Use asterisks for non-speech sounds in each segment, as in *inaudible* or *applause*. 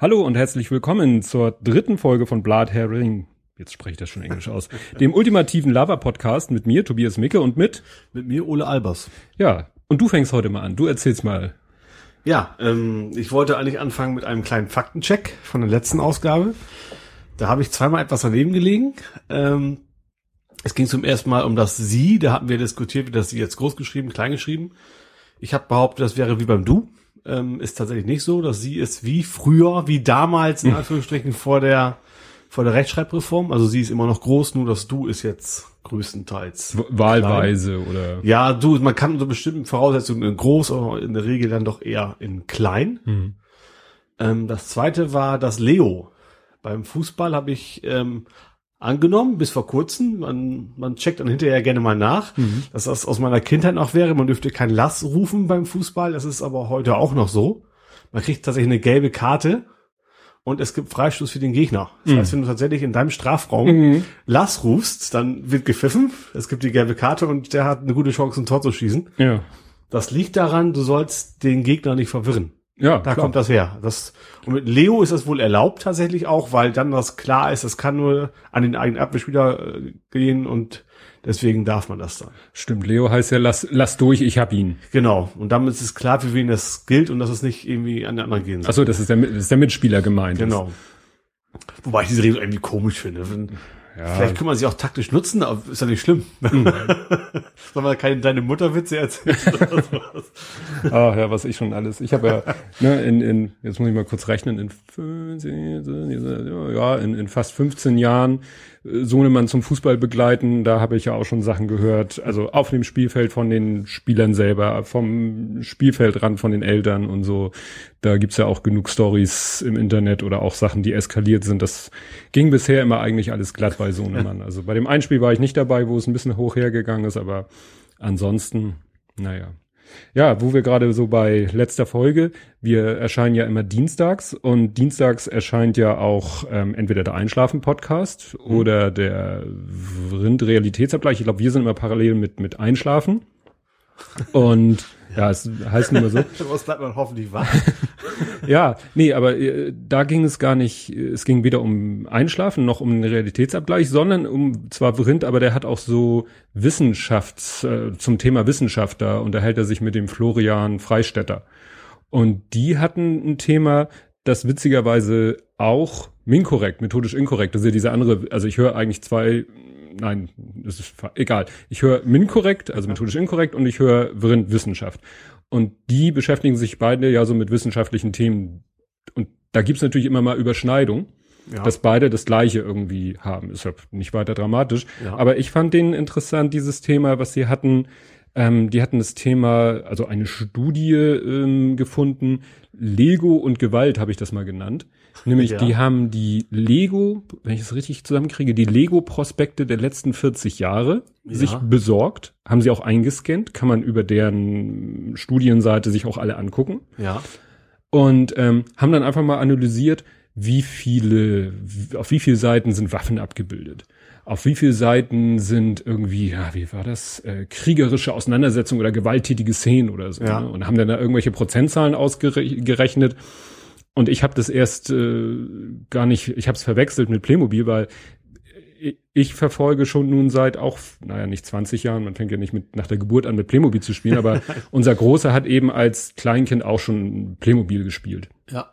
Hallo und herzlich willkommen zur dritten Folge von Blood Herring. Jetzt spreche ich das schon Englisch aus. *laughs* Dem ultimativen Lava-Podcast mit mir, Tobias Micke und mit... Mit mir, Ole Albers. Ja, und du fängst heute mal an. Du erzählst mal. Ja, ähm, ich wollte eigentlich anfangen mit einem kleinen Faktencheck von der letzten Ausgabe. Da habe ich zweimal etwas daneben gelegen. Ähm, es ging zum ersten Mal um das Sie. Da hatten wir diskutiert, wie das Sie jetzt groß geschrieben, klein geschrieben. Ich habe behauptet, das wäre wie beim Du ähm, ist tatsächlich nicht so. dass sie ist wie früher, wie damals, in *laughs* Anführungsstrichen, vor der, vor der Rechtschreibreform. Also sie ist immer noch groß, nur das Du ist jetzt größtenteils. Wahlweise klein. oder? Ja, du, man kann unter bestimmten Voraussetzungen in groß, aber in der Regel dann doch eher in klein. Mhm. Ähm, das zweite war das Leo. Beim Fußball habe ich ähm, angenommen, bis vor kurzem. Man, man checkt dann hinterher gerne mal nach, mhm. dass das aus meiner Kindheit noch wäre. Man dürfte kein Lass rufen beim Fußball. Das ist aber heute auch noch so. Man kriegt tatsächlich eine gelbe Karte und es gibt Freistoß für den Gegner. Das mhm. heißt, wenn du tatsächlich in deinem Strafraum mhm. Lass rufst, dann wird gepfiffen. Es gibt die gelbe Karte und der hat eine gute Chance, ein Tor zu schießen. Ja. Das liegt daran, du sollst den Gegner nicht verwirren. Ja, da klar. kommt das her. Das, und mit Leo ist das wohl erlaubt tatsächlich auch, weil dann das klar ist, das kann nur an den eigenen Abwehrspieler äh, gehen und deswegen darf man das dann. Stimmt, Leo heißt ja, lass, lass durch, ich hab ihn. Genau. Und damit ist es klar, für wen das gilt und dass es nicht irgendwie an den anderen gehen soll. Achso, das ist der, das ist der Mitspieler gemeint. Genau. Wobei ich diese Regel irgendwie komisch finde. Wenn, ja. Vielleicht kann man sie auch taktisch nutzen, aber ist ja nicht schlimm. Mhm. *laughs* Soll man keine deine Mutterwitze erzählen *laughs* oder sowas? Ach ja, was ich schon alles. Ich habe ja, ne, in, in, jetzt muss ich mal kurz rechnen, in, ja, in, in fast 15 Jahren Sohnemann zum Fußball begleiten, da habe ich ja auch schon Sachen gehört, also auf dem Spielfeld von den Spielern selber, vom Spielfeldrand von den Eltern und so. Da gibt's ja auch genug Stories im Internet oder auch Sachen, die eskaliert sind. Das ging bisher immer eigentlich alles glatt bei Sohnemann. Also bei dem Einspiel war ich nicht dabei, wo es ein bisschen hoch hergegangen ist, aber ansonsten, naja. Ja, wo wir gerade so bei letzter Folge, wir erscheinen ja immer dienstags und dienstags erscheint ja auch ähm, entweder der Einschlafen-Podcast mhm. oder der Rind-Realitätsabgleich. Ich glaube, wir sind immer parallel mit, mit Einschlafen. *laughs* Und ja, es heißt nur so. *laughs* Was bleibt man hoffentlich wach. *laughs* ja, nee, aber äh, da ging es gar nicht, es ging weder um Einschlafen noch um einen Realitätsabgleich, sondern um zwar Vrind, aber der hat auch so Wissenschafts, äh, zum Thema Wissenschaft, da unterhält er sich mit dem Florian Freistetter. Und die hatten ein Thema, das witzigerweise auch minkorrekt, methodisch inkorrekt, das ist ja diese andere, also ich höre eigentlich zwei nein, das ist egal. Ich höre MIN-korrekt, also methodisch inkorrekt, und ich höre Vrind Wissenschaft. Und die beschäftigen sich beide ja so mit wissenschaftlichen Themen. Und da gibt's natürlich immer mal Überschneidung, ja. dass beide das Gleiche irgendwie haben. Ist ja nicht weiter dramatisch. Ja. Aber ich fand den interessant, dieses Thema, was sie hatten. Ähm, die hatten das Thema, also eine Studie ähm, gefunden, Lego und Gewalt habe ich das mal genannt. Nämlich, ja. die haben die Lego, wenn ich es richtig zusammenkriege, die Lego-Prospekte der letzten 40 Jahre ja. sich besorgt, haben sie auch eingescannt, kann man über deren Studienseite sich auch alle angucken. Ja. Und ähm, haben dann einfach mal analysiert, wie viele, auf wie viele Seiten sind Waffen abgebildet. Auf wie viele Seiten sind irgendwie, ja, wie war das, äh, kriegerische Auseinandersetzungen oder gewalttätige Szenen oder so. Ja. Ne? Und haben dann da irgendwelche Prozentzahlen ausgerechnet. Und ich habe das erst äh, gar nicht, ich habe es verwechselt mit Playmobil, weil ich verfolge schon nun seit auch, naja, nicht 20 Jahren, man fängt ja nicht mit nach der Geburt an mit Playmobil zu spielen, aber *laughs* unser Großer hat eben als Kleinkind auch schon Playmobil gespielt. Ja.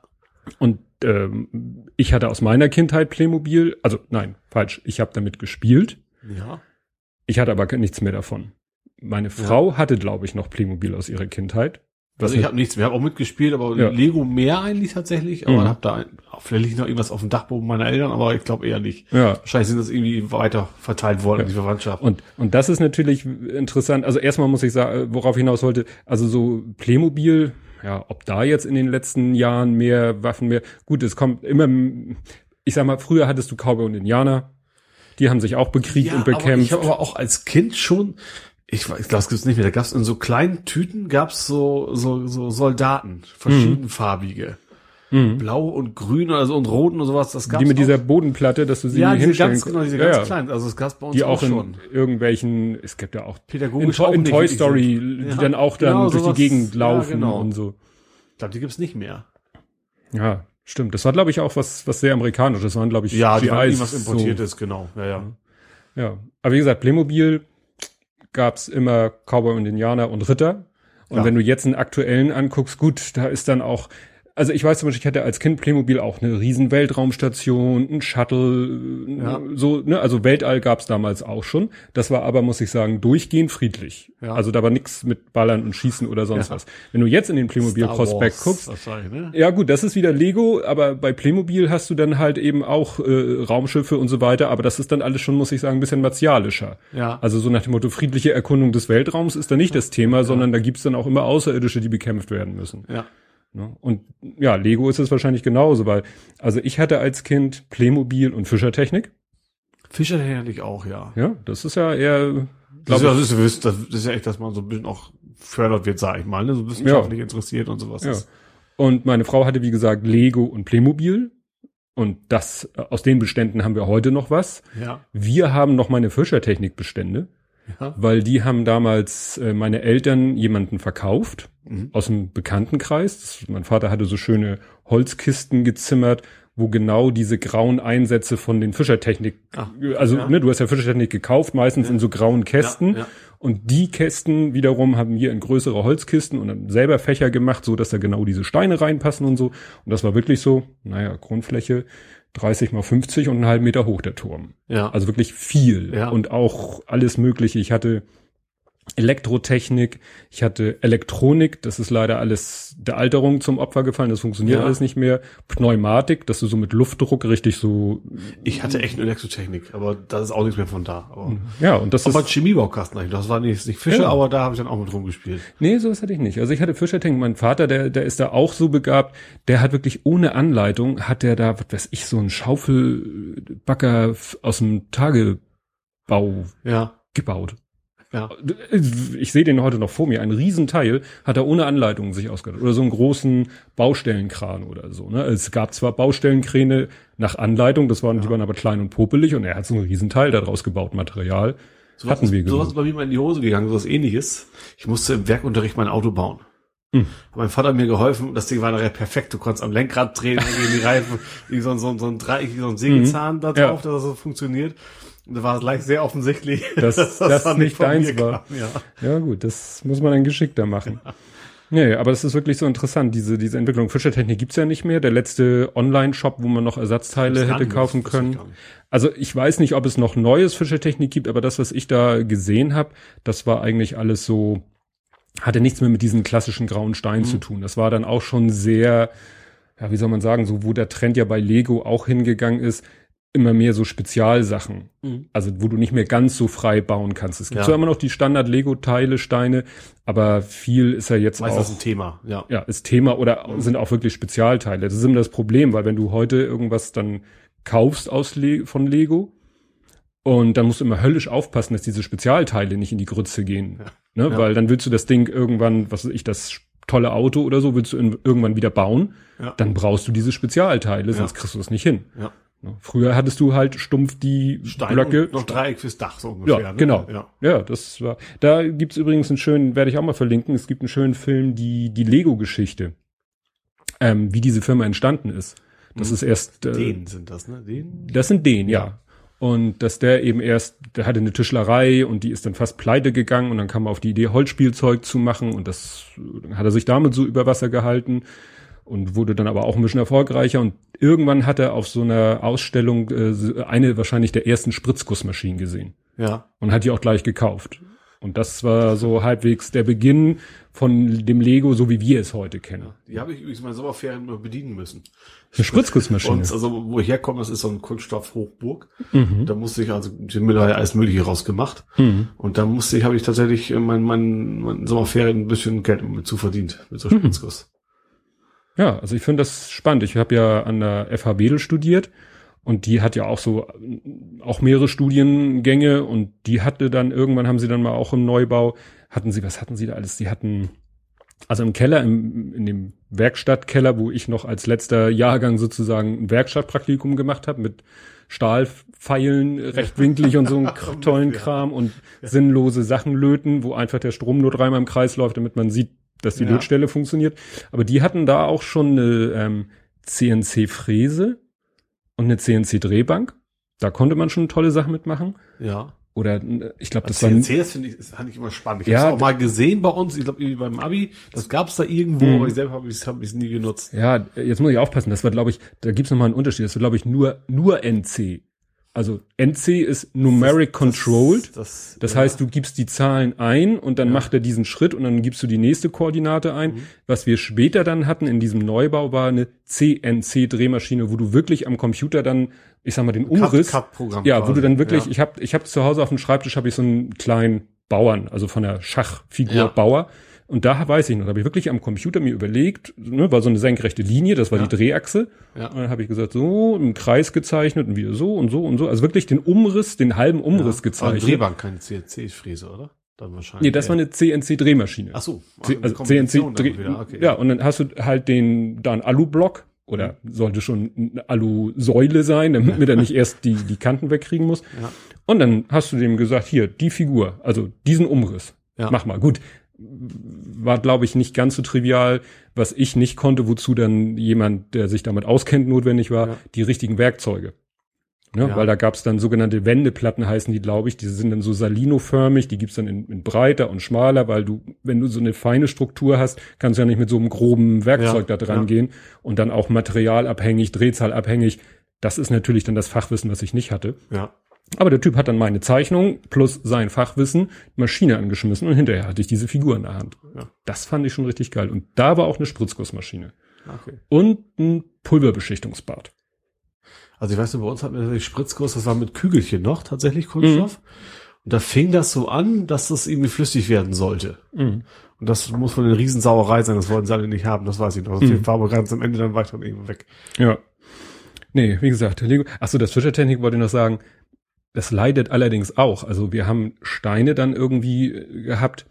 Und ähm, ich hatte aus meiner Kindheit Playmobil, also nein, falsch, ich habe damit gespielt. Ja. Ich hatte aber nichts mehr davon. Meine Frau ja. hatte, glaube ich, noch Playmobil aus ihrer Kindheit. Also ich habe nichts mehr, habe auch mitgespielt, aber ja. Lego mehr eigentlich tatsächlich. Aber mhm. habe da vielleicht liegt noch irgendwas auf dem Dachboden meiner Eltern, aber ich glaube eher nicht. Ja. Wahrscheinlich sind das irgendwie weiter verteilt worden, ja. die Verwandtschaft. Und, und das ist natürlich interessant. Also erstmal muss ich sagen, worauf ich hinaus wollte, also so Playmobil, ja, ob da jetzt in den letzten Jahren mehr Waffen mehr, gut, es kommt immer, ich sag mal, früher hattest du Cowboy und Indianer, die haben sich auch bekriegt ja, und bekämpft. Aber ich habe aber auch als Kind schon ich, ich glaube, es gibt's nicht mehr. Da gab's in so kleinen Tüten gab's so so so Soldaten, verschiedenfarbige. Mhm. Blau und grün oder so und roten und sowas, das gab's Die mit auch. dieser Bodenplatte, dass du sie ja, hinstellen ganz, genau, diese ganz ja, kleinen, also es gab's bei uns die auch, auch schon. irgendwelchen, es gibt ja auch pädagogisch in, in Toy Story, die dann auch dann genau, durch sowas, die Gegend laufen genau. und so. Ich glaube, die gibt's nicht mehr. Ja, Stimmt, das war glaube ich auch was was sehr amerikanisches. Das waren glaube ich Ja, die GIs, was importiertes, genau. Ja, ja. So, ja, aber wie gesagt, Playmobil gab's immer Cowboy und Indianer und Ritter. Und Ja. wenn du jetzt einen aktuellen anguckst, gut, da ist dann auch also ich weiß zum Beispiel, ich hatte als Kind Playmobil auch eine riesen Weltraumstation, ein Shuttle, Ja. so, ne, also Weltall gab's damals auch schon. Das war aber, muss ich sagen, durchgehend friedlich. Ja. Also da war nix mit Ballern und Schießen oder sonst Ja. was. Wenn du jetzt in den Playmobil Prospekt guckst, ne? ja gut, das ist wieder Lego, aber bei Playmobil hast du dann halt eben auch äh, Raumschiffe und so weiter, aber das ist dann alles schon, muss ich sagen, ein bisschen martialischer. Ja. Also so nach dem Motto, friedliche Erkundung des Weltraums ist da nicht das Thema, sondern da gibt's dann auch immer Außerirdische, die bekämpft werden müssen. Ja. Ne? Und ja, Lego ist es wahrscheinlich genauso, weil, also ich hatte als Kind Playmobil und Fischertechnik. Fischer natürlich auch, ja. Ja, das ist ja eher, Das glaub ist, ja, das, ist, das ist ja echt, dass man so ein bisschen auch fördert wird, sag ich mal, ne? so wissenschaftlich interessiert und sowas. Ja. ist. Und meine Frau hatte, wie gesagt, Lego und Playmobil. Und das, äh, aus den Beständen haben wir heute noch was. Ja. Wir haben noch meine Fischertechnikbestände, Ja. weil die haben damals äh, meine Eltern jemanden verkauft Mhm. aus dem Bekanntenkreis. Das, mein Vater hatte so schöne Holzkisten gezimmert, wo genau diese grauen Einsätze von den Fischertechnik, Ah, also ja. ne, du hast ja Fischertechnik gekauft, meistens in so grauen Kästen. Ja, ja. Und die Kästen wiederum haben wir in größere Holzkisten und dann selber Fächer gemacht, so dass da genau diese Steine reinpassen und so. Und das war wirklich so, naja, Grundfläche 30 mal 50 und einen halben Meter hoch der Turm. Ja. Also wirklich viel Ja. und auch alles Mögliche. Ich hatte Elektrotechnik, ich hatte Elektronik, das ist leider alles der Alterung zum Opfer gefallen, das funktioniert Ja. alles nicht mehr. Pneumatik, dass du so mit Luftdruck richtig so, ich hatte echt eine Elektrotechnik, aber da ist auch nichts mehr von da. Aber, ja, und das aber ist, Chemiebaukasten eigentlich. Das war nicht, nicht Fischer, Ja. aber da habe ich dann auch mit rumgespielt. nee, sowas hatte ich nicht. Also ich hatte Fischertechnik, mein Vater, der, der ist da auch so begabt, der hat wirklich ohne Anleitung, hat der da, was weiß ich, so einen Schaufelbagger f- aus dem Tagebau Ja. gebaut. Ja. ich sehe den heute noch vor mir, ein Riesenteil hat er ohne Anleitung sich ausgedacht. Oder so einen großen Baustellenkran oder so. Ne? Es gab zwar Baustellenkräne nach Anleitung, das waren, die waren aber klein und popelig und er hat so ein Riesenteil daraus gebaut, Material. So Hatten wir was genug. ist bei mir mal in die Hose gegangen, so was ähnliches. Ich musste im Werkunterricht mein Auto bauen. Hm. Mein Vater hat mir geholfen, das Ding war nachher perfekt. Du konntest am Lenkrad drehen, irgendwie die Reifen, *laughs* wie so, ein- so, so ein Dreieck, wie so ein Sägezahn da Mhm. Ja. drauf, dass das so funktioniert. Da war es gleich sehr offensichtlich, *laughs* *laughs* Dass das dann nicht deins war. kam, Ja. Ja gut, das muss man dann geschickter machen. Nee, aber es ist wirklich so interessant, diese, diese Entwicklung. Fischertechnik gibt's ja nicht mehr. Der letzte Online-Shop, wo man noch Ersatzteile Das hätte kaufen das ich können. nicht. Also ich weiß nicht, ob es noch neues Fischertechnik gibt, aber das, was ich da gesehen habe, das war eigentlich alles so, hatte nichts mehr mit diesen klassischen grauen Steinen Mhm. zu tun. Das war dann auch schon sehr, ja, wie soll man sagen, so wo der Trend ja bei Lego auch hingegangen ist, immer mehr so Spezialsachen. Mhm. Also wo du nicht mehr ganz so frei bauen kannst. Es gibt Ja. zwar immer noch die Standard-Lego-Teile, Steine, aber viel ist ja jetzt Meistens auch ein Thema, ja. ja, ist Thema oder sind auch wirklich Spezialteile. Das ist immer das Problem, weil wenn du heute irgendwas dann kaufst aus Le von Lego und dann musst du immer höllisch aufpassen, dass diese Spezialteile nicht in die Grütze gehen. Ne? Ja. Weil dann willst du das Ding irgendwann, was weiß ich, das tolle Auto oder so, willst du in, irgendwann wieder bauen, Ja. dann brauchst du diese Spezialteile, sonst kriegst du das nicht hin. ja. Ne? Früher hattest du halt stumpf die Stein Blöcke. noch Dreieck fürs Dach so ungefähr. Ja, ne? genau. Ja. Ja, das war. Da gibt's übrigens einen schönen, werde ich auch mal verlinken. Es gibt einen schönen Film, die die Lego-Geschichte, ähm, wie diese Firma entstanden ist. Das ist erst. Äh, Den sind das, ne? Den? Das sind den, ja. Und dass der eben erst, der hatte eine Tischlerei und die ist dann fast pleite gegangen und dann kam er auf die Idee, Holzspielzeug zu machen und das dann hat er sich damit so über Wasser gehalten und wurde dann aber auch ein bisschen erfolgreicher und irgendwann hat er auf so einer Ausstellung äh, eine wahrscheinlich der ersten Spritzgussmaschinen gesehen Ja. und hat die auch gleich gekauft. Und das war so halbwegs der Beginn von dem Lego, so wie wir es heute kennen. Die habe ich übrigens mal in Sommerferien immer bedienen müssen. Eine Spritzgussmaschine. Und also, wo ich herkomme, das ist so ein Kunststoff-Hochburg. Mhm. Da musste ich, also, die Müller hat alles Mögliche rausgemacht. Mhm. Und da musste ich, habe ich tatsächlich äh, mein, mein, mein Sommerferien ein bisschen Geld mit zu verdient, mit so Mhm. Spritzguss. Ja, also ich finde das spannend. Ich habe ja an der FH Wedel studiert und die hat ja auch so auch mehrere Studiengänge und die hatte dann irgendwann haben sie dann mal auch im Neubau hatten sie was hatten sie da alles? Die hatten also im Keller im, in dem Werkstattkeller, wo ich noch als letzter Jahrgang sozusagen ein Werkstattpraktikum gemacht habe mit Stahlpfeilen rechtwinklig und so einen *laughs* tollen. Kram und sinnlose Sachen löten, wo einfach der Strom nur dreimal im Kreis läuft, damit man sieht, dass die Ja. Lötstelle funktioniert. Aber die hatten da auch schon eine ähm, CNC-Fräse und eine CNC-Drehbank. Da konnte man schon tolle Sachen mitmachen. Ja. Oder äh, ich glaube, das Also war CNC, das finde ich, das fand ich immer spannend. Ich Ja, habe es auch mal gesehen bei uns, ich glaube beim Abi, das gab es da irgendwo, Mhm. aber ich selber habe es hab ich's nie genutzt. Ja, jetzt muss ich aufpassen. Das war, glaube ich, da gibt's noch mal einen Unterschied. Das war, glaube ich, nur nur NC. Also NC ist numeric controlled. Das, Das ja. heißt, du gibst die Zahlen ein und dann Ja. macht er diesen Schritt und dann gibst du die nächste Koordinate ein. Mhm. Was wir später dann hatten in diesem Neubau war eine CNC-Drehmaschine, wo du wirklich am Computer dann, ich sag mal, den Umriss, Cut- Cut-Programm ja, wo du dann wirklich, Ja. ich habe ich hab zu Hause auf dem Schreibtisch habe ich so einen kleinen Bauern, also von der Schachfigur. Bauer. Und da weiß ich noch, da habe ich wirklich am Computer mir überlegt, ne, war so eine senkrechte Linie, das war Ja. die Drehachse. Ja. Und dann habe ich gesagt, so, im Kreis gezeichnet und wieder so und so und so. Also wirklich den Umriss, den halben Umriss Aber gezeichnet. Drehbank, keine CNC-Fräse, oder? Dann wahrscheinlich. Nee, das war eine CNC-Drehmaschine. Ach so. C also Kombination CNC dann wieder, okay. Ja, und dann hast du halt den da einen Alublock oder sollte schon eine Alusäule sein, damit dann nicht *laughs* erst die die Kanten wegkriegen muss. Ja. Und dann hast du dem gesagt, hier die Figur, also diesen Umriss. Ja. Mach mal. Gut. War glaube ich nicht ganz so trivial, was ich nicht konnte, wozu dann jemand, der sich damit auskennt, notwendig war, Ja. die richtigen Werkzeuge. Ne, Ja. Weil da gab's dann sogenannte Wendeplatten, heißen die, glaube ich. Die sind dann so salino-förmig, die gibt's dann in, in breiter und schmaler, weil du, wenn du so eine feine Struktur hast, kannst du ja nicht mit so einem groben Werkzeug Ja, da dran gehen. Und dann auch materialabhängig, drehzahlabhängig. Das ist natürlich dann das Fachwissen, was ich nicht hatte. Ja. Aber der Typ hat dann meine Zeichnung plus sein Fachwissen Maschine angeschmissen und hinterher hatte ich diese Figur in der Hand. Ja. Das fand ich schon richtig geil. Und da war auch eine Spritzgussmaschine. Okay. Und ein Pulverbeschichtungsbad. Also ich weiß nicht, bei uns hatten wir natürlich Spritzguss, das war mit Kügelchen noch, tatsächlich Kunststoff. Und da fing das so an, dass das irgendwie flüssig werden sollte. Mhm. Und das muss wohl eine Riesensauerei sein, das wollten sie alle nicht haben, das weiß ich noch. Mhm. war aber ganz am Ende dann weiter irgendwo weg. Ja. Nee, wie gesagt, Lego. Achso, das Fischertechnik wollte ich noch sagen. Das leidet allerdings auch. Also wir haben Steine dann irgendwie äh, gehabt.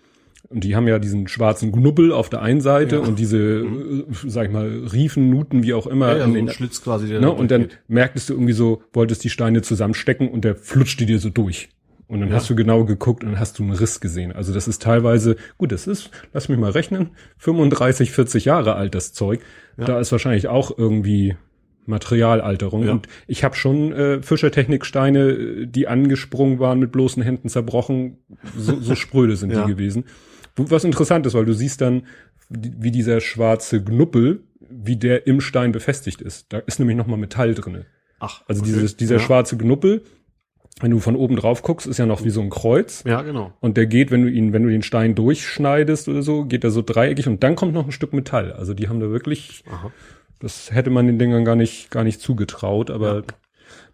Und die haben ja diesen schwarzen Knubbel auf der einen Seite Ja. Mhm. und diese, äh, sag ich mal, Riefen, Nuten, wie auch immer. Ja, ja, so den- ein Schlitz quasi, der Ne? Und dann durchgeht. merktest du irgendwie so, wolltest die Steine zusammenstecken und der flutschte dir so durch. Und dann Ja. hast du genau geguckt und dann hast du einen Riss gesehen. Also das ist teilweise, gut, das ist, lass mich mal rechnen, 35, 40 Jahre alt, das Zeug. Ja. Da ist wahrscheinlich auch irgendwie Materialalterung. Ja. Und ich habe schon äh, Fischertechniksteine, äh, die angesprungen waren, mit bloßen Händen zerbrochen. So, so *laughs* spröde sind Ja. die gewesen. Was interessant ist, weil du siehst dann, wie wie dieser schwarze Knuppel, wie der im Stein befestigt ist. Da ist nämlich nochmal Metall drinne. Ach, Also okay. dieses, dieser ja. schwarze Knuppel, wenn du von oben drauf guckst, ist ja noch wie so ein Kreuz. Ja, genau. Und der geht, wenn du ihn, wenn du den Stein durchschneidest oder so, geht er so dreieckig und dann kommt noch ein Stück Metall. Also die haben da wirklich, Aha. Das hätte man den Dingern gar nicht, gar nicht zugetraut, aber Ja.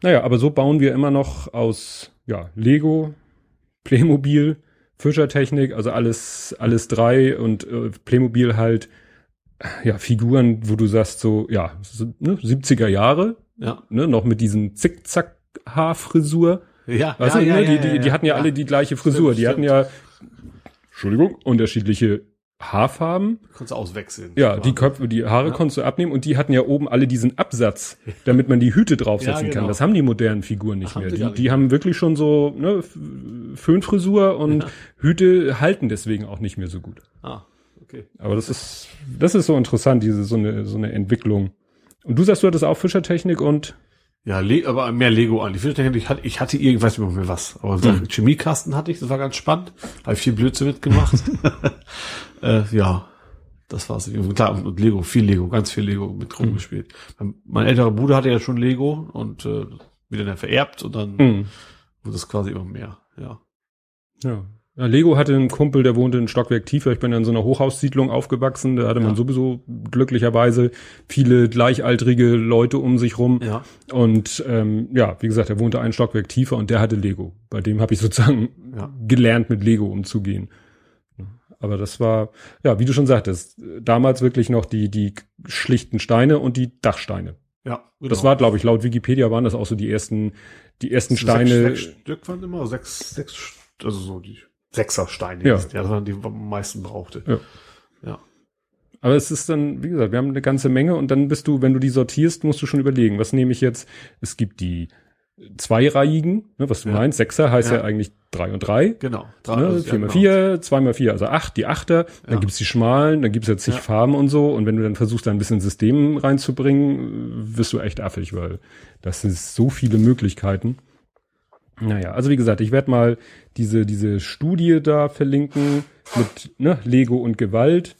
naja, aber so bauen wir immer noch aus, ja, Lego, Playmobil, Fischertechnik, also alles, alles drei und äh, Playmobil halt, ja, Figuren, wo du sagst so, ja, so, ne, 70er Jahre, Ja. ne, noch mit diesen Zickzack-Haarfrisur. Ja, Weißt ja, du, ja, ne, ja, die, die, die hatten ja, alle die gleiche Frisur. Stimmt, die hatten ja, Entschuldigung, unterschiedliche Haarfarben. Kannst du auswechseln. Ja, die Köpfe, die Haare Ja. konntest du abnehmen und die hatten ja oben alle diesen Absatz, *laughs* damit man die Hüte draufsetzen Ja, kann. genau. Das haben die modernen Figuren nicht Haben mehr. die Die, haben wirklich schon so ne, Föhnfrisur und Ja. Hüte halten deswegen auch nicht mehr so gut. Ah, okay. Aber das ist, das ist so interessant, diese so eine so eine Entwicklung. Und du sagst, du hattest auch Fischertechnik und Ja, Le aber mehr Lego an. Die Filtertechnik, ich hatte, ich hatte irgendwas nicht mehr was. Aber so Mhm. Chemiekasten hatte ich, das war ganz spannend. Habe ich viel Blödsinn mitgemacht. *laughs* *laughs* äh, ja, das war's. Klar, und Lego, viel Lego, ganz viel Lego mit Mhm. rumgespielt. Mein älterer Bruder hatte ja schon Lego und äh, wieder dann vererbt und dann hm, wurde es quasi immer mehr. Ja. ja. Ja, Lego hatte einen Kumpel, der wohnte ein Stockwerk tiefer. Ich bin in so einer Hochhaussiedlung aufgewachsen. Da hatte man Ja. sowieso glücklicherweise viele gleichaltrige Leute um sich rum. Ja. Und ähm, ja, wie gesagt, er wohnte ein Stockwerk tiefer und der hatte Lego. Bei dem habe ich sozusagen Ja. gelernt, mit Lego umzugehen. Aber das war, ja, wie du schon sagtest, damals wirklich noch die, die schlichten Steine und die Dachsteine. Ja. Genau. Das war, glaube ich, laut Wikipedia waren das auch so die ersten, die ersten Sechs- Steine. Sechs Stück waren immer, sechs, sechs, also so die Sechser-Steine. Ja. Ja. Das waren die, die man am meisten brauchte. Ja. Ja. Aber es ist dann, wie gesagt, wir haben eine ganze Menge und dann bist du, wenn du die sortierst, musst du schon überlegen, was nehme ich jetzt? Es gibt die zweireihigen, ne, was du Ja. meinst. Sechser heißt ja, Ja. eigentlich drei und drei. Genau. Drei- Ne, vier mal genau. vier, zwei mal vier, also acht, die Achter, dann Ja. gibt's die schmalen, dann gibt's ja zig. Farben und so. Und wenn du dann versuchst, da ein bisschen System reinzubringen, wirst du echt affig, weil das ist so viele Möglichkeiten. Naja, also wie gesagt, ich werde mal diese, diese Studie da verlinken mit ne, Lego und Gewalt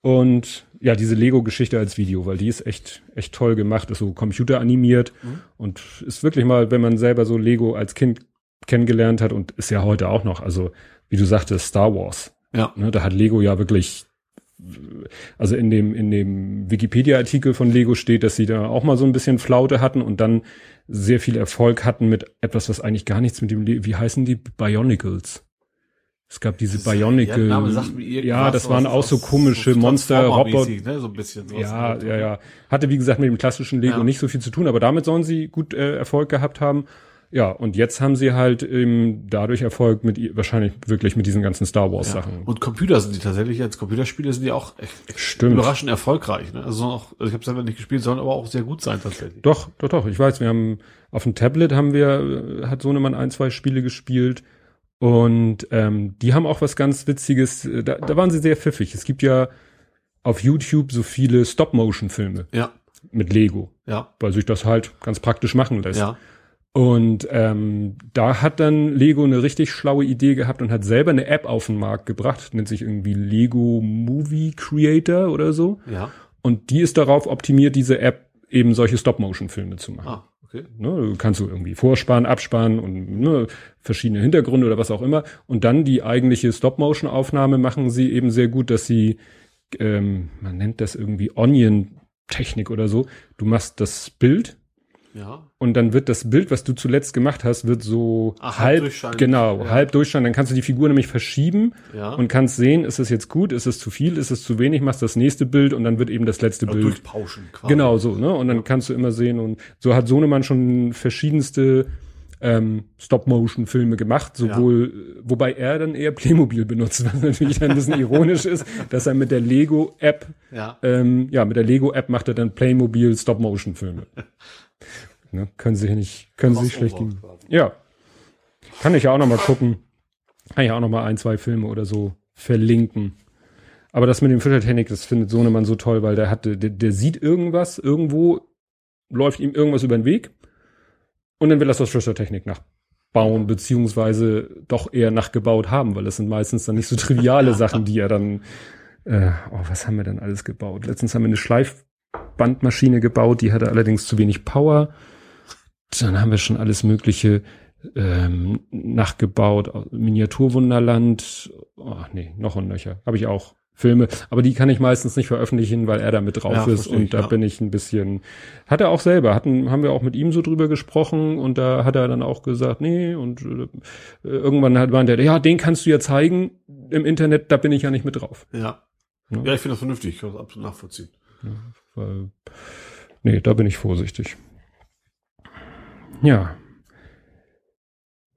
und ja, diese Lego-Geschichte als Video, weil die ist echt, echt toll gemacht, ist so computeranimiert und ist wirklich mal, wenn man selber so Lego als Kind kennengelernt hat und ist ja heute auch noch, also wie du sagtest, Star Wars. Ja. Ne, da hat Lego ja wirklich, also in dem, in dem Wikipedia-Artikel von Lego steht, dass sie da auch mal so ein bisschen Flaute hatten und dann sehr viel Erfolg hatten mit etwas, was eigentlich gar nichts mit dem, Le wie heißen die? Bionicles. Es gab diese Das- Bionicle. Ja, ja, das waren auch so komische so Monster, Roboter. Ne? So ein bisschen. sowas Ja, ja, ja. Hatte, wie gesagt, mit dem klassischen Lego Ja. nicht so viel zu tun, aber damit sollen sie gut äh, Erfolg gehabt haben. Ja, und jetzt haben sie halt ähm, dadurch Erfolg mit wahrscheinlich wirklich mit diesen ganzen Star Wars Ja. Sachen. Und Computer sind die tatsächlich, als Computerspiele sind die auch Stimmt. überraschend erfolgreich. Ne? Also, auch, also ich habe selber nicht gespielt, sollen aber auch sehr gut sein tatsächlich. Doch, doch, doch. Ich weiß, wir haben auf dem Tablet haben wir, äh, hat Sohnemann ein, zwei Spiele gespielt. Und ähm, die haben auch was ganz Witziges, äh, da, da waren sie sehr pfiffig. Es gibt ja auf YouTube so viele Stop-Motion-Filme Ja, mit Lego, ja, weil sich das halt ganz praktisch machen lässt. ja. Und ähm, da hat dann Lego eine richtig schlaue Idee gehabt und hat selber eine App auf den Markt gebracht, nennt sich irgendwie Lego Movie Creator oder so. Ja. Und die ist darauf optimiert, diese App eben solche Stop-Motion-Filme zu machen. Ah, okay. Ne, kannst du irgendwie vorspannen, abspannen und ne, verschiedene Hintergründe oder was auch immer. Und dann die eigentliche Stop-Motion-Aufnahme machen sie eben sehr gut, dass sie, ähm, man nennt das irgendwie Onion-Technik oder so. Du machst das Bild Ja. und dann wird das Bild, was du zuletzt gemacht hast, wird so Ach, halb halb, genau, Ja. halb durchscheinend. Dann kannst du die Figur nämlich verschieben Ja. und kannst sehen, ist es jetzt gut, ist es zu viel, ist es zu wenig, machst das nächste Bild und dann wird eben das letzte Also Bild. durchpauschen quasi. Genau so, ne? Und dann kannst du immer sehen und so hat Sohnemann schon verschiedenste ähm, Stop-Motion-Filme gemacht, sowohl, wobei er dann eher Playmobil benutzt, was natürlich dann ein bisschen *laughs* ironisch ist, dass er mit der Lego-App, Ja. ähm, ja, mit der Lego-App macht er dann Playmobil Stop-Motion-Filme. *laughs* ne? Können sie nicht, können sie nicht schlecht quasi. Ja. Kann ich ja auch noch mal gucken. Kann ich auch noch mal ein, zwei Filme oder so verlinken. Aber das mit dem Fischertechnik, das findet Sohnemann so toll, weil der hatte, der, der sieht irgendwas, irgendwo läuft ihm irgendwas über den Weg und dann will er das aus Fischertechnik nachbauen, beziehungsweise doch eher nachgebaut haben, weil das sind meistens dann nicht so triviale *laughs* Sachen, die er dann, äh, oh, was haben wir denn alles gebaut? Letztens haben wir eine Schleifbandmaschine gebaut, die hatte allerdings zu wenig Power. Dann haben wir schon alles Mögliche ähm, nachgebaut. Miniaturwunderland. Oh, nee, noch und nöcher. Habe ich auch Filme. Aber die kann ich meistens nicht veröffentlichen, weil er da mit drauf Ja, ist. Und ich, da ja. bin ich ein bisschen. Hat er auch selber. Hatten, haben wir auch mit ihm so drüber gesprochen. Und da hat er dann auch gesagt, nee. Und äh, irgendwann hat, meinte er, ja, den kannst du ja zeigen im Internet. Da bin ich ja nicht mit drauf. Ja. Ja. Ja, ich finde das vernünftig. Ich kann das absolut nachvollziehen. Weil, nee, da bin ich vorsichtig. Ja.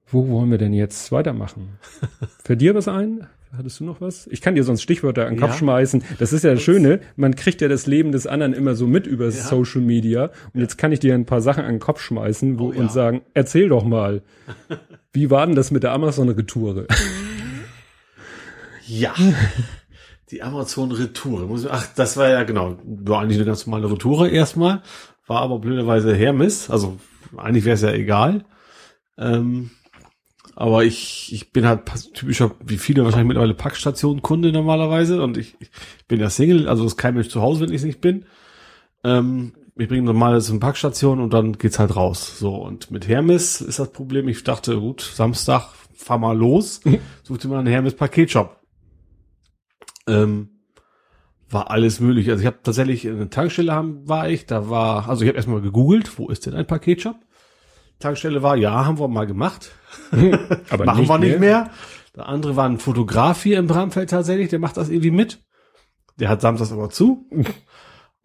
Wo wollen wir denn jetzt weitermachen? *laughs* Für dir was ein? Hattest du noch was? Ich kann dir sonst Stichwörter an den Kopf Ja. schmeißen. Das ist ja das Schöne. Man kriegt ja das Leben des anderen immer so mit über Ja. Social Media. Und jetzt kann ich dir ein paar Sachen an den Kopf schmeißen wo, Oh ja. und sagen, erzähl doch mal. *laughs* Wie war denn das mit der Amazon-Retoure? Ja. *laughs* Die Amazon Retour. Muss ich- Ach, das war ja genau. War eigentlich eine ganz normale Retour erstmal. War aber blöderweise Hermes. Also eigentlich wäre es ja egal. Ähm, aber ich, ich bin halt typischer, wie viele wahrscheinlich mittlerweile Packstation-Kunde normalerweise. Und ich, ich bin ja Single, also ist kein Mensch zu Hause, wenn ich es nicht bin. Ähm, ich bringe normal zum Packstation und dann geht's halt raus. So, und mit Hermes ist das Problem, ich dachte, gut, Samstag, fahr mal los, such dir mal einen Hermes Paketshop. Ähm, war alles möglich. Also ich habe tatsächlich in eine Tankstelle haben, war ich, da war, also ich habe erstmal gegoogelt, wo ist denn ein Paketshop? Tankstelle war, ja, haben wir mal gemacht. *laughs* Aber Machen wir nicht mehr. Der andere war ein Fotograf hier im Bramfeld tatsächlich, der macht das irgendwie mit. Der hat samstags aber zu. *laughs*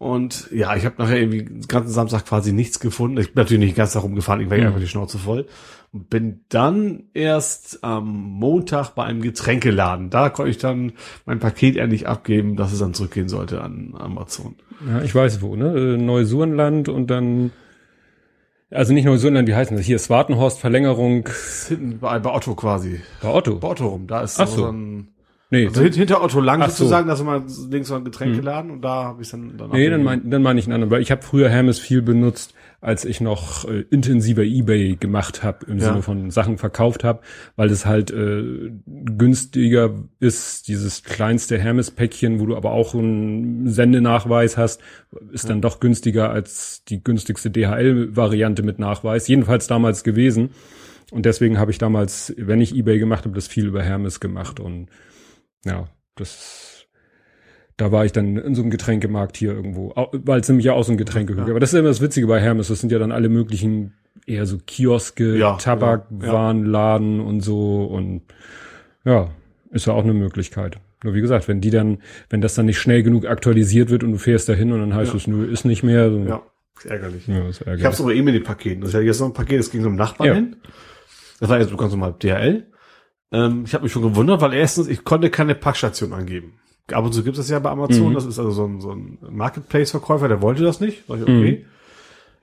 Und ja, ich habe nachher irgendwie den ganzen Samstag quasi nichts gefunden. Ich bin natürlich nicht ganz darum gefahren, ich war Mhm. einfach die Schnauze voll. Und bin dann erst am Montag bei einem Getränkeladen. Da konnte ich dann mein Paket endlich abgeben, dass es dann zurückgehen sollte an Amazon. Ja, ich weiß wo, ne? Äh, Neusurenland und dann Also nicht Sundern, wie heißen das? Hier Swartenhorst Verlängerung Hinten bei, bei Otto quasi. bei Otto. Bei Otto rum. Da ist Ach so. ein, Nee, also hint- hinter Otto lang Ach so. sozusagen, da ist immer links so ein Getränkeladen und da habe ich dann danach. nee, dann meine dann mein ich einen anderen, weil ich habe früher Hermes viel benutzt, als ich noch äh, intensiver eBay gemacht habe, im Ja. Sinne von Sachen verkauft habe, weil es halt äh, günstiger ist, dieses kleinste Hermes-Päckchen, wo du aber auch einen Sendenachweis hast, ist dann doch günstiger als die günstigste DHL-Variante mit Nachweis. Jedenfalls damals gewesen. Und deswegen habe ich damals, wenn ich eBay gemacht habe, das viel über Hermes gemacht und ja, das, da war ich dann in so einem Getränkemarkt hier irgendwo, weil es nämlich ja auch so ein Getränkehöhe Ja. Aber das ist immer das Witzige bei Hermes, das sind ja dann alle möglichen eher so Kioske, Ja, Tabakwarenladen und so und ja, ist ja auch eine Möglichkeit. Nur wie gesagt, wenn die dann, wenn das dann nicht schnell genug aktualisiert wird und du fährst dahin und dann heißt Ja. es, nö, ist nicht mehr. So, Ja, ist ärgerlich. ja ist Ich ärgerlich. habe sogar eh mit den Paketen. Das ist ja jetzt noch ein Paket, das ging zum Nachbarn Ja. hin. Das war jetzt ganz normal DHL. Ähm, ich habe mich schon gewundert, weil erstens, ich konnte keine Packstation angeben. Ab und zu gibt es das ja bei Amazon. Mhm. Das ist also so ein, so ein Marketplace-Verkäufer, der wollte das nicht. Sag ich, okay.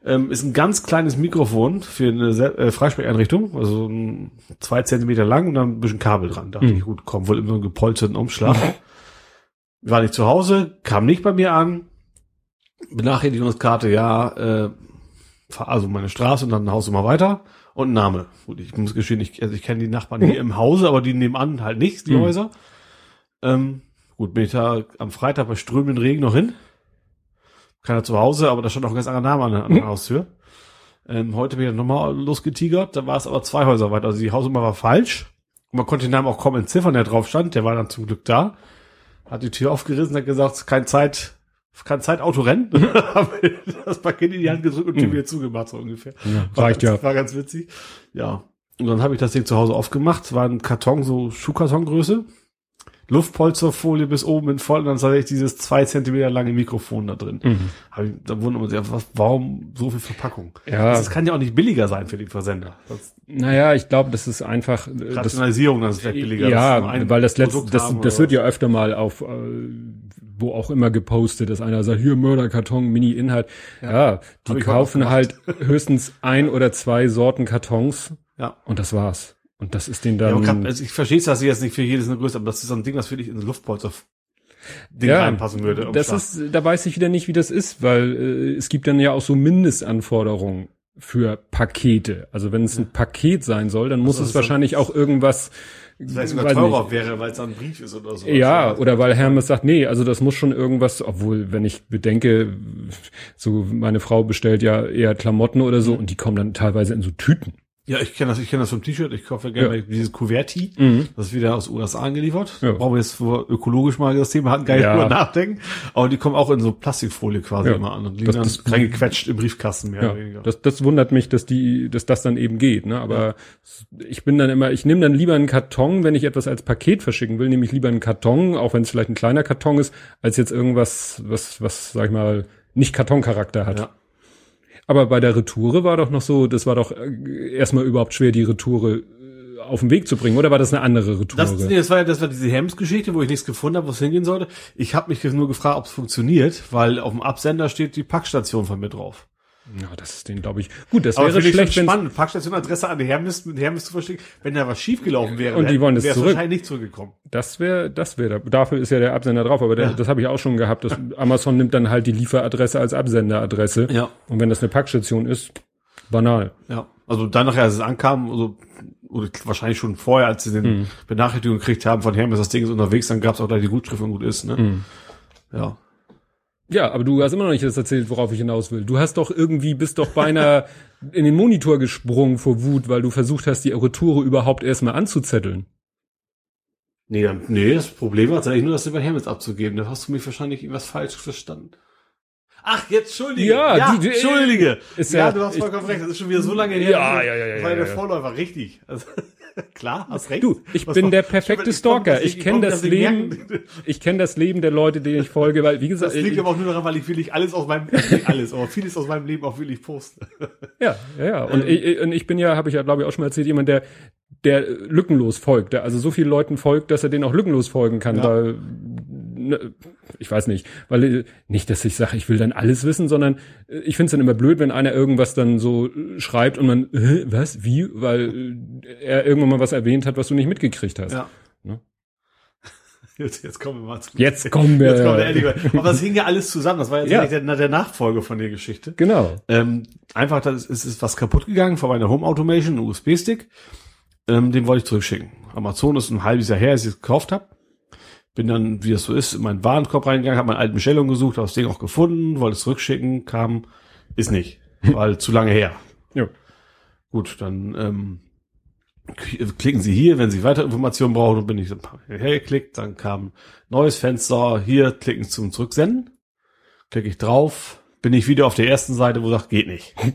Ähm, ist ein ganz kleines Mikrofon für eine äh, Freisprecheinrichtung, also ein, zwei Zentimeter lang und dann ein bisschen Kabel dran. Dachte Mhm. ich, gut, komm, wohl in so einem gepolsterten Umschlag. *laughs* War nicht zu Hause, kam nicht bei mir an. Benachrichtigungskarte, ja, äh, also meine Straße und dann ein Haus immer weiter und Name. Gut, ich muss gestehen, ich, also ich kenne die Nachbarn hier im Hause, aber die nebenan halt nicht, die Mhm. Häuser. Ähm, gut, bin ich da am Freitag bei strömenden Regen noch hin. Keiner zu Hause, aber da stand auch ein ganz anderer Name an der, an der Haustür. Ähm, heute bin ich dann nochmal losgetigert, da war es aber zwei Häuser weiter. Also die Hausnummer war falsch. Und man konnte den Namen auch kaum entziffern, der drauf stand. Der war dann zum Glück da. Hat die Tür aufgerissen, hat gesagt, kein Zeit, kein Zeit Autorennen. *laughs* Hab mir das Paket in die Hand gedrückt und die Tür wieder zugemacht, so ungefähr. Ja, War reicht ganz, ja. War ganz witzig. Ja. Und dann habe ich das Ding zu Hause aufgemacht. War ein Karton, so Schuhkartongröße. Luftpolsterfolie bis oben in voll und dann sah ich dieses zwei Zentimeter lange Mikrofon da drin. Mhm. Ich, da wundert man sich, was, warum so viel Verpackung? Ja. Das kann ja auch nicht billiger sein für den Versender. Das Naja, ich glaube, das ist einfach, äh, das, Rationalisierung, das ist vielleicht billiger. Ja, weil das letzte, das, das wird was. ja öfter mal auf, äh, wo auch immer gepostet, dass einer sagt, hier Mörderkarton, Mini-Inhalt. Ja, die Hab ich kaufen halt höchstens ein oder zwei Sorten Kartons Ja. und das war's. Und das ist den Ja, dann. und grad, also ich verstehe es, dass sie jetzt nicht für jedes eine Größe, aber das ist so ein Ding, was für dich ins Luftpolster Ding Ja, reinpassen würde. das Umschlag. ist, da weiß ich wieder nicht, wie das ist, weil äh, es gibt dann ja auch so Mindestanforderungen für Pakete. Also wenn es ein Paket sein soll, dann muss Also es ist dann- wahrscheinlich auch irgendwas vielleicht sogar teurer nicht. wäre, weil es ein Brief ist oder so. Ja, oder weil Hermes sagt, nee, also das muss schon irgendwas, obwohl, wenn ich bedenke, so meine Frau bestellt ja eher Klamotten oder Mhm. so und die kommen dann teilweise in so Tüten. Ja, ich kenne das, ich kenne das vom T-Shirt. Ich kaufe gerne dieses Kuverti. Mhm. Das ist wieder aus USA angeliefert. Ja. Brauchen wir jetzt ökologisch mal das Thema hatten, gar nicht Ja. drüber nachdenken. Aber die kommen auch in so Plastikfolie quasi Ja. immer an und liegen Das- dann reingequetscht im Briefkasten mehr Ja, oder weniger. das, das wundert mich, dass die, dass das dann eben geht. Ne? Aber ich bin dann immer, ich nehme dann lieber einen Karton, wenn ich etwas als Paket verschicken will, nehme ich lieber einen Karton, auch wenn es vielleicht ein kleiner Karton ist, als jetzt irgendwas, was, was, sag ich mal, nicht Kartoncharakter hat. Aber bei der Retoure war doch noch so, das war doch äh, erstmal überhaupt schwer, die Retoure äh, auf den Weg zu bringen, oder war das eine andere Retoure? Das, nee, das war das war diese Hems-Geschichte, wo ich nichts gefunden habe, wo es hingehen sollte. Ich habe mich nur gefragt, ob es funktioniert, weil auf dem Absender steht die Packstation von mir drauf. Ja, das ist den, glaube ich. Gut, das Aber wäre schlecht, wenn spannend, Packstationadresse an Hermes, mit Hermes zu verstecken. Wenn da was schiefgelaufen wäre, Und die wollen das zurück. wahrscheinlich nicht zurückgekommen. Das wäre, das wäre, dafür ist ja der Absender drauf, aber der, das habe ich auch schon gehabt. Das, Amazon nimmt dann halt die Lieferadresse als Absenderadresse. Ja. Und wenn das eine Packstation ist, banal. Ja, also dann nachher, als es ankam, also, oder wahrscheinlich schon vorher, als sie den Mhm. Benachrichtigung gekriegt haben von Hermes, das Ding ist unterwegs, dann gab es auch gleich die Gutschrift und gut ist, ne? Mhm. Ja. Ja, aber du hast immer noch nicht das erzählt, worauf ich hinaus will. Du hast doch irgendwie, bist doch beinahe *laughs* in den Monitor gesprungen vor Wut, weil du versucht hast, die Retoure überhaupt erstmal anzuzetteln. Nee, nee, das Problem war tatsächlich nur, das über Hermes abzugeben. Da hast du mich wahrscheinlich irgendwas falsch verstanden. Ach, jetzt Entschuldige. Ja, die- die- Entschuldige. ist ja, ja- du hast ich- vollkommen recht. Das ist schon wieder so lange her. Ja, ja, ja, ja, Das war ja, der ja. Vorläufer, richtig. Also, *laughs* klar, hast recht. Du, ich Was bin war- der perfekte Ich Stalker. das Ich nicht- kenne das nicht Leben, merken. *laughs* ich kenne das Leben der Leute, denen ich folge, weil, wie gesagt, Das liegt ich, aber auch nur daran, weil ich wirklich alles aus meinem, nicht alles, aber vieles aus meinem Leben auch wirklich poste. *laughs* Ja, ja, ja. Und, Ähm. ich, und ich bin ja, habe ich ja, glaube ich, auch schon mal erzählt, jemand, der, der lückenlos folgt, der also so vielen Leuten folgt, dass er denen auch lückenlos folgen kann. Ja. Weil ich weiß nicht, weil äh, nicht, dass ich sage, ich will dann alles wissen, sondern äh, ich finde es dann immer blöd, wenn einer irgendwas dann so äh, schreibt und man, äh, was, wie, weil er irgendwann mal was erwähnt hat, was du nicht mitgekriegt hast. Ja. Ne? *laughs* Jetzt, jetzt kommen wir mal zu. Jetzt *laughs* kommen wir. Jetzt kommt der Eddie. Aber das hing ja alles zusammen. Das war jetzt Ja. eigentlich der, der Nachfolge von der Geschichte. Genau. Ähm, einfach, da ist, ist, was kaputt gegangen von meiner Home Automation, USB-Stick. Ähm, den wollte ich zurückschicken. Amazon ist ein halbes Jahr her, als ich es gekauft habe. Bin dann, wie es so ist, in meinen Warenkorb reingegangen, habe meinen alten Bestellung gesucht, habe das Ding auch gefunden, wollte es zurückschicken, kam, ist nicht, weil zu lange her. Ja. Gut, dann ähm, klicken Sie hier, wenn Sie weitere Informationen brauchen, dann bin ich ein paar hergeklickt, dann kam neues Fenster, hier klicken Sie zum Zurücksenden, klicke ich drauf, bin ich wieder auf der ersten Seite, wo sagt, geht nicht. *laughs*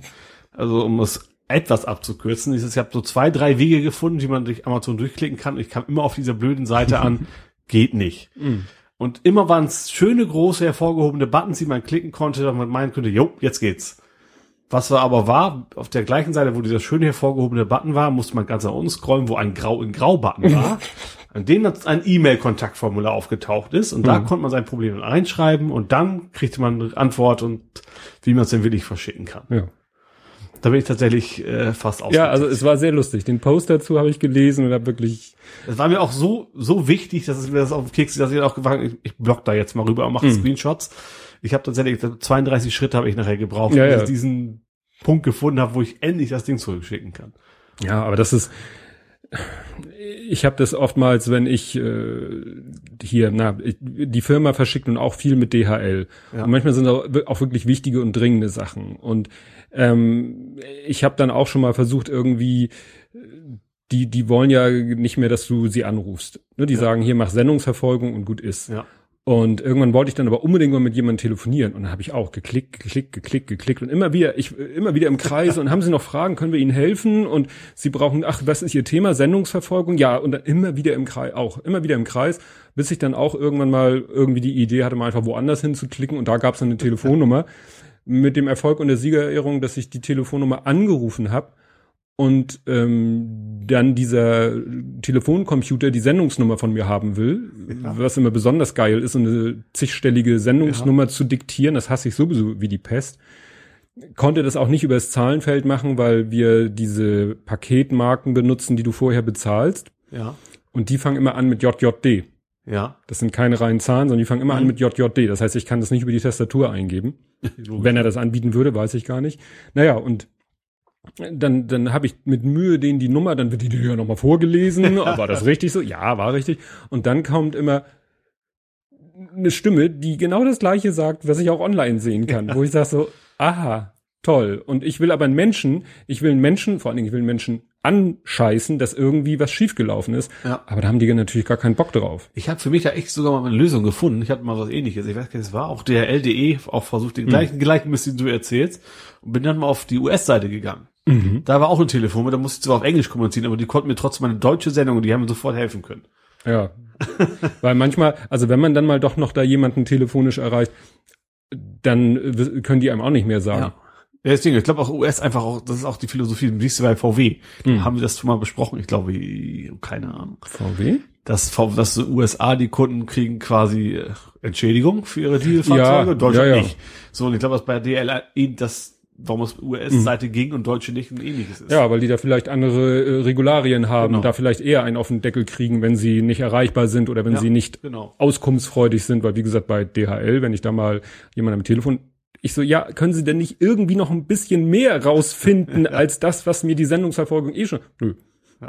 Also um es etwas abzukürzen, ich habe so zwei, drei Wege gefunden, wie man durch Amazon durchklicken kann. Ich kam immer auf dieser blöden Seite an, geht nicht. Und immer waren es schöne, große, hervorgehobene Buttons, die man klicken konnte, damit man meinen könnte, jo, jetzt geht's. Was war aber war, auf der gleichen Seite, wo dieser schön hervorgehobene Button war, musste man ganz nach unten scrollen, wo ein Grau in Grau-Button war, *laughs* an dem ein E-Mail-Kontaktformular aufgetaucht ist. Und da konnte man sein Problem reinschreiben und dann kriegte man eine Antwort und wie man es denn wirklich verschicken kann. Ja. Da bin ich tatsächlich äh, fast aus. Ja, also es war sehr lustig. Den Post dazu habe ich gelesen und habe wirklich, Es war mir auch so, so wichtig, dass es mir das auf den Keks, dass ich auch gefragt ich, ich block da jetzt mal rüber und mache Mhm. Screenshots. Ich habe tatsächlich 32 Schritte habe ich nachher gebraucht, Ja, bis ja. ich diesen Punkt gefunden habe, wo ich endlich das Ding zurückschicken kann. ja, aber das ist, ich habe das oftmals, wenn ich äh, hier, na, ich, die Firma verschickt nun auch viel mit DHL. Ja. Und manchmal sind auch, auch wirklich wichtige und dringende Sachen. Und ähm, ich habe dann auch schon mal versucht, irgendwie, die, die wollen ja nicht mehr, dass du sie anrufst. Ne, die sagen, hier mach Sendungsverfolgung und gut ist. Ja. Und irgendwann wollte ich dann aber unbedingt mal mit jemandem telefonieren. Und dann habe ich auch geklickt, geklickt, geklickt, geklickt und immer wieder, ich immer wieder im Kreis und haben Sie noch Fragen, können wir Ihnen helfen? Und Sie brauchen, ach, was ist Ihr Thema? Sendungsverfolgung? Ja, und dann immer wieder im Kreis, auch immer wieder im Kreis, bis ich dann auch irgendwann mal irgendwie die Idee hatte, mal einfach woanders hinzuklicken und da gab es dann eine Telefonnummer. Mit dem Erfolg und der Siegerehrung, dass ich die Telefonnummer angerufen habe und ähm, dann dieser Telefoncomputer die Sendungsnummer von mir haben will, was immer besonders geil ist, eine zigstellige Sendungsnummer zu diktieren, das hasse ich sowieso wie die Pest, konnte das auch nicht über das Zahlenfeld machen, weil wir diese Paketmarken benutzen, die du vorher bezahlst Ja. und die fangen immer an mit JJD. Ja. Das sind keine reinen Zahlen, sondern die fangen immer an Mhm. mit JJD. Das heißt, ich kann das nicht über die Tastatur eingeben. *laughs* Wenn er das anbieten würde, weiß ich gar nicht. Naja, und dann, dann habe ich mit Mühe denen die Nummer, dann wird die dir ja nochmal vorgelesen. *laughs* war das richtig so? Ja, war richtig. Und dann kommt immer eine Stimme, die genau das gleiche sagt, was ich auch online sehen kann, wo ich sage so, aha, toll. Und ich will aber einen Menschen, ich will einen Menschen, vor allen Dingen, ich will einen Menschen anscheißen, dass irgendwie was schiefgelaufen ist. Ja. Aber da haben die natürlich gar keinen Bock drauf. Ich habe für mich da echt sogar mal eine Lösung gefunden. Ich hatte mal was ähnliches. Ich weiß gar nicht, es war auch der LDE, auch versucht, Hm. den gleichen, gleichen Mist, den du erzählst. Und bin dann mal auf die US-Seite gegangen. Mhm. Da war auch ein Telefon, da musste ich zwar auf Englisch kommunizieren, aber die konnten mir trotzdem eine deutsche Sendung und die haben mir sofort helfen können. Ja. *laughs* Weil manchmal, also wenn man dann mal doch noch da jemanden telefonisch erreicht, dann können die einem auch nicht mehr sagen. Ja. Ja, deswegen, ich glaube auch US einfach auch, das ist auch die Philosophie, siehst du bei VW, Hm. haben wir das schon mal besprochen, ich glaube, keine Ahnung. VW? Dass, V- dass die USA, die Kunden kriegen quasi äh, Entschädigung für ihre Dieselfahrzeuge, Ja, Deutschland ja, ja. nicht. So, und ich glaube, was bei DLR, eh das, warum es US-Seite ging und Deutsche nicht, ein ähnliches ist. Ja, weil die da vielleicht andere äh, Regularien haben Genau. und da vielleicht eher einen auf den Deckel kriegen, wenn sie nicht erreichbar sind oder wenn Ja, sie nicht genau. auskunftsfreudig sind, weil wie gesagt, bei DHL, wenn ich da mal jemand am Telefon ich so, ja, können Sie denn nicht irgendwie noch ein bisschen mehr rausfinden *laughs* als das, was mir die Sendungsverfolgung eh schon. Nö.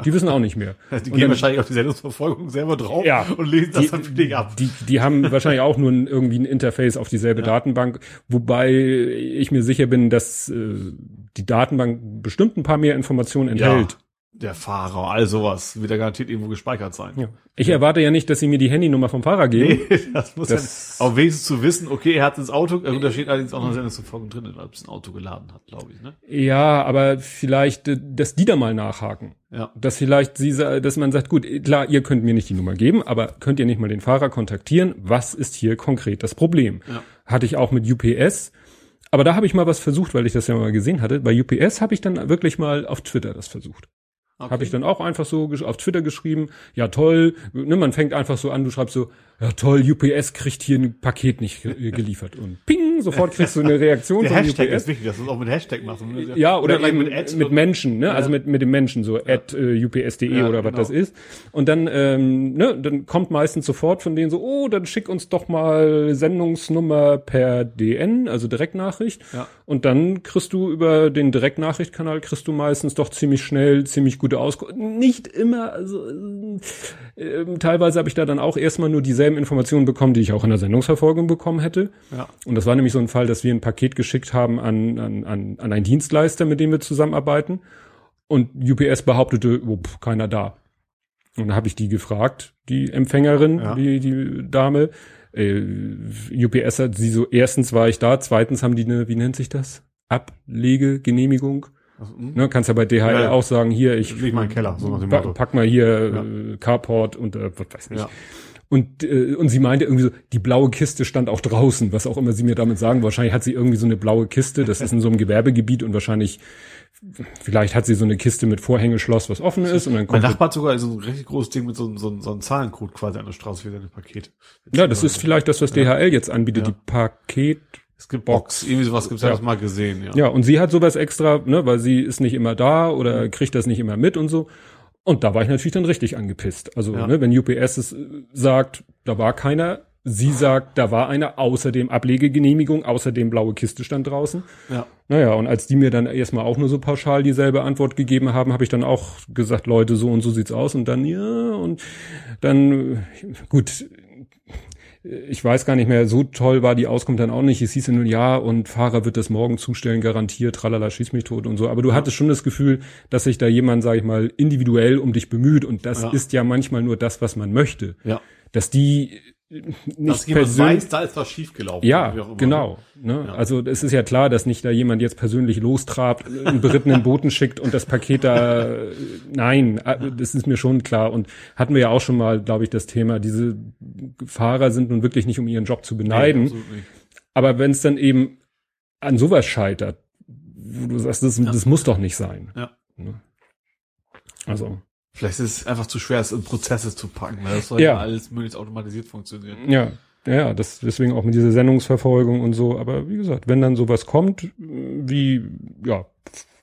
Die wissen auch nicht mehr. *laughs* Die gehen dann- wahrscheinlich auf die Sendungsverfolgung selber drauf Ja. und lesen das die, dann für dich ab. Die, die haben *laughs* wahrscheinlich auch nur ein, irgendwie ein Interface auf dieselbe Datenbank, wobei ich mir sicher bin, dass äh, die Datenbank bestimmt ein paar mehr Informationen enthält. Der Fahrer, all sowas, wird ja garantiert irgendwo gespeichert sein. Ja. Ich erwarte ja nicht, dass sie mir die Handynummer vom Fahrer geben. Nee, *laughs* das muss Das- ja, auch wenigstens zu wissen, okay, er hat ins Auto, äh, da steht allerdings auch noch Sendungsverfolgung drin, weil er ein Auto geladen hat, glaube ich, ne? Ja, aber vielleicht, äh, dass die da mal nachhaken. Ja. Dass vielleicht sie, dass man sagt, gut, klar, ihr könnt mir nicht die Nummer geben, aber könnt ihr nicht mal den Fahrer kontaktieren? Was ist hier konkret das Problem? Ja. Hatte ich auch mit UPS. Aber da habe ich mal was versucht, weil ich das ja mal gesehen hatte. Bei UPS habe ich dann wirklich mal auf Twitter das versucht. Okay. Habe ich dann auch einfach so auf Twitter geschrieben, ja toll, ne, man fängt einfach so an, du schreibst so, ja toll, UPS kriegt hier ein Paket nicht geliefert und ping, sofort kriegst du eine Reaktion Der von Hashtag UPS. ist wichtig, dass du es auch mit Hashtag machst. Ja, oder, oder mit, mit, mit Menschen, ne, ja. also mit, mit dem Menschen, so ja. at uh, ups.de ja, oder was genau. das ist. Und dann, ähm, ne, dann kommt meistens sofort von denen so, oh, dann schick uns doch mal Sendungsnummer per DN, also Direktnachricht. Ja. Und dann kriegst du über den Direktnachrichtkanal kriegst du meistens doch ziemlich schnell, ziemlich gute Auskunft. Nicht immer, also äh, teilweise habe ich da dann auch erstmal nur dieselben Informationen bekommen, die ich auch in der Sendungsverfolgung bekommen hätte. Ja. Und das war nämlich so ein Fall, dass wir ein Paket geschickt haben an, an, an, an einen Dienstleister, mit dem wir zusammenarbeiten. Und UPS behauptete, oh, pff, keiner da. Und da habe ich die gefragt, die Empfängerin, ja. die, die Dame. Äh, UPS hat sie so, erstens war ich da, zweitens haben die eine, wie nennt sich das? Ablegegenehmigung. Also, ne, kannst ja bei DHL ja, auch sagen, hier, ich leg mal Keller, so pa pack mal hier ja. äh, Carport und äh, was weiß nicht. Ja. Und, äh, und sie meinte irgendwie so, die blaue Kiste stand auch draußen, was auch immer sie mir damit sagen. Wahrscheinlich hat sie irgendwie so eine blaue Kiste, das ist in so einem Gewerbegebiet und wahrscheinlich, vielleicht hat sie so eine Kiste mit Vorhängeschloss, was offen ist. Und dann kommt mein Nachbar hat sogar so ein richtig großes Ding mit so, so, so einem Zahlencode quasi an der Straße für seine Paket. Ja, das ist vielleicht das, was DHL jetzt anbietet, die Paket es gibt Box, irgendwie sowas gibt's ja. ja mal gesehen, ja. Ja, und sie hat sowas extra, ne, weil sie ist nicht immer da oder kriegt das nicht immer mit und so. Und da war ich natürlich dann richtig angepisst. Also, ja. ne, wenn UPS es äh, sagt, da war keiner, sie sagt, da war einer, außerdem Ablegegenehmigung, außerdem blaue Kiste stand draußen. Ja. Naja, und als die mir dann erstmal auch nur so pauschal dieselbe Antwort gegeben haben, habe ich dann auch gesagt, Leute, so und so sieht's aus. Und dann, ja, und dann, gut, ich weiß gar nicht mehr, so toll war die Auskunft dann auch nicht. Es hieß nur, ja, und Fahrer wird das morgen zustellen, garantiert, tralala, schieß mich tot und so. Aber du ja. hattest schon das Gefühl, dass sich da jemand, sag ich mal, individuell um dich bemüht. Und das ja. ist ja manchmal nur das, was man möchte. Ja. Dass die nicht jemand weiß, da ist was schiefgelaufen. Ja, genau. Ne? Ja. Also es ist ja klar, dass nicht da jemand jetzt persönlich lostrabt, einen berittenen Boten schickt und das Paket da. Nein, äh, das ist mir schon klar. Und hatten wir ja auch schon mal, glaube ich, das Thema. Diese Fahrer sind nun wirklich nicht, um ihren Job zu beneiden. Nee, Aber wenn es dann eben an sowas scheitert, wo du sagst, das, ja. das muss doch nicht sein. Ja. Ne? Also. Vielleicht ist es einfach zu schwer, es in Prozesse zu packen, weil das soll ja, ja alles möglichst automatisiert funktionieren. Ja, ja, das deswegen auch mit dieser Sendungsverfolgung und so. Aber wie gesagt, wenn dann sowas kommt, wie ja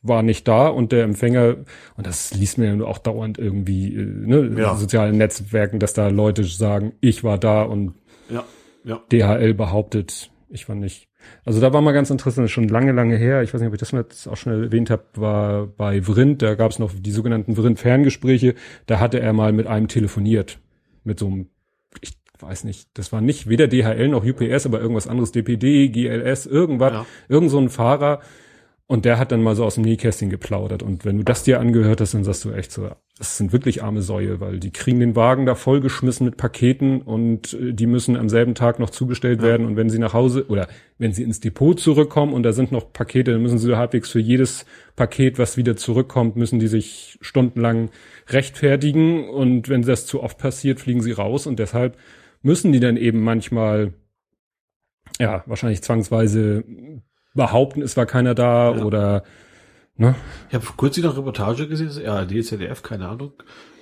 war nicht da und der Empfänger und das liest mir ja auch dauernd irgendwie äh, ne, ja. sozialen Netzwerken, dass da Leute sagen, ich war da und ja, ja. DHL behauptet, ich war nicht. Also da war mal ganz interessant, schon lange, lange her, ich weiß nicht, ob ich das mal jetzt auch schon erwähnt habe, war bei Vrind, da gab es noch die sogenannten Vrind-Ferngespräche, da hatte er mal mit einem telefoniert, mit so einem, ich weiß nicht, das war nicht weder DHL noch UPS, aber irgendwas anderes, DPD, GLS, irgendwas, ja. irgend so ein Fahrer, und der hat dann mal so aus dem Nähkästchen geplaudert. Und wenn du das dir angehört hast, dann sagst du echt so, das sind wirklich arme Säue, weil die kriegen den Wagen da vollgeschmissen mit Paketen und äh, die müssen am selben Tag noch zugestellt ja. werden. Und wenn sie nach Hause oder wenn sie ins Depot zurückkommen und da sind noch Pakete, dann müssen sie halbwegs für jedes Paket, was wieder zurückkommt, müssen die sich stundenlang rechtfertigen. Und wenn das zu oft passiert, fliegen sie raus. Und deshalb müssen die dann eben manchmal ja, wahrscheinlich zwangsweise behaupten, es war keiner da ja. oder ne? Ich habe kürzlich noch Reportage gesehen, das ARD, ZDF, keine Ahnung.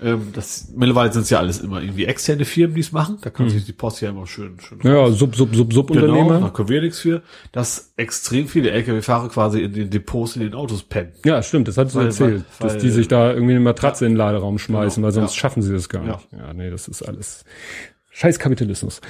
Ähm, das mittlerweile sind es ja alles immer irgendwie externe Firmen, die es machen. Da kann hm. sich die Post ja immer schön, schön. Ja, Sub, Sub, Sub, Sub genau, Unternehmer. Da können wir nichts für, dass extrem viele LKW-Fahrer quasi in den Depots in den Autos pennen. Ja, stimmt, das hat du erzählt, weil, dass die sich da irgendwie eine Matratze ja, in den Laderaum schmeißen, genau, weil sonst ja. schaffen sie das gar nicht. Ja. ja, nee, das ist alles Scheiß Kapitalismus.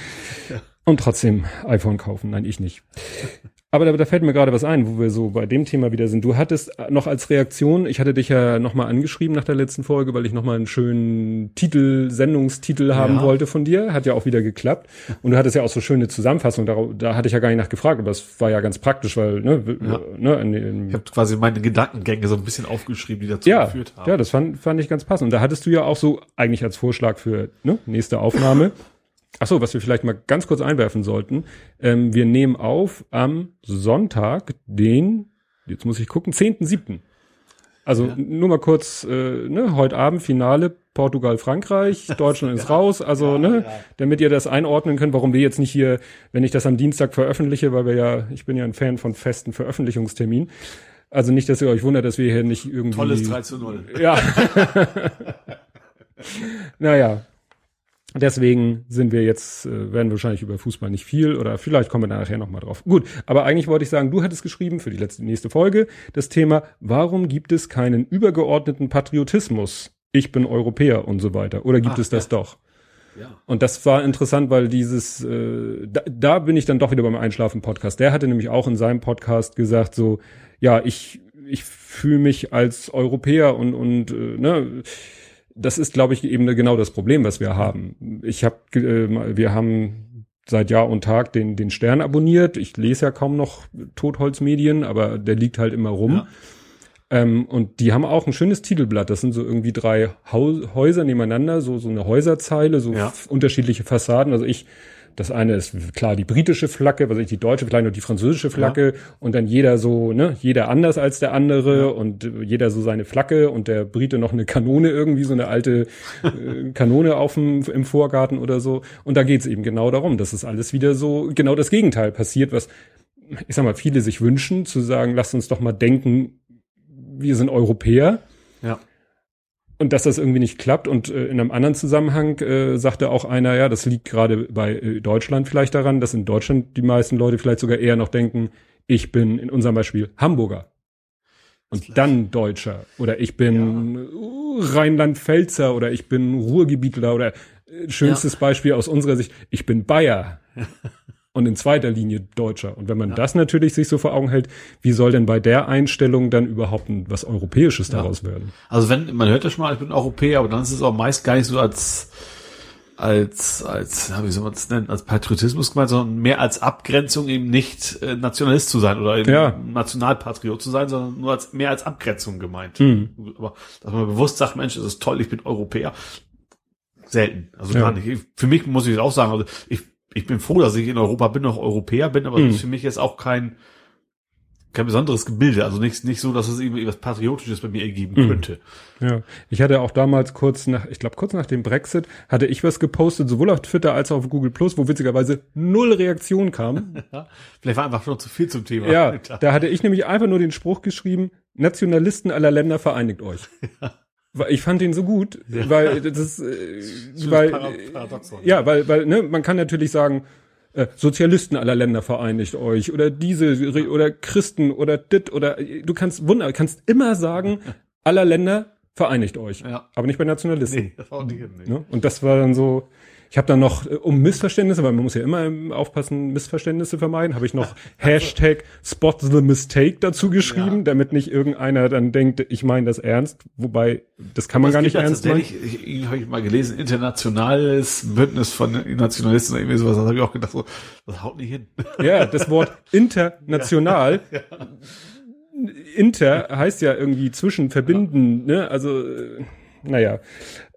Und trotzdem iPhone kaufen. Nein, ich nicht. *laughs* Aber da, da fällt mir gerade was ein, wo wir so bei dem Thema wieder sind. Du hattest noch als Reaktion, ich hatte dich ja nochmal angeschrieben nach der letzten Folge, weil ich nochmal einen schönen Titel, Sendungstitel haben ja. wollte von dir. Hat ja auch wieder geklappt. Und du hattest ja auch so schöne Zusammenfassung. Da, da hatte ich ja gar nicht nachgefragt, aber das war ja ganz praktisch, weil, ne, ja. ne in, in, ich habe quasi meine Gedankengänge so ein bisschen aufgeschrieben, die dazu ja, geführt haben. Ja, das fand, fand ich ganz passend. Und da hattest du ja auch so eigentlich als Vorschlag für ne, nächste Aufnahme Ach so, was wir vielleicht mal ganz kurz einwerfen sollten. Ähm, wir nehmen auf am Sonntag, den, jetzt muss ich gucken, 10.7. Also ja. nur mal kurz, äh, ne, heute Abend Finale Portugal, Frankreich, *laughs* Deutschland ist ja. raus. Also, ja, ne, damit ihr das einordnen könnt, warum wir jetzt nicht hier, wenn ich das am Dienstag veröffentliche, weil wir ja, ich bin ja ein Fan von festen Veröffentlichungstermin. Also nicht, dass ihr euch wundert, dass wir hier nicht irgendwie. Tolles 3 zu 0. Ja. *laughs* *laughs* naja. Deswegen sind wir jetzt, äh, werden wahrscheinlich über Fußball nicht viel oder vielleicht kommen wir da nachher nochmal drauf. Gut, aber eigentlich wollte ich sagen, du hattest geschrieben für die letzte, nächste Folge das Thema, warum gibt es keinen übergeordneten Patriotismus? Ich bin Europäer und so weiter. Oder gibt Ach, es das ja. doch? Ja. Und das war interessant, weil dieses, äh, da, da bin ich dann doch wieder beim Einschlafen-Podcast. Der hatte nämlich auch in seinem Podcast gesagt, so, ja, ich, ich fühle mich als Europäer und, und äh, ne, das ist, glaube ich, eben genau das Problem, was wir haben. Ich habe, äh, wir haben seit Jahr und Tag den, den Stern abonniert. Ich lese ja kaum noch Totholzmedien, aber der liegt halt immer rum. Ja. Ähm, und die haben auch ein schönes Titelblatt. Das sind so irgendwie drei Hau Häuser nebeneinander, so, so eine Häuserzeile, so Ja. unterschiedliche Fassaden. Also ich, das eine ist klar die britische Flagge, was weiß ich, die deutsche, vielleicht noch die französische Flagge und dann jeder so, ne, jeder anders als der andere und äh, jeder so seine Flagge und der Brite noch eine Kanone irgendwie, so eine alte äh, *laughs* Kanone auf dem, im Vorgarten oder so. Und da geht's eben genau darum, dass es alles wieder so genau das Gegenteil passiert, was ich sag mal, viele sich wünschen, zu sagen, lasst uns doch mal denken, wir sind Europäer Ja. Und dass das irgendwie nicht klappt. Und äh, in einem anderen Zusammenhang äh, sagte auch einer, ja, das liegt gerade bei äh, Deutschland vielleicht daran, dass in Deutschland die meisten Leute vielleicht sogar eher noch denken, ich bin in unserem Beispiel Hamburger. Und dann Deutscher. Oder ich bin uh, Rheinland-Pfälzer oder ich bin Ruhrgebietler oder äh, schönstes Beispiel aus unserer Sicht, ich bin Bayer. *laughs* Und in zweiter Linie Deutscher. Und wenn man das natürlich sich so vor Augen hält, wie soll denn bei der Einstellung dann überhaupt ein, was Europäisches daraus werden? Also wenn, man hört ja schon mal, ich bin Europäer, aber dann ist es auch meist gar nicht so als, als, als, ja, wie soll man es nennen, als Patriotismus gemeint, sondern mehr als Abgrenzung eben nicht äh, Nationalist zu sein oder Ja. Nationalpatriot zu sein, sondern nur als, mehr als Abgrenzung gemeint. Mhm. Aber, dass man bewusst sagt, Mensch, es ist toll, ich bin Europäer. Selten. Also Ja. gar nicht. Ich- Für mich muss ich auch sagen, also ich, ich bin froh, dass ich in Europa bin, noch Europäer bin, aber Mhm. das ist für mich jetzt auch kein, kein besonderes Gebilde. Also nicht, nicht so, dass es irgendwie was Patriotisches bei mir ergeben Mhm. könnte. Ja, ich hatte auch damals kurz nach, ich glaube kurz nach dem Brexit, hatte ich was gepostet, sowohl auf Twitter als auch auf Google Plus, wo witzigerweise null Reaktion kam. *laughs* Vielleicht war einfach schon zu viel zum Thema. ja, *laughs* da hatte ich nämlich einfach nur den Spruch geschrieben, Nationalisten aller Länder vereinigt euch. Ich fand den so gut, weil *laughs* das äh, weil, Para- Paradoxon. ja, weil, weil, ne, man kann natürlich sagen, äh, Sozialisten aller Länder vereinigt euch oder diese oder Christen oder dit oder du kannst wunder, kannst immer sagen, *laughs* aller Länder vereinigt euch, Ja. aber nicht bei Nationalisten. Nee, das war auch nicht nee. Ne? Und das war dann so, ich habe dann noch, äh, um Missverständnisse, weil man muss ja immer aufpassen, Missverständnisse vermeiden, habe ich noch *laughs* Hashtag Spot the Mistake dazu geschrieben, Ja. damit nicht irgendeiner dann denkt, ich meine das ernst, wobei das kann man Es gar nicht ernst meinen. tatsächlich, ich, ich, habe ich mal gelesen, internationales Bündnis von Nationalisten oder irgendwie sowas, da habe ich auch gedacht, so, das haut nicht hin. *laughs* Ja, das Wort international. *laughs* Inter heißt ja irgendwie zwischen, verbinden, ne? Also, äh, naja.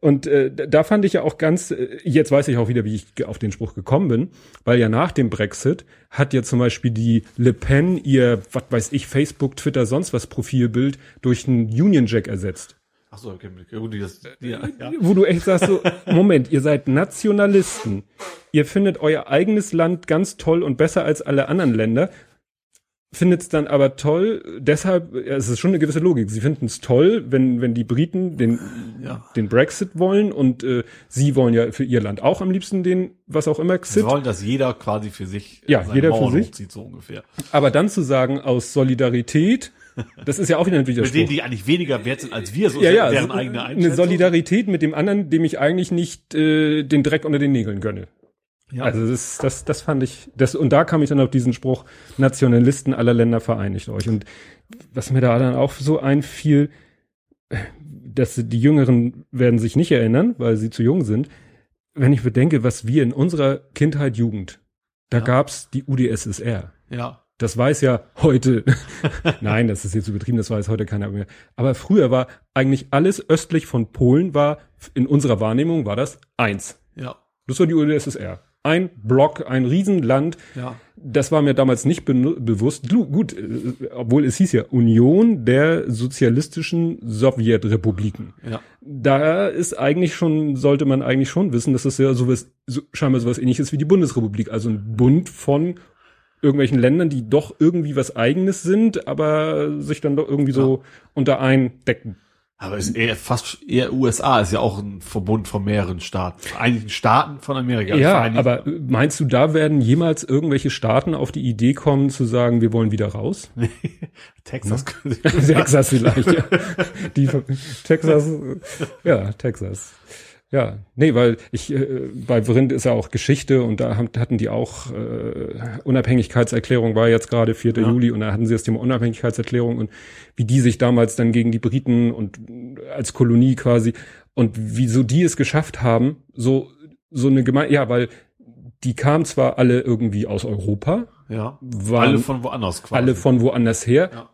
Und äh, da fand ich ja auch ganz, äh, jetzt weiß ich auch wieder, wie ich auf den Spruch gekommen bin, weil ja nach dem Brexit hat ja zum Beispiel die Le Pen ihr, was weiß ich, Facebook, Twitter, sonst was Profilbild durch einen Union Jack ersetzt. Ach so, okay, gut, das, ja, ja. Wo du echt sagst so, Moment, ihr seid Nationalisten. Ihr findet euer eigenes Land ganz toll und besser als alle anderen Länder. Findet es dann aber toll, deshalb, ja, es ist schon eine gewisse Logik. Sie finden es toll, wenn, wenn die Briten den, Ja. den Brexit wollen und äh, sie wollen ja für ihr Land auch am liebsten den, was auch immer, Sie Xit. wollen, dass jeder quasi für sich Ja, seine jeder für Mauern sich. hochzieht, so ungefähr. Aber dann zu sagen, aus Solidarität, das ist ja auch wieder ein Mit denen, Widerspruch. die eigentlich weniger wert sind als wir, so Ja, ist ja, deren so eigene eine Einschätzung. Solidarität mit dem anderen, dem ich eigentlich nicht äh, den Dreck unter den Nägeln gönne. Ja. Also das, das, das fand ich, das, und da kam ich dann auf diesen Spruch, Nationalisten aller Länder vereinigt euch. Und was mir da dann auch so einfiel, dass die Jüngeren werden sich nicht erinnern, weil sie zu jung sind. Wenn ich bedenke, was wir in unserer Kindheit, Jugend, da Ja. gab's die UdSSR. ja. Das weiß ja heute, *laughs* nein, das ist jetzt übertrieben, das weiß heute keiner mehr. Aber früher war eigentlich alles östlich von Polen war, in unserer Wahrnehmung war das eins. Ja. Das war die UdSSR. Ein Block, ein Riesenland. Ja. Das war mir damals nicht bewusst. Du, gut, äh, obwohl es hieß ja Union der sozialistischen Sowjetrepubliken. Ja. Da ist eigentlich schon, sollte man eigentlich schon wissen, dass es ja sowas, so, scheinbar sowas ähnliches wie die Bundesrepublik. Also ein Bund von irgendwelchen Ländern, die doch irgendwie was eigenes sind, aber sich dann doch irgendwie so unter eindecken. Aber ist eher fast eher USA ist ja auch ein Verbund von mehreren Staaten, Vereinigten Staaten von Amerika. Ja, aber meinst du, da werden jemals irgendwelche Staaten auf die Idee kommen zu sagen, wir wollen wieder raus? *laughs* Texas. *laughs* Texas vielleicht, ja. *laughs* Die, Texas, ja, Texas. Ja, nee, weil ich, äh, bei Vrind ist ja auch Geschichte und da haben, hatten die auch äh, Unabhängigkeitserklärung war jetzt gerade 4. Ja. Juli und da hatten sie das Thema Unabhängigkeitserklärung und wie die sich damals dann gegen die Briten und als Kolonie quasi und wieso die es geschafft haben, so so eine Gemeinde, ja, weil die kamen zwar alle irgendwie aus Europa, ja. waren Alle von woanders quasi. alle von woanders her. Ja.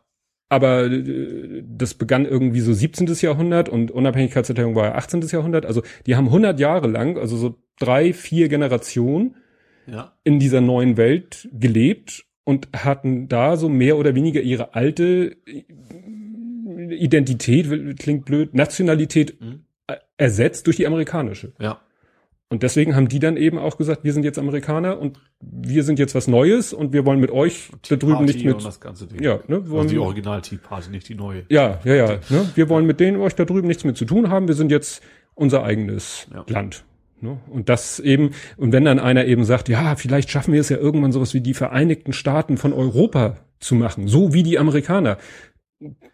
Aber äh, das begann irgendwie so 17. Jahrhundert und Unabhängigkeitserklärung war ja 18. Jahrhundert. Also die haben 100 Jahre lang, also so drei, vier Generationen ja. in dieser neuen Welt gelebt und hatten da so mehr oder weniger ihre alte Identität, klingt blöd, Nationalität Mhm. äh, ersetzt durch die amerikanische. Ja. Und deswegen haben die dann eben auch gesagt, wir sind jetzt Amerikaner und wir sind jetzt was Neues und wir wollen mit euch da drüben nicht mit. Ja, ne, wir Also wollen, die Original Tea Party, nicht die neue. ja, ja, ja. Ne? Wir wollen mit denen euch da drüben nichts mehr zu tun haben. Wir sind jetzt unser eigenes Ja. Land. Ne? Und das eben, und wenn dann einer eben sagt, ja, vielleicht schaffen wir es ja irgendwann sowas wie die Vereinigten Staaten von Europa zu machen, so wie die Amerikaner,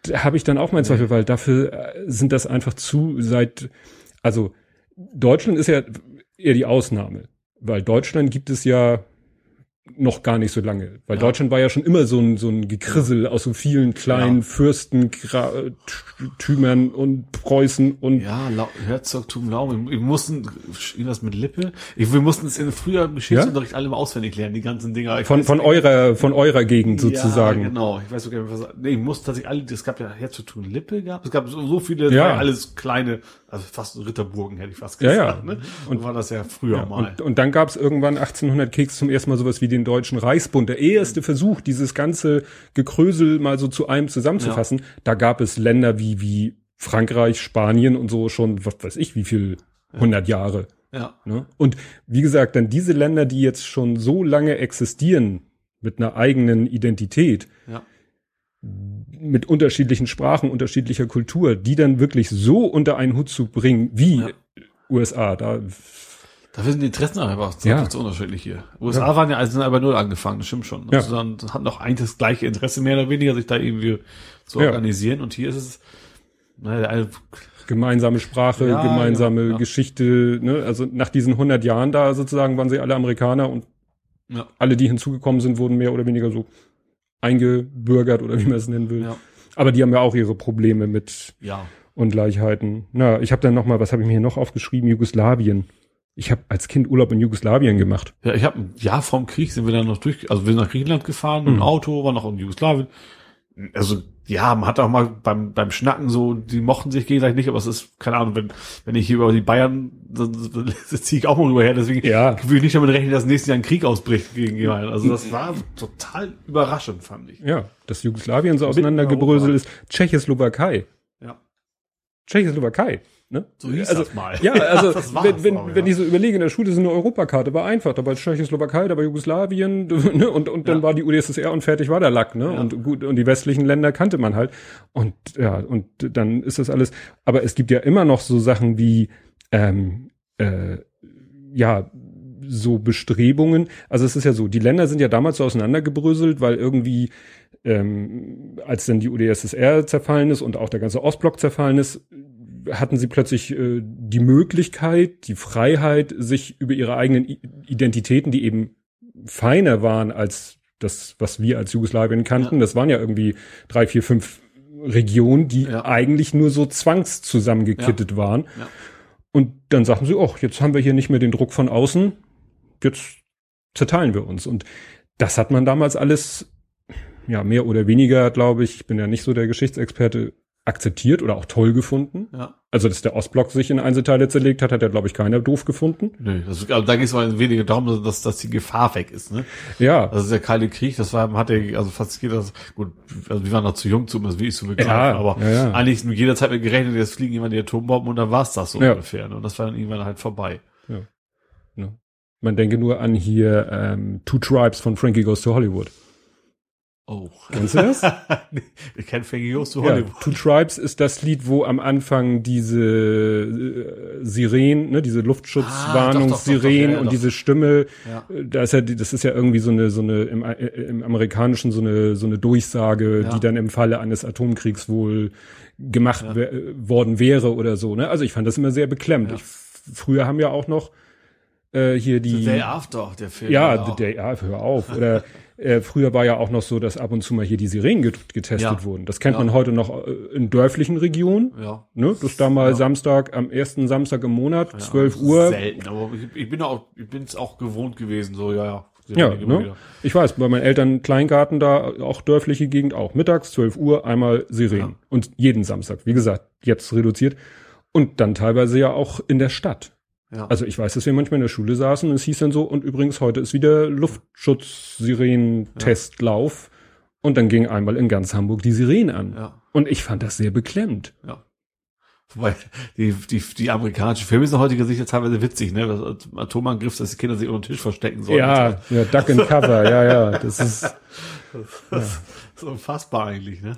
da habe ich dann auch meinen Zweifel, weil dafür äh, sind das einfach zu seit, also Deutschland ist ja eher die Ausnahme, weil Deutschland gibt es ja noch gar nicht so lange, weil Ja. Deutschland war ja schon immer so ein so ein Gekrissel aus so vielen kleinen Ja. Fürsten, Gra T- Tümern und Preußen und Ja, Lau Herzogtum Lauben. Wir mussten, irgendwas mit Lippe. Ich, wir mussten es in früher Geschichtsunterricht alle mal auswendig lernen, die ganzen Dinger. Ich von weiß von eurer von eurer Gegend sozusagen. Ja, genau. Ich weiß sogar nicht, was, nee, ich musste tatsächlich alle, es gab ja Herzogtum Lippe gab, es gab so, so viele, Ja. ja alles kleine, also fast Ritterburgen hätte ich fast Ja, gesagt, ja. ne? Und war das ja früher mal. Und, und dann gab es irgendwann 1800 Keks zum ersten Mal sowas wie den Deutschen Reichsbund. Der erste Versuch, dieses ganze Gekrösel mal so zu einem zusammenzufassen. Da gab es Länder wie, wie Frankreich, Spanien und so schon, was weiß ich, wie viel, 100 Jahre. ja. Ne? Und wie gesagt, dann diese Länder, die jetzt schon so lange existieren, mit einer eigenen Identität, Ja. Mit unterschiedlichen Sprachen, unterschiedlicher Kultur, die dann wirklich so unter einen Hut zu bringen, wie Ja. USA, da Da sind die Interessen einfach Ja. ja. so unterschiedlich hier. USA waren ja, also sind aber null angefangen, das stimmt schon. Ja. Also dann hatten noch eigentlich das gleiche Interesse mehr oder weniger, sich da irgendwie zu Ja. organisieren. Und hier ist es, naja, eine- gemeinsame Sprache, Ja, gemeinsame ja. Geschichte, ne? also nach diesen 100 Jahren da sozusagen waren sie alle Amerikaner und ja, alle, die hinzugekommen sind, wurden mehr oder weniger so eingebürgert oder wie man es nennen will. ja, Aber die haben ja auch ihre Probleme mit ja. Ungleichheiten. Na, ich habe dann noch mal, was habe ich mir hier noch aufgeschrieben? Jugoslawien. Ich habe als Kind Urlaub in Jugoslawien gemacht. Ja, ich habe ein Jahr vorm Krieg sind wir dann noch durch, also wir sind nach Griechenland gefahren mit dem Mhm. Auto, war noch in Jugoslawien. Also ja, man hat auch mal beim beim Schnacken so, die mochten sich gegenseitig nicht, aber es ist keine Ahnung, wenn wenn ich hier über die Bayern, dann, dann *laughs* ziehe ich auch mal rüber her. Deswegen Ja. will ich nicht damit rechnen, dass nächstes Jahr ein Krieg ausbricht gegen jemanden. Also das war total überraschend, fand ich. Ja, dass Jugoslawien so auseinandergebröselt ist. Tschechoslowakei. Ja, Tschechoslowakei. Ne? so hieß also, das mal. Ja, *laughs* also war's wenn, wenn, auch, ja. wenn ich so überlege, in der Schule ist eine Europakarte, war einfach. Da war Tschechoslowakei, da war Jugoslawien *laughs* ne? und, und dann Ja. war die UdSSR und fertig war der Lack. Ne? Ja. Und gut, und die westlichen Länder kannte man halt. Und ja, und dann ist das alles. Aber es gibt ja immer noch so Sachen wie ähm, äh, ja so Bestrebungen. Also es ist ja so, die Länder sind ja damals so auseinandergebröselt, weil irgendwie ähm, als dann die UdSSR zerfallen ist und auch der ganze Ostblock zerfallen ist, hatten sie plötzlich äh, die Möglichkeit, die Freiheit, sich über ihre eigenen I Identitäten, die eben feiner waren als das, was wir als Jugoslawien kannten, Ja. das waren ja irgendwie drei, vier, fünf Regionen, die Ja. eigentlich nur so zwangs zusammengekittet waren. Ja. Und dann sagten sie, oh, jetzt haben wir hier nicht mehr den Druck von außen, jetzt zerteilen wir uns. Und das hat man damals alles, ja, mehr oder weniger, glaube ich, ich bin ja nicht so der Geschichtsexperte, akzeptiert oder auch toll gefunden. Ja. Also, dass der Ostblock sich in Einzelteile zerlegt hat, hat ja, glaube ich, keiner doof gefunden. Nö, das, also da geht es mal weniger darum, dass, dass die Gefahr weg ist. Ne? Ja, Also der Kalte Krieg, das war, hat ja, also fast jeder, gut, also wir waren noch zu jung, um das wie ich so begreifen, Ja, aber ja, ja. eigentlich mit jeder Zeit mit gerechnet, jetzt fliegen jemand die Atombomben und dann war's das so Ja. ungefähr. Ne? Und das war dann irgendwann halt vorbei. ne? Man denke nur an hier ähm, Two Tribes von Frankie Goes to Hollywood. Oh. Kennst du das? *laughs* ich kenne Goes to Ja, Hollywood. Two Tribes ist das Lied, wo am Anfang diese äh, Sirenen, ne, diese Ah, Luftschutzwarnungssirenen ja, und diese Stimme, Ja. äh, da ist ja, das ist ja irgendwie so eine, so eine im, äh, im Amerikanischen so eine, so eine Durchsage, Ja. die dann im Falle eines Atomkriegs wohl gemacht wer- äh, worden wäre oder so. Ne? Also ich fand das immer sehr beklemmt. Ja. Ich, früher haben ja auch noch äh, hier die The Day After, der Film. ja. The Day, ja, hör auf. Oder *laughs* äh, früher war ja auch noch so, dass ab und zu mal hier die Sirenen get getestet Ja. wurden. Das kennt Ja. man heute noch äh, in dörflichen Regionen. Ja. Ne? Das da mal Ja. Samstag, am ersten Samstag im Monat, Ja, 12 Uhr. Selten, aber ich, ich bin auch, ich bin es auch gewohnt gewesen, so, ja, ja. Ja, ne? wieder. Ich weiß, bei meinen Eltern Kleingarten da, auch dörfliche Gegend auch. Mittags, 12 Uhr, einmal Sirenen. Ja. Und jeden Samstag. Wie gesagt, jetzt reduziert. Und dann teilweise ja auch in der Stadt. Ja. Also ich weiß, dass wir manchmal in der Schule saßen und es hieß dann so, und übrigens heute ist wieder Luftschutzsirenen-Testlauf. Und dann ging einmal in ganz Hamburg die Sirene an. ja, Und ich fand das sehr beklemmt. ja. Wobei, die, die, die amerikanischen Filme sind heutiger Sicht ja teilweise witzig, ne? Das Atomangriff, dass die Kinder sich unter den Tisch verstecken sollen. Ja, ja, Duck and Cover, ja, ja. Das *laughs* ist, Das *laughs* ist unfassbar eigentlich, ne?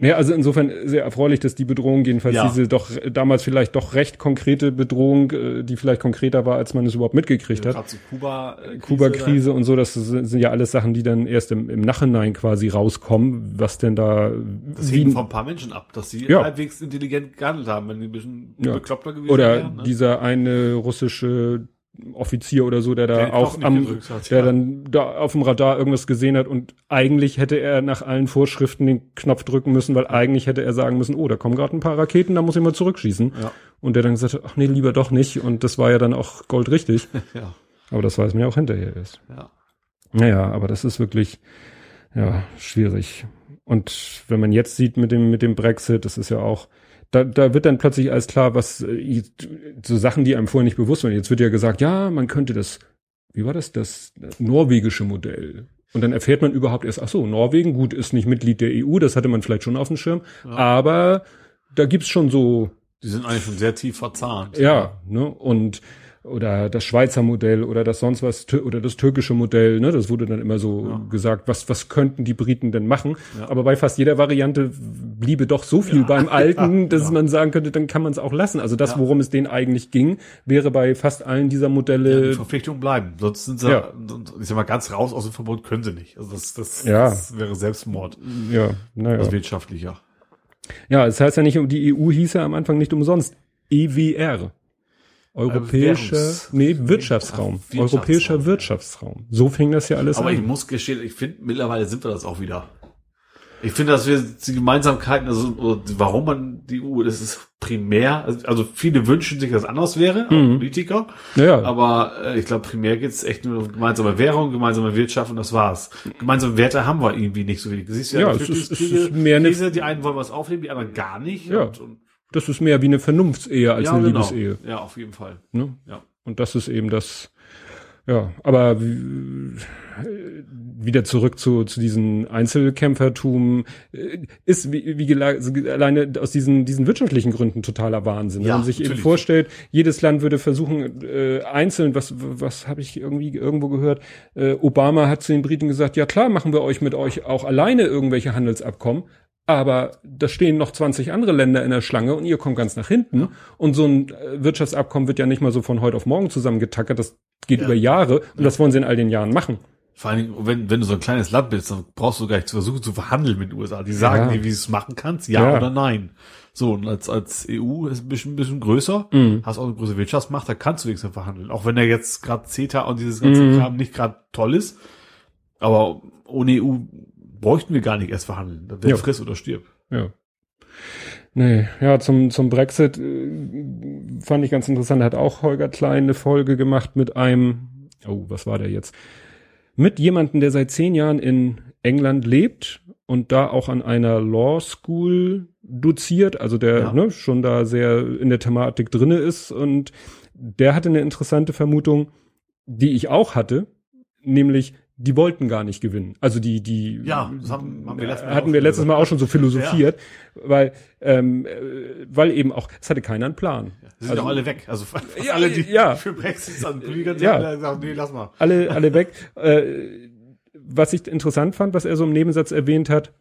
ja, also insofern sehr erfreulich, dass die Bedrohung jedenfalls Ja. diese doch damals vielleicht doch recht konkrete Bedrohung, äh, die vielleicht konkreter war, als man es überhaupt mitgekriegt hat. Gerade so Kuba, äh, Kuba-Krise und so, das sind ja alles Sachen, die dann erst im, im Nachhinein quasi rauskommen, was denn da Das hängt von ein paar Menschen ab, dass sie Ja. halbwegs intelligent gehandelt haben, wenn die ein bisschen Ja. bekloppter gewesen oder wären. Ne? dieser eine russische Offizier oder so, der da Der auch am, hat, der ja. dann da auf dem Radar irgendwas gesehen hat und eigentlich hätte er nach allen Vorschriften den Knopf drücken müssen, weil eigentlich hätte er sagen müssen, oh, da kommen gerade ein paar Raketen, da muss ich mal zurückschießen. Ja. Und der dann gesagt hat, ach nee, lieber doch nicht. Und das war ja dann auch goldrichtig. *laughs* ja, Aber das weiß man ja auch hinterher erst. ja. Naja, aber das ist wirklich, ja, schwierig. Und wenn man jetzt sieht mit dem, mit dem Brexit, das ist ja auch, da, da wird dann plötzlich alles klar, was, äh, so Sachen, die einem vorher nicht bewusst waren. Jetzt wird ja gesagt, ja, man könnte das, wie war das, das, norwegische Modell. Und dann erfährt man überhaupt erst, ach so, Norwegen, gut, ist nicht Mitglied der EU, das hatte man vielleicht schon auf dem Schirm, aber da gibt's schon so Die sind eigentlich schon sehr tief verzahnt. ja, ne? Und oder das Schweizer Modell oder das sonst was oder das türkische Modell, ne? Das wurde dann immer so Ja. gesagt, was was könnten die Briten denn machen? Ja. Aber bei fast jeder Variante bliebe doch so viel Ja. beim Alten, *laughs* dass man sagen könnte, dann kann man es auch lassen. Also das, worum es denen eigentlich ging, wäre bei fast allen dieser Ja, die Modelle Verpflichtungen bleiben. Sonst sind sie, Ja. ich sag mal, ganz raus aus dem Verbund können sie nicht. Also das, das, das wäre Selbstmord. ja, naja. Also wirtschaftlicher. Ja, es heißt ja nicht, die EU hieß ja am Anfang nicht umsonst EWR. Europäischer, Währungs- nee, Wirtschaftsraum. Wirtschaftsraum, Europäischer ja. Wirtschaftsraum. So fing das ja alles Aber an. ich muss gestehen, ich finde, mittlerweile sind wir das auch wieder. Ich finde, dass wir die Gemeinsamkeiten, also warum man die EU, das ist primär, also, viele wünschen sich, dass anders wäre, Mhm. Politiker, Naja, aber äh, ich glaube, primär geht's echt nur um gemeinsame Währung, gemeinsame Wirtschaft und das war's. Gemeinsame Werte haben wir irgendwie nicht so wenig. Du siehst ja, Ja, die es ist- es ist mehr Krise, die einen wollen was aufnehmen, die anderen gar nicht. Ja. Und, und, das ist mehr wie eine Vernunftsehe als eine genau. Liebesehe. Ja, auf jeden Fall. Ne? Ja. Und das ist eben das, ja, aber wie- wieder zurück zu, zu diesen Einzelkämpfertum, äh, ist wie, wie gela- so alleine aus diesen, diesen wirtschaftlichen Gründen totaler Wahnsinn. Wenn Ja, man sich eben natürlich. vorstellt, jedes Land würde versuchen, äh, einzeln, was, was habe ich irgendwie irgendwo gehört, äh, Obama hat zu den Briten gesagt, ja klar, machen wir euch mit euch auch alleine irgendwelche Handelsabkommen, aber da stehen noch 20 andere Länder in der Schlange und ihr kommt ganz nach hinten. Und so ein äh, Wirtschaftsabkommen wird ja nicht mal so von heute auf morgen zusammengetackert, das geht Ja. über Jahre und das wollen sie in all den Jahren machen. Vor allen Dingen, wenn, wenn du so ein kleines Land bist, dann brauchst du gar nicht zu versuchen zu verhandeln mit den USA. Die sagen Ja. dir, wie du es machen kannst, ja, Ja. oder nein. So, und als, als EU ist ein bisschen, ein bisschen größer, Mhm. hast auch eine große Wirtschaftsmacht, da kannst du nichts mehr verhandeln. Auch wenn da jetzt gerade CETA und dieses ganze Mhm. Kram nicht gerade toll ist. Aber ohne EU bräuchten wir gar nicht erst verhandeln. Wäre Ja. friss oder stirb. Ja. Nee, ja, zum, zum Brexit äh, fand ich ganz interessant. Hat auch Holger Klein eine Folge gemacht mit einem, oh, was war der jetzt? Mit jemandem, der seit zehn Jahren in England lebt und da auch an einer Law School doziert, also der Ja. ne, schon da sehr in der Thematik drinne ist. Und der hatte eine interessante Vermutung, die ich auch hatte, nämlich die wollten gar nicht gewinnen. Also die, die Ja, das haben, haben wir letztes hatten auch wir letztes Mal gesagt. auch schon so philosophiert, weil, ähm, äh, weil eben auch, es hatte keiner einen Plan. Sie sind Also- doch alle weg. Also Ja, alle, die ja. für Brexit sind, die ganzen Ja. alle sagen, nee, lass mal. alle, alle weg. Äh, was ich interessant fand, was er so im Nebensatz erwähnt hat,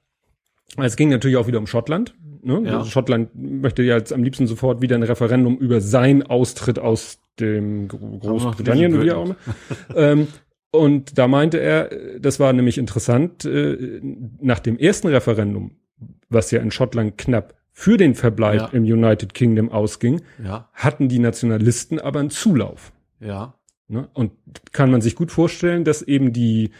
es ging natürlich auch wieder um Schottland. Ne? Ja. Also Schottland möchte ja jetzt am liebsten sofort wieder ein Referendum über seinen Austritt aus dem Gro- Großbritannien, wie auch immer. ähm, und da meinte er, das war nämlich interessant, äh, nach dem ersten Referendum, was ja in Schottland knapp für den Verbleib Ja. im United Kingdom ausging, Ja, hatten die Nationalisten aber einen Zulauf. ja. Ne? Und kann man sich gut vorstellen, dass eben die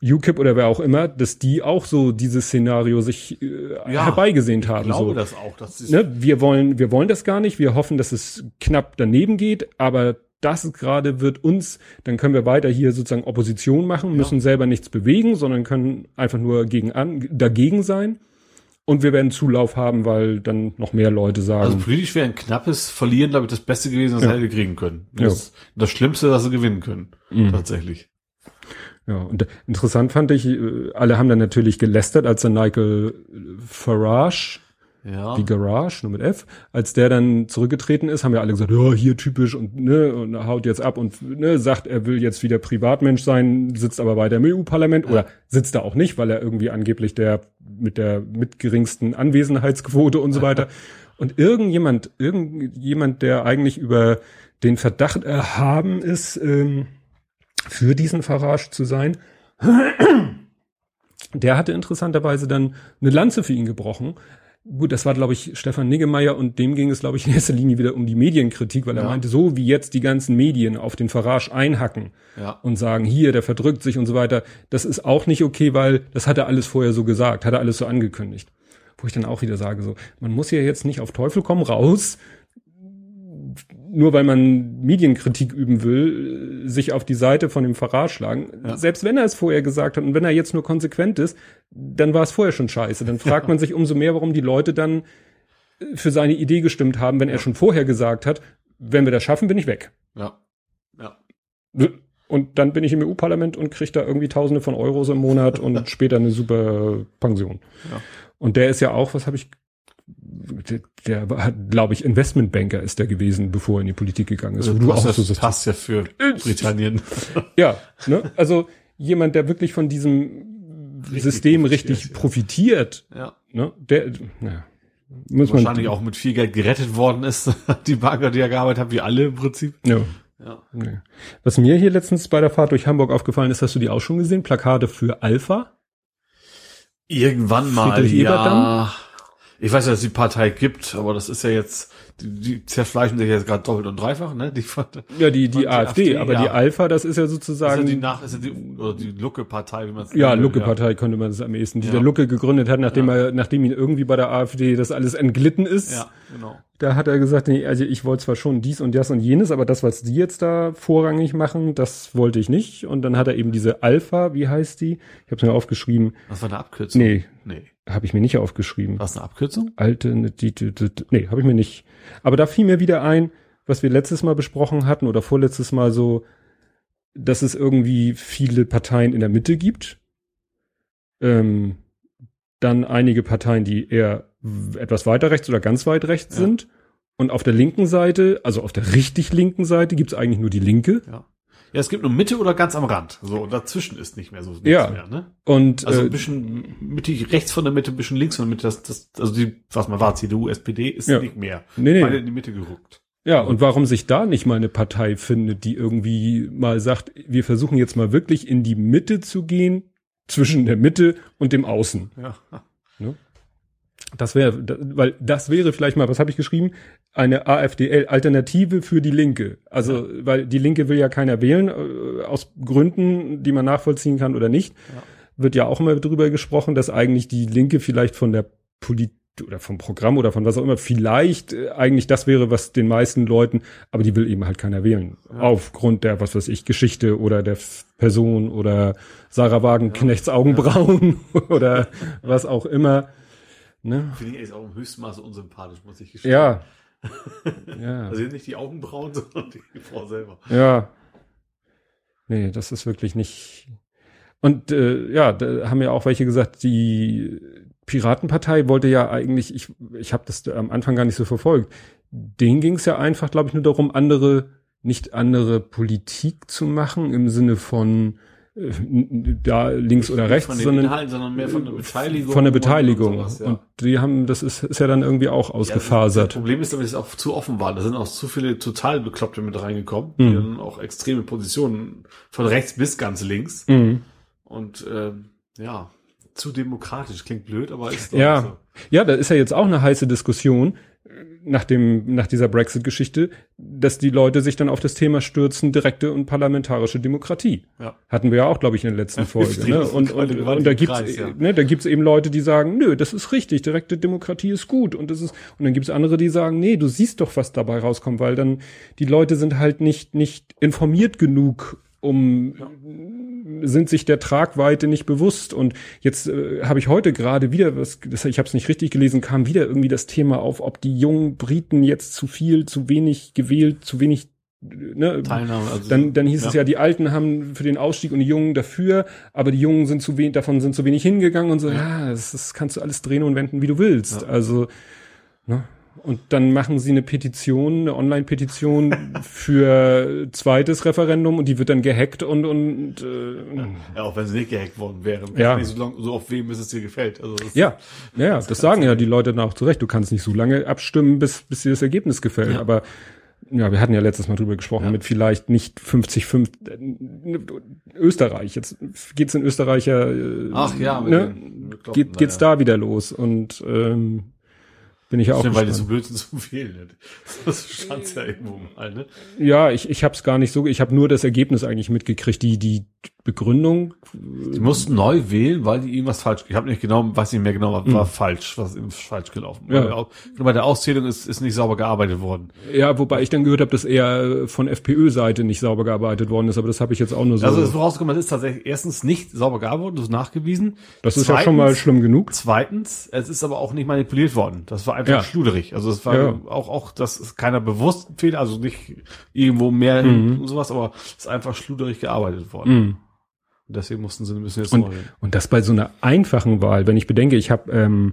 UKIP oder wer auch immer, dass die auch so dieses Szenario sich äh, Ja, herbeigesehnt Ich haben. glaube so. das auch. Das ist, Ne? Wir wollen, wir wollen das gar nicht. Wir hoffen, dass es knapp daneben geht, aber das gerade wird uns, dann können wir weiter hier sozusagen Opposition machen, müssen selber nichts bewegen, sondern können einfach nur gegen an, dagegen sein. Und wir werden Zulauf haben, weil dann noch mehr Leute sagen. Also politisch wäre ein knappes Verlieren, glaube ich, das Beste gewesen, was Ja. sie hätte kriegen können. Das, das Schlimmste, dass sie gewinnen können. Mhm. Tatsächlich. Ja, und interessant fand ich, äh, alle haben dann natürlich gelästert, als dann Michael Farage, Ja. die Garage, nur mit F, als der dann zurückgetreten ist, haben ja alle gesagt, ja, hier typisch und ne, und haut jetzt ab und ne, sagt, er will jetzt wieder Privatmensch sein, sitzt aber weiter im EU-Parlament oder sitzt da auch nicht, weil er irgendwie angeblich der mit der mitgeringsten Anwesenheitsquote und so *laughs* weiter. Und irgendjemand, irgendjemand, der eigentlich über den Verdacht erhaben ist, ähm, für diesen Farage zu sein, der hatte interessanterweise dann eine Lanze für ihn gebrochen. Gut, das war, glaube ich, Stefan Niggemeier und dem ging es, glaube ich, in erster Linie wieder um die Medienkritik, weil er Ja. meinte, so wie jetzt die ganzen Medien auf den Farage einhacken Ja. und sagen, hier, der verdrückt sich und so weiter, das ist auch nicht okay, weil das hat er alles vorher so gesagt, hat er alles so angekündigt. Wo ich dann auch wieder sage, so, man muss ja jetzt nicht auf Teufel komm raus, nur weil man Medienkritik üben will, sich auf die Seite von dem Farage schlagen. Ja. Selbst wenn er es vorher gesagt hat und wenn er jetzt nur konsequent ist, dann war es vorher schon scheiße. Dann *laughs* fragt man sich umso mehr, warum die Leute dann äh, für seine Idee gestimmt haben, wenn er schon vorher gesagt hat, wenn wir das schaffen, bin ich weg. Ja. Ja. Und dann bin ich im EU-Parlament und kriege da irgendwie Tausende von Euros im Monat und *laughs* später eine super Pension. Ja. Und der ist ja auch, was habe ich, der, der war, glaube ich, Investmentbanker ist der gewesen, bevor er in die Politik gegangen ist. wo du auch so das sagst. passt ja für Britannien. *laughs* Ja, ne? also jemand, der wirklich von diesem Richtig System richtig ja. profitiert, ja. ne? Der, ja, muss man Wahrscheinlich auch mit viel Geld gerettet worden ist. *laughs* Die Banker, die er gearbeitet haben, wie alle im Prinzip. Ja. Ja. Was mir hier letztens bei der Fahrt durch Hamburg aufgefallen ist, hast du die auch schon gesehen? Plakate für Alpha? Irgendwann mal, Friedrich ja. Eberdamm? Ich weiß, dass es die Partei gibt, aber das ist ja jetzt, die, die zerfleischen sich jetzt gerade doppelt und dreifach, ne? Die, Ja, die, die AfD, AfD, aber ja. die Alpha, das ist ja ist ja sozusagen. die nach, ist ja die, oder die Lucke-Partei, wie man es ja, Lucke-Partei könnte man das am ehesten, die Ja. der Lucke gegründet hat, nachdem Ja. er, nachdem ihn irgendwie bei der AfD das alles entglitten ist. Ja, genau. Da hat er gesagt, nee, also ich wollte zwar schon dies und das und jenes, aber das, was die jetzt da vorrangig machen, das wollte ich nicht. Und dann hat er eben diese Alpha, wie heißt die? Ich habe es mir aufgeschrieben. Was war eine Abkürzung? Nee, Nee. Habe ich mir nicht aufgeschrieben. War es eine Abkürzung? Alte, ne, die, die, die, nee, habe ich mir nicht. Aber da fiel mir wieder ein, was wir letztes Mal besprochen hatten oder vorletztes Mal so, dass es irgendwie viele Parteien in der Mitte gibt. Ähm, dann einige Parteien, die eher etwas weiter rechts oder ganz weit rechts Ja. sind. Und auf der linken Seite, also auf der richtig linken Seite, gibt's eigentlich nur die Linke. Ja. Ja, es gibt nur Mitte oder ganz am Rand. So, und dazwischen ist nicht mehr so nichts Ja. mehr, ne? Und Also äh, ein bisschen mittig rechts von der Mitte, ein bisschen links von der Mitte, das, das, also die, was man war, CDU, SPD, ist Ja. nicht mehr. nee, Beide nee. in die Mitte gerückt. Ja, und warum sich da nicht mal eine Partei findet, die irgendwie mal sagt, wir versuchen jetzt mal wirklich in die Mitte zu gehen, zwischen der Mitte und dem Außen. Ja. Das wäre, weil das wäre vielleicht mal, was habe ich geschrieben? Eine AfD-Alternative für die Linke. Also, weil die Linke will ja keiner wählen, äh, aus Gründen, die man nachvollziehen kann oder nicht. Ja. Wird ja auch immer drüber gesprochen, dass eigentlich die Linke vielleicht von der Politik oder vom Programm oder von was auch immer, vielleicht äh, eigentlich das wäre, was den meisten Leuten, aber die will eben halt keiner wählen. Ja. Aufgrund der, was weiß ich, Geschichte oder der Person oder Sarah Wagenknechts Augenbrauen *laughs* oder was auch immer. Ne? Finde ich jetzt auch im höchsten Maße unsympathisch, muss ich gestehen. Ja. *laughs* ja. Also nicht die Augenbrauen, *laughs* sondern die Frau selber. Ja. Nee, das ist wirklich nicht. Und äh, ja, da haben ja auch welche gesagt, die Piratenpartei wollte ja eigentlich, ich, ich habe das am Anfang gar nicht so verfolgt, denen ging es ja einfach, glaube ich, nur darum, andere, nicht andere Politik zu machen im Sinne von da links oder rechts, von sondern Inhalten, sondern mehr von der Beteiligung. von der Beteiligung. Und, sowas, ja. Und die haben, das ist, ist ja dann irgendwie auch Ja, ausgefasert. Das Problem ist, dass es auch zu offen war. Da sind auch zu viele total Bekloppte mit reingekommen. Die Mhm. dann auch extreme Positionen von rechts bis ganz links. Mhm. Und ähm, ja, zu demokratisch. Klingt blöd, aber ist doch Ja. so. Ja, da ist ja jetzt auch eine heiße Diskussion äh, nach dem, nach dieser Brexit-Geschichte, dass die Leute sich dann auf das Thema stürzen, direkte und parlamentarische Demokratie. Ja. Hatten wir ja auch, glaube ich, in der letzten Folge. Ne? Und, und, und da gibt's, Kreis, ja. ne, da gibt's eben Leute, die sagen, nö, das ist richtig, direkte Demokratie ist gut und das ist, und dann gibt's andere, die sagen, nee, du siehst doch, was dabei rauskommt, weil dann die Leute sind halt nicht, nicht informiert genug, um sind sich der Tragweite nicht bewusst. Und jetzt äh, habe ich heute gerade wieder, was, das, ich habe es nicht richtig gelesen, kam wieder irgendwie das Thema auf, ob die jungen Briten jetzt zu viel, zu wenig gewählt, zu wenig ne, Teilnahme. Also, dann, dann hieß es ja, die Alten haben für den Ausstieg und die Jungen dafür, aber die Jungen sind zu wenig, davon sind zu wenig hingegangen und so, ja, das, das kannst du alles drehen und wenden, wie du willst. Ja. Also, ne? Und dann machen sie eine Petition, eine Online-Petition *laughs* für zweites Referendum und die wird dann gehackt und, und äh, ja, auch wenn sie nicht gehackt worden wären. Ja. So, lang, so oft wem, bis es dir gefällt. Also das, ja, ja, ja, das sagen ja die Leute dann auch zurecht. Du kannst nicht so lange abstimmen, bis, bis dir das Ergebnis gefällt. Ja. Aber ja, wir hatten ja letztes Mal drüber gesprochen, Ja. mit vielleicht nicht 50, 5, äh, Österreich. Jetzt geht's in Österreich ja, äh, Ach ja, mit ne? den Bekloppten Geht, geht's ja. da wieder los und ähm, bin ich ja auch Stimmt, weil die gespannt. blöd sind zu wählen. Das stand ja irgendwo mal, ne? Ja, ich, ich habe es gar nicht so, ich habe nur das Ergebnis eigentlich mitgekriegt, die die Begründung. Die mussten neu wählen, weil die irgendwas falsch, ich habe nicht genau, weiß nicht mehr genau, war, war falsch, was ist falsch gelaufen. Ja. Bei, der Au- bei der Auszählung ist, ist nicht sauber gearbeitet worden. Ja, wobei ich dann gehört habe, dass eher von FPÖ-Seite nicht sauber gearbeitet worden ist, aber das habe ich jetzt auch nur so. Also es ist rausgekommen, es ist tatsächlich erstens nicht sauber gearbeitet worden, das ist nachgewiesen. das ist ja schon mal schlimm genug. Zweitens, es ist aber auch nicht manipuliert worden. Das war einfach Ja. schluderig. Also es war Ja. auch, auch, das ist keiner bewusst Fehler, also nicht irgendwo mehr Mhm. und sowas, aber es ist einfach schluderig gearbeitet worden. Mhm. Und deswegen mussten sie müssen jetzt Und, neu und das bei so einer einfachen Wahl, wenn ich bedenke, ich habe ähm,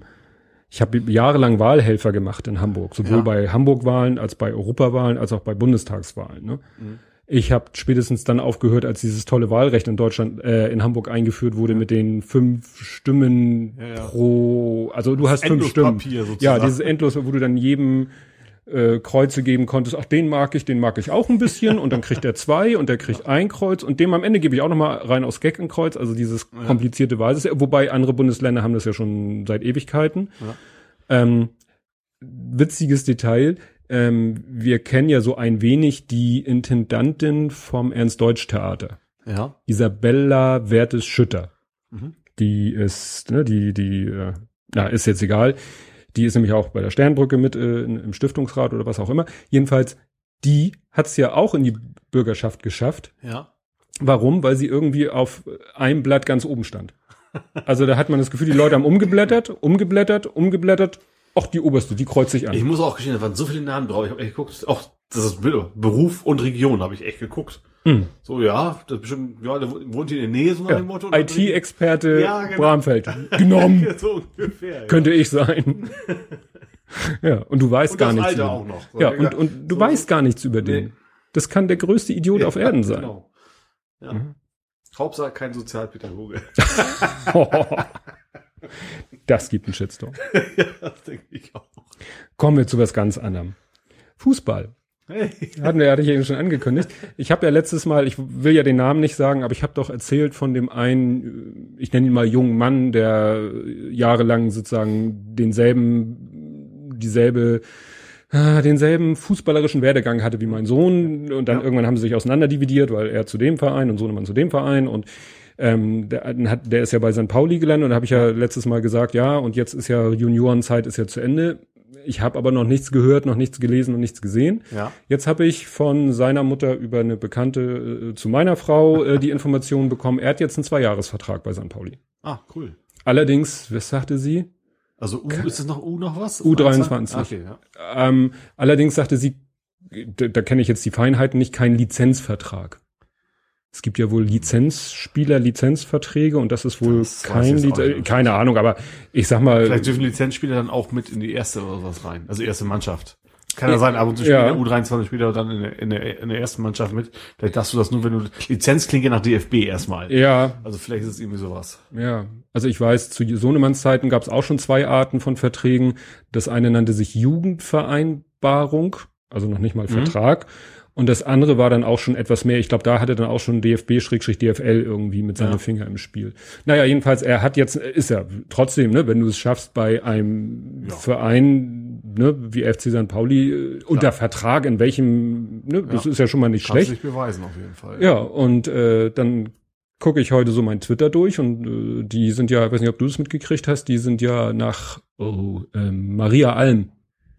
ich habe jahrelang Wahlhelfer gemacht in Hamburg, sowohl Ja. bei Hamburg-Wahlen als bei Europawahlen als auch bei Bundestagswahlen. Ne? Mhm. Ich habe spätestens dann aufgehört, als dieses tolle Wahlrecht in Deutschland, äh, in Hamburg eingeführt wurde mit den fünf Stimmen Ja, ja. pro, also du hast fünf Stimmen. Papier sozusagen. Ja, dieses Endlos, wo du dann jedem äh, Kreuze geben konntest, ach, den mag ich, den mag ich auch ein bisschen und dann kriegt er zwei und der kriegt ein Kreuz und dem am Ende gebe ich auch nochmal rein aus Gag ein Kreuz, also dieses komplizierte Wahlsystem, wobei andere Bundesländer haben das ja schon seit Ewigkeiten. Ja. Ähm, witziges Detail, ähm, wir kennen ja so ein wenig die Intendantin vom Ernst-Deutsch-Theater, Ja. Isabella Wertes-Schütter. Mhm. Die ist, ne, die, die, äh, na, ist jetzt egal. Die ist nämlich auch bei der Sternbrücke mit äh, im Stiftungsrat oder was auch immer. Jedenfalls, die hat es ja auch in die Bürgerschaft geschafft. Ja. Warum? Weil sie irgendwie auf einem Blatt ganz oben stand. Also da hat man das Gefühl, die Leute haben umgeblättert, umgeblättert, umgeblättert. Ach, die oberste, die kreuzt sich an. Ich muss auch gestehen, da waren so viele Namen drauf. Ich habe echt geguckt, auch das ist Beruf und Region habe ich echt geguckt. Hm. So, ja, das bestimmt, ja, der wohnt hier in der Nähe, so nach Ja, dem Motto. IT-Experte Ja, genau. Bramfeld. *laughs* Genommen. *laughs* so ungefähr. Ja. Könnte ich sein. *laughs* ja, und du weißt Und gar nichts. Alter über auch den. noch. So, Ja, und, und du so- weißt gar nichts über den. Nee. Das kann der größte Idiot auf Erden sein. Genau. Ja. Mhm. Hauptsache kein Sozialpädagoge. das gibt einen Shitstorm. ja, das denke ich auch. Kommen wir zu was ganz anderem. Fußball. Hey. Hatten wir, hatte ich eben schon angekündigt. Ich habe ja letztes Mal, ich will ja den Namen nicht sagen, aber ich habe doch erzählt von dem einen, ich nenne ihn mal jungen Mann, der jahrelang sozusagen denselben, dieselbe, äh, denselben fußballerischen Werdegang hatte wie mein Sohn und dann Ja. irgendwann haben sie sich auseinanderdividiert, weil er zu dem Verein und Sohnemann zu dem Verein und ähm, der, hat, der ist ja bei St. Pauli gelandet und habe ich ja letztes Mal gesagt, ja, und jetzt ist ja Juniorenzeit ist ja zu Ende. Ich habe aber noch nichts gehört, noch nichts gelesen und nichts gesehen. Ja. Jetzt habe ich von seiner Mutter über eine Bekannte äh, zu meiner Frau äh, die Information bekommen, er hat jetzt einen Zweijahresvertrag bei St. Pauli. Ah, cool. Allerdings, was sagte sie? Also U, ist das noch U noch was? U23. Ah, Okay, ja. Ähm, allerdings sagte sie, da, da kenne ich jetzt die Feinheiten nicht, kein Lizenzvertrag. Es gibt ja wohl Lizenzspieler, Lizenzverträge und das ist wohl Das kein ich jetzt auch Liz nicht. keine Ahnung, aber ich sag mal, Vielleicht dürfen Lizenzspieler dann auch mit in die erste oder sowas rein. Also erste Mannschaft. Kann ja sein, ab und zu Ja. spielt der U23-Spieler dann in der, in, der, in der ersten Mannschaft mit. Vielleicht darfst du das nur, wenn du Lizenz klingt ja nach DFB erstmal. ja, Also vielleicht ist es irgendwie sowas. Ja, also ich weiß, zu Sohnemanns Zeiten gab es auch schon zwei Arten von Verträgen. Das eine nannte sich Jugendvereinbarung, also noch nicht mal Vertrag. Und das andere war dann auch schon etwas mehr. Ich glaube, da hatte dann auch schon DFB-DFL irgendwie mit seinem Ja. Finger im Spiel. Naja, jedenfalls, er hat jetzt, ist ja trotzdem, ne, wenn du es schaffst, bei einem Ja. Verein, ne, wie FC St. Pauli, äh, unter Vertrag, in welchem, ne, das Ja. ist ja schon mal nicht Kannst schlecht. dich beweisen auf jeden Fall. Ja, und äh, dann gucke ich heute so mein Twitter durch und äh, die sind ja, ich weiß nicht, ob du das mitgekriegt hast, die sind ja nach oh, ähm, Maria Alm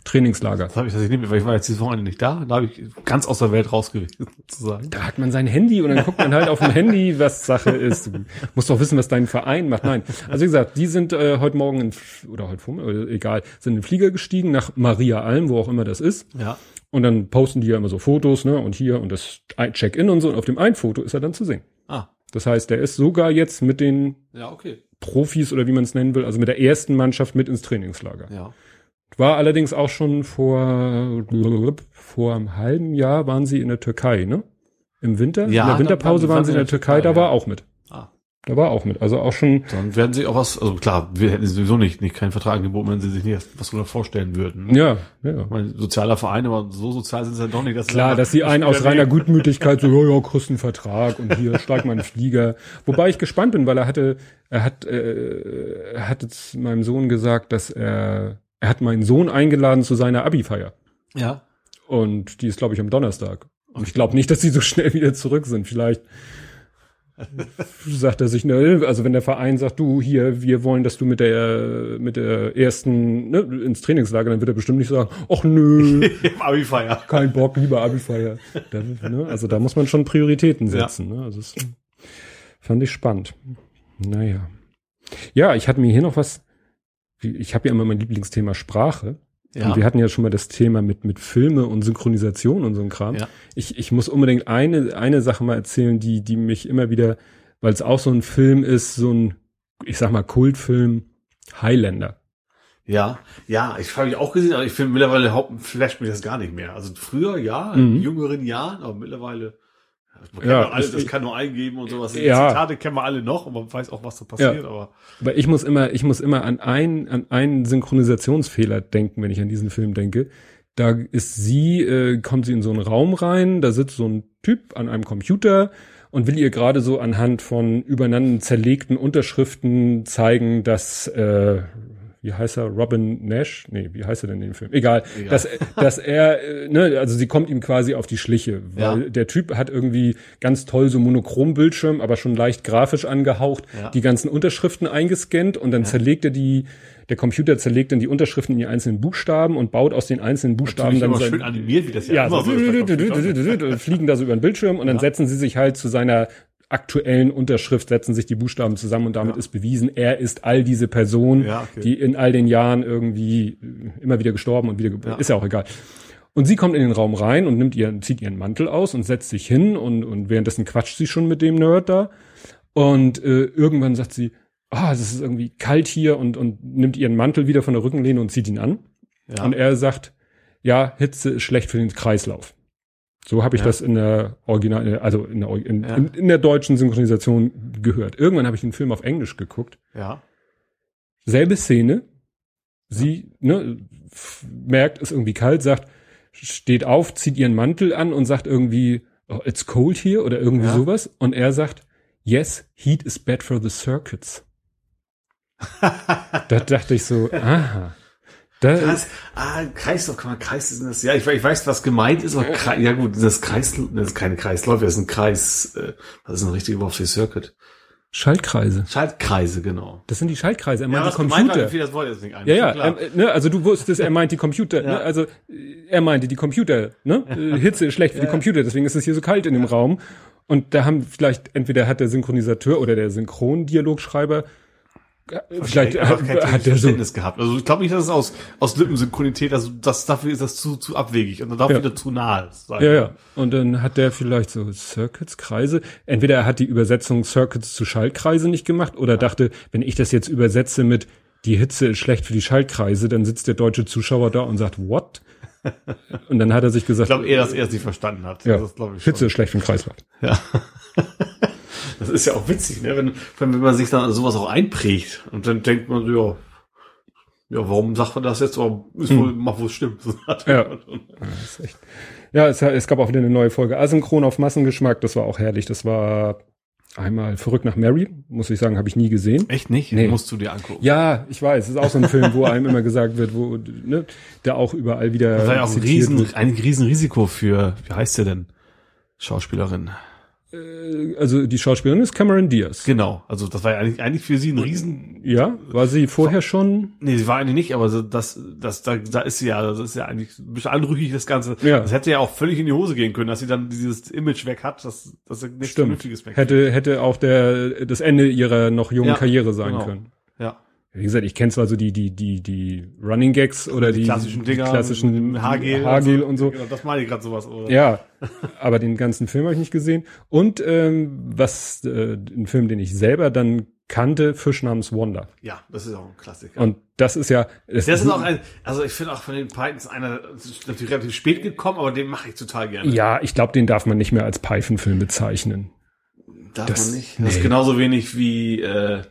Trainingslager. Das habe ich, das ich nicht, weil ich war jetzt dieses Wochenende nicht da. Da habe ich ganz aus der Welt raus gewesen, sozusagen. Da hat man sein Handy und dann guckt man halt auf dem Handy, was Sache ist. Du musst doch wissen, was dein Verein macht. Nein. Also wie gesagt, die sind äh, heute Morgen in, oder heute Vormittag, oder egal, sind in den Flieger gestiegen nach Maria Alm, wo auch immer das ist. Ja. Und dann posten die ja immer so Fotos, ne? Und hier und das Check-in und so. Und auf dem einen Foto ist er dann zu sehen. Ah. Das heißt, der ist sogar jetzt mit den Ja, okay. Profis oder wie man es nennen will, also mit der ersten Mannschaft mit ins Trainingslager. Ja. War allerdings auch schon vor, vor einem halben Jahr waren sie in der Türkei, ne? Im Winter? Ja, in der Winterpause waren sie in der Türkei, da ja. war auch mit. Ah. Da war auch mit. Also auch schon, Dann werden sie auch was, also klar, wir hätten sowieso nicht, nicht keinen Vertrag angeboten, wenn sie sich nicht was darunter vorstellen würden. ja, ja. Meine, sozialer Verein, aber so sozial sind sie dann doch nicht. Dass sie Klar, dass sie einen aus reiner. Gutmütigkeit so, *laughs* ja, ja, kriegst einen Vertrag und hier steigt mal ein Flieger. Wobei ich gespannt bin, weil er hatte, er hat, äh, er hat jetzt meinem Sohn gesagt, dass er, er hat meinen Sohn eingeladen zu seiner Abi-Feier. Ja. Und die ist, glaube ich, am Donnerstag. Und ich glaube nicht, dass sie so schnell *laughs* wieder zurück sind. Vielleicht sagt er sich, ne, also wenn der Verein sagt, du hier, wir wollen, dass du mit der mit der ersten ne, ins Trainingslager, dann wird er bestimmt nicht sagen, ach nö, *laughs* Abi-Feier. kein Bock, lieber Abifeier. Ne, also da muss man schon Prioritäten setzen. Ne? Also das fand ich spannend. Naja. Ja, ich hatte mir hier noch was. Ich habe ja immer mein Lieblingsthema Sprache. Ja. Und wir hatten ja schon mal das Thema mit, mit Filme und Synchronisation und so ein Kram. Ja. Ich, ich muss unbedingt eine, eine Sache mal erzählen, die, die mich immer wieder, weil es auch so ein Film ist, so ein, ich sag mal, Kultfilm, Highlander. Ja, ja, ich habe ich auch gesehen, aber ich finde mittlerweile haupt flasht mich das gar nicht mehr. Also früher ja, Mhm. in jüngeren Jahren, aber mittlerweile man Ja, ja, alles, ich- das kann nur eingeben und sowas. Die Ja. Zitate kennen wir alle noch und man weiß auch, was da passiert, aber Weil ich muss immer, ich muss immer an einen, an einen Synchronisationsfehler denken, wenn ich an diesen Film denke. Da ist sie, äh, kommt sie in so einen Raum rein, da sitzt so ein Typ an einem Computer und will ihr gerade so anhand von übereinander zerlegten Unterschriften zeigen, dass äh, wie heißt er, Robin Nash? Nee, wie heißt er denn in dem Film? Egal, Egal. dass, dass er, äh, ne, also sie kommt ihm quasi auf die Schliche, weil Ja. der Typ hat irgendwie ganz toll so Monochrom-Bildschirm, aber schon leicht grafisch angehaucht, Ja. die ganzen Unterschriften eingescannt und dann zerlegt er die, der Computer zerlegt dann die Unterschriften in die einzelnen Buchstaben und baut aus den einzelnen Buchstaben natürlich dann immer sein, schön animiert, wie das ja, ja, immer so, so ist. Computern. fliegen da so über den Bildschirm und dann Ja. setzen sie sich halt zu seiner aktuellen Unterschrift, setzen sich die Buchstaben zusammen und damit Ja. ist bewiesen, er ist all diese Person, Ja, okay. die in all den Jahren irgendwie äh, immer wieder gestorben und wieder, Ja. ist ja auch egal. Und sie kommt in den Raum rein und nimmt ihren, zieht ihren Mantel aus und setzt sich hin und, und währenddessen quatscht sie schon mit dem Nerd da. Und äh, irgendwann sagt sie, ah, es ist irgendwie kalt hier und, und nimmt ihren Mantel wieder von der Rückenlehne und zieht ihn an. Ja. Und er sagt, ja, Hitze ist schlecht für den Kreislauf. So habe ich Ja. das in der Original, also in der, in, Ja. in, in der deutschen Synchronisation gehört. Irgendwann habe ich den Film auf Englisch geguckt. ja. Selbe Szene. Sie ne, merkt, ist irgendwie kalt, sagt, steht auf, zieht ihren Mantel an und sagt irgendwie, oh, it's cold here oder irgendwie Ja. sowas. Und er sagt, yes, heat is bad for the circuits. *laughs* da dachte ich so, aha. Da, Das, ah, Kreislauf, kann man Kreis ist das? Ja, ich, ich weiß, was gemeint ist, aber Kre ja gut, das Kreis, das ist keine Kreisläufe, das ist ein Kreis, äh, was ist ein richtiger Wort für Circuit? Schaltkreise. Schaltkreise, genau. Das sind die Schaltkreise. Er meint die gemeint war, Computer. fiel das Wort jetzt nicht ein. Ja, ja, klar. ähm, ne, also du wusstest, er meint die Computer, Ja. ne, also äh, er meinte die Computer, ne, äh, Hitze ist schlecht für die Computer, deswegen ist es hier so kalt in dem Raum. Und da haben vielleicht, entweder hat der Synchronisateur oder der Synchrondialogschreiber Vielleicht hat, hat der so, Verständnis gehabt. Also ich glaube nicht, dass es aus, aus Lippensynchronität, also das, dafür ist das zu, zu abwegig und dann darf Ja. wieder zu nahe sein. ja, ja. Und dann hat der vielleicht so Circuits, Kreise. Entweder er hat die Übersetzung Circuits zu Schaltkreise nicht gemacht oder dachte, wenn ich das jetzt übersetze mit die Hitze ist schlecht für die Schaltkreise, dann sitzt der deutsche Zuschauer da und sagt, what? *laughs* Und dann hat er sich gesagt, Ich glaube eher, dass er es nicht verstanden hat. ja, Das. Hitze ist schlecht für den Kreislauf. Ja. *laughs* Das ist ja auch witzig, ne? wenn, wenn man sich dann sowas auch einprägt und dann denkt man so, ja, ja, warum sagt man das jetzt? Aber ist wohl, macht wohl stimmt. Hm. *laughs* Ja. Ja, es, es gab auch wieder eine neue Folge Asynchron auf Massengeschmack. Das war auch herrlich. Das war einmal verrückt nach Mary. Muss ich sagen, habe ich nie gesehen. Echt nicht? Nee. Musst du dir angucken. Ja, ich weiß. Es ist auch so ein Film, wo einem immer gesagt wird, wo, ne, der auch überall wieder. Das war ja auch ein riesen, wird. ein riesen Risiko für, wie heißt sie denn? Schauspielerin. Äh, Also die Schauspielerin ist Cameron Diaz. Genau. Also das war ja eigentlich, eigentlich für sie ein riesen, Ja, war sie vorher schon? nee, sie war eigentlich nicht, aber das, das, da, da ist sie ja, das ist ja eigentlich ein bisschen anrüchig, das Ganze. Ja. Das hätte ja auch völlig in die Hose gehen können, dass sie dann dieses Image weg hat, dass, dass sie nichts Stimmt. Vernünftiges weg Hätte, hätte auch der, das Ende ihrer noch jungen Ja, Karriere sein genau. können. Ja. Wie gesagt, ich kenne zwar so die, die, die, die Running Gags oder die, klassischen Dinger, klassischen mit dem Haargel, Haargel und so. Genau, das meine ich gerade sowas, oder? Ja, aber den ganzen Film habe ich nicht gesehen. Und ähm, was äh, ein Film, den ich selber dann kannte, Fisch namens Wanda. Ja, das ist auch ein Klassiker. Und das ist ja. Es das ist auch ein, also ich finde auch von den Pythons einer, das natürlich relativ spät gekommen, aber den mache ich total gerne. ja, ich glaube, den darf man nicht mehr als Python-Film bezeichnen. Darf das- man nicht. Das ist nee. genauso wenig wie äh,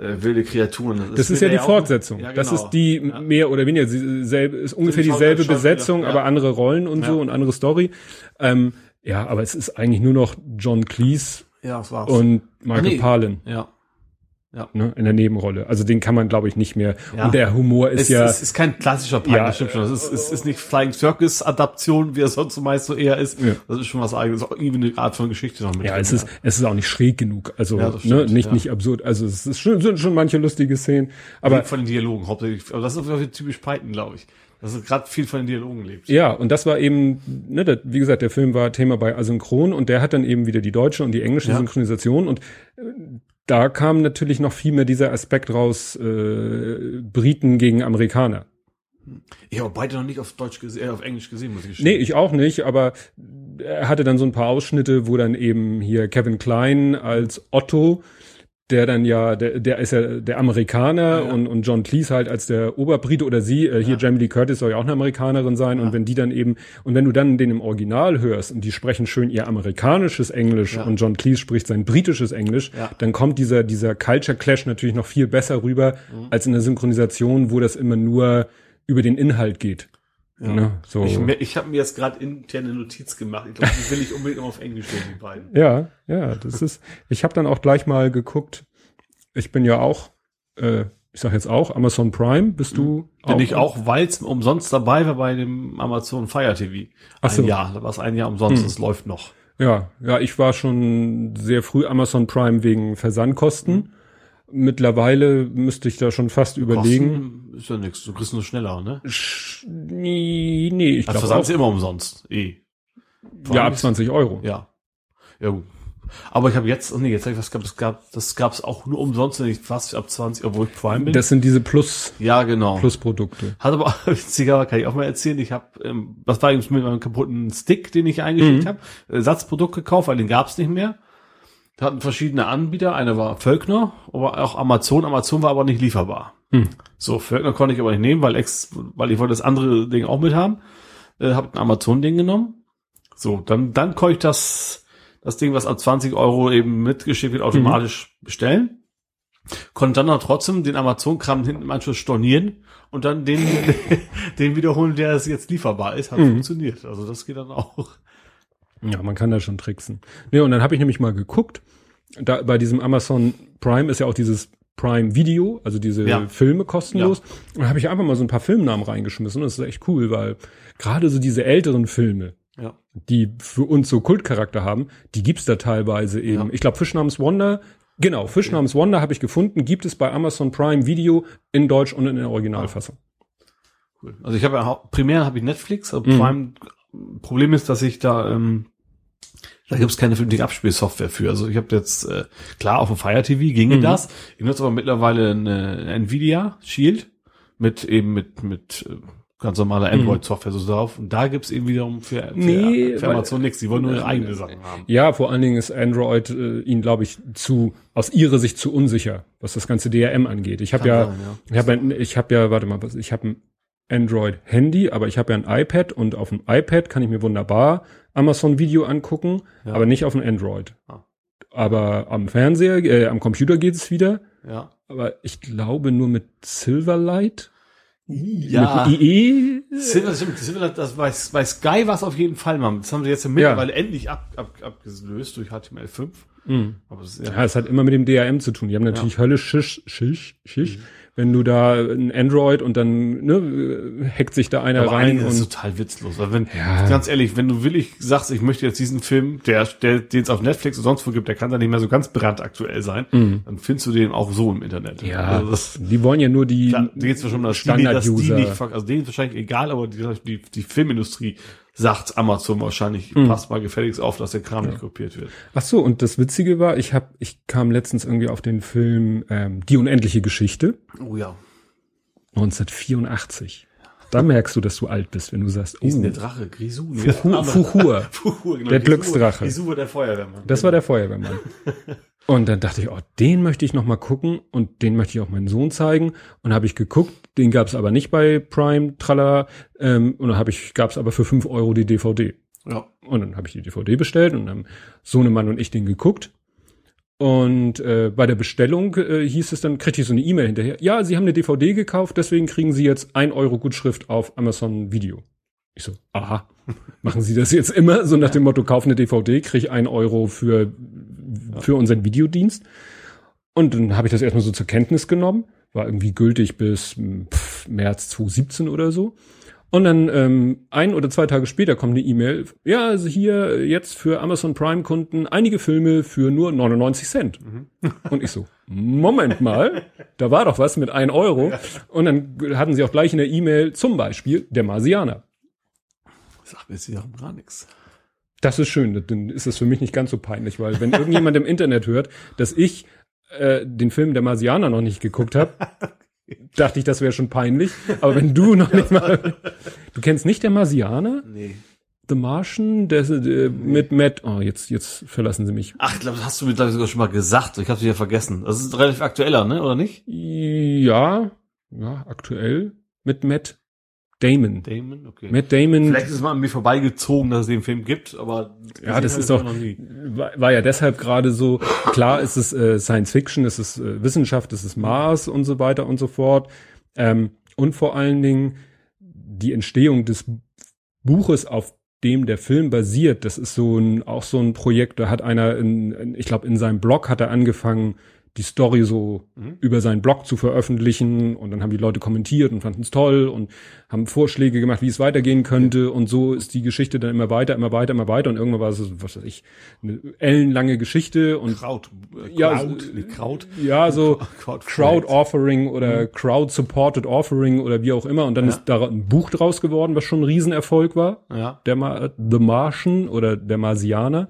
äh, wilde Kreaturen. Das ist ja die Fortsetzung. Ja, Das genau. ist die Ja. mehr oder weniger sie- selbe, ist ungefähr die dieselbe Besetzung, ja. aber andere Rollen und so und andere Story. Ähm, ja, aber es ist eigentlich nur noch John Cleese Ja, das war's. und Michael Nee. Palin. ja. Ne, in der Nebenrolle. Also den kann man, glaube ich, nicht mehr. Ja. Und der Humor ist Es, ja. es ist kein klassischer Python, Ja. das stimmt schon. Es ist, es ist nicht Flying Circus Adaption, wie er sonst so meist so eher ist. Ja. Das ist schon was eigenes. Auch irgendwie eine Art von Geschichte noch mit. Ja, drin, es ist, es ist auch nicht schräg genug. Also, Ja, das ne, stimmt, nicht, ja. nicht absurd. Also, es ist schon, sind schon manche lustige Szenen. Aber von den Dialogen hauptsächlich. Aber das ist auch typisch Python, glaube ich. Dass es gerade viel von den Dialogen lebt. ja, und das war eben, ne, das, wie gesagt, der Film war Thema bei Asynchron und der hat dann eben wieder die deutsche und die englische Ja. Synchronisation und äh, da kam natürlich noch viel mehr dieser Aspekt raus, äh, Briten gegen Amerikaner. Ich habe beide noch nicht auf Deutsch gesehen, äh, auf Englisch gesehen, muss ich gestehen. Nee, ich auch nicht, aber er hatte dann so ein paar Ausschnitte, wo dann eben hier Kevin Klein als Otto, der dann ja, der, der ist ja der Amerikaner Ja. und, und John Cleese halt als der Oberbrite oder sie, äh, hier Ja. Jamie Lee Curtis soll ja auch eine Amerikanerin sein Ja. und wenn die dann eben, und wenn du dann den im Original hörst und die sprechen schön ihr amerikanisches Englisch Ja. und John Cleese spricht sein britisches Englisch, dann kommt dieser, dieser Culture Clash natürlich noch viel besser rüber Mhm. als in der Synchronisation, wo das immer nur über den Inhalt geht. Ja. Ne? So. Ich, ich habe mir jetzt gerade interne Notiz gemacht. Ich glaube, die will ich unbedingt auf Englisch sehen, die beiden. Ja, ja, das ist. Ich habe dann auch gleich mal geguckt. Ich bin ja auch, äh, ich sag jetzt auch Amazon Prime. Bist du? Bin ich auch, weil es umsonst dabei war bei dem Amazon Fire TV. Ach so. Jahr, da war es ein Jahr umsonst, Hm. es läuft noch. Ja, ja, ich war schon sehr früh Amazon Prime wegen Versandkosten. Mittlerweile müsste ich da schon fast überlegen. Kosten ist ja nichts, du kriegst nur schneller, ne? Sch- Nee, nee, ich Also glaube Versand ist immer umsonst, eh. Ja, ab 20 Euro. Ja. Ja, gut. Aber ich habe jetzt, oh nee, jetzt hab ich was gab, es gab, das gab's auch nur umsonst, wenn ich fast ab 20, obwohl ich Prime bin. Das sind diese Plus, ja, genau. Plusprodukte. Hat aber *laughs* witziger, kann ich auch mal erzählen. Ich habe, ähm, was war übrigens mit meinem kaputten Stick, den ich eingeschickt Mhm. habe, Ersatzprodukt gekauft, weil den gab's nicht mehr. Da hatten verschiedene Anbieter. Einer war Völkner, aber auch Amazon. Amazon war aber nicht lieferbar. Hm. So, Völkner konnte ich aber nicht nehmen, weil ex, weil ich wollte das andere Ding auch mit haben. Äh, hab ein Amazon-Ding genommen. So, dann, dann konnte ich das, das Ding, was ab 20 Euro eben mitgeschickt wird, automatisch bestellen. Konnte dann auch trotzdem den Amazon-Kram hinten im Anschluss stornieren und dann den, *laughs* den wiederholen, der es jetzt lieferbar ist. Hat Mhm. funktioniert. Also das geht dann auch. Ja, man kann da schon tricksen. Nee, und dann habe ich nämlich mal geguckt, da bei diesem Amazon Prime ist ja auch dieses Prime Video, also diese Ja. Filme kostenlos. Und da habe ich einfach mal so ein paar Filmnamen reingeschmissen. Und das ist echt cool, weil gerade so diese älteren Filme, Ja. die für uns so Kultcharakter haben, die gibt's da teilweise eben. Ja. Ich glaube, Fisch namens Wonder, genau, Fisch namens Wonder habe ich gefunden, gibt es bei Amazon Prime Video in Deutsch und in der Originalfassung. Cool. Also ich habe ja primär habe ich Netflix, also Mhm. Prime Problem ist, dass ich da ähm, Da gibt's keine vernünftige Abspielsoftware für. Also ich habe jetzt, äh, klar, auf dem Fire TV ginge Mhm. das. Ich nutze aber mittlerweile eine Nvidia Shield mit eben mit, mit äh, ganz normaler Android-Software so drauf. Und da gibt's eben wiederum für, für, Mhm. Nee, für Amazon nichts. Die wollen nur ihre eigene Sachen haben. Ja, vor allen Dingen ist Android äh, ihnen, glaube ich, zu aus ihrer Sicht zu unsicher, was das ganze DRM angeht. Ich habe ja, sein, ja. ich habe ein, ich habe ja, warte mal, ich habe ein Android-Handy, aber ich habe ja ein iPad und auf dem iPad kann ich mir wunderbar Amazon Video angucken, Ja. aber nicht auf dem Android. Ah. Aber am Fernseher, äh, am Computer geht es wieder, Ja. aber ich glaube nur mit Silverlight. Ja. Mit IE. Silver, stimmt, Silver, das bei, bei Sky war es auf jeden Fall mal. Das haben sie jetzt ja mittlerweile endlich ab, ab, abgelöst durch HTML5. Mhm. Aber das Ja, ja, es hat immer mit dem DRM zu tun. Die haben natürlich höllisch Schisch, Schisch, Schisch. Wenn du da ein Android und dann ne, hackt sich da einer aber rein eigentlich ist total witzlos. Also wenn, Ja. ganz ehrlich, wenn du willig sagst, ich möchte jetzt diesen Film, der, der, den es auf Netflix und sonst wo gibt, der kann da nicht mehr so ganz brandaktuell sein, dann findest du den auch so im Internet. Mhm. ja, Also das, die wollen ja nur die klar, die, Standard-User. also denen ist wahrscheinlich egal, aber die, die, die Filmindustrie sagt Amazon wahrscheinlich, Mhm. passt mal gefälligst auf, dass der Kram nicht kopiert wird. Ach so, und das Witzige war, ich hab, ich kam letztens irgendwie auf den Film ähm, Die unendliche Geschichte Oh ja. 1984. Da merkst du, dass du alt bist, wenn du sagst, Wie ist oh, der Drache? Grisou? Fuchur. *laughs* Fuchur, genau. Der Glücksdrache. Grisou war der Feuerwehrmann. Das war der Feuerwehrmann. *laughs* Und dann dachte ich, oh, den möchte ich noch mal gucken und den möchte ich auch meinem Sohn zeigen. Und habe ich geguckt, den gab es aber nicht bei Prime, tralala. Ähm, und dann habe ich, gab es aber für fünf Euro die DVD. Ja. Und dann habe ich die DVD bestellt und dann haben Sohnemann und ich den geguckt. Und äh, bei der Bestellung äh, hieß es dann, kriegte ich so eine E-Mail hinterher. Ja, Sie haben eine DVD gekauft, deswegen kriegen Sie jetzt ein Euro Gutschrift auf Amazon Video. Ich so, aha, machen Sie das jetzt immer? So nach dem Motto, kauf eine DVD, krieg ein Euro für, für unseren Videodienst. Und dann habe ich das erstmal so zur Kenntnis genommen. War irgendwie gültig bis hm, pff, März 2017 oder so. Und dann ähm, ein oder zwei Tage später kommt eine E-Mail. Ja, also hier jetzt für Amazon Prime Kunden einige Filme für nur 99 Cent. Und ich so, Moment mal, da war doch was mit 1 Euro. Und dann hatten sie auch gleich in der E-Mail zum Beispiel der Marsianer. Sag mir jetzt gar nichts. Das ist schön, dann ist es für mich nicht ganz so peinlich, weil wenn irgendjemand im Internet hört, dass ich äh, den Film Der Marsianer noch nicht geguckt habe, *laughs* dachte ich, das wäre schon peinlich. Aber wenn du noch nicht mal, *laughs* du kennst nicht Der Marsianer, Nee. The Martian, der, der mit Matt, oh jetzt jetzt verlassen sie mich. Ach, ich glaube, das hast du mir, glaube ich, sogar schon mal gesagt. Ich habe wieder vergessen. Das ist relativ aktueller, ne? Oder nicht? Ja, ja aktuell mit Matt Damon. Damon? Okay. Matt Damon Vielleicht ist es mal an mir vorbeigezogen, dass es den Film gibt, aber Ja, das ist doch, war, ja deshalb gerade so, klar ist es äh, Science Fiction, es ist äh, Wissenschaft, es ist Mars und so weiter und so fort. Ähm, und vor allen Dingen die Entstehung des Buches, auf dem der Film basiert, das ist so ein, auch so ein Projekt, da hat einer, in, in, ich glaube, in seinem Blog hat er angefangen, die Story so Mhm. über seinen Blog zu veröffentlichen und dann haben die Leute kommentiert und fanden es toll und haben Vorschläge gemacht, wie es weitergehen könnte und so ist die Geschichte dann immer weiter, immer weiter, immer weiter und irgendwann war es, was weiß ich, eine ellenlange Geschichte und Kraut. Äh, Ja, Kraut, so- Kraut. ja, so *laughs* Crowd- Crowd Offering oder Crowd Supported Offering oder wie auch immer und dann ist da ein Buch draus geworden, was schon ein Riesenerfolg war Ja. der Ma The Martian oder der Marsianer.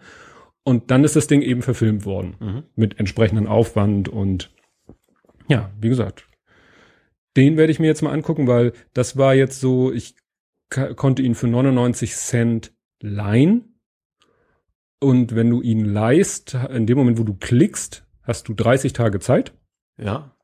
Und dann ist das Ding eben verfilmt worden. Mhm. Mit entsprechenden Aufwand und ja, wie gesagt. Den werde ich mir jetzt mal angucken, weil das war jetzt so, ich konnte ihn für 99 Cent leihen. Und wenn du ihn leihst, in dem Moment, wo du klickst, hast du 30 Tage Zeit. Ja.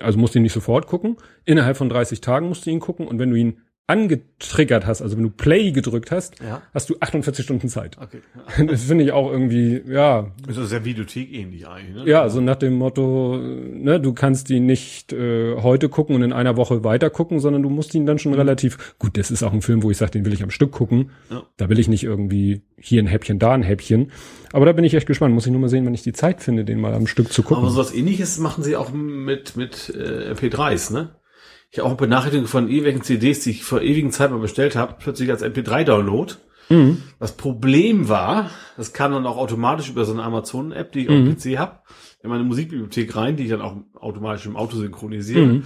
Also musst du ihn nicht sofort gucken. Innerhalb von 30 Tagen musst du ihn gucken. Und wenn du ihn angetriggert hast, also wenn du Play gedrückt hast, Ja. hast du 48 Stunden Zeit. Okay. *laughs* Das finde ich auch irgendwie, ja, Ist das ja Videothek ähnlich eigentlich, ne? ja, so nach dem Motto, ne, du kannst ihn nicht äh, heute gucken und in einer Woche weiter gucken, sondern du musst ihn dann schon relativ, gut, das ist auch ein Film, wo ich sage, den will ich am Stück gucken. Ja. Da will ich nicht irgendwie hier ein Häppchen, da ein Häppchen. Aber da bin ich echt gespannt. Muss ich nur mal sehen, wenn ich die Zeit finde, den mal am Stück zu gucken. Aber sowas ähnliches machen sie auch mit, mit äh, MP3s, ne? Ich habe auch Benachrichtigungen von ewigen CDs, die ich vor ewigen Zeit mal bestellt habe, plötzlich als MP3-Download. Mhm. Das Problem war, das kam dann auch automatisch über so eine Amazon-App, die ich Mhm. auf dem PC habe, in meine Musikbibliothek rein, die ich dann auch automatisch im Auto synchronisiere. Mhm.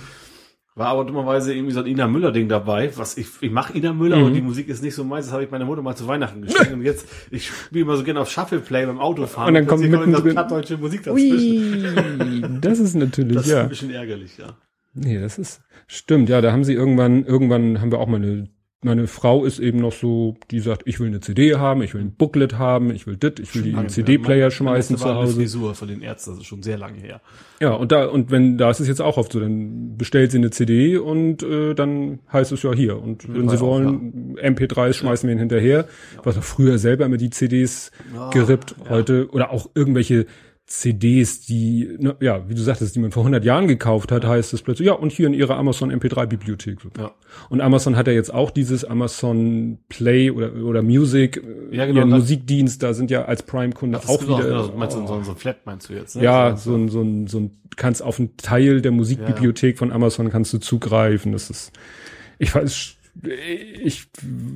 War aber dummerweise irgendwie so ein Ina Müller-Ding dabei. Was ich, ich mache Ina Müller, Mhm. aber die Musik ist nicht so meins. Das habe ich meiner Mutter mal zu Weihnachten geschenkt. *laughs* und jetzt, ich spiele immer so gerne auf Shuffle Play beim Autofahren. Und dann kommt plötzlich mittendrin- das plattdeutsche Musik dazwischen. Ui, das ist natürlich, Das ist ja. ein bisschen ärgerlich, ja. Nee, das ist, stimmt, ja, da haben sie irgendwann, irgendwann haben wir auch mal eine, meine Frau ist eben noch so, die sagt, ich will eine CD haben, ich will ein Booklet haben, ich will dit, ich will die CD-Player schmeißen zu Das war eine Hause. Frisur von den Ärzten, das ist schon sehr lange her. Ja, und da, und wenn, da ist es jetzt auch oft so, dann bestellt sie eine CD und äh, dann heißt es ja hier. Und wenn sie auch, wollen, MP3s schmeißen wir ihn hinterher. Was auch früher selber immer die CDs gerippt, heute, oder auch irgendwelche CDs, die, ne, ja, wie du sagtest, die man vor 100 Jahren gekauft hat, heißt es plötzlich, ja, und hier in ihrer Amazon MP3-Bibliothek. So. Ja. Und Amazon hat ja jetzt auch dieses Amazon Play oder, oder Music, äh, Ja, genau, Musikdienst, da sind ja als Prime-Kunde auch wieder. genau, meinst du, so, so ein Flat meinst du jetzt, ne? Ja, So- so ein, so ein, so ein, kannst auf einen Teil der Musikbibliothek von Amazon kannst du zugreifen. Das ist, ich weiß, ich,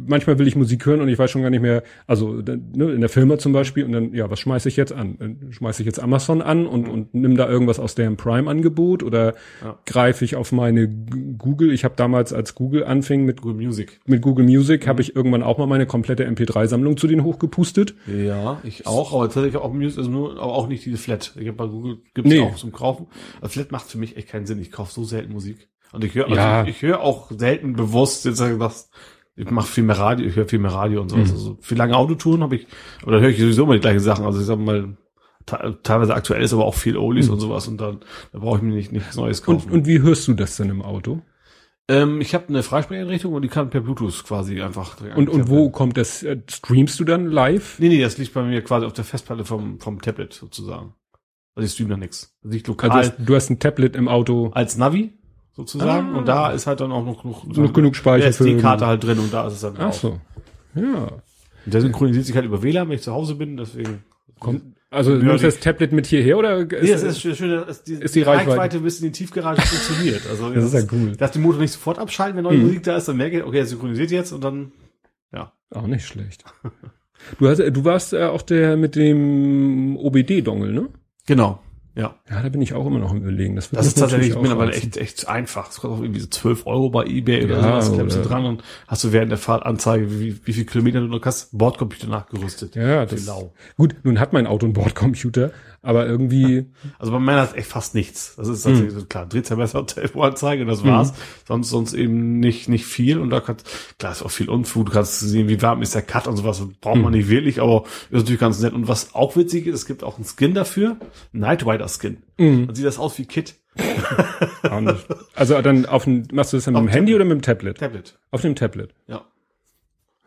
manchmal will ich Musik hören und ich weiß schon gar nicht mehr, also ne, in der Firma zum Beispiel und dann, ja, was schmeiße ich jetzt an? Dann Schmeiße ich jetzt Amazon an und, und nimm da irgendwas aus deren Prime-Angebot oder Ja. greife ich auf meine Google, ich habe damals, als Google anfing mit, Good Music. mit Google Music, habe ich irgendwann auch mal meine komplette MP3-Sammlung zu denen hochgepustet. Ja, ich auch, aber tatsächlich auch Music, also nur, aber auch nicht diese Flat. Ich habe bei Google gibt's Nee. auch zum Kaufen. Also Flat macht für mich echt keinen Sinn. Ich kaufe so selten Musik. Und ich höre, also Ja. ich, ich höre auch selten bewusst, jetzt sage ich das, ich mache viel mehr Radio, ich höre viel mehr Radio und sowas. Also für lange Autotouren habe ich, oder höre ich sowieso immer die gleichen Sachen. Also ich sag mal, te- teilweise aktuell ist aber auch viel Oldies und sowas und dann, da brauche ich mir nicht nichts Neues kaufen. Und, und wie hörst du das denn im Auto? ähm, ich habe eine Freisprecheinrichtung und die kann per Bluetooth quasi einfach. Und, und wo kommt das? äh, Streamst du dann live? Nee, nee, das liegt bei mir quasi auf der Festplatte vom, vom Tablet sozusagen. Also ich stream da nichts. Das liegt lokal Also du hast, du hast ein Tablet im Auto. als Navi sozusagen Ah. und da ist halt dann auch noch, noch, Noch genug Speicher für die Karte halt drin und da ist es dann Ach auch. so. Ja. Und der synchronisiert sich halt über WLAN, wenn ich zu Hause bin, deswegen. Kommt, also du nimmst das Tablet mit hierher oder? Nee, das ist schön, dass die, ist die Reichweite- bis in die Tiefgarage funktioniert. Also *laughs* Das ist ja cool. Dass die Motor nicht sofort abschalten, wenn neue Mhm. Musik da ist, dann merke ich, okay, er synchronisiert jetzt und dann, ja. auch nicht schlecht. Du hast, du warst äh, auch der mit dem OBD-Dongle, ne? Genau. Ja. Ja, da bin ich auch immer noch im Überlegen. Das, Das ist tatsächlich mittlerweile echt, echt einfach. Es kostet auch irgendwie so 12 Euro bei Ebay oder Ja, sowas. Klemmst du dran und hast du während der Fahrt Anzeige, wie, wie viel Kilometer du noch hast, Bordcomputer nachgerüstet. Ja, das, lau. gut, nun hat mein Auto einen Bordcomputer, aber irgendwie, Also bei meiner ist echt fast nichts. Das ist tatsächlich Hm. so klar. Drehzahlmesser, Tempoanzeige und das war's. Sonst, sonst eben nicht, nicht viel. Und da kannst, klar ist auch viel Unfug. Du kannst sehen, wie warm ist der Cut und sowas. Braucht Hm. man nicht wirklich, aber ist natürlich ganz nett. Und was auch witzig ist, es gibt auch einen Skin dafür. Night Rider Skin. Hm. Dann sieht das aus wie Kit. also dann auf dem, machst du das dann mit Auf dem dem Handy Tablet. oder mit dem Tablet? Tablet. Auf dem Tablet. Ja.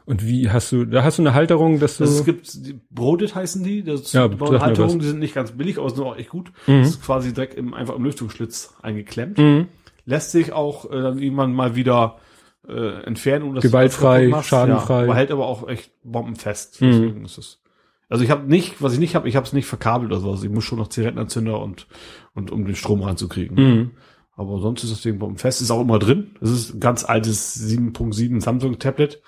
Und wie hast du, da hast du eine Halterung, dass du, Also es gibt, die Brodet heißen die, das Ja, was. Halterungen, die sind nicht ganz billig, aber sind auch echt gut. Mhm. Das ist quasi direkt im, einfach im Lüftungsschlitz eingeklemmt. Mhm. Lässt sich auch äh, dann irgendwann mal wieder äh, entfernen. Und das Gewaltfrei, machst. schadenfrei. Ja, aber hält aber auch echt bombenfest. Mhm. Also ich habe nicht, was ich nicht habe, ich habe es nicht verkabelt oder sowas. Ich muss schon noch Zigarettenanzünder und, und um den Strom ranzukriegen. Mhm. Aber sonst ist das Ding bombenfest. Ist auch immer drin. Es ist ein ganz altes 7.7 Samsung Tablet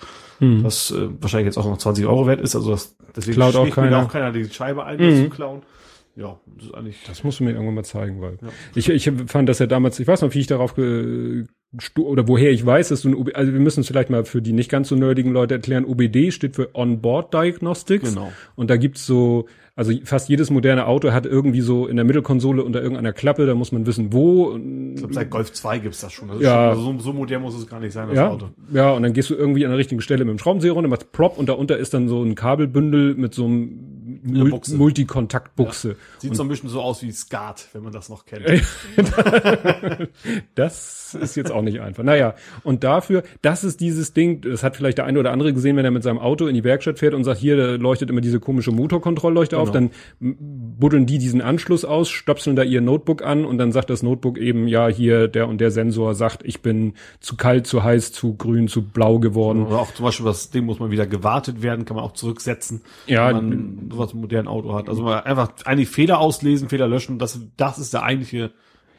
Mhm. was äh, wahrscheinlich jetzt auch noch 20 Euro wert ist. Also das, deswegen Klaut auch schlägt mir da keiner. auch keiner die Scheibe ein, Mhm. das zu klauen. Ja, das ist eigentlich. Das musst du mir irgendwann mal zeigen, weil Ja. ich, ich fand das ja damals, ich weiß noch, wie ich darauf ge, oder woher ich weiß, dass du ein OB, also wir müssen es vielleicht mal für die nicht ganz so nerdigen Leute erklären. OBD steht für On-Board Diagnostics. Genau. Und da gibt's so, also fast jedes moderne Auto hat irgendwie so in der Mittelkonsole unter irgendeiner Klappe, da muss man wissen, wo. Ich glaube, seit Golf 2 gibt's das schon. Das Ja. schon also so, so modern muss es gar nicht sein, das Ja, Auto. ja, und dann gehst du irgendwie an der richtigen Stelle mit dem Schraubenzieher runter, machst Prop und darunter ist dann so ein Kabelbündel mit so einem Mul Buchse. Multikontaktbuchse. Sieht so ein bisschen so aus wie Skat, wenn man das noch kennt. *laughs* Das ist jetzt auch nicht einfach. Naja, und dafür, das ist dieses Ding, das hat vielleicht der eine oder andere gesehen, wenn er mit seinem Auto in die Werkstatt fährt und sagt, hier, leuchtet immer diese komische Motorkontrollleuchte auf, Genau. dann m- buddeln die diesen Anschluss aus, stöpseln da ihr Notebook an und dann sagt das Notebook eben, ja, hier, der und der Sensor sagt, ich bin zu kalt, zu heiß, zu grün, zu blau geworden. Oder auch zum Beispiel das Ding muss mal wieder gewartet werden, kann man auch zurücksetzen, Ja, man sowas modernen Auto hat. Also einfach eigentlich Fehler auslesen, Fehler löschen, das, das ist der eigentliche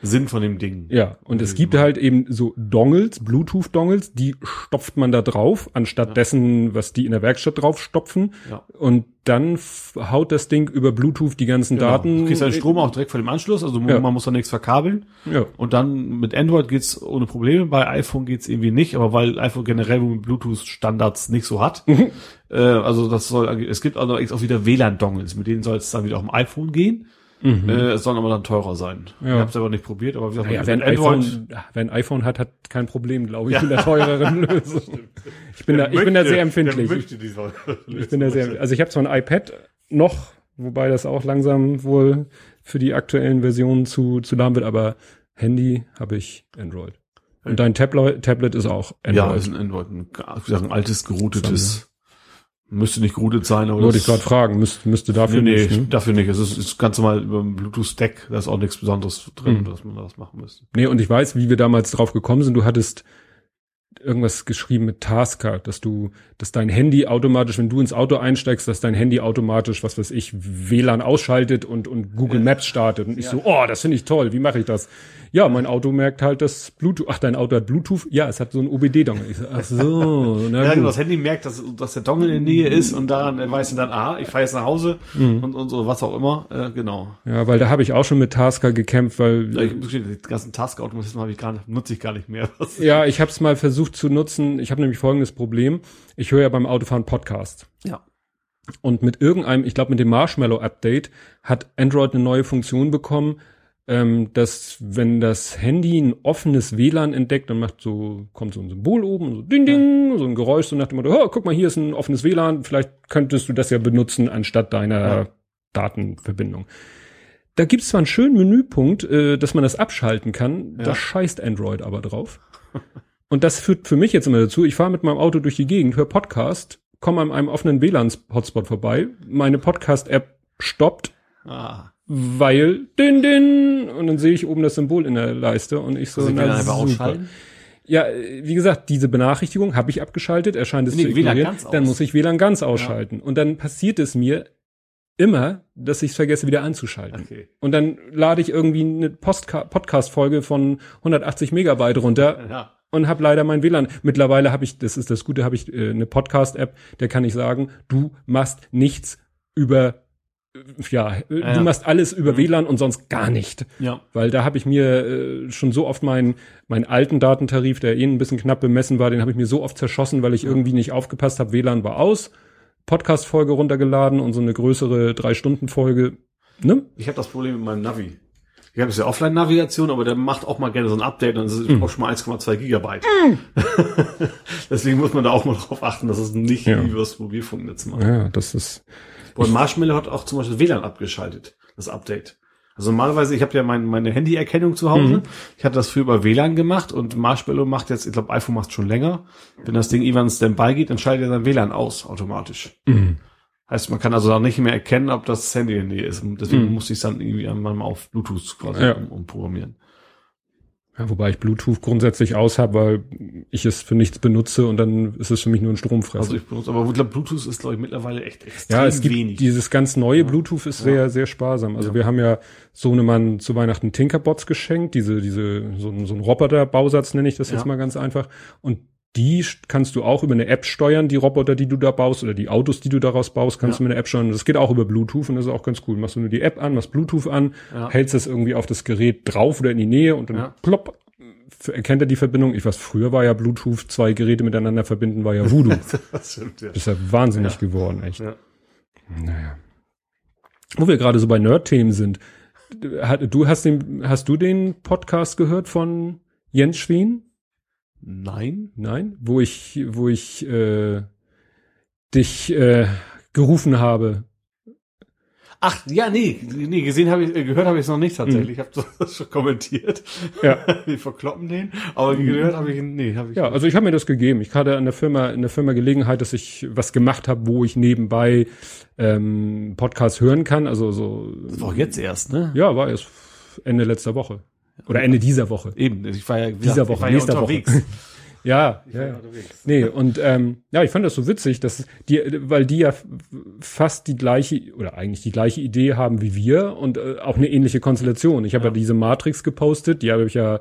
Sinn von dem Ding. Ja, und es gibt halt eben so Dongles, Bluetooth-Dongles, die stopft man da drauf, anstatt ja. dessen, was die in der Werkstatt drauf stopfen. Ja. Und dann haut das Ding über Bluetooth die ganzen genau. Daten. Du kriegst deinen Strom auch direkt von dem Anschluss, also ja. man muss da nichts verkabeln. Ja. Und dann mit Android geht's ohne Probleme, bei iPhone geht's irgendwie nicht, aber weil iPhone generell Bluetooth-Standards nicht so hat. Mhm. Äh, also das soll, es gibt also auch wieder WLAN-Dongles, mit denen soll es dann wieder auf dem iPhone gehen. Mhm. Äh, es soll aber dann teurer sein. Ja. Ich habe es aber nicht probiert, aber wie gesagt, naja, wer, ein iPhone, wer ein iPhone hat, hat kein Problem, glaube ich, mit der teureren *laughs* Lösung. Ich bin der da, ich möchte, bin da sehr empfindlich. ich bin da sehr, also ich habe zwar ein iPad noch, wobei das auch langsam wohl für die aktuellen Versionen zu, zu lahm wird, aber Handy habe ich Android. Und dein Tablet, Tablet ist auch Android. Ja, ist ein Android, ein, ein altes, geroutetes Müsste nicht geroutet sein, aber. Wollte ich gerade fragen, müsste, müsste dafür nee, nicht. Nee, ne? dafür nicht. Es ist, ist ganz normal über Bluetooth-Stack, da ist auch nichts Besonderes drin, mhm. dass man das machen müsste. Nee, und ich weiß, wie wir damals drauf gekommen sind. Du hattest irgendwas geschrieben mit Tasker, dass du, dass dein Handy automatisch, wenn du ins Auto einsteigst, dass dein Handy automatisch, was weiß ich, WLAN ausschaltet und, und Google Maps startet. Und ich ja. so, oh, das finde ich toll, wie mache ich das? Ja, mein Auto merkt halt das Bluetooth. Ach, dein Auto hat Bluetooth? Ja, es hat so ein OBD-Dongle. So, ach so, *laughs* na ja, gut. das Handy merkt, dass, dass der Dongle in der Nähe ist und daran weiß dann, ah, ich fahre jetzt nach Hause mhm. und, und so, was auch immer. Äh, genau. Ja, weil da habe ich auch schon mit Tasker gekämpft, weil. Ja, ich, die ganzen Tasker-Automatismen habe ich gar nicht, nutze ich gar nicht mehr. *laughs* ja, ich habe es mal versucht zu nutzen. Ich habe nämlich folgendes Problem. Ich höre ja beim Autofahren Podcast. Ja. Und mit irgendeinem, ich glaube mit dem Marshmallow-Update, hat Android eine neue Funktion bekommen, ähm, dass wenn das Handy ein offenes WLAN entdeckt, dann macht so, kommt so ein Symbol oben, so ding ding, ja. so ein Geräusch, so nach dem Motto, oh, guck mal, hier ist ein offenes WLAN, vielleicht könntest du das ja benutzen anstatt deiner ja. Datenverbindung. Da gibt's zwar einen schönen Menüpunkt, äh, dass man das abschalten kann, ja. da scheißt Android aber drauf. *laughs* Und das führt für mich jetzt immer dazu, ich fahre mit meinem Auto durch die Gegend, höre Podcast, komme an einem offenen WLAN-Hotspot vorbei, meine Podcast-App stoppt, ah weil din din und dann sehe ich oben das Symbol in der Leiste und ich so also na, einfach ausschalten. Ja, wie gesagt, diese Benachrichtigung habe ich abgeschaltet, erscheint es nee, zu ignorieren, dann muss ich WLAN ganz ausschalten ja. und dann passiert es mir immer, dass ich es vergesse wieder anzuschalten. Okay. Und dann lade ich irgendwie eine Podcast Folge von 180 Megabyte runter. *laughs* Ja. Und habe leider mein WLAN. Mittlerweile habe ich, das ist das Gute, habe ich äh, eine Podcast-App, der kann ich sagen, du machst nichts über ja, du ja. machst alles über mhm. WLAN und sonst gar nicht. Ja. Weil da habe ich mir äh, schon so oft meinen meinen alten Datentarif, der eh ein bisschen knapp bemessen war, den habe ich mir so oft zerschossen, weil ich ja. irgendwie nicht aufgepasst habe. WLAN war aus, Podcast-Folge runtergeladen und so eine größere Drei-Stunden-Folge. Ne? Ich habe das Problem mit meinem Navi. Ich habe ja Offline-Navigation, aber der macht auch mal gerne so ein Update und das ist mm. auch schon mal 1,2 Gigabyte. Mm. *laughs* Deswegen muss man da auch mal drauf achten, dass es nicht ja. wie das Mobilfunknetz macht. Ja, das ist und Marshmallow hat auch zum Beispiel WLAN abgeschaltet, das Update. Also normalerweise, ich habe ja mein, meine Handyerkennung zu Hause. Mhm. Ich hatte das früher über WLAN gemacht und Marshmallow macht jetzt, ich glaube, iPhone macht schon länger. Wenn das Ding irgendwann Standby geht, dann schaltet er sein WLAN aus automatisch. Mhm. Heißt, man kann also da nicht mehr erkennen, ob das Handy in der Nähe ist. Und deswegen mhm. muss ich es dann irgendwie einmal auf Bluetooth quasi ja. umprogrammieren. Ja, wobei ich Bluetooth grundsätzlich aus habe, weil ich es für nichts benutze und dann ist es für mich nur ein Stromfresser. Also ich benutze, aber ich glaube, Bluetooth ist glaube ich mittlerweile echt extrem Ja, es gibt wenig. dieses ganz neue ja. Bluetooth ist ja. sehr sehr sparsam. Also ja. wir haben ja Sohnemann zu Weihnachten Tinkerbots geschenkt, diese diese so, so ein Roboter Bausatz nenne ich das jetzt mal ganz einfach und die kannst du auch über eine App steuern, die Roboter, die du da baust oder die Autos, die du daraus baust, kannst ja. du mit einer App steuern. Das geht auch über Bluetooth und das ist auch ganz cool. Machst du nur die App an, machst Bluetooth an, ja. hältst es irgendwie auf das Gerät drauf oder in die Nähe und dann ja. plopp, erkennt er die Verbindung. Ich weiß, früher war ja Bluetooth, zwei Geräte miteinander verbinden, war ja *laughs* Voodoo. das stimmt, ja. ist ja wahnsinnig geworden, echt. Ja. Naja. Wo wir gerade so bei Nerd-Themen sind, du hast den, hast du den Podcast gehört von Jens Schwien? Nein. Nein? Wo ich, wo ich äh, dich äh, gerufen habe. Ach, ja, nee, nee, gesehen habe ich, äh, gehört habe ich es noch nicht tatsächlich. Mhm. Ich habe *laughs* das schon kommentiert. Ja. *laughs* Die verkloppen den, aber mhm. gehört habe ich, nee, habe ich. Ja, nicht. also ich habe mir das gegeben. Ich hatte an der Firma, in der Firma Gelegenheit, dass ich was gemacht habe, wo ich nebenbei ähm, Podcast hören kann. Also so. Das war jetzt erst, ne? Ja, war erst Ende letzter Woche. Oder Ende dieser Woche. Eben, ich war ja dieser Woche, nächster ja Woche. *laughs* Ja, Ich ja, war ja. unterwegs. Nee, und ähm, ja, ich fand das so witzig, dass die, weil die ja fast die gleiche oder eigentlich die gleiche Idee haben wie wir und äh, auch eine ähnliche Konstellation. Ich habe ja. diese Matrix gepostet, die habe ich *laughs* ja,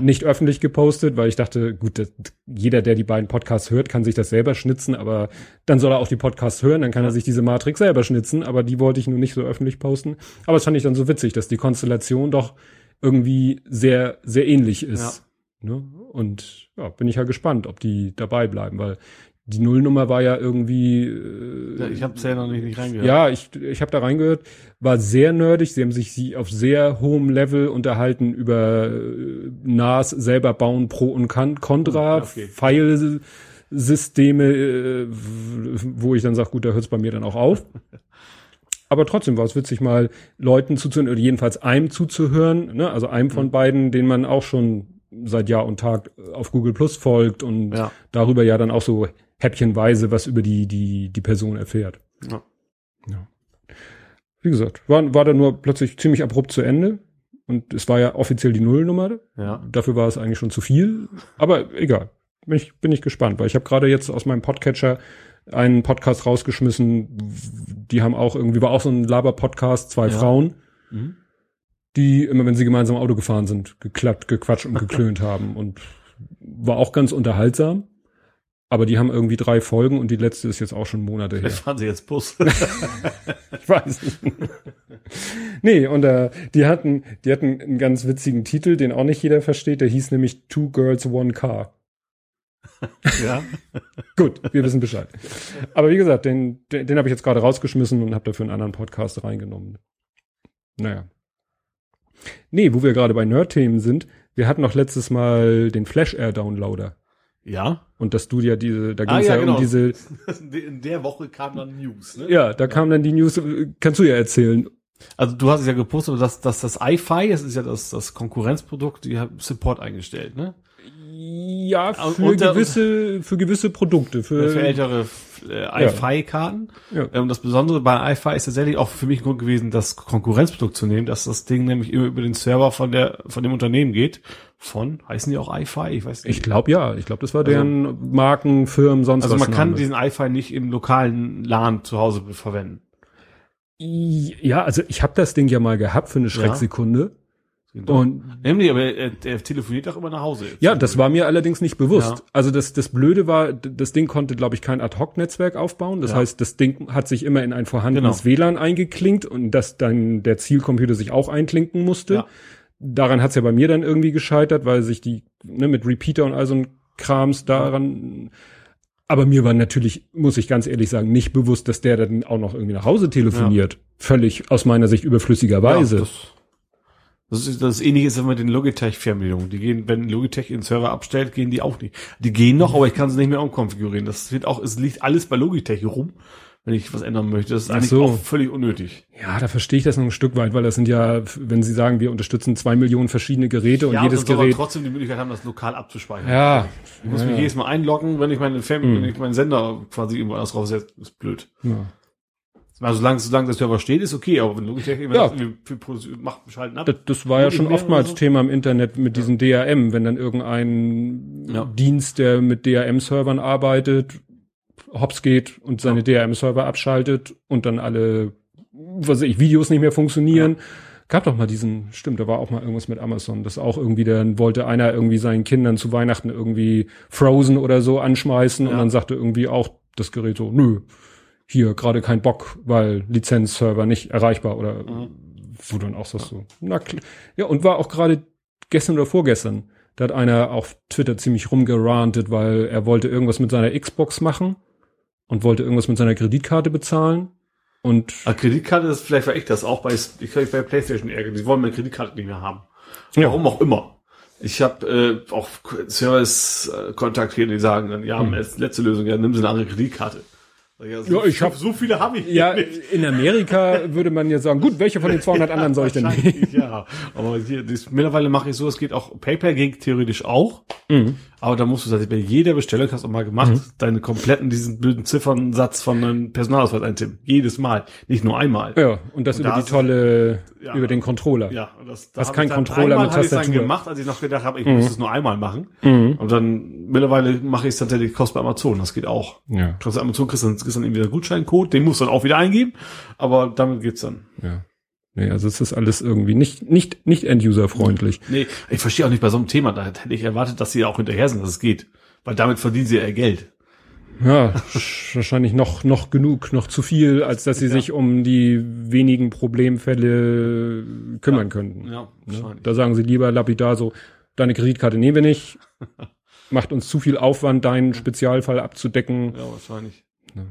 nicht öffentlich gepostet, weil ich dachte, gut, das, jeder, der die beiden Podcasts hört, kann sich das selber schnitzen, aber dann soll er auch die Podcasts hören, dann kann er sich diese Matrix selber schnitzen, aber die wollte ich nur nicht so öffentlich posten. Aber das fand ich dann so witzig, dass die Konstellation doch irgendwie sehr, sehr ähnlich ist. Ne? Und ja, bin ich ja gespannt, ob die dabei bleiben, weil die Nullnummer war ja irgendwie. Äh, Ja, ich habe es ja noch nicht, nicht reingehört. ja, ich, ich habe da reingehört, war sehr nerdig. Sie haben sich sie auf sehr hohem Level unterhalten über äh, NAS selber bauen, Pro und Con- Contra, Ja, okay. File-Systeme, äh, wo ich dann sage, gut, da hört es bei mir dann auch auf. *laughs* Aber trotzdem war es witzig, mal Leuten zuzuhören, oder jedenfalls einem zuzuhören, ne? also einem Mhm. von beiden, den man auch schon seit Jahr und Tag auf Google Plus folgt und Ja. darüber ja dann auch so häppchenweise was über die, die, die Person erfährt. Ja. Wie gesagt, war, war dann nur plötzlich ziemlich abrupt zu Ende. Und es war ja offiziell die Nullnummer. Ja. Dafür war es eigentlich schon zu viel. Aber egal. Bin ich, bin ich gespannt, weil ich habe gerade jetzt aus meinem Podcatcher einen Podcast rausgeschmissen. Die haben auch irgendwie, war auch so ein Laber-Podcast, zwei Ja. Frauen, Mhm. die immer, wenn sie gemeinsam Auto gefahren sind, geklappt, gequatscht und *laughs* geklönt haben. Und war auch ganz unterhaltsam. Aber die haben irgendwie drei Folgen und die letzte ist jetzt auch schon Monate her. Vielleicht fahren sie jetzt Bus. *laughs* Ich weiß nicht. nee, und äh, die hatten, die hatten einen ganz witzigen Titel, den auch nicht jeder versteht. Der hieß nämlich Two Girls, One Car. *laughs* ja. Gut, wir wissen Bescheid. Aber wie gesagt, den, den, den habe ich jetzt gerade rausgeschmissen und habe dafür einen anderen Podcast reingenommen. Naja. Nee, wo wir gerade bei Nerd-Themen sind, wir hatten noch letztes Mal den Flash Air Downloader. Ja. Und dass du ja diese, da ging Ah, es ja, ja, genau. um diese, *laughs* In der Woche kam dann News, ne? ja, da kam dann die News, kannst du ja erzählen. Also du hast es ja gepostet, dass, dass das iFi, das ist ja das, das Konkurrenzprodukt, die haben Support eingestellt, ne? Ja, Und- für und der- gewisse, für gewisse Produkte, für, Für ältere äh, iFi-Karten. Ja. Ähm, das Besondere bei iFi ist tatsächlich auch für mich ein Grund gewesen, das Konkurrenzprodukt zu nehmen, dass das Ding nämlich immer über den Server von der von dem Unternehmen geht. Von, heißen die auch iFi? Ich weiß nicht. Ich glaube ja, ich glaube, das war deren Marken, Firmen, sonst also was. man kann Name. diesen iFi nicht im lokalen LAN zu Hause verwenden. Ja, also ich habe das Ding ja mal gehabt für eine Schrecksekunde. Und Nämlich, aber er, er telefoniert auch immer nach Hause. ja, das war mir allerdings nicht bewusst. Ja. Also das, das Blöde war, das Ding konnte, glaube ich, kein Ad-Hoc-Netzwerk aufbauen. Das Ja. heißt, das Ding hat sich immer in ein vorhandenes Genau. WLAN eingeklinkt und dass dann der Zielcomputer sich auch einklinken musste. Ja. Daran hat's ja bei mir dann irgendwie gescheitert, weil sich die ne, mit Repeater und all so ein Krams daran. Aber mir war natürlich, muss ich ganz ehrlich sagen, nicht bewusst, dass der dann auch noch irgendwie nach Hause telefoniert. Völlig aus meiner Sicht überflüssigerweise. Das, ist das ähnliche ist mit den Logitech-Fernbedienungen. Die gehen, wenn Logitech ihren Server abstellt, gehen die auch nicht. Die gehen noch, aber ich kann sie nicht mehr umkonfigurieren. Das wird auch, es liegt alles bei Logitech rum, wenn ich was ändern möchte. Das ist Ach eigentlich so. auch völlig unnötig. Ja, da verstehe ich das noch ein Stück weit, weil das sind ja, wenn Sie sagen, wir unterstützen zwei Millionen verschiedene Geräte und ja, jedes und aber Gerät. trotzdem die Möglichkeit haben, das lokal abzuspeichern. Ja, Ich muss ja, mich jedes Mal einloggen, wenn ich meine Fan, wenn ich meinen Sender quasi irgendwo anders draufsetze. Ist blöd. ja. Also solange, solange der Server steht, ist okay, aber wenn Logitech immer Ja. sagt, wir, wir machen, schalten ab. Das, das war ja schon oftmals so? Thema im Internet mit diesem DRM, wenn dann irgendein Ja. Dienst, der mit DRM-Servern arbeitet, hops geht und seine DRM-Server abschaltet und dann alle, was weiß ich, Videos nicht mehr funktionieren. Gab doch mal diesen, stimmt, da war auch mal irgendwas mit Amazon, das auch irgendwie, dann wollte einer irgendwie seinen Kindern zu Weihnachten irgendwie Frozen oder so anschmeißen und Ja. dann sagte irgendwie auch das Gerät so, nö, hier gerade kein Bock, weil Lizenzserver nicht erreichbar oder wo dann auch so, so. Na klar. Ja, und war auch gerade gestern oder vorgestern, da hat einer auf Twitter ziemlich rumgerantet, weil er wollte irgendwas mit seiner Xbox machen und wollte irgendwas mit seiner Kreditkarte bezahlen und Ah, Kreditkarte ist vielleicht war ich das auch bei ich kann mich bei PlayStation ärgern. Die wollen meine Kreditkarte nicht mehr haben. Ja. Warum auch immer. Ich habe äh, auch Service äh, kontaktiert, die sagen dann, ja, als letzte Lösung, ja, nimm sie eine andere Kreditkarte. Ja, so. Ja, ich hab- so viele habe ich ja, nicht. in Amerika würde man jetzt sagen, gut, welche von den 200 anderen soll ich denn nehmen? Ja, aber hier, das, mittlerweile mache ich so, es geht auch, PayPal ging theoretisch auch, Mhm. Aber da musst du tatsächlich bei jeder Bestellung, hast du mal gemacht, mhm. deine kompletten, diesen blöden Ziffernsatz von einem Personalausweis eintippen. Jedes Mal. Nicht nur einmal. Ja, und das und über da die tolle, ja, über den Controller. Ja, und das, da hast kein Controller mit Tastatur. Ich dann gemacht, als ich noch gedacht habe, ich mhm. muss es nur einmal machen. Mhm. Und dann mittlerweile mache ich es tatsächlich kost bei Amazon. Das geht auch. Ja. Du hast Amazon kriegst dann, kriegst dann irgendwie einen Gutscheincode, den musst du dann auch wieder eingeben. Aber damit geht's dann. Ja. Nee, also es ist alles irgendwie nicht, nicht, nicht end-user-freundlich. Nee, ich verstehe auch nicht bei so einem Thema, da hätte ich erwartet, dass sie auch hinterher sind, dass es geht. Weil damit verdienen sie ja ihr Geld. Ja, *laughs* wahrscheinlich noch, noch genug, noch zu viel, als dass sie ja. sich um die wenigen Problemfälle kümmern ja. könnten. Ja, ne? wahrscheinlich. Da sagen sie lieber lapidar so, deine Kreditkarte nehmen wir nicht, *laughs* macht uns zu viel Aufwand, deinen Spezialfall abzudecken. Ja, wahrscheinlich. Ja,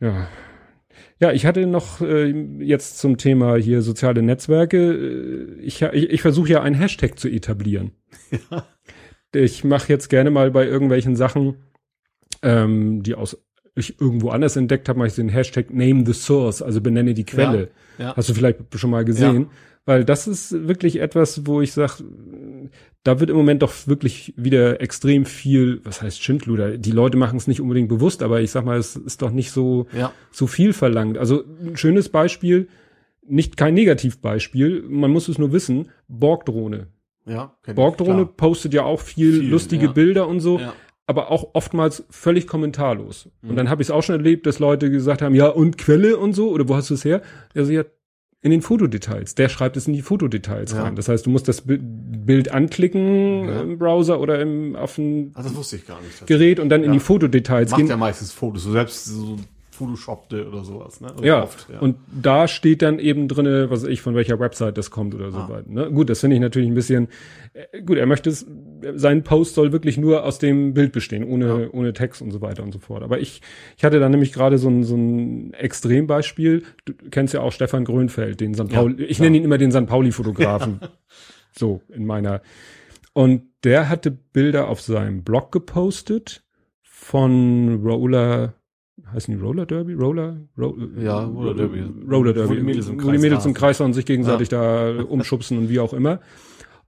ja, ich hatte noch äh, jetzt zum Thema hier soziale Netzwerke. Äh, ich, ich, ich versuche ja einen Hashtag zu etablieren. Ja. Ich mache jetzt gerne mal bei irgendwelchen Sachen, ähm, die aus ich irgendwo anders entdeckt habe, mache ich den Hashtag Name the Source, also benenne die Quelle. Ja, ja. Hast du vielleicht schon mal gesehen? Ja. Weil das ist wirklich etwas, wo ich sage, da wird im Moment doch wirklich wieder extrem viel, was heißt Schindluder? Die Leute machen es nicht unbedingt bewusst, aber ich sag mal, es ist doch nicht so, ja. so viel verlangt. Also ein schönes Beispiel, nicht kein Negativbeispiel, man muss es nur wissen, Borgdrohne. Ja, Borgdrohne postet ja auch viel, viel lustige ja. Bilder und so. Ja. Aber auch oftmals völlig kommentarlos. Mhm. Und dann habe ich es auch schon erlebt, dass Leute gesagt haben, ja, und Quelle und so, oder wo hast du es her? Also ja, in den Fotodetails. Der schreibt es in die Fotodetails ja. rein. Das heißt, du musst das Bild anklicken ja. im Browser oder im auf dem also Gerät und dann ja. in die Fotodetails Macht gehen. Macht ja meistens Fotos, so selbst so Photoshoppte oder sowas. Ne? Also ja. Oft, ja, und da steht dann eben drinne, was ich von welcher Website das kommt oder so ah. weiter. Ne? Gut, das finde ich natürlich ein bisschen. Äh, gut, er möchte es. Sein Post soll wirklich nur aus dem Bild bestehen, ohne ja. ohne Text und so weiter und so fort. Aber ich ich hatte da nämlich gerade so ein so ein Extrembeispiel. Du kennst ja auch Stefan Grönfeld, den San Pauli. ich nenne ihn immer den San Pauli-Fotografen. so in meiner. Und der hatte Bilder auf seinem Blog gepostet von Roller heißen die Roller Derby? Roller? Ro ja, Roller Derby. Roller Derby. Wo die Mädels im Kreis, die Mädels im Kreis und sich gegenseitig ja. da umschubsen und wie auch immer.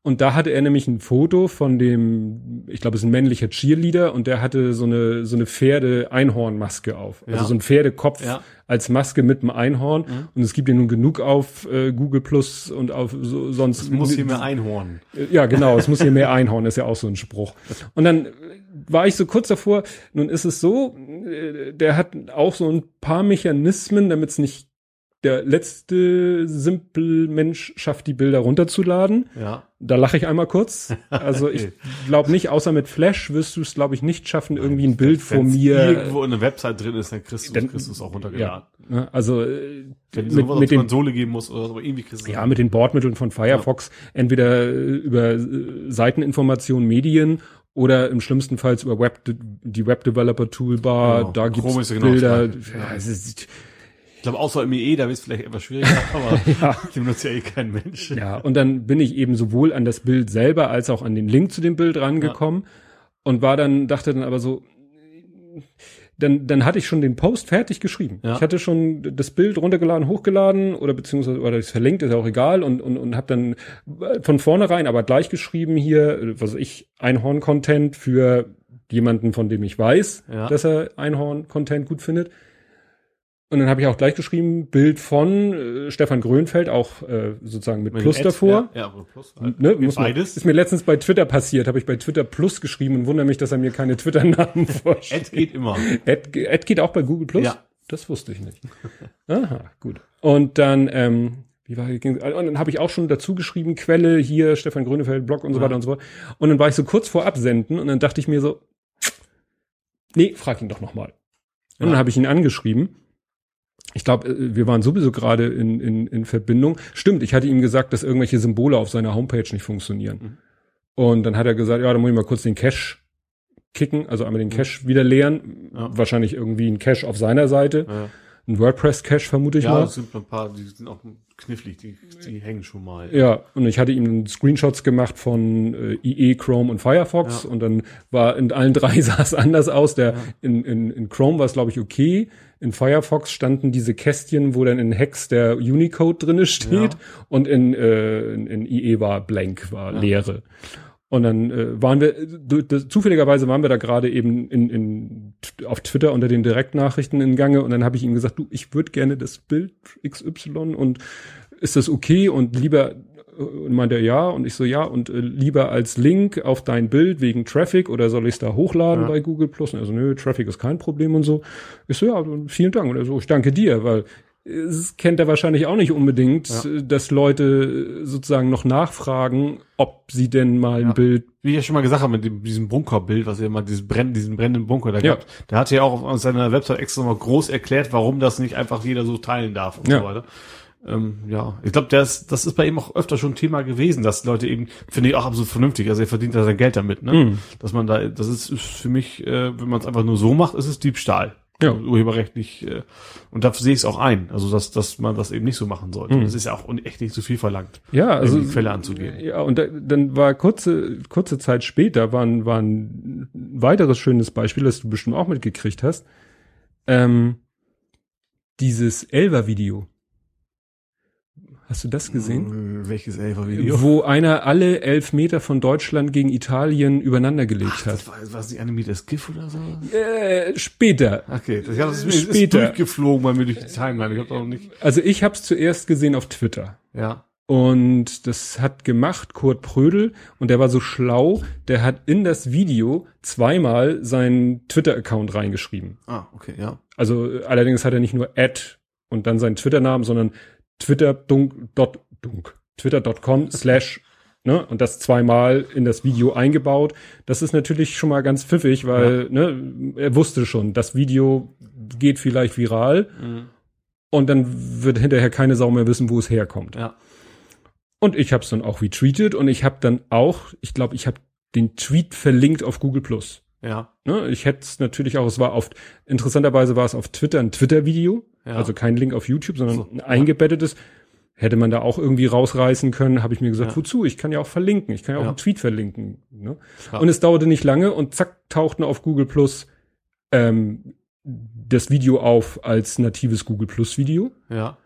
Und da hatte er nämlich ein Foto von dem, ich glaube, es ist ein männlicher Cheerleader und der hatte so eine, so eine Pferde-Einhorn-Maske auf. Also ja. So ein Pferdekopf ja. als Maske mit einem Einhorn. Mhm. Und es gibt ja nun genug auf äh, Google Plus und auf so, sonst. Es muss hier mehr Einhorn. Ja, genau, es muss hier mehr Einhorn, ist ja auch so ein Spruch. Und dann war ich so kurz davor, nun ist es so, äh, der hat auch so ein paar Mechanismen, damit es nicht der letzte simpel Mensch schafft, die Bilder runterzuladen. Ja. Da lache ich einmal kurz. *laughs* Also ich glaube nicht, außer mit Flash wirst du es, glaube ich, nicht schaffen, Nein, irgendwie ein Bild von mir. irgendwo in einer Website drin ist, dann kriegst du, es auch runtergeladen. Ja, ne, also äh, Wenn mit, sowas mit den Konsole geben muss oder so, aber irgendwie kriegst du Ja, mit den Bordmitteln von Firefox, ja. entweder äh, über äh, Seiteninformation, Medien oder im schlimmsten Fall über Web, die Web Developer Toolbar, genau. da gibt es Bilder. Genau ja, es ist, ich glaube, außer im EE, da ist es vielleicht etwas schwieriger, *laughs* aber ja. die benutzt ja eh kein Mensch. Ja, und dann bin ich eben sowohl an das Bild selber als auch an den Link zu dem Bild rangekommen ja. und war dann, dachte dann aber so, dann, dann hatte ich schon den Post fertig geschrieben. Ja. Ich hatte schon das Bild runtergeladen, hochgeladen oder beziehungsweise oder es verlinkt, ist ja auch egal und und und habe dann von vornherein aber gleich geschrieben hier, was ich Einhorn-Content für jemanden, von dem ich weiß, ja. dass er Einhorn-Content gut findet. Und dann habe ich auch gleich geschrieben, Bild von äh, Stefan Grönfeld, auch äh, sozusagen mit, mit Plus Ad, davor. Ja, ja Plus. Halt. Ne, muss man, beides. Ist mir letztens bei Twitter passiert, habe ich bei Twitter Plus geschrieben und wundere mich, dass er mir keine Twitter-Namen *laughs* vorstellt. Ad geht immer. Ad, Ad geht auch bei Google Plus? Ja. Das wusste ich nicht. *laughs* Aha, gut. Und dann, ähm, wie war und dann habe ich auch schon dazu geschrieben, Quelle hier, Stefan Grönefeld, Blog und so ja. weiter und so fort. Und dann war ich so kurz vor Absenden und dann dachte ich mir so, nee, frag ihn doch nochmal. Und ja. dann habe ich ihn angeschrieben ich glaube, äh, wir waren sowieso gerade in, in, in Verbindung. Stimmt, ich hatte ihm gesagt, dass irgendwelche Symbole auf seiner Homepage nicht funktionieren. Mhm. Und dann hat er gesagt, ja, dann muss ich mal kurz den Cache kicken, also einmal den mhm. Cache wieder leeren. Ja. Wahrscheinlich irgendwie ein Cache auf seiner Seite. Ja. Ein WordPress-Cache vermute ich ja, mal. Ja, es sind ein paar, die sind auch knifflig, die, die hängen schon mal. Ja, und ich hatte ihm Screenshots gemacht von äh, IE, Chrome und Firefox ja. und dann war in allen drei *laughs* sah es anders aus. Der in, in, in Chrome war es glaube ich okay. In Firefox standen diese Kästchen, wo dann in Hex der Unicode drinne steht ja. und in, äh, in, in IE war blank, war Leere. Und dann äh, waren wir, zufälligerweise waren wir da gerade eben in, in, auf Twitter unter den Direktnachrichten in Gange und dann habe ich ihm gesagt, du, ich würde gerne das Bild XY und ist das okay und lieber und meinte er ja und ich so ja und äh, lieber als Link auf dein Bild wegen Traffic oder soll ich es da hochladen ja. bei Google Plus? Also nö, Traffic ist kein Problem und so. Ich so ja, vielen Dank und er so ich danke dir, weil es kennt er wahrscheinlich auch nicht unbedingt, ja. dass Leute sozusagen noch nachfragen, ob sie denn mal ein ja. Bild. Wie ich ja schon mal gesagt habe, mit dem, diesem Bunkerbild, was er mal dieses brennen, diesen brennenden Bunker da ja. gab, der hat ja auch auf seiner Website extra mal groß erklärt, warum das nicht einfach jeder so teilen darf und ja. so weiter. Ähm, ja, ich glaube, das, das ist bei ihm auch öfter schon Thema gewesen, dass Leute eben, finde ich auch absolut vernünftig, also er verdient da sein Geld damit, ne? Mm. Dass man da, das ist, ist für mich, äh, wenn man es einfach nur so macht, ist es Diebstahl ja. urheberrechtlich. Äh, und da sehe ich es auch ein, also dass, dass man das eben nicht so machen sollte. Mhm. Das ist ja auch echt nicht zu viel verlangt, ja, also die Quelle anzugeben. Ja, und da, dann war kurze kurze Zeit später war ein, war ein weiteres schönes Beispiel, das du bestimmt auch mitgekriegt hast. Ähm, dieses Elva-Video. Hast du das gesehen? Äh, welches Elfer-Video? Wo einer alle elf Meter von Deutschland gegen Italien übereinander gelegt Ach, hat. Das war, war das nicht animiertes GIF oder so? Äh, später. Okay, das, das ist, später. ist durchgeflogen bei mir durch die Timeline. Ich hab auch nicht. Also ich habe es zuerst gesehen auf Twitter. Ja. Und das hat gemacht Kurt Prödel und der war so schlau, der hat in das Video zweimal seinen Twitter-Account reingeschrieben. Ah, okay, ja. Also allerdings hat er nicht nur Ad und dann seinen Twitter-Namen, sondern Twitter twitter.com *laughs* slash Ne, und das zweimal in das Video eingebaut. Das ist natürlich schon mal ganz pfiffig, weil ja. ne, er wusste schon, das Video geht vielleicht viral mhm. und dann wird hinterher keine Sau mehr wissen, wo es herkommt. Ja. Und ich habe es dann auch retweetet und ich habe dann auch, ich glaube, ich habe den Tweet verlinkt auf Google Plus. Ja. Ne, ich hätte es natürlich auch, es war oft, interessanterweise war es auf Twitter ein Twitter-Video, ja. also kein Link auf YouTube, sondern so, ein eingebettetes. Hätte man da auch irgendwie rausreißen können, habe ich mir gesagt, ja. wozu? Ich kann ja auch verlinken, ich kann ja auch ja. einen Tweet verlinken. Ne? Und es dauerte nicht lange und zack, tauchten auf Google Plus ähm, das Video auf als natives Google Plus Video. Ja.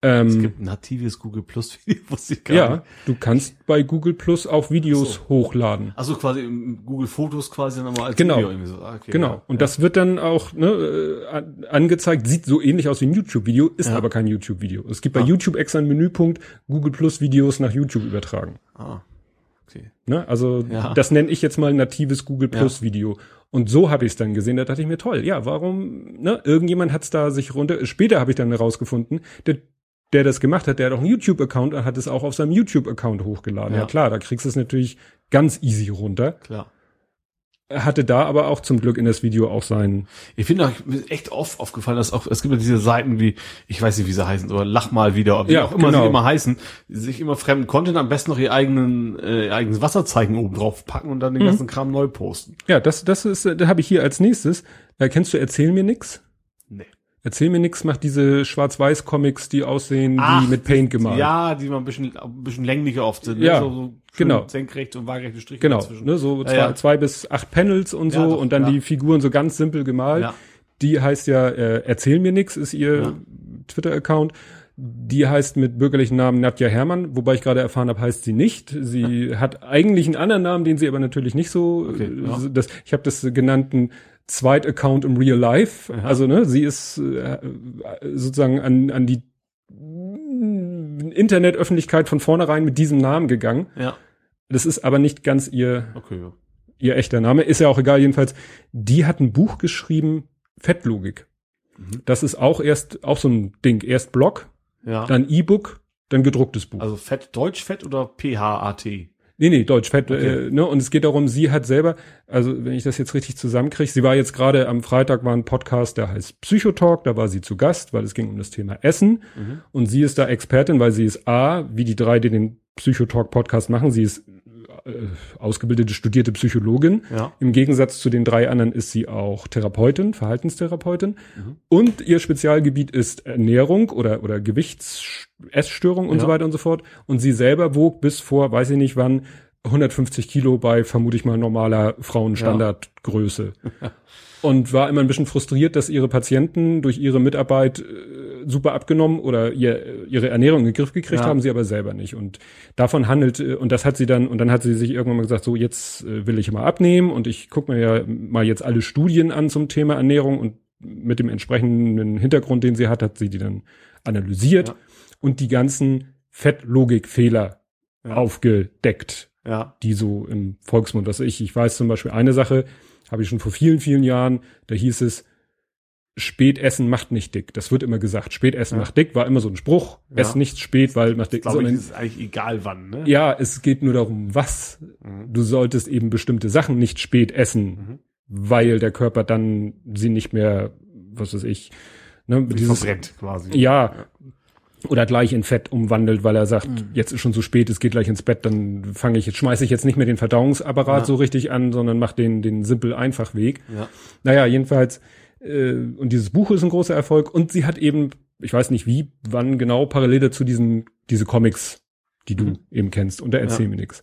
Ähm, es gibt ein natives Google Plus Video, *laughs* wusste ich gar ja, nicht. du kannst bei Google Plus auch Videos so. hochladen. Also quasi im Google Fotos quasi nochmal als genau. Video irgendwie so. Ah, okay, genau. Ja. Und ja. das wird dann auch ne, äh, angezeigt, sieht so ähnlich aus wie ein YouTube-Video, ist ja. aber kein YouTube-Video. Es gibt bei ah. YouTube extra einen Menüpunkt, Google Plus Videos nach YouTube übertragen. Ah. Okay. Ne, also das nenne ich jetzt mal natives Google Plus Video. Und so habe ich es dann gesehen, da dachte ich mir, toll, ja, warum, ne, irgendjemand hat es da sich runter, später habe ich dann herausgefunden, der der das gemacht hat, der hat auch einen YouTube-Account und hat es auch auf seinem YouTube-Account hochgeladen. Ja. ja. klar, da kriegst du es natürlich ganz easy runter. Klar. Er hatte da aber auch zum Glück in das Video auch seinen. Ich finde auch echt oft aufgefallen, dass auch, es gibt ja diese Seiten wie, ich weiß nicht, wie sie heißen, oder Lach mal wieder, wie ja, auch immer genau. sie immer heißen, sich immer fremden Content am besten noch ihr eigenen, äh, ihr eigenes Wasserzeichen oben drauf packen und dann den mhm. ganzen Kram neu posten. Ja, das, das ist, da habe ich hier als nächstes. Da kennst du Erzähl mir nix? Erzähl mir nix, macht diese Schwarz-Weiß-Comics, die aussehen Ach, wie mit Paint gemalt. Ja, die mal ein bisschen, ein bisschen länglicher oft sind. Ne? Ja, so, so genau. Senkrecht und waagerechte Striche. Genau, ne, so zwei, ja. zwei bis acht Panels und so ja, doch, und dann die Figuren so ganz simpel gemalt. Ja. Die heißt ja, äh, Erzähl mir nix, ist ihr Twitter-Account. Die heißt mit bürgerlichen Namen Nadja Hermann, wobei ich gerade erfahren habe, heißt sie nicht. Sie hat eigentlich einen anderen Namen, den sie aber natürlich nicht so. Okay, das, ich habe das genannten Zweit-Account im Real Life. Aha. Also, ne, sie ist äh, sozusagen an, an die Internetöffentlichkeit von vornherein mit diesem Namen gegangen. Ja. Das ist aber nicht ganz ihr, okay, ja. ihr echter Name. Ist ja auch egal, jedenfalls. Die hat ein Buch geschrieben, Fettlogik. Mhm. Das ist auch erst, auch so ein Ding. Erst Blog, ja. dann E-Book, dann gedrucktes Buch. Also Fett, Deutsch Fett oder P-H-A-T? Nee, nee, Deutsch, Fett, okay. äh, ne? Und es geht darum, sie hat selber, also wenn ich das jetzt richtig zusammenkriege, sie war jetzt gerade am Freitag war ein Podcast, der heißt Psychotalk, da war sie zu Gast, weil es ging um das Thema Essen. Mhm. Und sie ist da Expertin, weil sie ist A, wie die drei, die den Psychotalk Podcast machen, sie ist ausgebildete, studierte Psychologin. Ja. Im Gegensatz zu den drei anderen ist sie auch Therapeutin, Verhaltenstherapeutin. Mhm. Und ihr Spezialgebiet ist Ernährung oder, oder Gewichts, Essstörung und ja. so weiter und so fort. Und sie selber wog bis vor, weiß ich nicht wann, 150 Kilo bei, vermute ich mal, normaler Frauenstandardgröße. Ja. *laughs* und war immer ein bisschen frustriert, dass ihre Patienten durch ihre Mitarbeit äh, super abgenommen oder ihr, ihre Ernährung in den Griff gekriegt Ja. haben sie aber selber nicht. Und davon handelt, äh, und das hat sie dann, und dann hat sie sich irgendwann mal gesagt, so jetzt äh, will ich mal abnehmen und ich gucke mir ja mal jetzt alle Studien an zum Thema Ernährung und mit dem entsprechenden Hintergrund, den sie hat, hat sie die dann analysiert Ja. und die ganzen Fettlogikfehler Ja. aufgedeckt Ja. die so im Volksmund, was ich, ich weiß zum Beispiel eine Sache, habe ich schon vor vielen, vielen Jahren, da hieß es, Spätessen macht nicht dick. Das wird immer gesagt. Spätessen Ja. macht dick, war immer so ein Spruch. Ja. Ess nicht spät, weil macht dick. Glaube, Sondern, es ist eigentlich egal wann, ne? ja, es geht nur darum, was. Mhm. Du solltest eben bestimmte Sachen nicht spät essen, Mhm. weil der Körper dann sie nicht mehr, was weiß ich, ne, Wie dieses, verbrennt quasi. ja, oder gleich in Fett umwandelt, weil er sagt, Mhm. jetzt ist schon zu spät, es geht gleich ins Bett, dann fange ich jetzt, schmeiße ich jetzt nicht mehr den Verdauungsapparat Ja. so richtig an, sondern mach den, den simpel einfach Weg. Ja. Naja, jedenfalls, äh, und dieses Buch ist ein großer Erfolg und sie hat eben, ich weiß nicht wie, wann genau, parallel dazu diesen, diese Comics, die du Mhm. eben kennst, und da erzähl Ja. mir nix.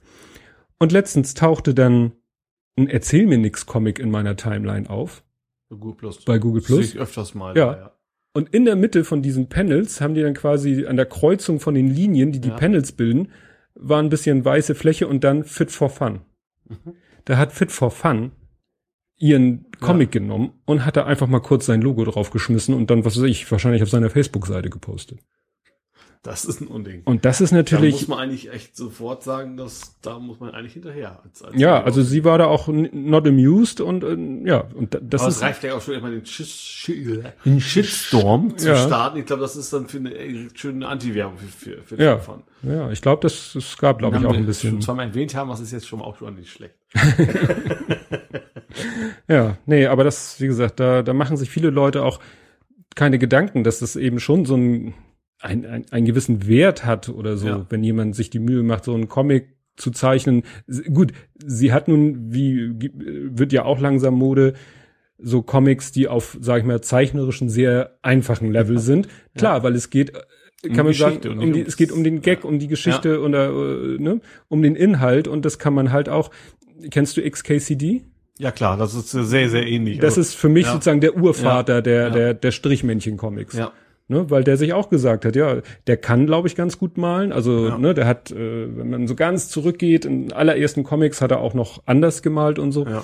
Und letztens tauchte dann ein Erzähl mir nix Comic in meiner Timeline auf, Google Plus. bei Google Das sehe Plus. ich öfters mal. Ja. ja. Und in der Mitte von diesen Panels haben die dann quasi an der Kreuzung von den Linien, die die Ja. Panels bilden, war ein bisschen weiße Fläche und dann Fit for Fun. Mhm. Da hat Fit for Fun ihren Comic genommen und hat da einfach mal kurz sein Logo draufgeschmissen und dann, was weiß ich, wahrscheinlich auf seiner Facebook-Seite gepostet. Das ist ein Unding. Und das ist Da natürlich, muss man eigentlich echt sofort sagen, dass da muss man eigentlich hinterher. Als, als ja, also sie war da auch not amused und äh, ja, und da- das Aber es ist, reicht ja auch schon immer den, Shit, Shit, den Shitstorm zu Ja. starten. Ich glaube, das ist dann für eine äh, schöne Anti-Werbung für, für, für den Ja. Fun. ja, ich glaube, das, es gab, glaube ich, auch ein bisschen. Schon zweimal erwähnt haben, was ist jetzt schon auch schon nicht schlecht. *laughs* Ja, nee, aber das, wie gesagt, da, da machen sich viele Leute auch keine Gedanken, dass das eben schon so ein, ein, ein, einen gewissen Wert hat oder so, Ja. wenn jemand sich die Mühe macht, so einen Comic zu zeichnen. Gut, sie hat nun, wie gi- wird ja auch langsam Mode, so Comics, die auf, sag ich mal, zeichnerischen, sehr einfachen Level sind. Klar, weil es geht, äh, kann man Geschichte sagen, um die, es geht um den Gag, ja. um die Geschichte oder äh, ne, um den Inhalt und das kann man halt auch. Kennst du XKCD? Ja klar, das ist sehr, sehr ähnlich. Das Also, ist für mich ja. sozusagen der Urvater der, Ja. der, der Strichmännchen-Comics. ja. Ne, weil der sich auch gesagt hat, ja, der kann, glaube ich, ganz gut malen. Also, Ja. ne, der hat, äh, wenn man so ganz zurückgeht, in allerersten Comics hat er auch noch anders gemalt und so. Ja.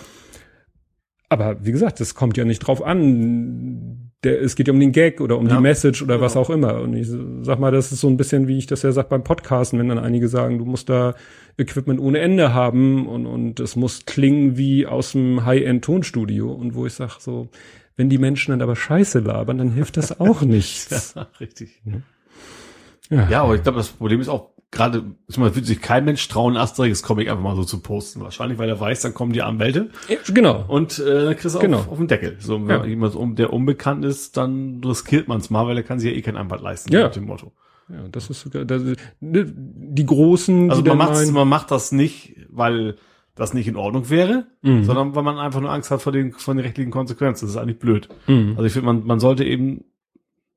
Aber wie gesagt, das kommt ja nicht drauf an. Der, es geht ja um den Gag oder um Ja. die Message oder was Genau. auch immer. Und ich sag mal, das ist so ein bisschen, wie ich das ja sag beim Podcasten, wenn dann einige sagen, du musst da Equipment ohne Ende haben und, und es muss klingen wie aus dem High-End-Tonstudio. Und wo ich sag so, wenn die Menschen dann aber Scheiße labern, dann hilft das auch *laughs* nichts. Ja, richtig. Ja. Ja, aber ich glaube, das Problem ist auch gerade, ich meine, wird sich kein Mensch trauen, Asterix-Comic einfach mal so zu posten. Wahrscheinlich, weil er weiß, dann kommen die Anwälte Ja, genau. und äh, dann kriegst du Genau. auf, auf den Deckel. So, wenn Ja. jemand, um- der unbekannt ist, dann riskiert man es mal, weil er kann sich ja eh keinen Anwalt leisten, Ja. mit dem Motto. Ja, das ist sogar, das, ne, die Großen, Also die man macht, man macht das nicht, weil das nicht in Ordnung wäre, Mhm. sondern weil man einfach nur Angst hat vor den, vor den rechtlichen Konsequenzen. Das ist eigentlich blöd. Mhm. Also ich finde, man, man sollte eben,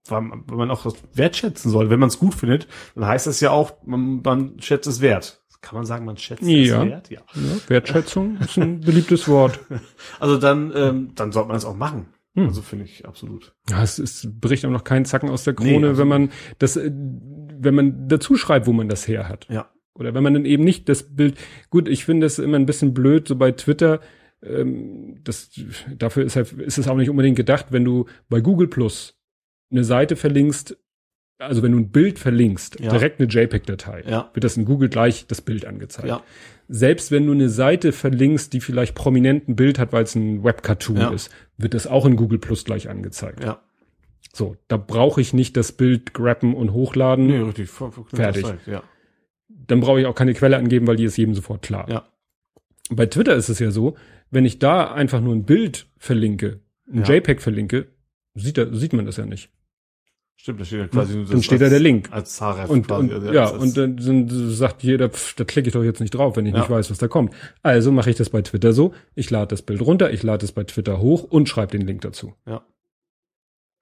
weil man, auch das wertschätzen soll. Wenn man es gut findet, dann heißt das ja auch, man, man schätzt es wert. Kann man sagen, man schätzt Ja. es wert? Ja. ja, Wertschätzung ist ein beliebtes Wort. *laughs* Also dann, ähm, dann sollte man es auch machen. Hm. Also finde ich absolut. Ja, es ist, bricht auch noch kein Zacken aus der Krone, Nee, also- wenn man das, äh, wenn man dazu schreibt, wo man das her hat. Ja. Oder wenn man dann eben nicht das Bild, gut, ich finde es immer ein bisschen blöd, so bei Twitter, ähm, das, dafür ist, halt, ist es auch nicht unbedingt gedacht, wenn du bei Google Plus eine Seite verlinkst, also wenn du ein Bild verlinkst, Ja. direkt eine JPEG-Datei, Ja. wird das in Google gleich das Bild angezeigt. Ja. Selbst wenn du eine Seite verlinkst, die vielleicht prominent ein Bild hat, weil es ein Webcartoon ist, wird das auch in Google Plus gleich angezeigt. So, da brauche ich nicht das Bild grappen und hochladen. Nee, richtig. Voll- Fertig. Ja. Dann brauche ich auch keine Quelle angeben, weil die ist jedem sofort klar. Bei Twitter ist es ja so, wenn ich da einfach nur ein Bild verlinke, ein. JPEG verlinke, sieht, da, sieht man das ja nicht. Stimmt, da steht ja quasi nur Dann steht da als- der Link. Als Href Und, quasi. und Also ja, als- und dann, dann sagt jeder, pff, da klicke ich doch jetzt nicht drauf, wenn ich Ja. nicht weiß, was da kommt. Also mache ich das bei Twitter so, ich lade das Bild runter, ich lade es bei Twitter hoch und schreibe den Link dazu. Ja.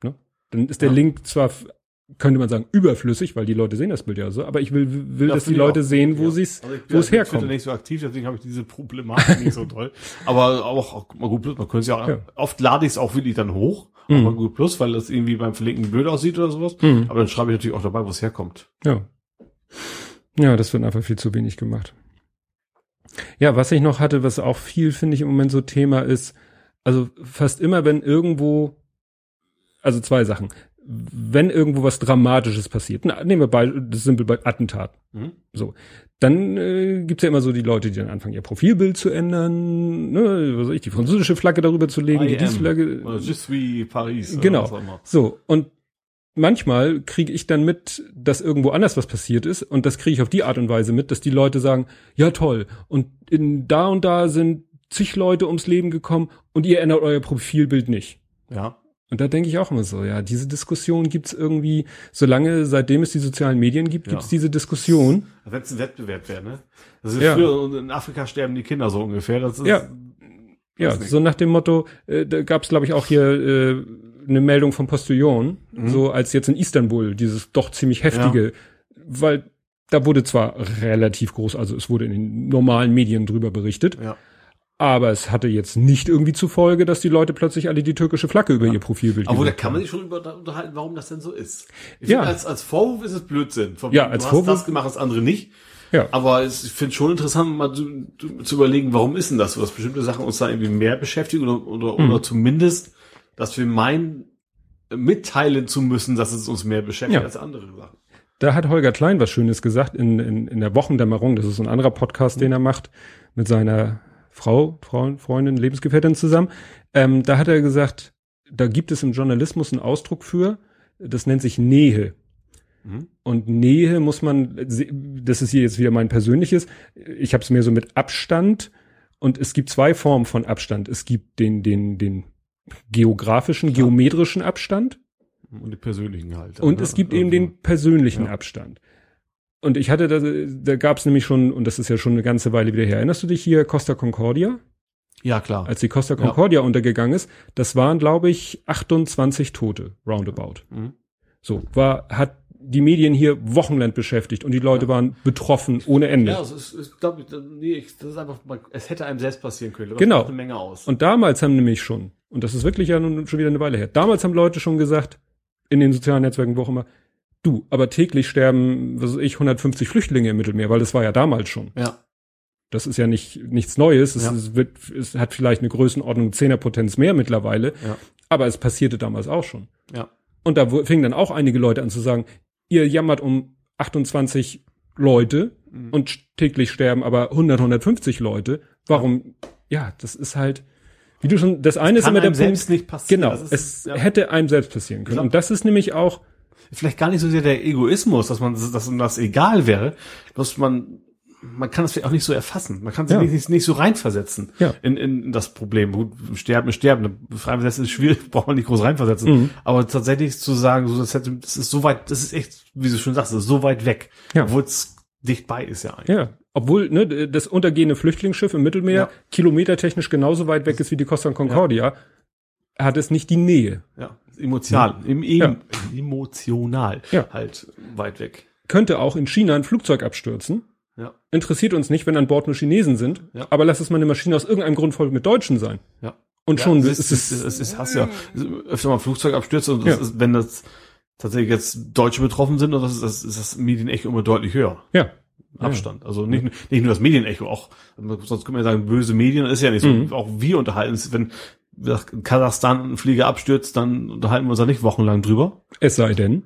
Ne? Dann ist der Ja. Link zwar, könnte man sagen, überflüssig, weil die Leute sehen das Bild ja so, aber ich will, will Ja, dass die ich Leute auch. sehen, wo Ja. sie es, Also ich bin wo es auf Twitter herkommt. nicht so aktiv, deswegen habe ich diese Problematik nicht so toll. *laughs* Aber auch, auch mal gut, man könnte es ja auch, Ja. oft lade ich es auch wirklich dann hoch mhm. aber gut plus, weil das irgendwie beim Verlinken blöd aussieht oder sowas. Mhm. Aber dann schreibe ich natürlich auch dabei, wo es herkommt. Ja. Ja, das wird einfach viel zu wenig gemacht. Ja, was ich noch hatte, was auch viel, finde ich, im Moment so Thema ist, also fast immer, wenn irgendwo, also zwei Sachen wenn irgendwo was Dramatisches passiert, na, nehmen wir bei, das simpel bei Attentat. Mhm. So. Dann äh, gibt's ja immer so die Leute, die dann anfangen, ihr Profilbild zu ändern, ne, was weiß ich, die französische Flagge darüber zu legen, die diese Flagge. Just wie Paris. Genau. So. Und manchmal kriege ich dann mit, dass irgendwo anders was passiert ist und das kriege ich auf die Art und Weise mit, dass die Leute sagen, ja toll, und in da und da sind zig Leute ums Leben gekommen und ihr ändert euer Profilbild nicht. Ja. Und da denke ich auch immer so, ja, diese Diskussion gibt's irgendwie, solange, seitdem es die sozialen Medien gibt, gibt's ja. diese Diskussion. Wenn es ein Wettbewerb wäre, ne? Das ist ja. früher, in Afrika sterben die Kinder so ungefähr. Das ist, ja, ja so nach dem Motto, äh, da gab's glaube ich auch hier äh, eine Meldung vom Postillon, mhm. so als jetzt in Istanbul, dieses doch ziemlich heftige, ja. weil da wurde zwar relativ groß, also es wurde in den normalen Medien drüber berichtet, ja. Aber es hatte jetzt nicht irgendwie zur Folge, dass die Leute plötzlich alle die türkische Flagge über ja. ihr Profilbild Aber da kann man sich schon über, unterhalten, warum das denn so ist. Ich ja. als, als Vorwurf ist es Blödsinn. Vom, ja, als du Vorwurf. hast das gemacht, das andere nicht. Ja. Aber es, ich finde schon interessant, mal zu, zu, überlegen, warum ist denn das so, dass bestimmte Sachen uns da irgendwie mehr beschäftigen oder, oder, mhm. oder zumindest, dass wir meinen, mitteilen zu müssen, dass es uns mehr beschäftigt ja. als andere Sachen. Da hat Holger Klein was Schönes gesagt in, in, in der Wochendämmerung. Das ist ein anderer Podcast, mhm. den er macht mit seiner Frau, Frau Freundin, Lebensgefährtin zusammen. Ähm, da hat er gesagt, da gibt es im Journalismus einen Ausdruck für, das nennt sich Nähe. Mhm. Und Nähe muss man, das ist hier jetzt wieder mein persönliches, ich habe es mir so mit Abstand und es gibt zwei Formen von Abstand. Es gibt den, den, den geografischen, ja. geometrischen Abstand. Und den persönlichen halt. Und es gibt eben den persönlichen ja. Abstand. Und ich hatte, da, da gab es nämlich schon, und das ist ja schon eine ganze Weile wieder her, erinnerst du dich hier Costa Concordia? Ja, klar. Als die Costa Concordia ja. untergegangen ist, das waren, glaube ich, 28 Tote, roundabout. Mhm. So, war, hat die Medien hier wochenlang beschäftigt und die Leute ja. waren betroffen ohne Ende. Ja, also es ist, glaub ich, nee, das ist einfach, es hätte einem selbst passieren können. Genau. Eine Menge aus. Und damals haben nämlich schon, und das ist wirklich ja nun schon wieder eine Weile her, damals haben Leute schon gesagt, in den sozialen Netzwerken, wo auch immer, Du, aber täglich sterben, was weiß ich, 150 Flüchtlinge im Mittelmeer, weil das war ja damals schon. Ja. Das ist ja nicht nichts Neues. Es, ja. es wird, es hat vielleicht eine Größenordnung Zehnerpotenz mehr mittlerweile. Ja. Aber es passierte damals auch schon. Ja. Und da fingen dann auch einige Leute an zu sagen, ihr jammert um 28 Leute mhm. und täglich sterben aber 100, 150 Leute. Warum? Ja, ja das ist halt, wie du schon, das eine das ist immer der Punkt. Nicht passieren. Genau. Es ja. hätte einem selbst passieren können. Und das ist nämlich auch, vielleicht gar nicht so sehr der Egoismus, dass man, dass ihm das egal wäre, dass man, man kann das vielleicht auch nicht so erfassen. Man kann sich ja. nicht, nicht so reinversetzen ja. in, in das Problem. Gut, sterben, sterben. Reinversetzen ist schwierig, *laughs* braucht man nicht groß reinversetzen. Mhm. Aber tatsächlich zu sagen, so, das, hätte, das ist so weit, das ist echt, wie du schon sagst, das ist so weit weg. Ja. Obwohl es dicht bei ist ja eigentlich. Ja. Obwohl ne, das untergehende Flüchtlingsschiff im Mittelmeer ja. kilometertechnisch genauso weit weg ist wie die Costa Concordia, ja. hat es nicht die Nähe. Ja emotional, im, im, ja. emotional ja. halt weit weg. Könnte auch in China ein Flugzeug abstürzen. Ja. Interessiert uns nicht, wenn an Bord nur Chinesen sind. Ja. Aber lass es mal eine Maschine aus irgendeinem Grund voll mit Deutschen sein. Ja. Und ja, schon es ist, es ist, es ist, hast ja öfter mal Flugzeugabstürze und das ist, wenn das tatsächlich jetzt Deutsche betroffen sind, und das ist das, ist das Medienecho immer deutlich höher. Ja. Abstand. Also nicht, nicht nur das Medienecho, auch, sonst können wir sagen, böse Medien ist ja nicht so. Mhm. Auch wir unterhalten uns, wenn, Kasachstan ein Flieger abstürzt, dann unterhalten wir uns da nicht wochenlang drüber. Es sei denn,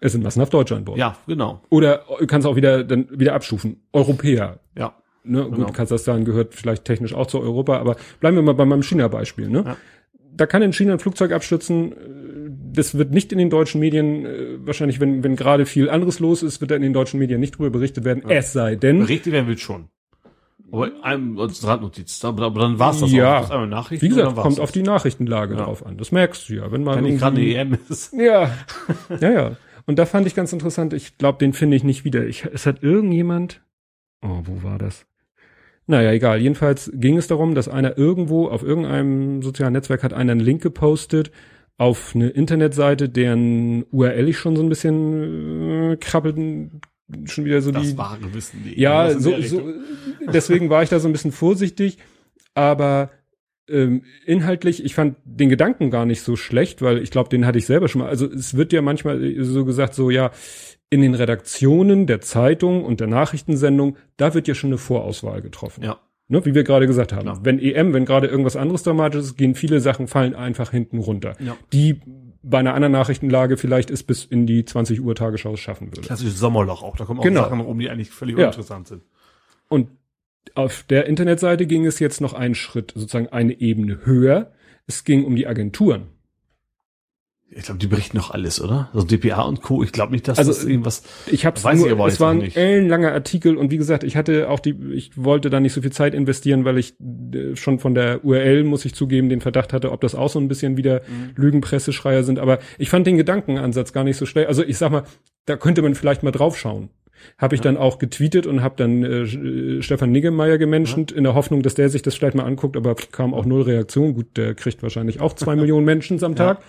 es sind massenhaft Deutsche an Bord. Ja, genau. Oder du kannst auch wieder dann wieder abstufen. Europäer. Ja. Ne, genau. Gut, Kasachstan gehört vielleicht technisch auch zu Europa, aber bleiben wir mal bei meinem China-Beispiel. Ne? Ja. Da kann in China ein Flugzeug abstürzen. Das wird nicht in den deutschen Medien, äh, wahrscheinlich, wenn, wenn gerade viel anderes los ist, wird da in den deutschen Medien nicht drüber berichtet werden. Ja. Es sei denn. Berichtet werden wird schon. Aber einem als Randnotiz, aber, aber dann war's das ja. auch. Das Wie gesagt, kommt das? auf die Nachrichtenlage ja. drauf an. Das merkst du ja, wenn man wenn gerade EM ist. *laughs* Ja, ja, ja. Und da fand ich ganz interessant. Ich glaube, den finde ich nicht wieder. Ich, es hat irgendjemand. Oh, wo war das? Naja, egal. Jedenfalls ging es darum, dass einer irgendwo auf irgendeinem sozialen Netzwerk hat einen Link gepostet auf eine Internetseite, deren URL ich schon so ein bisschen äh, krabbeln schon wieder so das die. wahre Wissen. Die ja, so, so, deswegen war ich da so ein bisschen vorsichtig, aber ähm, inhaltlich, ich fand den Gedanken gar nicht so schlecht, weil ich glaube, den hatte ich selber schon mal. Also es wird ja manchmal so gesagt, so ja, in den Redaktionen der Zeitung und der Nachrichtensendung, da wird ja schon eine Vorauswahl getroffen. Ja. Ne, wie wir gerade gesagt haben. Ja. Wenn EM, wenn gerade irgendwas anderes Dramatisches, gehen viele Sachen, fallen einfach hinten runter. Ja. Die bei einer anderen Nachrichtenlage vielleicht es bis in die 20 Uhr Tagesschau schaffen würde. Klassisches Sommerloch auch. Da kommen auch Genau. Sachen rum, die eigentlich völlig Ja. uninteressant sind. Und auf der Internetseite ging es jetzt noch einen Schritt, sozusagen eine Ebene höher. Es ging um die Agenturen. Ich glaube, die berichten noch alles, oder? Also DPA und Co. Ich glaube nicht, dass Also, das irgendwas. Ich habe Weiß ich nur, aber es war ein ellenlanger Artikel und wie gesagt, ich hatte auch die, ich wollte da nicht so viel Zeit investieren, weil ich äh, schon von der URL, muss ich zugeben, den Verdacht hatte, ob das auch so ein bisschen wieder Mhm. Lügenpresseschreier sind. Aber ich fand den Gedankenansatz gar nicht so schlecht. Also ich sag mal, da könnte man vielleicht mal draufschauen. Habe ich dann auch getweetet und habe dann äh, äh, Stefan Niggemeier gemenschent, in der Hoffnung, dass der sich das vielleicht mal anguckt, aber kam auch null Reaktion. Gut, der kriegt wahrscheinlich auch zwei *laughs* Millionen Menschen am Tag.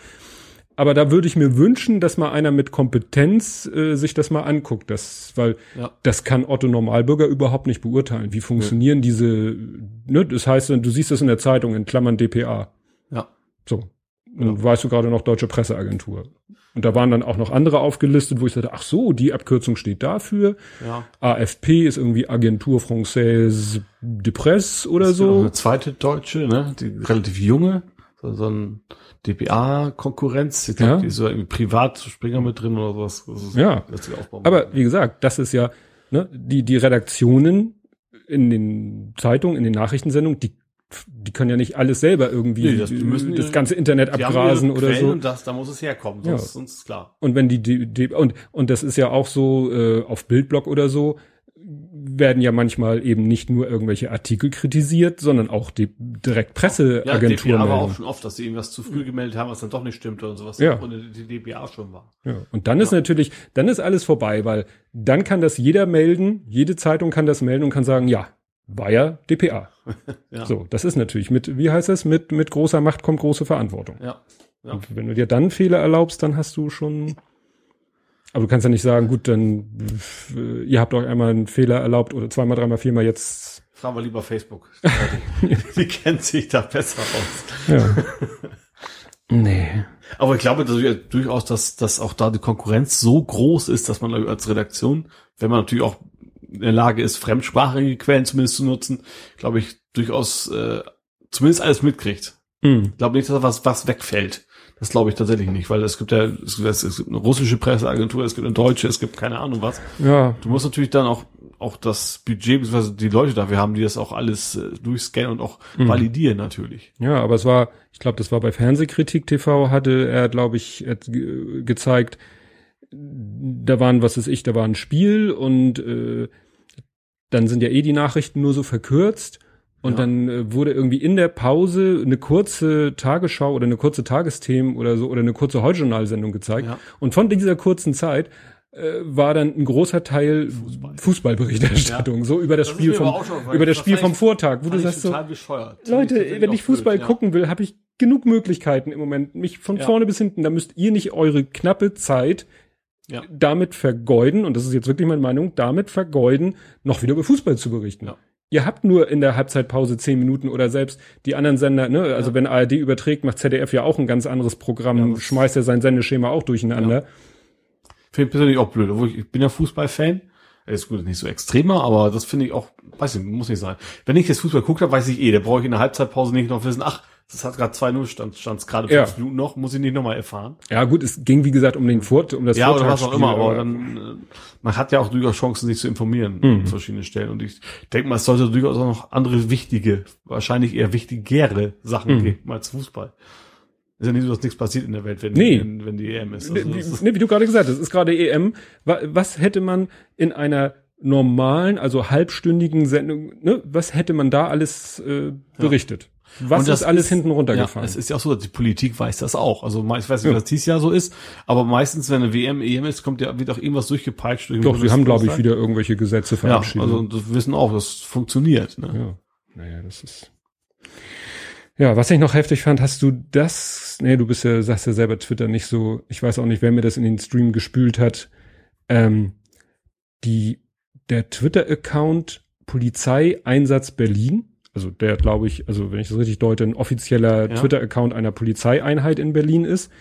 Aber da würde ich mir wünschen, dass mal einer mit Kompetenz äh, sich das mal anguckt, das, weil Ja. das kann Otto Normalbürger überhaupt nicht beurteilen. Wie funktionieren diese, ne, das heißt, du siehst das in der Zeitung in Klammern DPA. Ja. So. Und weißt du gerade noch Deutsche Presseagentur. Und da waren dann auch noch andere aufgelistet, wo ich sagte, ach so, die Abkürzung steht dafür. Ja. AFP ist irgendwie Agentur Française de Presse oder so. Eine zweite deutsche, ne? Die relativ junge. So, so ein DPA-Konkurrenz. Ich glaube, Ja. die ist so irgendwie privat Springer mit drin oder sowas. Ist, Ja. Aber wie gesagt, das ist ja, ne, die, die Redaktionen in den Zeitungen, in den Nachrichtensendungen, die, die können ja nicht alles selber irgendwie Nee, das- die müssen das ganze Internet abgrasen oder Quellen so. Und das, da muss es herkommen, Ja. sonst, sonst ist klar. Und wenn die, die, die und, und das ist ja auch so äh, auf Bildblog oder so, werden ja manchmal eben nicht nur irgendwelche Artikel kritisiert, sondern auch die direkt Ja, Presseagenturen. DPA war auch schon oft, dass sie irgendwas zu früh gemeldet haben, was dann doch nicht stimmt oder sowas. Ja. Und die DPA schon war. ja. Und dann ist natürlich, dann ist alles vorbei, weil dann kann das jeder melden, jede Zeitung kann das melden und kann sagen, ja, war ja DPA. *laughs* Ja. So, das ist natürlich mit, wie heißt es, mit, mit großer Macht kommt große Verantwortung. Ja. Ja. Und wenn du dir dann Fehler erlaubst, dann hast du schon. Aber du kannst ja nicht sagen, gut, dann äh, ihr habt euch einmal einen Fehler erlaubt oder zweimal, dreimal, viermal jetzt. Fragen wir lieber Facebook. *laughs* die, kennt sich da besser aus. Ja. *laughs* nee. Aber ich glaube dass durchaus, dass, dass auch da die Konkurrenz so groß ist, dass man als Redaktion, wenn man natürlich auch in der Lage ist, fremdsprachige Quellen zumindest zu nutzen, glaube ich, durchaus äh, zumindest alles mitkriegt. Hm. Ich glaube nicht, dass da was, was wegfällt. Das glaube ich tatsächlich nicht, weil es gibt ja, es gibt, es gibt eine russische Presseagentur, es gibt eine deutsche, es gibt keine Ahnung was. Ja. Du musst natürlich dann auch, auch das Budget, beziehungsweise die Leute dafür haben, die das auch alles äh, durchscannen und auch validieren natürlich. Ja, aber es war, ich glaube, das war bei Fernsehkritik TV, hatte er, glaube ich, äh, ge- gezeigt, da waren, was weiß ich, da war ein Spiel und äh, dann sind ja eh die Nachrichten nur so verkürzt. Und Ja. dann äh, wurde irgendwie in der Pause eine kurze Tagesschau oder eine kurze Tagesthemen oder so oder eine kurze Heute-Journal-Sendung gezeigt. Ja. Und von dieser kurzen Zeit äh, war dann ein großer Teil Fußball. Fußballberichterstattung, so über das, Das Spiel vom schon über das Spiel vom Vortag, wo du sagst so, bescheuert. Leute, wenn ich Fußball blöd, ja. gucken will, habe ich genug Möglichkeiten im Moment, mich von Ja. vorne bis hinten. Da müsst ihr nicht eure knappe Zeit Ja. damit vergeuden, und das ist jetzt wirklich meine Meinung, damit vergeuden, noch wieder über Fußball zu berichten. Ja. Ihr habt nur in der Halbzeitpause zehn Minuten oder selbst die anderen Sender, ne, also wenn ARD überträgt, macht ZDF ja auch ein ganz anderes Programm, Ja, schmeißt ja sein Sendeschema auch durcheinander. Finde ich persönlich auch blöd, obwohl ich, ich bin ja Fußballfan. Ist gut, nicht so extremer, aber das finde ich auch, weiß nicht, muss nicht sein. Wenn ich jetzt Fußball gucke, weiß ich eh, da brauche ich in der Halbzeitpause nicht noch wissen, ach, das hat gerade 2-0 stand, stand's gerade Ja. fünf Minuten noch, muss ich nicht nochmal erfahren. Ja. gut, es ging wie gesagt um den Vor um das ja, oder was auch immer, aber dann, äh, man hat ja auch durchaus Chancen, sich zu informieren an verschiedenen Stellen. Und ich denke mal, es sollte durchaus auch noch andere wichtige, wahrscheinlich eher wichtigere Sachen geben als Fußball. Ist ja nicht so, dass nichts passiert in der Welt, wenn, Nee. wenn, wenn die EM ist. Also wie, das ist ne, wie du gerade gesagt hast, ist gerade EM. Wa- Was hätte man in einer normalen, also halbstündigen Sendung, ne, was hätte man da alles äh, berichtet? Was Und das ist alles ist- hinten Ja, runtergefallen? es ist ja auch so, dass die Politik weiß das auch. Also ich weiß nicht, Ja. was dieses Jahr so ist, aber meistens, wenn eine WM, EM ist, kommt ja, wird auch irgendwas durchgepeitscht. durch Doch, sie haben, glaube ich, wieder irgendwelche Gesetze Ja, verabschiedet. also das wissen auch, das funktioniert. Ne? ja. Naja, das ist. Ja, was ich noch heftig fand, hast du das, nee, du bist ja, sagst ja selber Twitter nicht so, ich weiß auch nicht, wer mir das in den Stream gespült hat, ähm, die, der Twitter-Account Polizeieinsatz Berlin, also der glaube ich, also wenn ich das richtig deute, ein offizieller Ja. Twitter-Account einer Polizeieinheit in Berlin ist.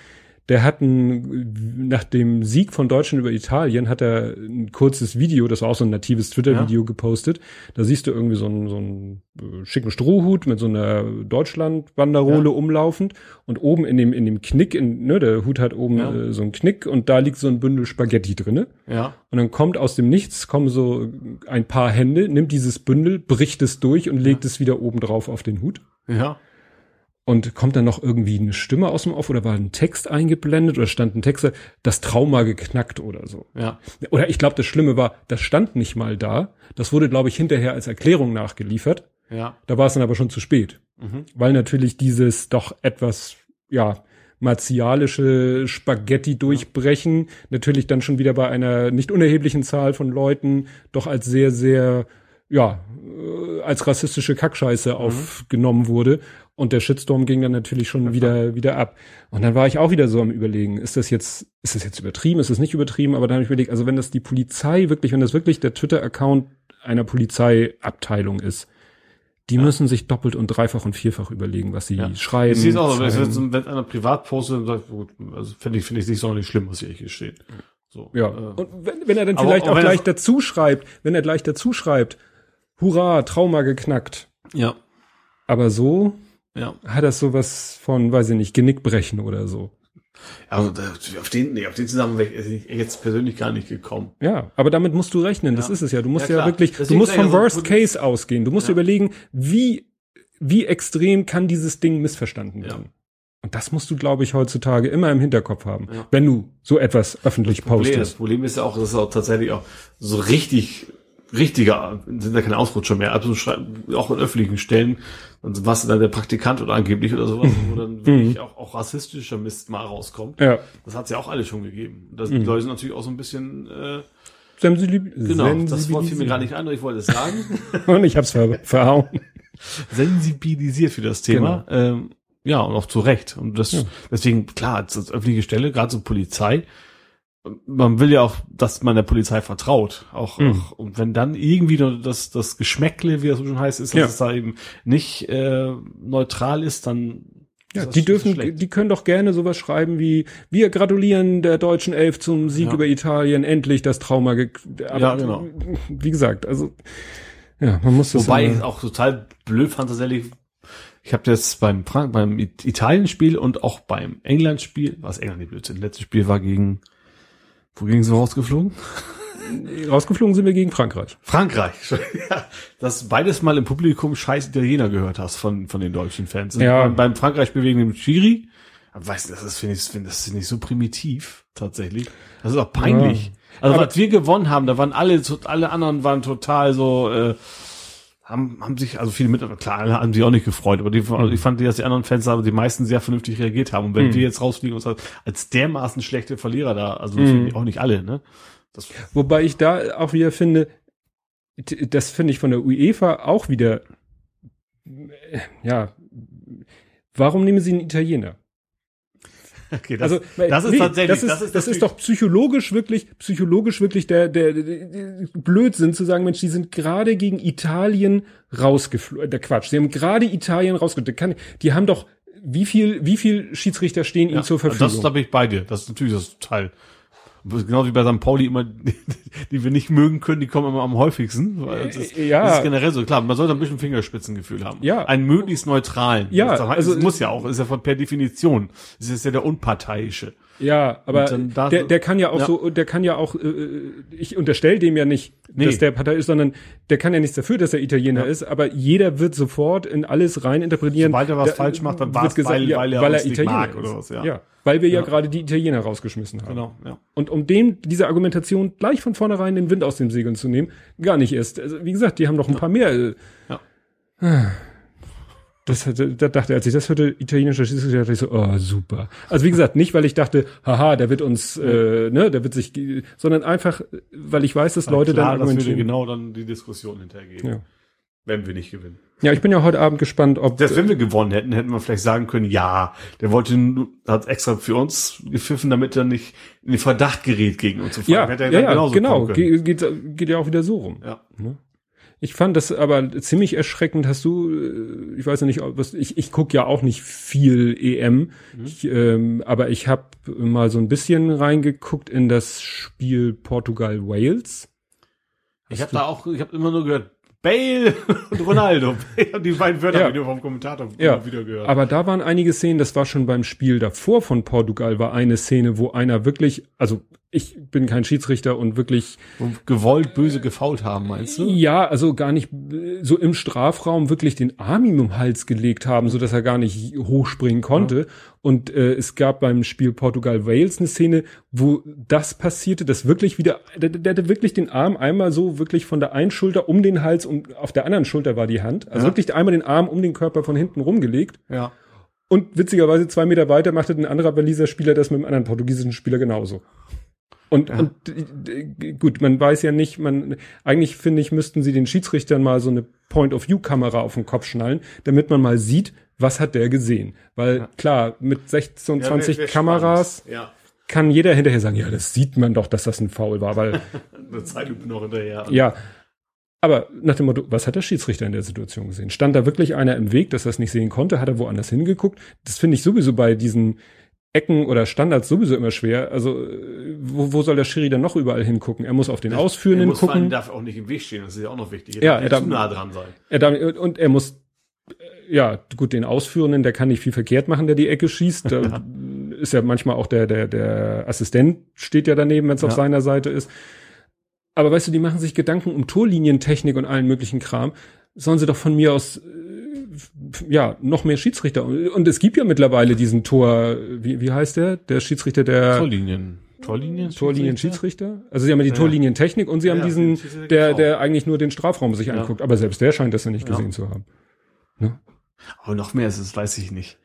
Der hat ein, nach dem Sieg von Deutschland über Italien hat er ein kurzes Video, das war auch so ein natives Twitter-Video gepostet. Da siehst du irgendwie so einen, so einen äh, schicken Strohhut mit so einer Deutschland-Banderole Ja. umlaufend und oben in dem, in dem Knick, in, ne, der Hut hat oben Ja. äh, so einen Knick und da liegt so ein Bündel Spaghetti drinne. Ja. Und dann kommt aus dem Nichts, kommen so ein paar Hände, nimmt dieses Bündel, bricht es durch und legt es wieder oben drauf auf den Hut. Ja. Und kommt dann noch irgendwie eine Stimme aus dem Off oder war ein Text eingeblendet oder stand ein Text, das Trauma geknackt oder so. Ja. Oder ich glaube, das Schlimme war, das stand nicht mal da. Das wurde, glaube ich, hinterher als Erklärung nachgeliefert. Ja. Da war es dann aber schon zu spät. Mhm. Weil natürlich dieses doch etwas, ja, martialische Spaghetti durchbrechen, natürlich dann schon wieder bei einer nicht unerheblichen Zahl von Leuten doch als sehr, sehr, ja, äh, als rassistische Kackscheiße aufgenommen wurde. Und der Shitstorm ging dann natürlich schon wieder, wieder ab. Und dann war ich auch wieder so am überlegen, ist das jetzt, ist das jetzt übertrieben, ist das nicht übertrieben? Aber dann habe ich überlegt, also wenn das die Polizei wirklich, wenn das wirklich der Twitter-Account einer Polizeiabteilung ist, die müssen sich doppelt und dreifach und vierfach überlegen, was sie Ja. schreiben. Ich sehe es auch so, wenn jetzt- wenn einer privat postet, dann sagt, gut, also finde ich, finde ich nicht sonderlich schlimm, was hier hier steht. So. Ja. Äh, Und wenn, wenn er dann vielleicht auch auch wenn gleich dazu schreibt, wenn er gleich dazu schreibt, hurra, Trauma geknackt. ja. Aber so Ja. hat das sowas von, weiß ich nicht, Genickbrechen oder so. Also da- auf den, nee, auf den Zusammenhang wäre ich jetzt persönlich gar nicht gekommen. Ja, aber damit musst du rechnen, das Ja. ist es ja. Du musst Ja, ja, wirklich, du Deswegen musst sag ich vom so, Worst Case ausgehen. Du musst Ja. überlegen, wie, wie extrem kann dieses Ding missverstanden werden. Und das musst du, glaube ich, heutzutage immer im Hinterkopf haben, wenn du so etwas öffentlich Problem, das postest. Problem ist ja auch, dass es auch tatsächlich auch so richtig, richtiger, sind ja keine Ausrutscher mehr, also schrei- auch in öffentlichen Stellen, und was dann der Praktikant oder angeblich oder sowas, wo dann wirklich auch, auch rassistischer Mist mal rauskommt. Ja. Das hat es ja auch alles schon gegeben. Das, Mhm. Die Leute sind natürlich auch so ein bisschen, äh, Sensibil genau, das Wort fiel mir gar nicht ein, aber ich wollte es sagen. *laughs* Und ich hab's ver verhauen. sensibilisiert für das Thema. Ähm, ja, und auch zu Recht. Und das, Ja. deswegen, klar, als, als öffentliche Stelle, gerade so Polizei, man will ja auch, dass man der Polizei vertraut. Auch, Mhm. auch und wenn dann irgendwie nur das, das Geschmäckle, wie das so schon heißt, ist, dass Ja. es da eben nicht äh, neutral ist, dann Ja, die dürfen, schlecht. die können doch gerne sowas schreiben wie, wir gratulieren der deutschen Elf zum Sieg Ja. über Italien, endlich das Trauma. Aber, Ja, genau. *laughs* Wie gesagt, also, ja, man muss das Wobei ich auch total blöd fand tatsächlich. Ich habe das beim Frank beim It- Italien-Spiel und auch beim England-Spiel, was England nicht Blödsinn, letztes Spiel war gegen, wo gingen sie rausgeflogen? *laughs* rausgeflogen sind wir gegen Frankreich. Frankreich. *laughs* ja, dass beides mal im Publikum scheiß Italiener gehört hast von, von den deutschen Fans. Und Ja. Beim, beim Frankreich-Spiel wegen dem Schiri, weiß nicht, das ist, finde ich, finde das finde ich so primitiv, tatsächlich. Das ist auch peinlich. Also, Aber- als wir gewonnen haben, da waren alle, alle anderen waren total so, äh, haben, haben sich, also viele mit, klar, haben sich auch nicht gefreut, aber die, also ich fand, dass die anderen Fans, aber die meisten sehr vernünftig reagiert haben. Und wenn Mhm. wir jetzt rausfliegen und als, dermaßen schlechte Verlierer da, also Mhm. auch nicht alle, ne? Das, Wobei ich da auch wieder finde, das finde ich von der UEFA auch wieder, äh, ja, warum nehmen sie einen Italiener? *laughs* okay, also das ist nee, tatsächlich, das ist, das das ist ist, natürlich- doch psychologisch wirklich, psychologisch wirklich der, der, der, der Blödsinn zu sagen, Mensch, die sind gerade gegen Italien rausgeflogen, der Quatsch, sie haben gerade Italien rausgeflogen, die haben doch, wie viel, wie viel Schiedsrichter stehen ihnen zur Verfügung? Das da bin ich bei dir. Das ist natürlich das Teil. Genau wie bei St. Pauli immer, *laughs* die, wir nicht mögen können, die kommen immer am häufigsten. Weil Das ist, ja. das ist generell so. Klar, man sollte ein bisschen Fingerspitzengefühl haben. Ja. Einen möglichst neutralen. Ja, das, also- muss ja auch, ist ja von per Definition. Es ist ja der Unparteiische. Ja, aber Und dann da- der, der kann ja auch Ja. so, der kann ja auch, äh, ich unterstelle dem ja nicht, Nee. dass der Partei ist, sondern der kann ja nichts dafür, dass er Italiener Ja. ist, aber jeder wird sofort in alles rein interpretieren. Sobald er was Da, falsch macht, dann war's, gesagt, weil- ja, weil er weil er Italiener mag ist. oder was, ja. ja. Weil wir ja, gerade die Italiener rausgeschmissen haben. Genau, ja. Und um dem, diese Argumentation gleich von vornherein den Wind aus den Segeln zu nehmen, gar nicht erst. Also, wie gesagt, die haben noch ein paar mehr. äh, Ja. Das, hatte- da dachte, als ich das hörte, italienischer Schiedsrichter, dachte ich so, oh, super. Also wie gesagt, nicht, weil ich dachte, haha, der wird uns, äh, ne, der wird sich, sondern einfach, weil ich weiß, dass Leute Klar, dann das würde argumentieren. genau dann die Diskussion hintergehen. Ja. Wenn wir nicht gewinnen. ja, ich bin ja heute Abend gespannt, ob, Selbst wenn wir gewonnen hätten, hätten wir vielleicht sagen können, ja, der wollte, hat extra für uns gepfiffen, damit er nicht in den Verdacht gerät, gegen uns zu fahren. ja, Hätte ja, er ja genauso genau, geht, geht, geht ja auch wieder so rum. Ja. Ich fand das aber ziemlich erschreckend. Hast du, äh, ich weiß ja nicht, was, ich, ich gucke ja auch nicht viel EM, mhm. ich, ähm, aber ich habe mal so ein bisschen reingeguckt in das Spiel Portugal-Wales. Ich habe da auch, ich habe immer nur gehört, Bale und Ronaldo. *laughs* die beiden Wörter ja. habe ich vom Kommentator ja. wieder gehört. Aber da waren einige Szenen, das war schon beim Spiel davor von Portugal, war eine Szene, wo einer wirklich, also ich bin kein Schiedsrichter und wirklich und gewollt böse gefault haben, meinst du? Ja, also gar nicht so im Strafraum wirklich den Arm ihm um den Hals gelegt haben, so dass er gar nicht hochspringen konnte. Ja. Und äh, es gab beim Spiel Portugal Wales eine Szene, wo das passierte, dass wirklich wieder der, der hatte wirklich den Arm einmal so wirklich von der einen Schulter um den Hals und auf der anderen Schulter war die Hand, also ja. wirklich einmal den Arm um den Körper von hinten rumgelegt. Ja. Und witzigerweise zwei Meter weiter machte ein anderer Waliser Spieler das mit einem anderen portugiesischen Spieler genauso. Und, ja. und äh, gut, man weiß ja nicht, man eigentlich finde ich, müssten sie den Schiedsrichtern mal so eine Point-of-View-Kamera auf den Kopf schnallen, damit man mal sieht, was hat der gesehen. Weil ja. klar, mit 16, 20 ja, Kameras kann jeder hinterher sagen, ja, das sieht man doch, dass das ein Foul war, weil *laughs* eine Zeitlupe noch hinterher. Ja. Aber nach dem Motto, was hat der Schiedsrichter in der Situation gesehen? Stand da wirklich einer im Weg, dass er es nicht sehen konnte? Hat er woanders hingeguckt? Das finde ich sowieso bei diesen Ecken oder Standards sowieso immer schwer. Also wo, wo soll der Schiri dann noch überall hingucken? Er muss auf den Ausführenden er muss gucken. Er darf auch nicht im Weg stehen, das ist ja auch noch wichtig. Er ja, darf er darf zu nah dran sein. Er darf, und er muss äh, ja, gut, den Ausführenden, der kann nicht viel verkehrt machen, der die Ecke schießt. Da *laughs* ist ja manchmal auch der, der, der Assistent steht ja daneben, wenn es ja. auf seiner Seite ist. Aber weißt du, die machen sich Gedanken um Torlinientechnik und allen möglichen Kram. Sollen sie doch von mir aus äh, ja, noch mehr Schiedsrichter. Und es gibt ja mittlerweile diesen Tor, wie, wie heißt der? Der Schiedsrichter der Torlinien. Torlinien? Torlinien Schiedsrichter? Also sie haben ja die ja. Torlinientechnik und sie ja, haben diesen, der, der eigentlich nur den Strafraum sich ja. anguckt. Aber selbst der scheint das ja nicht gesehen zu haben. Ne? Aber noch mehr ist es, weiß ich nicht.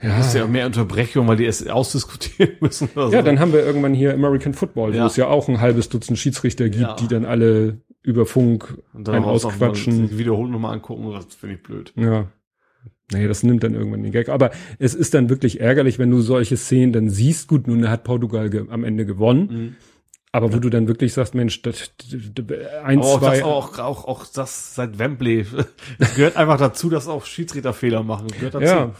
Ja. Das ist ja auch mehr Unterbrechung, weil die es ausdiskutieren müssen. Oder so. Ja, dann haben wir irgendwann hier American Football, wo es ja auch ein halbes Dutzend Schiedsrichter gibt, die dann alle über Funk und dann einen ausquatschen. Die Wiederholung nochmal angucken, das finde ich blöd. Ja. Nee, das nimmt dann irgendwann den Gag. Aber es ist dann wirklich ärgerlich, wenn du solche Szenen dann siehst. Gut, nun hat Portugal am Ende gewonnen. Mhm. Aber wo ja. du dann wirklich sagst, Mensch, das, ein, auch zwei. Das auch, auch, auch das seit Wembley. *laughs* Das gehört einfach dazu, dass auch Schiedsrichterfehler machen. Das gehört dazu. Ja.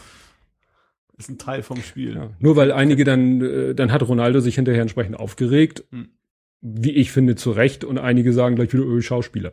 ist ein Teil vom Spiel. Ja. Nur weil einige dann, äh, dann hat Ronaldo sich hinterher entsprechend aufgeregt. Mhm wie ich finde, zu Recht und einige sagen gleich wieder, öh, Schauspieler.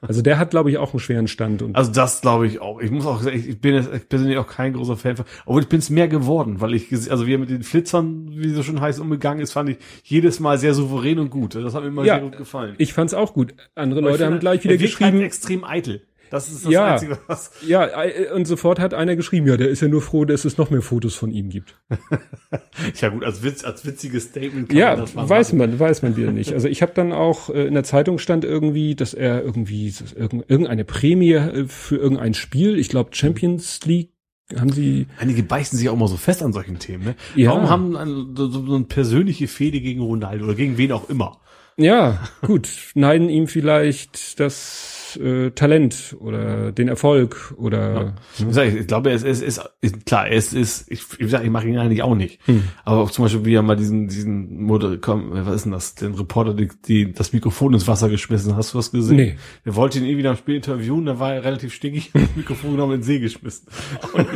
Also der hat, glaube ich, auch einen schweren Stand. Und also das glaube ich auch. Ich muss auch sagen, ich bin jetzt persönlich auch kein großer Fan von, obwohl ich bin es mehr geworden, weil ich, also wie er mit den Flitzern, wie so schon heißt, umgegangen ist, fand ich jedes Mal sehr souverän und gut. Das hat mir immer ja, sehr gut gefallen. Ich fand es auch gut. Andere Leute haben gleich wieder geschrieben. Halt extrem eitel. Das ist das ja, Einzige, was. Ja, äh, und sofort hat einer geschrieben, ja, der ist ja nur froh, dass es noch mehr Fotos von ihm gibt. *laughs* ja gut, als, Witz, als witziges Statement kann ja, man das mal weiß machen. man, weiß man wieder nicht. Also ich habe dann auch äh, in der Zeitung stand irgendwie, dass er irgendwie irgendeine Prämie äh, für irgendein Spiel, ich glaube Champions League haben sie. Einige beißen sich auch immer so fest an solchen Themen. Ne? Ja. Warum haben ein, so, so eine persönliche Fehde gegen Ronaldo oder gegen wen auch immer? Ja, gut. Neiden ihm vielleicht das äh, Talent oder den Erfolg oder. Ja. Ne? Ich, ich glaube, es, es ist, ist klar, es ist, ich, ich sag, ich mache ihn eigentlich auch nicht. Hm. Aber auch zum Beispiel, wie er mal diesen, diesen Moder, komm, was ist denn das, den Reporter, die, die das Mikrofon ins Wasser geschmissen, hast du was gesehen? Nee. Der wollte ihn irgendwie nach dem Spiel interviewen, da war er relativ stinkig, *laughs* das Mikrofon genommen in den See geschmissen. *laughs*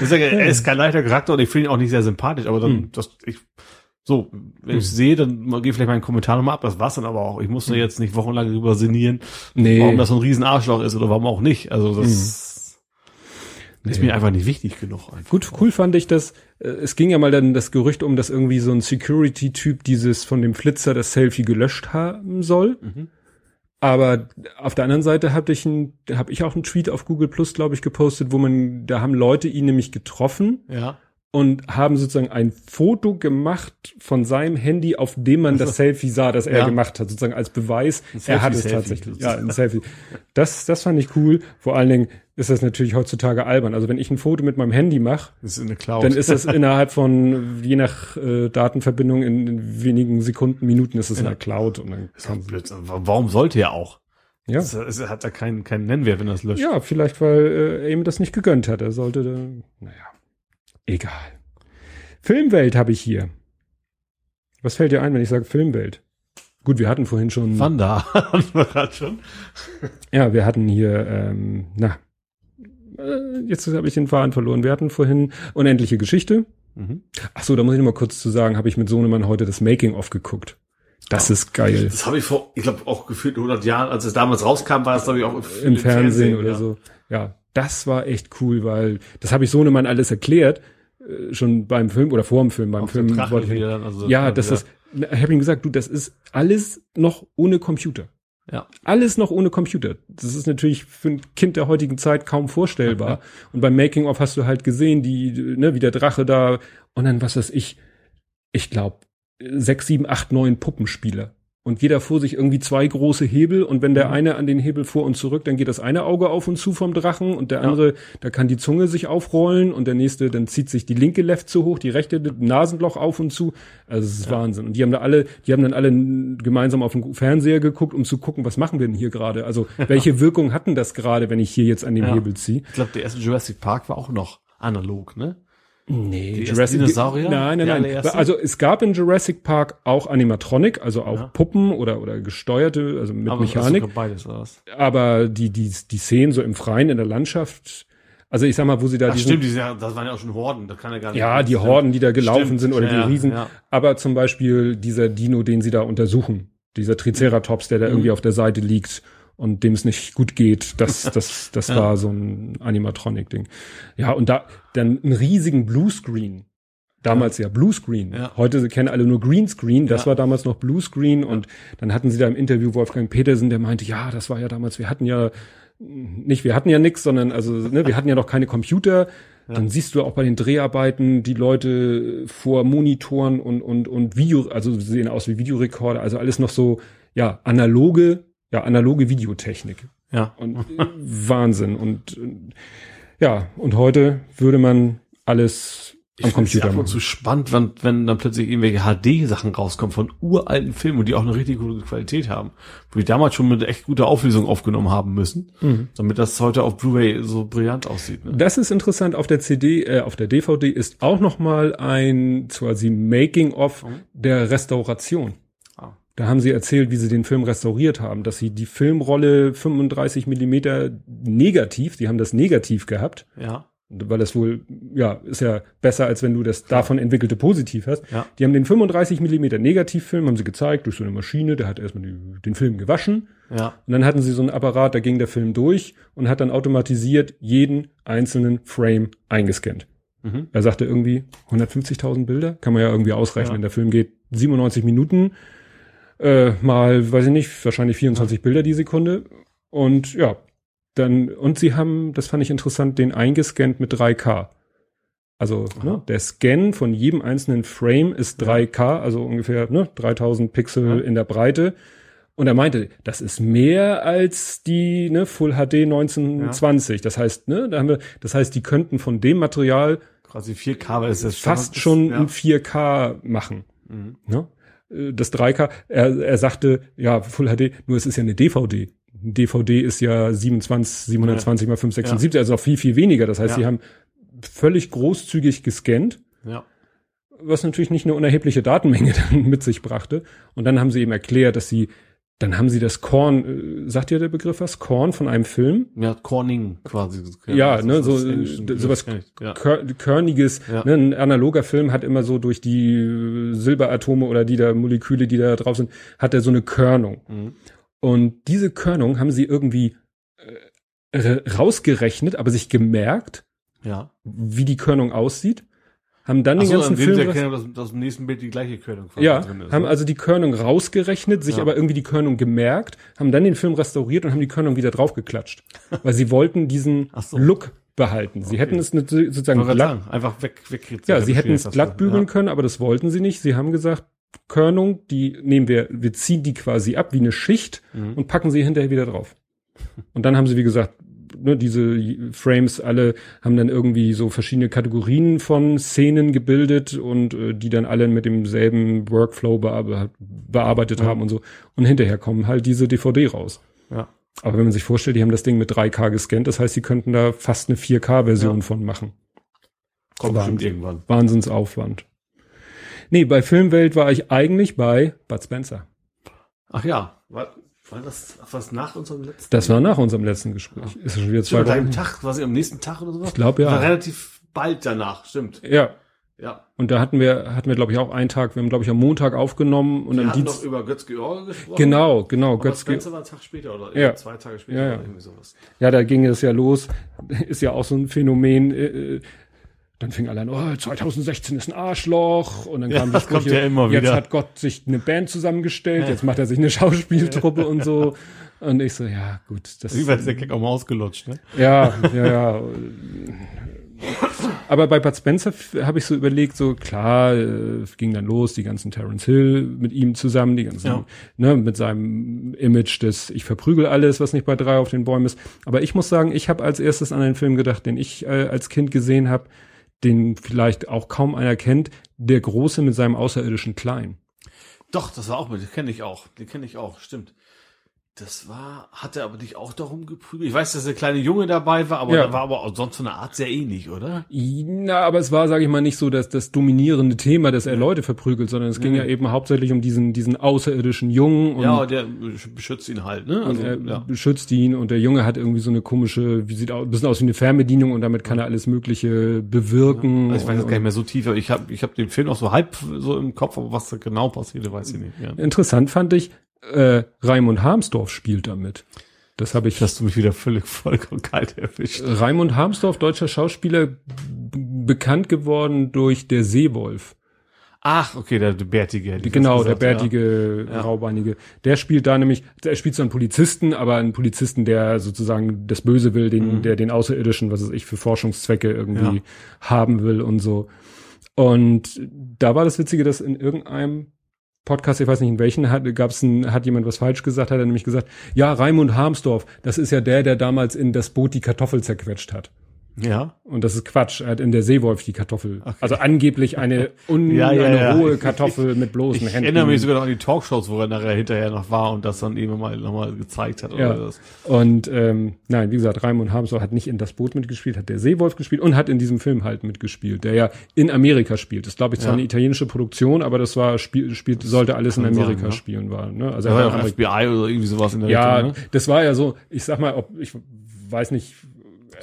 ich sage, er ist kein leichter Charakter und ich finde ihn auch nicht sehr sympathisch, aber dann, hm. das, ich, so, wenn ich hm. sehe, dann gehe ich vielleicht meinen Kommentar nochmal ab. Das war's dann aber auch. Ich muss da hm. jetzt nicht wochenlang darüber sinnieren, nee. warum das so ein riesen Arschloch ist oder warum auch nicht. Also das hm. ist mir einfach nicht wichtig genug. Einfach. Gut, cool fand ich das. Äh, es ging ja mal dann das Gerücht um, dass irgendwie so ein Security-Typ dieses von dem Flitzer das Selfie gelöscht haben soll. Mhm. Aber auf der anderen Seite habe ich, ein, hab ich auch einen Tweet auf Google Plus, glaube ich, gepostet, wo man, da haben Leute ihn nämlich getroffen. Ja und haben sozusagen ein Foto gemacht von seinem Handy, auf dem man das Selfie sah, das er ja. gemacht hat, sozusagen als Beweis, er hat es tatsächlich. Ja, ein Selfie. Das, das fand ich cool. Vor allen Dingen ist das natürlich heutzutage albern. Also wenn ich ein Foto mit meinem Handy mache, dann ist das *laughs* innerhalb von, je nach äh, Datenverbindung, in, in, wenigen Sekunden, Minuten ist es ja. in der Cloud. Und dann kann Warum sollte er auch? Ja. Es hat da keinen, keinen Nennwert, wenn er es löscht. Ja, vielleicht, weil äh, er ihm das nicht gegönnt hat. Er sollte, da, naja. Egal. Filmwelt habe ich hier. Was fällt dir ein, wenn ich sage Filmwelt? Gut, wir hatten vorhin schon. Van da *laughs* hatten wir gerade schon. Ja, wir hatten hier, ähm, na, äh, jetzt habe ich den Faden verloren. Wir hatten vorhin unendliche Geschichte. Mhm. Ach so, da muss ich noch mal kurz zu sagen, habe ich mit Sohnemann heute das Making of geguckt. Das ist geil. Das habe ich vor, ich glaube, auch gefühlt 100 Jahren, als es damals rauskam, war es, glaube ich, auch Im Fernsehen oder ja. so. Ja, das war echt cool, weil das habe ich Sohnemann alles erklärt, schon beim Film oder vor dem Film. Beim der Film wollte ich, wieder dann, also ja, das das ist, ich habe ihm gesagt, du, das ist alles noch ohne Computer. Ja. Alles noch ohne Computer. Das ist natürlich für ein Kind der heutigen Zeit kaum vorstellbar. *laughs* Und beim Making of hast du halt gesehen, die, ne, wie der Drache da und dann was weiß ich, ich glaube sechs, sieben, acht, neun Puppenspieler. Und jeder vor sich irgendwie zwei große Hebel und wenn der Mhm. eine an den Hebel vor und zurück, dann geht das eine Auge auf und zu vom Drachen und der Ja. andere, da kann die Zunge sich aufrollen und der nächste, dann zieht sich die linke Left zu hoch, die rechte Nasenloch auf und zu. Also es ist Wahnsinn. Und die haben da alle, die haben dann alle gemeinsam auf dem Fernseher geguckt, um zu gucken, was machen wir denn hier gerade? Also welche Wirkung hatten das gerade, wenn ich hier jetzt an dem Ja. Hebel ziehe? Ich glaube, der erste Jurassic Park war auch noch analog, ne? Nee, Die ersten Dinosaurier? Nein, nein, nein. Also es gab in Jurassic Park auch Animatronic, also auch Ja. Puppen oder oder gesteuerte, also mit Aber Mechanik. Also beides was? aber die die die Szenen so im Freien in der Landschaft, also ich sag mal, wo sie da Ach diesen, stimmt, diese, das waren ja auch schon Horden, das kann ja gar nicht. ja, die. Horden, die da gelaufen Stimmt. sind oder Ja, die Riesen, ja. aber zum Beispiel dieser Dino, den sie da untersuchen, dieser Triceratops, der da Mhm. irgendwie auf der Seite liegt und dem es nicht gut geht, das *laughs* das das Ja. war so ein Animatronic Ding. Ja, und da dann einen riesigen Bluescreen. Damals ja, Bluescreen. Ja. Heute kennen alle nur Greenscreen. Das Ja. war damals noch Bluescreen. Und dann hatten sie da im Interview Wolfgang Petersen, der meinte, ja, das war ja damals, wir hatten ja nicht, wir hatten ja nix, sondern also, ne, wir hatten ja noch keine Computer. Dann siehst du auch bei den Dreharbeiten die Leute vor Monitoren und, und, und Video, also sie sehen aus wie Videorekorder, also alles noch so, ja, analoge, ja, analoge Videotechnik. Ja. Und äh, Wahnsinn. Und äh, ja, und heute würde man alles Ich am Computer machen. zu spannend, wenn, wenn dann plötzlich irgendwelche HD-Sachen rauskommen von uralten Filmen und die auch eine richtig gute Qualität haben. Wo die damals schon mit echt guter Auflösung aufgenommen haben müssen, Mhm. damit das heute auf Blu-ray so brillant aussieht. Ne? Das ist interessant. Auf der CD, äh, auf der DVD ist auch noch mal ein quasi Making of der Restauration. Da haben sie erzählt, wie sie den Film restauriert haben, dass sie die Filmrolle 35 Millimeter negativ, sie haben das negativ gehabt, Ja. weil das wohl, ja, ist ja besser, als wenn du das davon entwickelte positiv hast. Ja. Die haben den 35 Millimeter Negativfilm, haben sie gezeigt, durch so eine Maschine, der hat erstmal die, den Film gewaschen. Ja. Und dann hatten sie so einen Apparat, da ging der Film durch und hat dann automatisiert jeden einzelnen Frame eingescannt. Mhm. Er sagte irgendwie 150.000 Bilder, kann man ja irgendwie ausrechnen. Ja. Der Film geht 97 Minuten, äh, mal, weiß ich nicht, wahrscheinlich 24 Bilder die Sekunde. Und ja, dann, und sie haben, das fand ich interessant, den eingescannt mit 3K. Also ne, der Scan von jedem einzelnen Frame ist 3K, also ungefähr ne, 3000 Pixel Ja. in der Breite. Und er meinte, das ist mehr als die ne, Full HD 1920. Das heißt, ne, da haben wir, das heißt, die könnten von dem Material Quasi 4K, weil es ist fast schon ja. in 4K machen. Mhm. Ne? Äh, Das 3K, er, er sagte, ja, Full HD, nur es ist ja eine DVD. Ein DVD ist ja 27, 720 mal 576, also auch viel, viel weniger. Das heißt, Ja. sie haben völlig großzügig gescannt, Ja. was natürlich nicht eine unerhebliche Datenmenge *laughs* dann mit sich brachte. Und dann haben sie eben erklärt, dass sie, dann haben sie das Korn, äh, sagt ihr der Begriff was? Korn von einem Film? Ja, Corning quasi. Ja, das ne, so, sowas. Ja. Kör körniges, Ja. ne, ein analoger Film hat immer so durch die äh, Silberatome oder die da Moleküle, die da drauf sind, hat er so eine Körnung. Mhm. Und diese Körnung haben sie irgendwie äh, rausgerechnet, aber sich gemerkt, Ja. wie die Körnung aussieht, haben dann Ach den so, ganzen an dem Film sie erkennen, dass, dass im nächsten Bild die gleiche Körnung ja, drin ist. haben ne? also die Körnung rausgerechnet, sich Ja. aber irgendwie die Körnung gemerkt, haben dann den Film restauriert und haben die Körnung wieder draufgeklatscht, *laughs* weil sie wollten diesen so. Look behalten. Sie hätten es sozusagen glatt, sagen, einfach weg, weg. Ja, sie hätten es glatt bügeln ja. können, aber das wollten sie nicht. Sie haben gesagt, Körnung, die nehmen wir, wir ziehen die quasi ab wie eine Schicht Mhm. und packen sie hinterher wieder drauf. *laughs* Und dann haben sie, wie gesagt, ne, diese Frames alle haben dann irgendwie so verschiedene Kategorien von Szenen gebildet und äh, die dann alle mit demselben Workflow bearbe bearbeitet Ja. haben und so. Und hinterher kommen halt diese DVD raus. Ja. Aber wenn man sich vorstellt, die haben das Ding mit 3K gescannt, das heißt, sie könnten da fast eine 4K-Version Ja. von machen. Kommt Wahnsinn. bestimmt irgendwann. Wahnsinnsaufwand. Nee, bei Filmwelt war ich eigentlich bei Bud Spencer. Ach ja, war, das was nach unserem letzten? Das war nach unserem letzten Gespräch. Ist schon wieder zwei Wochen. am Tag, quasi am nächsten Tag oder sowas? Ich glaube, ja. War relativ bald danach, stimmt. Ja. Ja. Und da hatten wir, hatten wir, glaube ich, auch einen Tag, wir haben, glaube ich, am Montag aufgenommen und Wir am hatten Dienst. doch über Götz George gesprochen. Genau, genau, Aber Götz das Ganze war ein Tag später oder Ja. zwei Tage später Ja, ja. oder irgendwie sowas. Ja, da ging es ja los. *laughs* Ist ja auch so ein Phänomen. Äh, dann fing alle an, oh, 2016 ist ein Arschloch. Und dann Ja, kam die das kommt Sprüche, ja immer jetzt wieder. hat Gott sich eine Band zusammengestellt, jetzt macht er sich eine Schauspieltruppe und so. Und ich so, ja, gut. Das, Wie ist der Gag auch mal ausgelutscht, ne? ja, ja, ja. Aber bei Bud Spencer habe ich so überlegt, so klar, äh, ging dann los, die ganzen Terence Hill mit ihm zusammen, die ganzen, Ja. ne, mit seinem Image des ich verprügel alles, was nicht bei drei auf den Bäumen ist. Aber ich muss sagen, ich habe als erstes an einen Film gedacht, den ich äh, als Kind gesehen habe, den vielleicht auch kaum einer kennt, der Große mit seinem außerirdischen Klein. Doch, das war auch mit, den kenne ich auch. Den kenne ich auch, stimmt. Das war, hat er aber dich auch darum geprügelt? Ich weiß, dass der kleine Junge dabei war, aber Ja. da war aber auch sonst von der Art sehr ähnlich, oder? Na, aber es war, sage ich mal, nicht so das, das dominierende Thema, dass er Leute verprügelt, sondern es ging ja eben hauptsächlich um diesen, diesen außerirdischen Jungen und Ja, der beschützt ihn halt, ne? Also, er ja. beschützt ihn und der Junge hat irgendwie so eine komische, wie sieht aus, ein bisschen aus wie eine Fernbedienung und damit kann er alles Mögliche bewirken. Also ich weiß jetzt gar nicht mehr so tief, aber ich habe ich hab den Film auch so halb so im Kopf, aber was da genau passierte, weiß ich nicht. Ja. Interessant fand ich, äh, Raimund Harmsdorf spielt damit. Das habe ich. Hast du mich wieder völlig vollkommen kalt erwischt. Raimund Harmsdorf, deutscher Schauspieler, bekannt geworden durch Der Seewolf. Ach, okay, der, der Bärtige. Genau, fast der gesagt, bärtige, Ja. raubeinige. Der spielt da nämlich, der spielt so einen Polizisten, aber einen Polizisten, der sozusagen das Böse will, den, der den Außerirdischen, was weiß ich, für Forschungszwecke irgendwie Mhm. Ja. haben will und so. Und da war das Witzige, dass in irgendeinem Podcast, ich weiß nicht in welchen, hat, gab's ein, hat jemand was falsch gesagt, hat er nämlich gesagt, ja, Raimund Harmsdorf, das ist ja der, der damals in das Boot die Kartoffel zerquetscht hat. Ja. ja. Und das ist Quatsch. Er hat in der Seewolf die Kartoffel. Also angeblich eine, *laughs* un, Ja, ja, eine ja. rohe Kartoffel mit bloßen Ich Händen. erinnere mich sogar noch an die Talkshows, wo er nachher hinterher noch war und das dann eben mal nochmal gezeigt hat. Ja. Oder das. Und ähm, nein, wie gesagt, Raimund Harmsdorf hat nicht in das Boot mitgespielt, hat der Seewolf gespielt und hat in diesem Film halt mitgespielt, der ja in Amerika spielt. Das glaube ich, zwar Ja. eine italienische Produktion, aber das war spielt, spielt sollte alles in Amerika sein, ja. spielen war. Ne? Also Er war ja auch FBI oder irgendwie sowas in der ja, Richtung, ne? das war ja so. Ich sag mal, ob ich weiß nicht.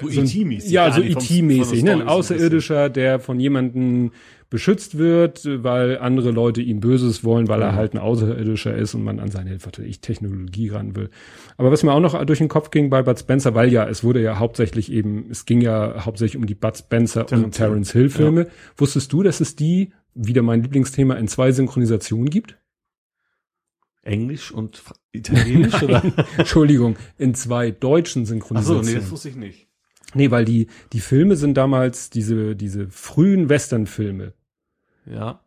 So so E.T.-mäßig. Ja, so die vom- IT-mäßig, ne? Ein so Außerirdischer, der von jemandem beschützt wird, weil andere Leute ihm Böses wollen, weil er Mhm. halt ein Außerirdischer ist und man an seine ich Technologie ran will. Aber was mir auch noch durch den Kopf ging bei Bud Spencer, weil ja, es wurde ja hauptsächlich eben, es ging ja hauptsächlich um die Bud Spencer und Terence Hill. Filme. Wusstest du, dass es die, wieder mein Lieblingsthema, in zwei Synchronisationen gibt? Englisch und Italienisch *laughs* oder? Entschuldigung, in zwei deutschen Ach so, Synchronisationen. nee, das wusste ich nicht. Nee, weil die, die Filme sind damals diese, diese frühen Western-Filme. Ja.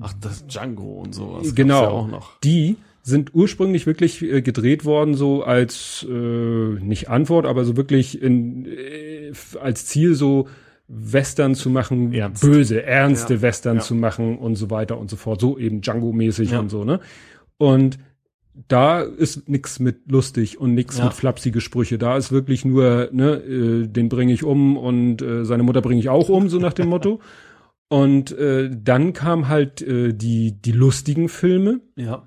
Ach, das Django und sowas. Genau. Ja auch noch. Die sind ursprünglich wirklich äh, gedreht worden, so als, äh, nicht Antwort, aber so wirklich in, äh, als Ziel so Western zu machen, Ernst. böse, ernste Ja. Western Ja. zu machen und so weiter und so fort. So eben Django-mäßig Ja. und so, ne? Und da ist nix mit lustig und nix Ja. mit flapsige Sprüche. Da ist wirklich nur, ne, äh, den bringe ich um und äh, seine Mutter bringe ich auch um, so nach dem Motto. *laughs* Und äh, dann kam halt äh, die die lustigen Filme, Ja.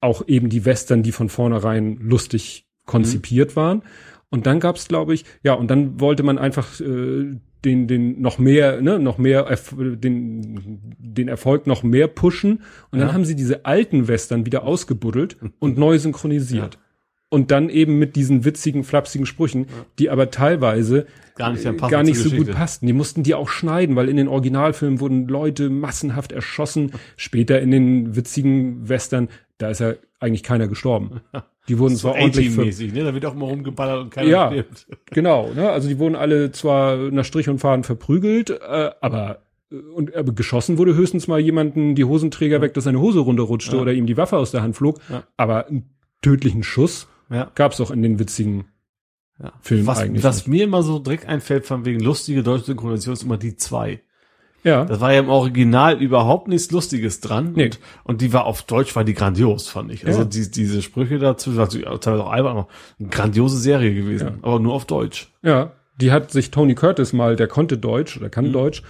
auch eben die Western, die von vornherein lustig konzipiert waren. Und dann gab's, glaube ich, ja, und dann wollte man einfach äh, den, den noch mehr, ne, noch mehr, den, den Erfolg noch mehr pushen. Und dann Ja. haben sie diese alten Western wieder ausgebuddelt *laughs* und neu synchronisiert. Und dann eben mit diesen witzigen, flapsigen Sprüchen, die aber teilweise Gar nicht, äh, gar nicht so gut passten. Die mussten die auch schneiden, weil in den Originalfilmen wurden Leute massenhaft erschossen. Später in den witzigen Western, da ist ja eigentlich keiner gestorben. Die wurden *laughs* zwar ordentlich A-Team-mäßig, ne? Da wird auch mal rumgeballert und keiner Ja. stirbt. *laughs* Genau, ne? Also die wurden alle zwar nach Strich und Faden verprügelt, äh, aber äh, und aber geschossen wurde höchstens mal jemanden die Hosenträger weg, dass seine Hose runterrutschte Ja. oder ihm die Waffe aus der Hand flog. Ja. Aber einen tödlichen Schuss Ja. gab's doch in den witzigen ja. Film was, eigentlich Was mir immer so direkt einfällt von wegen lustige deutsche Synchronisation ist immer die zwei. Ja. Das war ja im Original überhaupt nichts Lustiges dran. Nee. Und, und die war auf Deutsch, war die grandios, fand ich. Also Ja. die, diese Sprüche dazu, also teilweise auch aber eine grandiose Serie gewesen. Ja. Aber nur auf Deutsch. Ja, die hat sich Tony Curtis mal, der konnte Deutsch oder Mhm. kann Deutsch,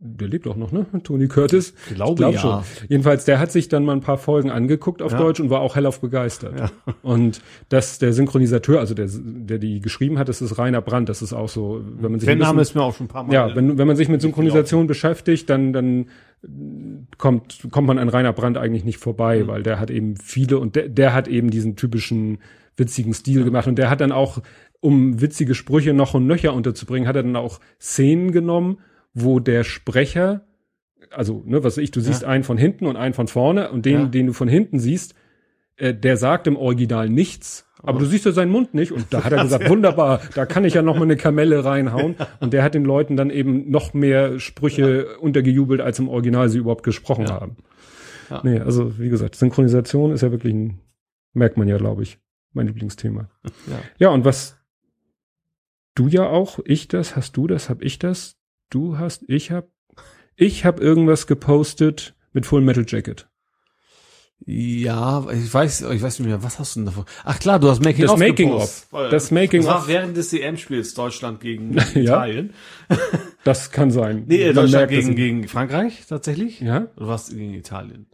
der lebt auch noch, ne? Tony Curtis. Ich glaube, glaub ja. schon. Jedenfalls, der hat sich dann mal ein paar Folgen angeguckt auf Ja. Deutsch und war auch hellauf begeistert. Ja. Und dass der Synchronisateur, also der, der die geschrieben hat, das ist Rainer Brandt. Das ist auch so, wenn man sich Der Name ist mir auch schon ein paar Mal. ja, wenn, wenn man sich mit Synchronisation beschäftigt, dann, dann kommt, kommt man an Rainer Brandt eigentlich nicht vorbei, Mhm. weil der hat eben viele und der, der hat eben diesen typischen witzigen Stil gemacht und der hat dann auch, um witzige Sprüche noch und nöcher unterzubringen, hat er dann auch Szenen genommen, wo der Sprecher, also, ne, was weiß ich, du siehst einen von hinten und einen von vorne und den, Ja. den du von hinten siehst, äh, der sagt im Original nichts, aber du siehst ja seinen Mund nicht und da hat er gesagt, *laughs* wunderbar, da kann ich ja noch mal eine Kamelle reinhauen und der hat den Leuten dann eben noch mehr Sprüche untergejubelt, als im Original sie überhaupt gesprochen Ja. haben. Ja. Nee, also wie gesagt, Synchronisation ist ja wirklich ein, merkt man ja, glaube ich, mein Lieblingsthema. Ja. Ja, und was du ja auch, ich das, hast du das, hab ich das, du hast, ich hab, ich hab irgendwas gepostet mit Full Metal Jacket. Ja, ich weiß, ich weiß nicht mehr, was hast du denn davon? Ach klar, du hast Making Das of Making of. Das Making das war of. während des EM-Spiels Deutschland gegen *laughs* Ja. Italien. *laughs* Das kann sein. Nee, Man Deutschland gegen, gegen Frankreich tatsächlich. Ja? Oder was gegen Italien?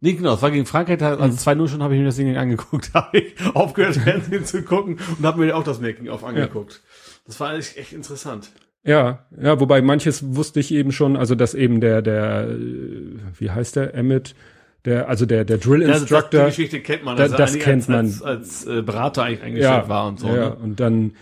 Nee, genau, es war gegen Frankreich, also 2-0 schon habe ich mir das Ding angeguckt, *laughs* habe ich aufgehört, Fernsehen zu gucken und habe mir auch das Making-of angeguckt. Das war echt, echt interessant. Ja, ja, wobei manches wusste ich eben schon, also dass eben der, der, äh, wie heißt der, Emmett, der, also der, der Drill Ja, das, Instructor. die Geschichte kennt man, Da- dass er das kennt als, man. als, als äh, Berater eigentlich eingestellt war und so. ja, Ne? und dann,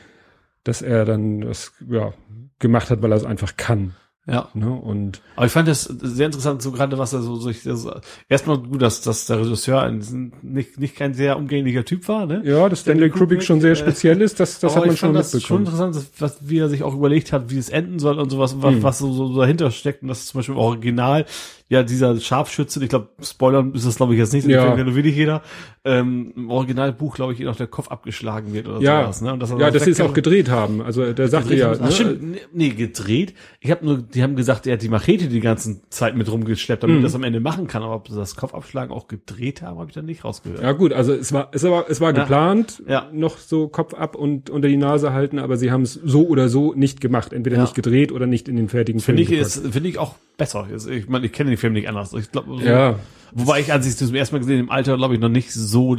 dass er dann das, ja, gemacht hat, weil er es einfach kann, ja. ne, und, Aber ich fand das sehr interessant, so gerade was er so sich das, erstmal gut, dass, dass der Regisseur ein, nicht, nicht kein sehr umgänglicher Typ war, ne? ja, dass Stanley Kubrick schon sehr äh, speziell ist, das, das hat man ich schon fand das schon mitbekommen. interessant, dass, was, wie er sich auch überlegt hat, wie es enden soll und sowas, was, Mhm. was so, so dahinter steckt und das zum Beispiel im Original, ja, dieser Scharfschütze, ich glaube, Spoilern ist das glaube ich jetzt nicht, Ja. den nur wenig jeder, ähm, im Originalbuch, glaube ich, noch der Kopf abgeschlagen wird oder Ja, sowas, ne? Und dass er ja, das dass sie es auch gedreht haben, also der sagte ja, Ach, ne, stimmt, nee, nee, gedreht. Ich habe nur, die haben gesagt, er hat die Machete die ganze Zeit mit rumgeschleppt, damit Mhm. er das am Ende machen kann. Aber ob sie das Kopfabschlagen auch gedreht haben, habe ich dann nicht rausgehört. Ja gut, also es war es war es war Ja. geplant, Ja. noch so Kopf ab und unter die Nase halten, aber sie haben es so oder so nicht gemacht, entweder Ja. nicht gedreht oder nicht in den fertigen Finde Film ich, gepackt. ist, finde ich auch besser. Ist- Ich meine, ich kenne den Film nicht anders. Ich glaube, Ja, wobei ich, als ich das zum ersten Mal gesehen im Alter, glaube ich, noch nicht so,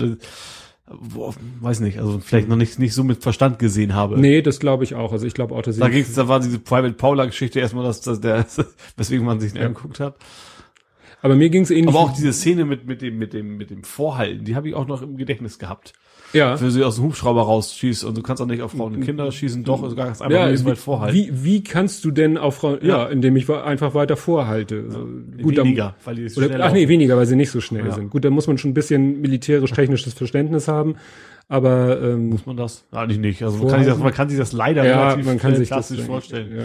wo, weiß nicht, also vielleicht noch nicht, nicht so mit Verstand gesehen habe. nee, das glaube ich auch. Also ich glaube auch, dass Da sie ging's, da war diese Private Paula Geschichte erstmal, dass, dass der, *laughs* weswegen man sich den angeguckt hat. aber mir ging es ähnlich. Aber auch diese Szene mit, mit dem, mit dem, mit dem Vorhalten, die habe ich auch noch im Gedächtnis gehabt. Ja. Für sie aus dem Hubschrauber rausschießt und du kannst auch nicht auf Frauen und Kinder schießen, doch, ist ganz einfach Ja, wie, weit vorhalten. wie, wie kannst du denn auf Frau, ja, Ja. indem ich einfach weiter vorhalte. So, gut, dann- weniger, weil die so Oder, ach nee, laufen. weniger, weil sie nicht so schnell Ja. sind. Gut, da muss man schon ein bisschen militärisch-technisches Verständnis haben, aber ähm, Muss man das? Eigentlich nicht. Also man kann, sich das, man kann sich das leider ja, relativ man kann sich das klassisch vorstellen. Ja.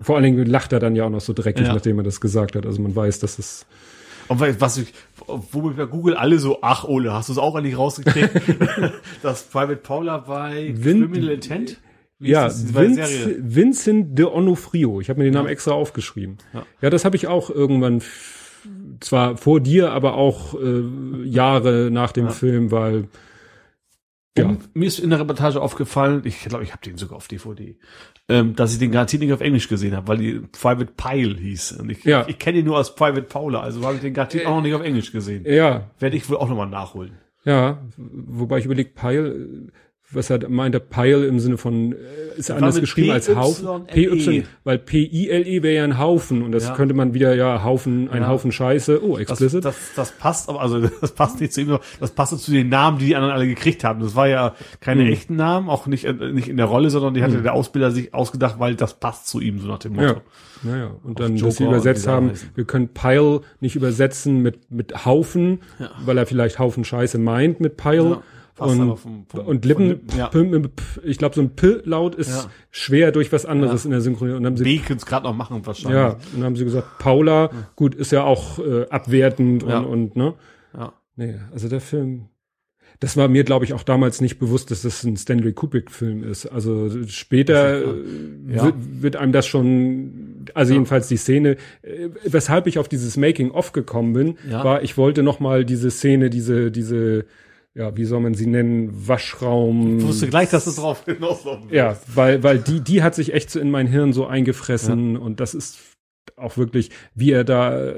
Vor allen Dingen lacht er dann ja auch noch so dreckig, Ja. nachdem er das gesagt hat. Also man weiß, dass es Und was ich, womit bei Google alle so, ach Ole, hast du es auch eigentlich rausgekriegt? *laughs* das Private Paula bei Vin- Criminal Intent? Wie ja, Vince, Vincent de Onofrio. Ich habe mir den Namen extra aufgeschrieben. Ja. Ja, das habe ich auch irgendwann zwar vor dir, aber auch äh, Jahre nach dem Ja. Film, weil ja, Und mir ist in der Reportage aufgefallen, ich glaube, ich habe den sogar auf DVD, ähm, dass ich den garantiert nicht auf Englisch gesehen habe, weil die Private Pile hieß. Und ich, Ja. ich kenne ihn nur als Private Paula, also habe ich den garantiert auch noch nicht auf Englisch gesehen. ja, Werde ich wohl auch nochmal nachholen. ja, wobei ich überlege, Pile, was er meint, der Pile im Sinne von, äh, ist er anders geschrieben als Haufen? PYLE. weil P-I-L-E wäre ja ein Haufen und das Ja. könnte man wieder, ja, Haufen, ein Ja. Haufen Scheiße, oh, Das, explicit. das, das passt, aber also *laughs* das passt nicht zu ihm, das passte zu den Namen, die die anderen alle gekriegt haben. Das war ja keine Hm. echten Namen, auch nicht, äh, nicht in der Rolle, sondern die hatte der Ausbilder sich ausgedacht, weil das passt zu ihm, so nach dem Motto. Ja. Naja, und dann, Joker dass sie übersetzt haben, heißen. wir können Pile nicht übersetzen mit, mit Haufen, weil er vielleicht Haufen Scheiße meint mit Pile. Ja, und, vom- vom- und Lippen, Lippen, ja. P- P- P- ich glaube, so ein P-Laut ist Ja. schwer durch was anderes Ja. in der Synchronisation. Und dann haben sie, B könnte es gerade noch machen, wahrscheinlich. ja, und dann haben sie gesagt, Paula, gut, ist ja auch äh, abwertend Ja. und, und, ne? Ja. Nee, also der Film, das war mir, glaube ich, auch damals nicht bewusst, dass das ein Stanley Kubrick-Film ist. Also später äh, Ja. wird, wird einem das schon, also jedenfalls die Szene, äh, weshalb ich auf dieses Making-of gekommen bin, Ja. war, ich wollte noch mal diese Szene, diese, diese, ja, wie soll man sie nennen, Waschraum. Ich wusste gleich, dass es drauf *laughs* hinauslaufen wird. Ja, weil, weil die, die hat sich echt so in mein Hirn so eingefressen und das ist auch wirklich, wie er da,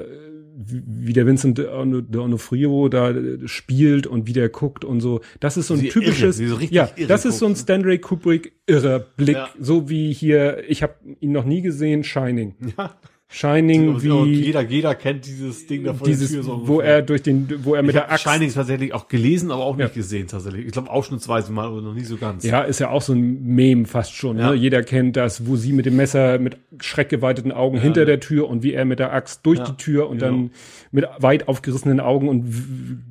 wie der Vincent D'Onofrio da äh, spielt und wie der guckt und so. Das ist so ein Wie typisches, irre, so ja, das ist so ein ne? Stanley Kubrick irrer Blick, Ja. so wie hier, ich habe ihn noch nie gesehen, Shining. Ja. Shining, Und wie jeder, jeder kennt dieses Ding da vor dieses, der Tür. So wo er durch den, wo er mit ich der Axt Shining tatsächlich auch gelesen, aber auch nicht Ja. gesehen tatsächlich. Ich glaube ausschnittsweise mal, aber noch nie so ganz. Ja, ist ja auch so ein Mem fast schon. Ja. Ne? Jeder kennt das, wo sie mit dem Messer mit schreckgeweiteten Augen hinter der Tür und wie er mit der Axt durch Ja, die Tür und genau. dann mit weit aufgerissenen Augen und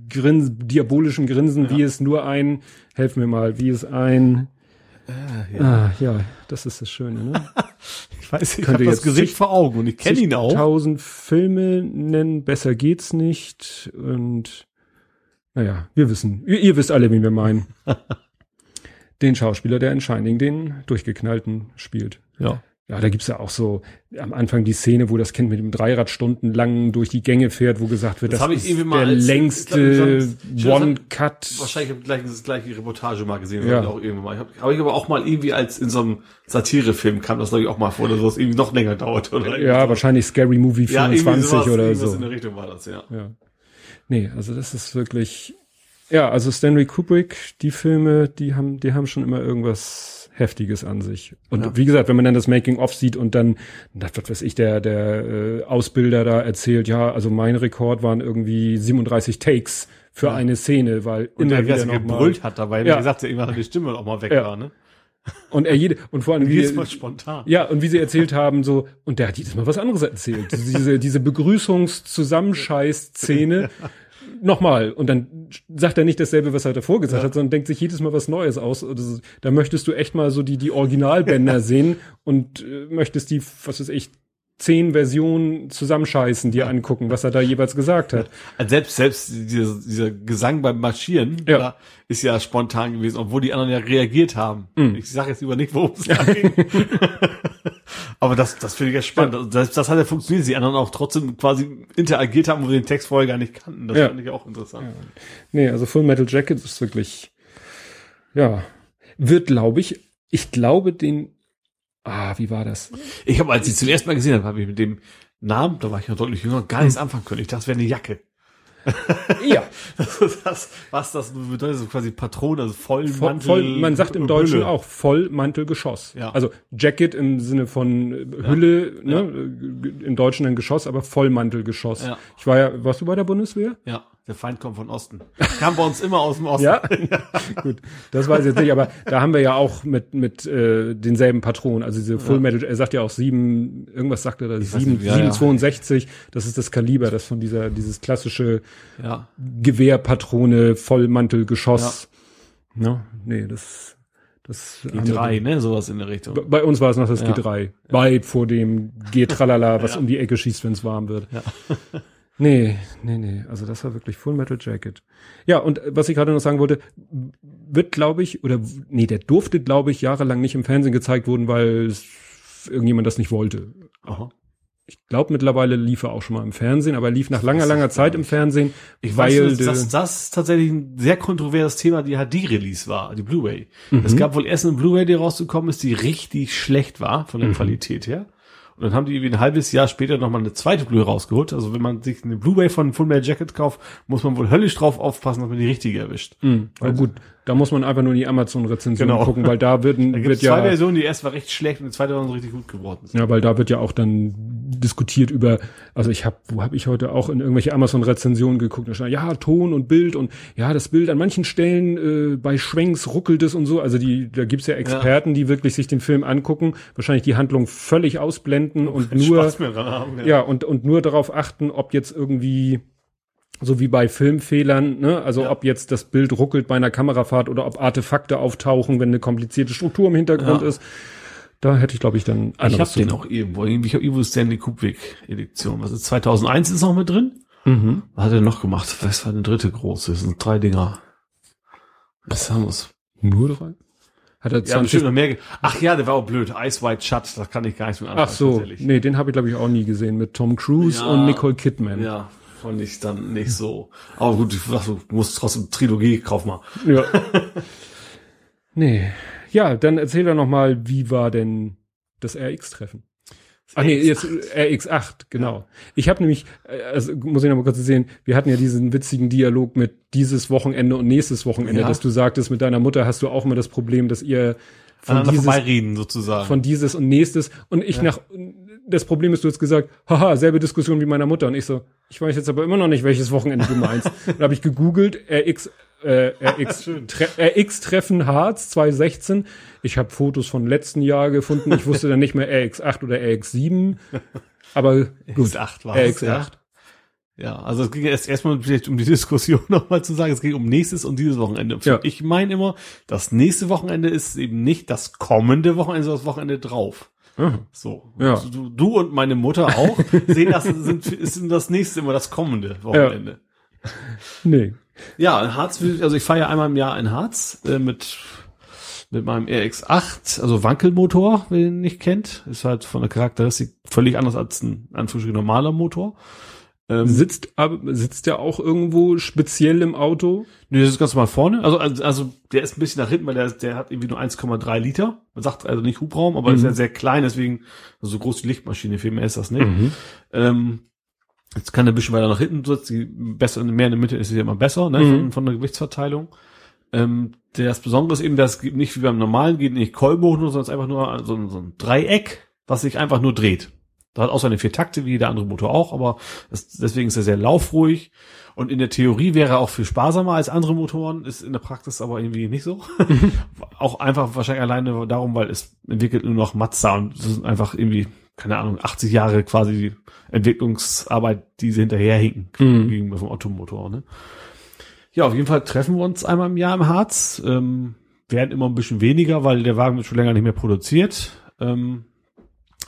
grins, diabolischen Grinsen, wie es nur ein, helf mir mal, wie es ein, Äh, ja. ah, ja, das ist das Schöne, ne? *laughs* Ich weiß, ich habe das Gesicht vor Augen und ich kenne ihn auch. Tausend Filme nennen, besser geht's nicht und naja, wir wissen, ihr, ihr wisst alle, wen wir meinen. *laughs* den Schauspieler, der in Shining den durchgeknallten spielt. Ja. Ja, da gibt's ja auch so am Anfang die Szene, wo das Kind mit dem Dreirad stundenlang durch die Gänge fährt, wo gesagt wird, Das das, ist irgendwie der als- längste One-Cut. Wahrscheinlich habe ich gleich das gleiche Reportage mal gesehen, Ja. ja. auch irgendwann mal. Ich habe hab ich aber auch mal irgendwie als in so einem Satirefilm kam das glaube ich auch mal vor, dass das irgendwie noch länger dauert oder irgendwie Ja, wahrscheinlich Scary Movie ja, irgendwie 24 sowas, oder so. in der Richtung war das, ja. Ja. Nee, also das ist wirklich, ja, also Stanley Kubrick, die Filme, die haben, die haben schon immer irgendwas Heftiges an sich. Und Ja. wie gesagt, wenn man dann das Making-of sieht und dann, das, was weiß ich, der, der äh, Ausbilder da erzählt, ja, also mein Rekord waren irgendwie 37 Takes für Ja. eine Szene, weil Und immer der wieder noch mal, gebrüllt hat dabei, Ja. wie gesagt, irgendwann die Stimme auch mal weg Ja. war, ne? und er jede, und vor allem *laughs* wie, Jedes Mal spontan. ja, und wie sie erzählt haben, so, und der hat jedes Mal was anderes erzählt. Diese, diese Begrüßungszusammenscheiß-Szene. *laughs* Nochmal. Und dann sagt er nicht dasselbe, was er davor gesagt Ja. hat, sondern denkt sich jedes Mal was Neues aus. Da möchtest du echt mal so die, die Originalbänder *laughs* sehen und äh, möchtest die, was weiß ich, zehn Versionen zusammenscheißen, dir angucken, was er da jeweils gesagt hat. Also selbst, selbst dieser, dieser Gesang beim Marschieren Ja. ist ja spontan gewesen, obwohl die anderen ja reagiert haben. Mhm. Ich sage jetzt lieber nicht, worum es *laughs* da ging. *laughs* Aber das, das finde ich ja spannend. Also Das, das hat ja funktioniert, dass die anderen auch trotzdem quasi interagiert haben, wo wir den Text vorher gar nicht kannten. Das Ja. fand ich auch interessant. Nee, also Full Metal Jacket ist wirklich, ja, wird, glaube ich, ich glaube den, ah, wie war das? Ich habe, als ich zum ersten Mal gesehen habe, habe ich mit dem Namen, da war ich noch deutlich jünger, gar nichts anfangen können. Ich dachte, es wäre eine Jacke. *laughs* Ja, *laughs* das, was das bedeutet, so quasi Patron, also voll, voll, man sagt im Deutschen Hülle. auch Vollmantelgeschoss. Ja. Also Jacket im Sinne von äh, Hülle, ne, äh, im Deutschen ein Geschoss, aber Vollmantelgeschoss. Ja. Ich war ja, warst du bei der Bundeswehr? Ja, der Feind kommt von Osten. Kam bei uns immer aus dem Osten. Ja, *laughs* gut, das weiß ich jetzt nicht, aber da haben wir ja auch mit mit äh, denselben Patronen, also diese Full Metal, er sagt ja auch sieben, irgendwas sagt er da, sieben, ja, ja. 762, das ist das Kaliber, das von dieser dieses klassische ja. Gewehrpatrone, Vollmantelgeschoss. Ja. nee, das das haben wir- G3, ne, sowas in der Richtung. Bei uns war es noch das Ja. G3, weit vor dem G-Tralala, was um die Ecke schießt, wenn es warm wird. Ja. Nee, nee, nee. Also das war wirklich Full Metal Jacket. Ja, und äh, was ich gerade noch sagen wollte, wird, glaube ich, oder nee, der durfte, glaube ich, jahrelang nicht im Fernsehen gezeigt wurden, weil irgendjemand das nicht wollte. Aha. Ich glaube, mittlerweile lief er auch schon mal im Fernsehen, aber er lief nach langer, langer Zeit im Fernsehen, Ich weil weiß, dass das tatsächlich ein sehr kontroverses Thema, die HD-Release war, die Blu-ray. Mhm. Es gab wohl erst eine Blu-ray, die rausgekommen ist, die richtig schlecht war von der Mhm. Qualität her. Und dann haben die irgendwie ein halbes Jahr später nochmal eine zweite Blu-ray rausgeholt. Also wenn man sich eine Blu-ray von Full Metal Jacket kauft, muss man wohl höllisch drauf aufpassen, dass man die richtige erwischt. Hm, aber gut, da muss man einfach nur in die Amazon-Rezension Genau. gucken, weil da wird, Da wird es zwei ja Versionen, die erste war recht schlecht und die zweite war richtig gut geworden. Ja, weil da wird ja auch dann diskutiert über, also ich habe, wo habe ich heute auch in irgendwelche Amazon-Rezensionen geguckt, da stand, ja, Ton und Bild und ja, das Bild an manchen Stellen äh, bei Schwenks ruckelt es und so. Also die, da gibt's ja Experten, die wirklich sich den Film angucken, wahrscheinlich die Handlung völlig ausblenden und nur haben. ja, und, und nur darauf achten, ob jetzt irgendwie, so wie bei Filmfehlern, ne, also Ja. ob jetzt das Bild ruckelt bei einer Kamerafahrt oder ob Artefakte auftauchen, wenn eine komplizierte Struktur im Hintergrund Ja. ist. Da hätte ich, glaube ich, dann Ich habe den auch irgendwo. Ich habe irgendwo Stanley Kubrick Edition. Was ist 2001 ist noch mit drin? Mhm. Was hat er noch gemacht? Was war der dritte große? Das sind drei Dinger. Was haben wir's? Nur drei? Hat er Ja, 20 bestimmt noch mehr. Ach ja, der war auch blöd. Ice White Shut, das kann ich gar nicht mehr Ach so, nee, den habe ich glaube ich auch nie gesehen mit Tom Cruise Ja. und Nicole Kidman. Ja, fand ich dann nicht so. Aber gut, ich dachte, du musst trotzdem Trilogie, kauf mal. Ja. *laughs* nee. Ja, dann erzähl doch noch mal, wie war denn das RX-Treffen? Ach nee, jetzt RX8, genau. Ich habe nämlich, äh, also muss ich noch mal kurz sehen, wir hatten ja diesen witzigen Dialog mit dieses Wochenende und nächstes Wochenende, Ja. dass du sagtest, mit deiner Mutter hast du auch immer das Problem, dass ihr von dieses, vorbeireden sozusagen. von dieses und nächstes und ich nach, das Problem ist, du hast gesagt, haha, selbe Diskussion wie meiner Mutter und ich so, ich weiß jetzt aber immer noch nicht, welches Wochenende du meinst. *laughs* Dann habe ich gegoogelt, RX, äh, RX, Tre RX-Treffen Harz 2016. Ich habe Fotos von letzten Jahr gefunden. Ich wusste dann nicht mehr RX8 oder RX7. Aber gut, RX8 war es, RX8. ja. Ja, also es ging erst erstmal vielleicht um die Diskussion *laughs* nochmal zu sagen, es ging um nächstes und dieses Wochenende. Ja. Ich meine immer, das nächste Wochenende ist eben nicht das kommende Wochenende, sondern das Wochenende drauf. Mhm. *laughs* So. Ja. Du, du und meine Mutter auch *laughs* sehen das, sind, ist das nächste immer das kommende Wochenende. Nee. Ja, in Harz, also ich fahre ja einmal im Jahr in Harz äh, mit mit meinem RX8, also Wankelmotor, wer den nicht kennt, ist halt von der Charakteristik völlig anders als ein Anführungsstrichen normaler Motor. Ähm, Sitzt, aber, sitzt der auch irgendwo speziell im Auto? nee, das ist ganz normal vorne. Also, also, also der ist ein bisschen nach hinten, weil der, der hat irgendwie nur 1,3 Liter. Man sagt also nicht Hubraum, aber ist ja sehr klein, deswegen also so groß wie Lichtmaschine, viel mehr ist das nicht. Ähm, jetzt kann der ein bisschen weiter nach hinten sitzen, die besser, mehr in der Mitte ist es ja immer besser, ne, Mhm. von, von der Gewichtsverteilung. Ähm, das Besondere ist eben, dass es nicht wie beim normalen geht nicht Kolbenmotor, sondern es ist einfach nur so so ein Dreieck, was sich einfach nur dreht. Da hat auch seine vier Takte, wie jeder andere Motor auch, aber das, deswegen ist er sehr laufruhig. Und in der Theorie wäre er auch viel sparsamer als andere Motoren, ist in der Praxis aber irgendwie nicht so. *laughs* auch einfach wahrscheinlich alleine darum, weil es entwickelt nur noch Mazda und es sind einfach irgendwie, keine Ahnung, 80 Jahre quasi Entwicklungsarbeit, die sie hinterherhinken Mhm. gegenüber vom Automotor. Ne? Ja, auf jeden Fall treffen wir uns einmal im Jahr im Harz. Ähm, werden immer ein bisschen weniger, weil der Wagen wird schon länger nicht mehr produziert. Ähm,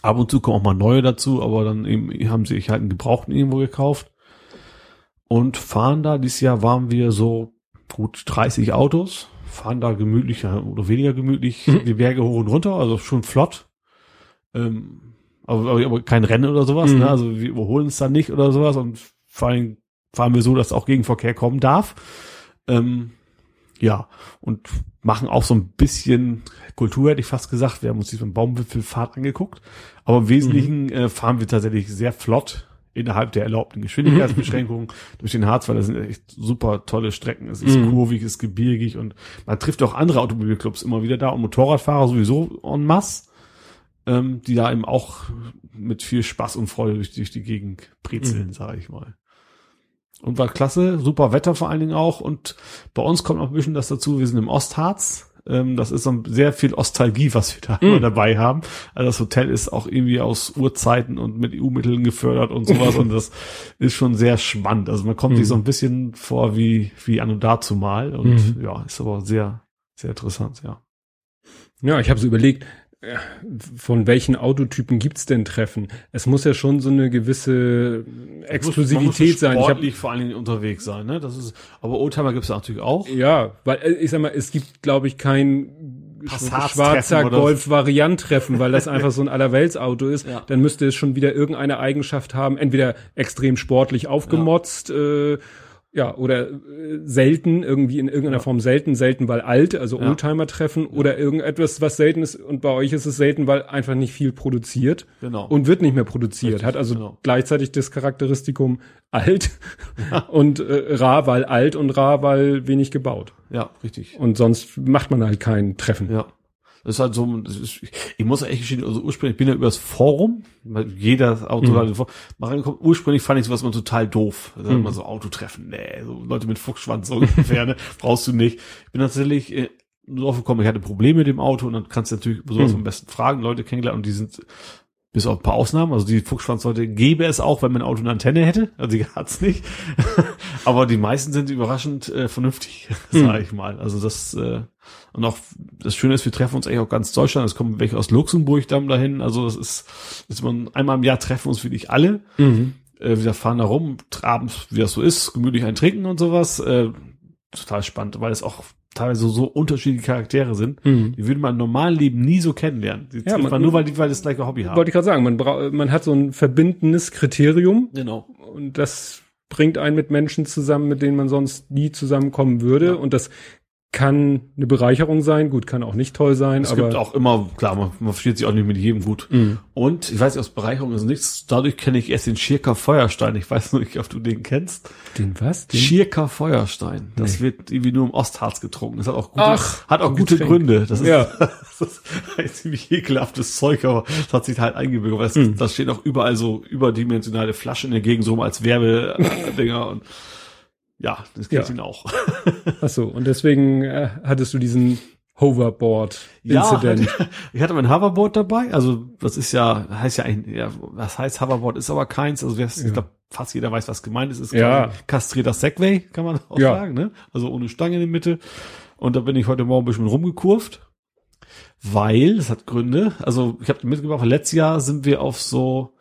ab und zu kommen auch mal neue dazu, aber dann eben haben sie sich halt einen Gebrauchten irgendwo gekauft. Und fahren da, dieses Jahr waren wir so gut 30 Autos, fahren da gemütlich oder weniger gemütlich Mhm. die Berge hoch und runter, also schon flott. Ähm, aber, aber, kein Rennen oder sowas, Mhm. ne? Also wir überholen uns da nicht oder sowas und vor allem fahren wir so, dass auch Gegenverkehr kommen darf. Ähm, ja, und machen auch so ein bisschen Kultur, hätte ich fast gesagt. Wir haben uns diesen Baumwipfelfahrt angeguckt. Aber im Wesentlichen äh, fahren wir tatsächlich sehr flott innerhalb der erlaubten Geschwindigkeitsbeschränkungen *laughs* durch den Harz, weil das sind echt super tolle Strecken. Es ist Mhm. kurvig, es ist gebirgig und man trifft auch andere Automobilclubs immer wieder da und Motorradfahrer sowieso en masse, ähm, die da eben auch mit viel Spaß und Freude durch, durch die Gegend brezeln, sage ich mal. Und war klasse, super Wetter vor allen Dingen auch. Und bei uns kommt noch ein bisschen das dazu, wir sind im Ostharz. Ähm, das ist so sehr viel Ostalgie, was wir da immer dabei haben. Also das Hotel ist auch irgendwie aus Urzeiten und mit EU-Mitteln gefördert und sowas. *laughs* und das ist schon sehr spannend. Also man kommt sich so ein bisschen vor wie, wie an und dazu mal. Und Mhm. ja, ist aber sehr, sehr interessant, ja. Ja, ich habe so überlegt, von welchen Autotypen gibt's denn Treffen? Es muss ja schon so eine gewisse Exklusivität sein. Ich hab, Sportlich vor allen Dingen unterwegs sein, ne? Das ist, aber Oldtimer gibt's natürlich auch. ja, weil äh, ich sag mal, es gibt, glaube ich, kein schwarzer oder so. Golf-Variant-Treffen, weil das einfach so ein Allerweltsauto ist. Ja. Dann müsste es schon wieder irgendeine Eigenschaft haben, entweder extrem sportlich aufgemotzt, äh, ja, oder äh, selten, irgendwie in irgendeiner Form selten, selten, weil alt, also Ja. Oldtimer-Treffen, oder irgendetwas, was selten ist, und bei euch ist es selten, weil einfach nicht viel produziert Genau. und wird nicht mehr produziert, Richtig, hat also genau. gleichzeitig das Charakteristikum alt *laughs* und äh, rar, weil alt und rar, weil wenig gebaut. ja, richtig. Und sonst macht man halt kein Treffen. Ja. Das ist halt so, ist, ich muss echt gestehen, also ursprünglich, ich bin ja übers Forum, weil jeder Auto Mhm. mhm. mal reinkommt. Ursprünglich fand ich sowas immer total doof. Also immer so Autotreffen, nee, so Leute mit Fuchsschwanz so *laughs* ungefähr, ne, brauchst du nicht. Ich bin tatsächlich äh, drauf gekommen, ich hatte Probleme mit dem Auto und dann kannst du natürlich sowas Mhm. am besten fragen, Leute kennengelernen und die sind bis auf ein paar Ausnahmen, also die Fuchsschwanzleute gäbe es auch, wenn mein Auto eine Antenne hätte, also die hat's nicht. *laughs* Aber die meisten sind überraschend äh, vernünftig, *laughs* sage ich mal. Also das äh, und auch das Schöne ist, wir treffen uns eigentlich auch ganz Deutschland. Es kommen welche aus Luxemburg dann dahin. Also das ist, ist man einmal im Jahr treffen uns wirklich alle. Mhm. Äh, wir fahren da rum, abends, wie das so ist, gemütlich ein Trinken und sowas. Äh, total spannend, weil es auch teilweise so unterschiedliche Charaktere sind. Mhm. Die würde man im normalen Leben nie so kennenlernen. Die Ja, man nur, weil die weil das gleiche Hobby haben. Wollte ich gerade sagen, man, braucht, man hat so ein verbindendes Kriterium Genau. und das bringt einen mit Menschen zusammen, mit denen man sonst nie zusammenkommen würde. Ja. Und das kann eine Bereicherung sein, gut, kann auch nicht toll sein. Es aber gibt auch immer, klar, man, man versteht sich auch nicht mit jedem gut. Mhm. Und ich weiß nicht, aus Bereicherung ist nichts, dadurch kenne ich erst den Schirker Feuerstein. Ich weiß nicht, ob du den kennst. den was? Den, Schirker Feuerstein. Das wird irgendwie nur im Ostharz getrunken. Das hat auch gute, Ach, hat auch gute Getränk. Gründe. Das ist, Ja. *laughs* das ist ein ziemlich ekelhaftes Zeug, aber das hat sich halt eingebürgert. weil es- Mhm. Da stehen auch überall so überdimensionale Flaschen in der Gegend rum als Werbedinger und ja, das kriegt Ja. ihn auch. *laughs* Ach so, und deswegen äh, hattest du diesen Hoverboard-Incident. Ja, ich hatte mein Hoverboard dabei. Also das ist ja, heißt ja eigentlich, ja, was heißt Hoverboard, ist aber keins. Also wer- ich glaube, fast jeder weiß, was gemeint ist. Ist Ja. kastrierter Segway, kann man auch Ja. sagen. Ne? Also ohne Stange in der Mitte. Und da bin ich heute Morgen ein bisschen rumgekurvt. Weil, das hat Gründe, also ich habe mitgebracht, letztes Jahr sind wir auf so,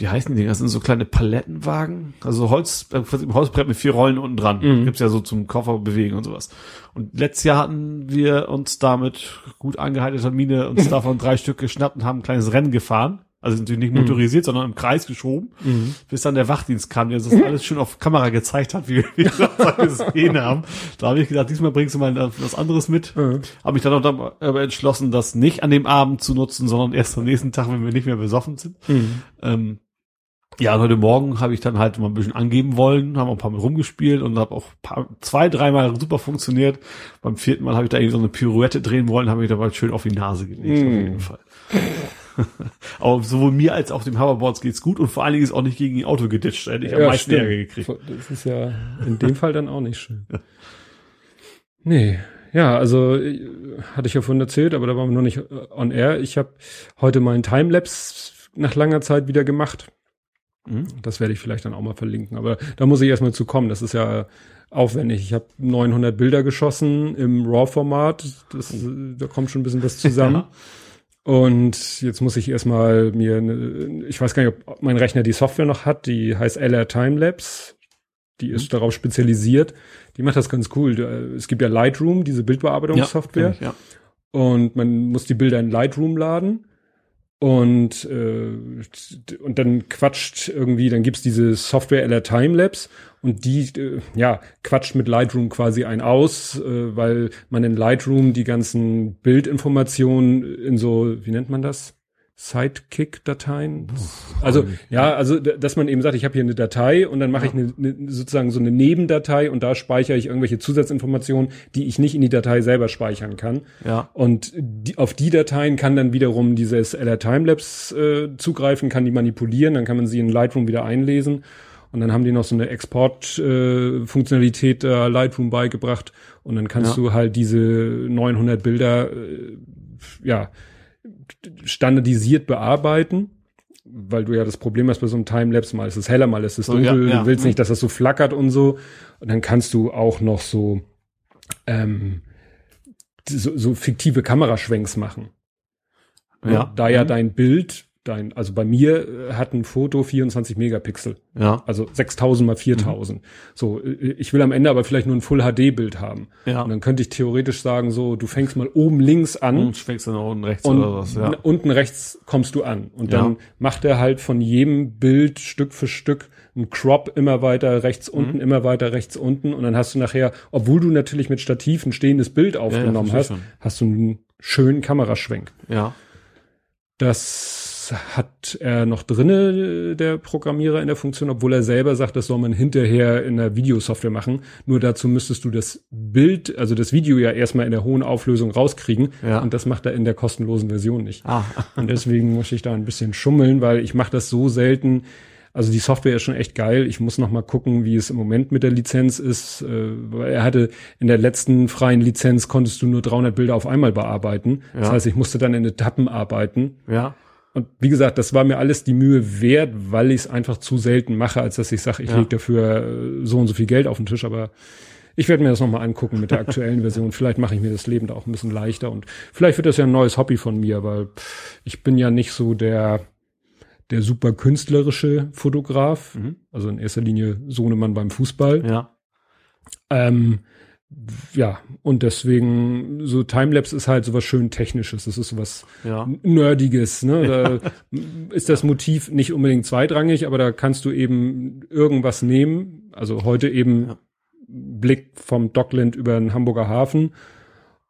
wie heißen die Dinger? Das sind so kleine Palettenwagen, also Holz, äh, Holzbrett mit vier Rollen unten dran. Mhm. Gibt's ja so zum Koffer bewegen und sowas. Und letztes Jahr hatten wir uns damit gut angehaltener Mine uns *laughs* davon drei Stück geschnappt und haben ein kleines Rennen gefahren. Also natürlich nicht motorisiert, sondern im Kreis geschoben, Mhm. bis dann der Wachdienst kam, der uns das alles schon auf Kamera gezeigt hat, wie, wie wir das gesehen haben. Da habe ich gedacht, diesmal bringst du mal was anderes mit. Mhm. Habe mich dann auch aber entschlossen, das nicht an dem Abend zu nutzen, sondern erst am nächsten Tag, wenn wir nicht mehr besoffen sind. Mhm. Ähm, ja, und heute Morgen habe ich dann halt mal ein bisschen angeben wollen, haben auch ein paar Mal rumgespielt und habe auch paar, zwei, dreimal super funktioniert. Beim vierten Mal habe ich da irgendwie so eine Pirouette drehen wollen, habe ich da mal schön auf die Nase gelegt, auf Mm. jeden Fall. *laughs* Aber sowohl mir als auch dem Hoverboards geht's gut und vor allen Dingen ist auch nicht gegen ein Auto geditscht. Hätte ich am meisten. Ärger gekriegt. Das ist ja in dem Fall dann auch nicht schön. Nee, ja, also äh, hatte ich ja vorhin erzählt, aber da waren wir noch nicht on air. Ich habe heute meinen Timelapse nach langer Zeit wieder gemacht. Mhm. Das werde ich vielleicht dann auch mal verlinken. Aber da muss ich erstmal zu kommen. Das ist ja aufwendig. Ich habe 900 Bilder geschossen im RAW-Format. Das, Da kommt schon ein bisschen was zusammen. *laughs* Ja. Und jetzt muss ich erstmal mir, eine, ich weiß gar nicht, ob mein Rechner die Software noch hat, die heißt LR Timelapse. Die ist darauf spezialisiert. Die macht das ganz cool. Es gibt ja Lightroom, diese Bildbearbeitungssoftware. ich, ja. Und man muss die Bilder in Lightroom laden. Und, äh, und dann quatscht irgendwie, dann gibt's diese Software LR Timelapse und die, äh, ja, quatscht mit Lightroom quasi ein aus, äh, weil man in Lightroom die ganzen Bildinformationen in so, wie nennt man das? Sidekick-Dateien. Also ja, also dass man eben sagt, ich habe hier eine Datei und dann mache ich eine, eine, sozusagen so eine Nebendatei und da speichere ich irgendwelche Zusatzinformationen, die ich nicht in die Datei selber speichern kann. Ja. Und die, auf die Dateien kann dann wiederum dieses LR Timelapse äh, zugreifen, kann die manipulieren, dann kann man sie in Lightroom wieder einlesen. Und dann haben die noch so eine Export-Funktionalität äh, äh, Lightroom beigebracht. Und dann kannst Ja. du halt diese 900 Bilder, äh, ja, standardisiert bearbeiten, weil du ja das Problem hast bei so einem Timelapse, mal ist es heller, mal ist es So, ja, dunkel, ja. du willst Mhm. nicht, dass das so flackert und so. Und dann kannst du auch noch so, ähm, so, so fiktive Kameraschwenks machen. Ja. Da ja Mhm. dein Bild, dein, also bei mir äh, hat ein Foto 24 Megapixel, Ja. also 6000 mal 4000. So, äh, ich will am Ende aber vielleicht nur ein Full HD Bild haben. Ja. Und dann könnte ich theoretisch sagen, so, du fängst mal oben links an Und schwenkst dann nach unten rechts und oder was, ja. unten rechts kommst du an. Und Ja. dann macht er halt von jedem Bild Stück für Stück ein Crop immer weiter rechts Mhm. unten, immer weiter rechts unten. Und dann hast du nachher, obwohl du natürlich mit Stativ ein stehendes Bild aufgenommen verstehe hast, schon. hast du einen schönen Kameraschwenk. Ja. Das hat er noch drinne, der Programmierer in der Funktion, obwohl er selber sagt, das soll man hinterher in der Videosoftware machen. Nur dazu müsstest du das Bild, also das Video ja erstmal in der hohen Auflösung rauskriegen. Ja. Und das macht er in der kostenlosen Version nicht. Ah. Und deswegen muss ich da ein bisschen schummeln, weil ich mache das so selten. Also die Software ist schon echt geil. Ich muss noch mal gucken, wie es im Moment mit der Lizenz ist. Äh, weil er hatte in der letzten freien Lizenz konntest du nur 300 Bilder auf einmal bearbeiten. Das Ja. heißt, ich musste dann in Etappen arbeiten. Ja. Und wie gesagt, das war mir alles die Mühe wert, weil ich es einfach zu selten mache, als dass ich sage, ich Ja. leg dafür äh, so und so viel Geld auf den Tisch. Aber ich werde mir das nochmal angucken mit der *laughs* aktuellen Version. Vielleicht mache ich mir das Leben da auch ein bisschen leichter. Und vielleicht wird das ja ein neues Hobby von mir, weil ich bin ja nicht so der, der super künstlerische Fotograf. Mhm. Also in erster Linie Sohnemann beim Fußball. Ja. Ähm, ja, und deswegen, so Timelapse ist halt sowas schön Technisches. Das ist sowas Ja. Nerdiges, ne? Da ist das Motiv nicht unbedingt zweitrangig, aber da kannst du eben irgendwas nehmen. Also heute eben Ja. Blick vom Dockland über den Hamburger Hafen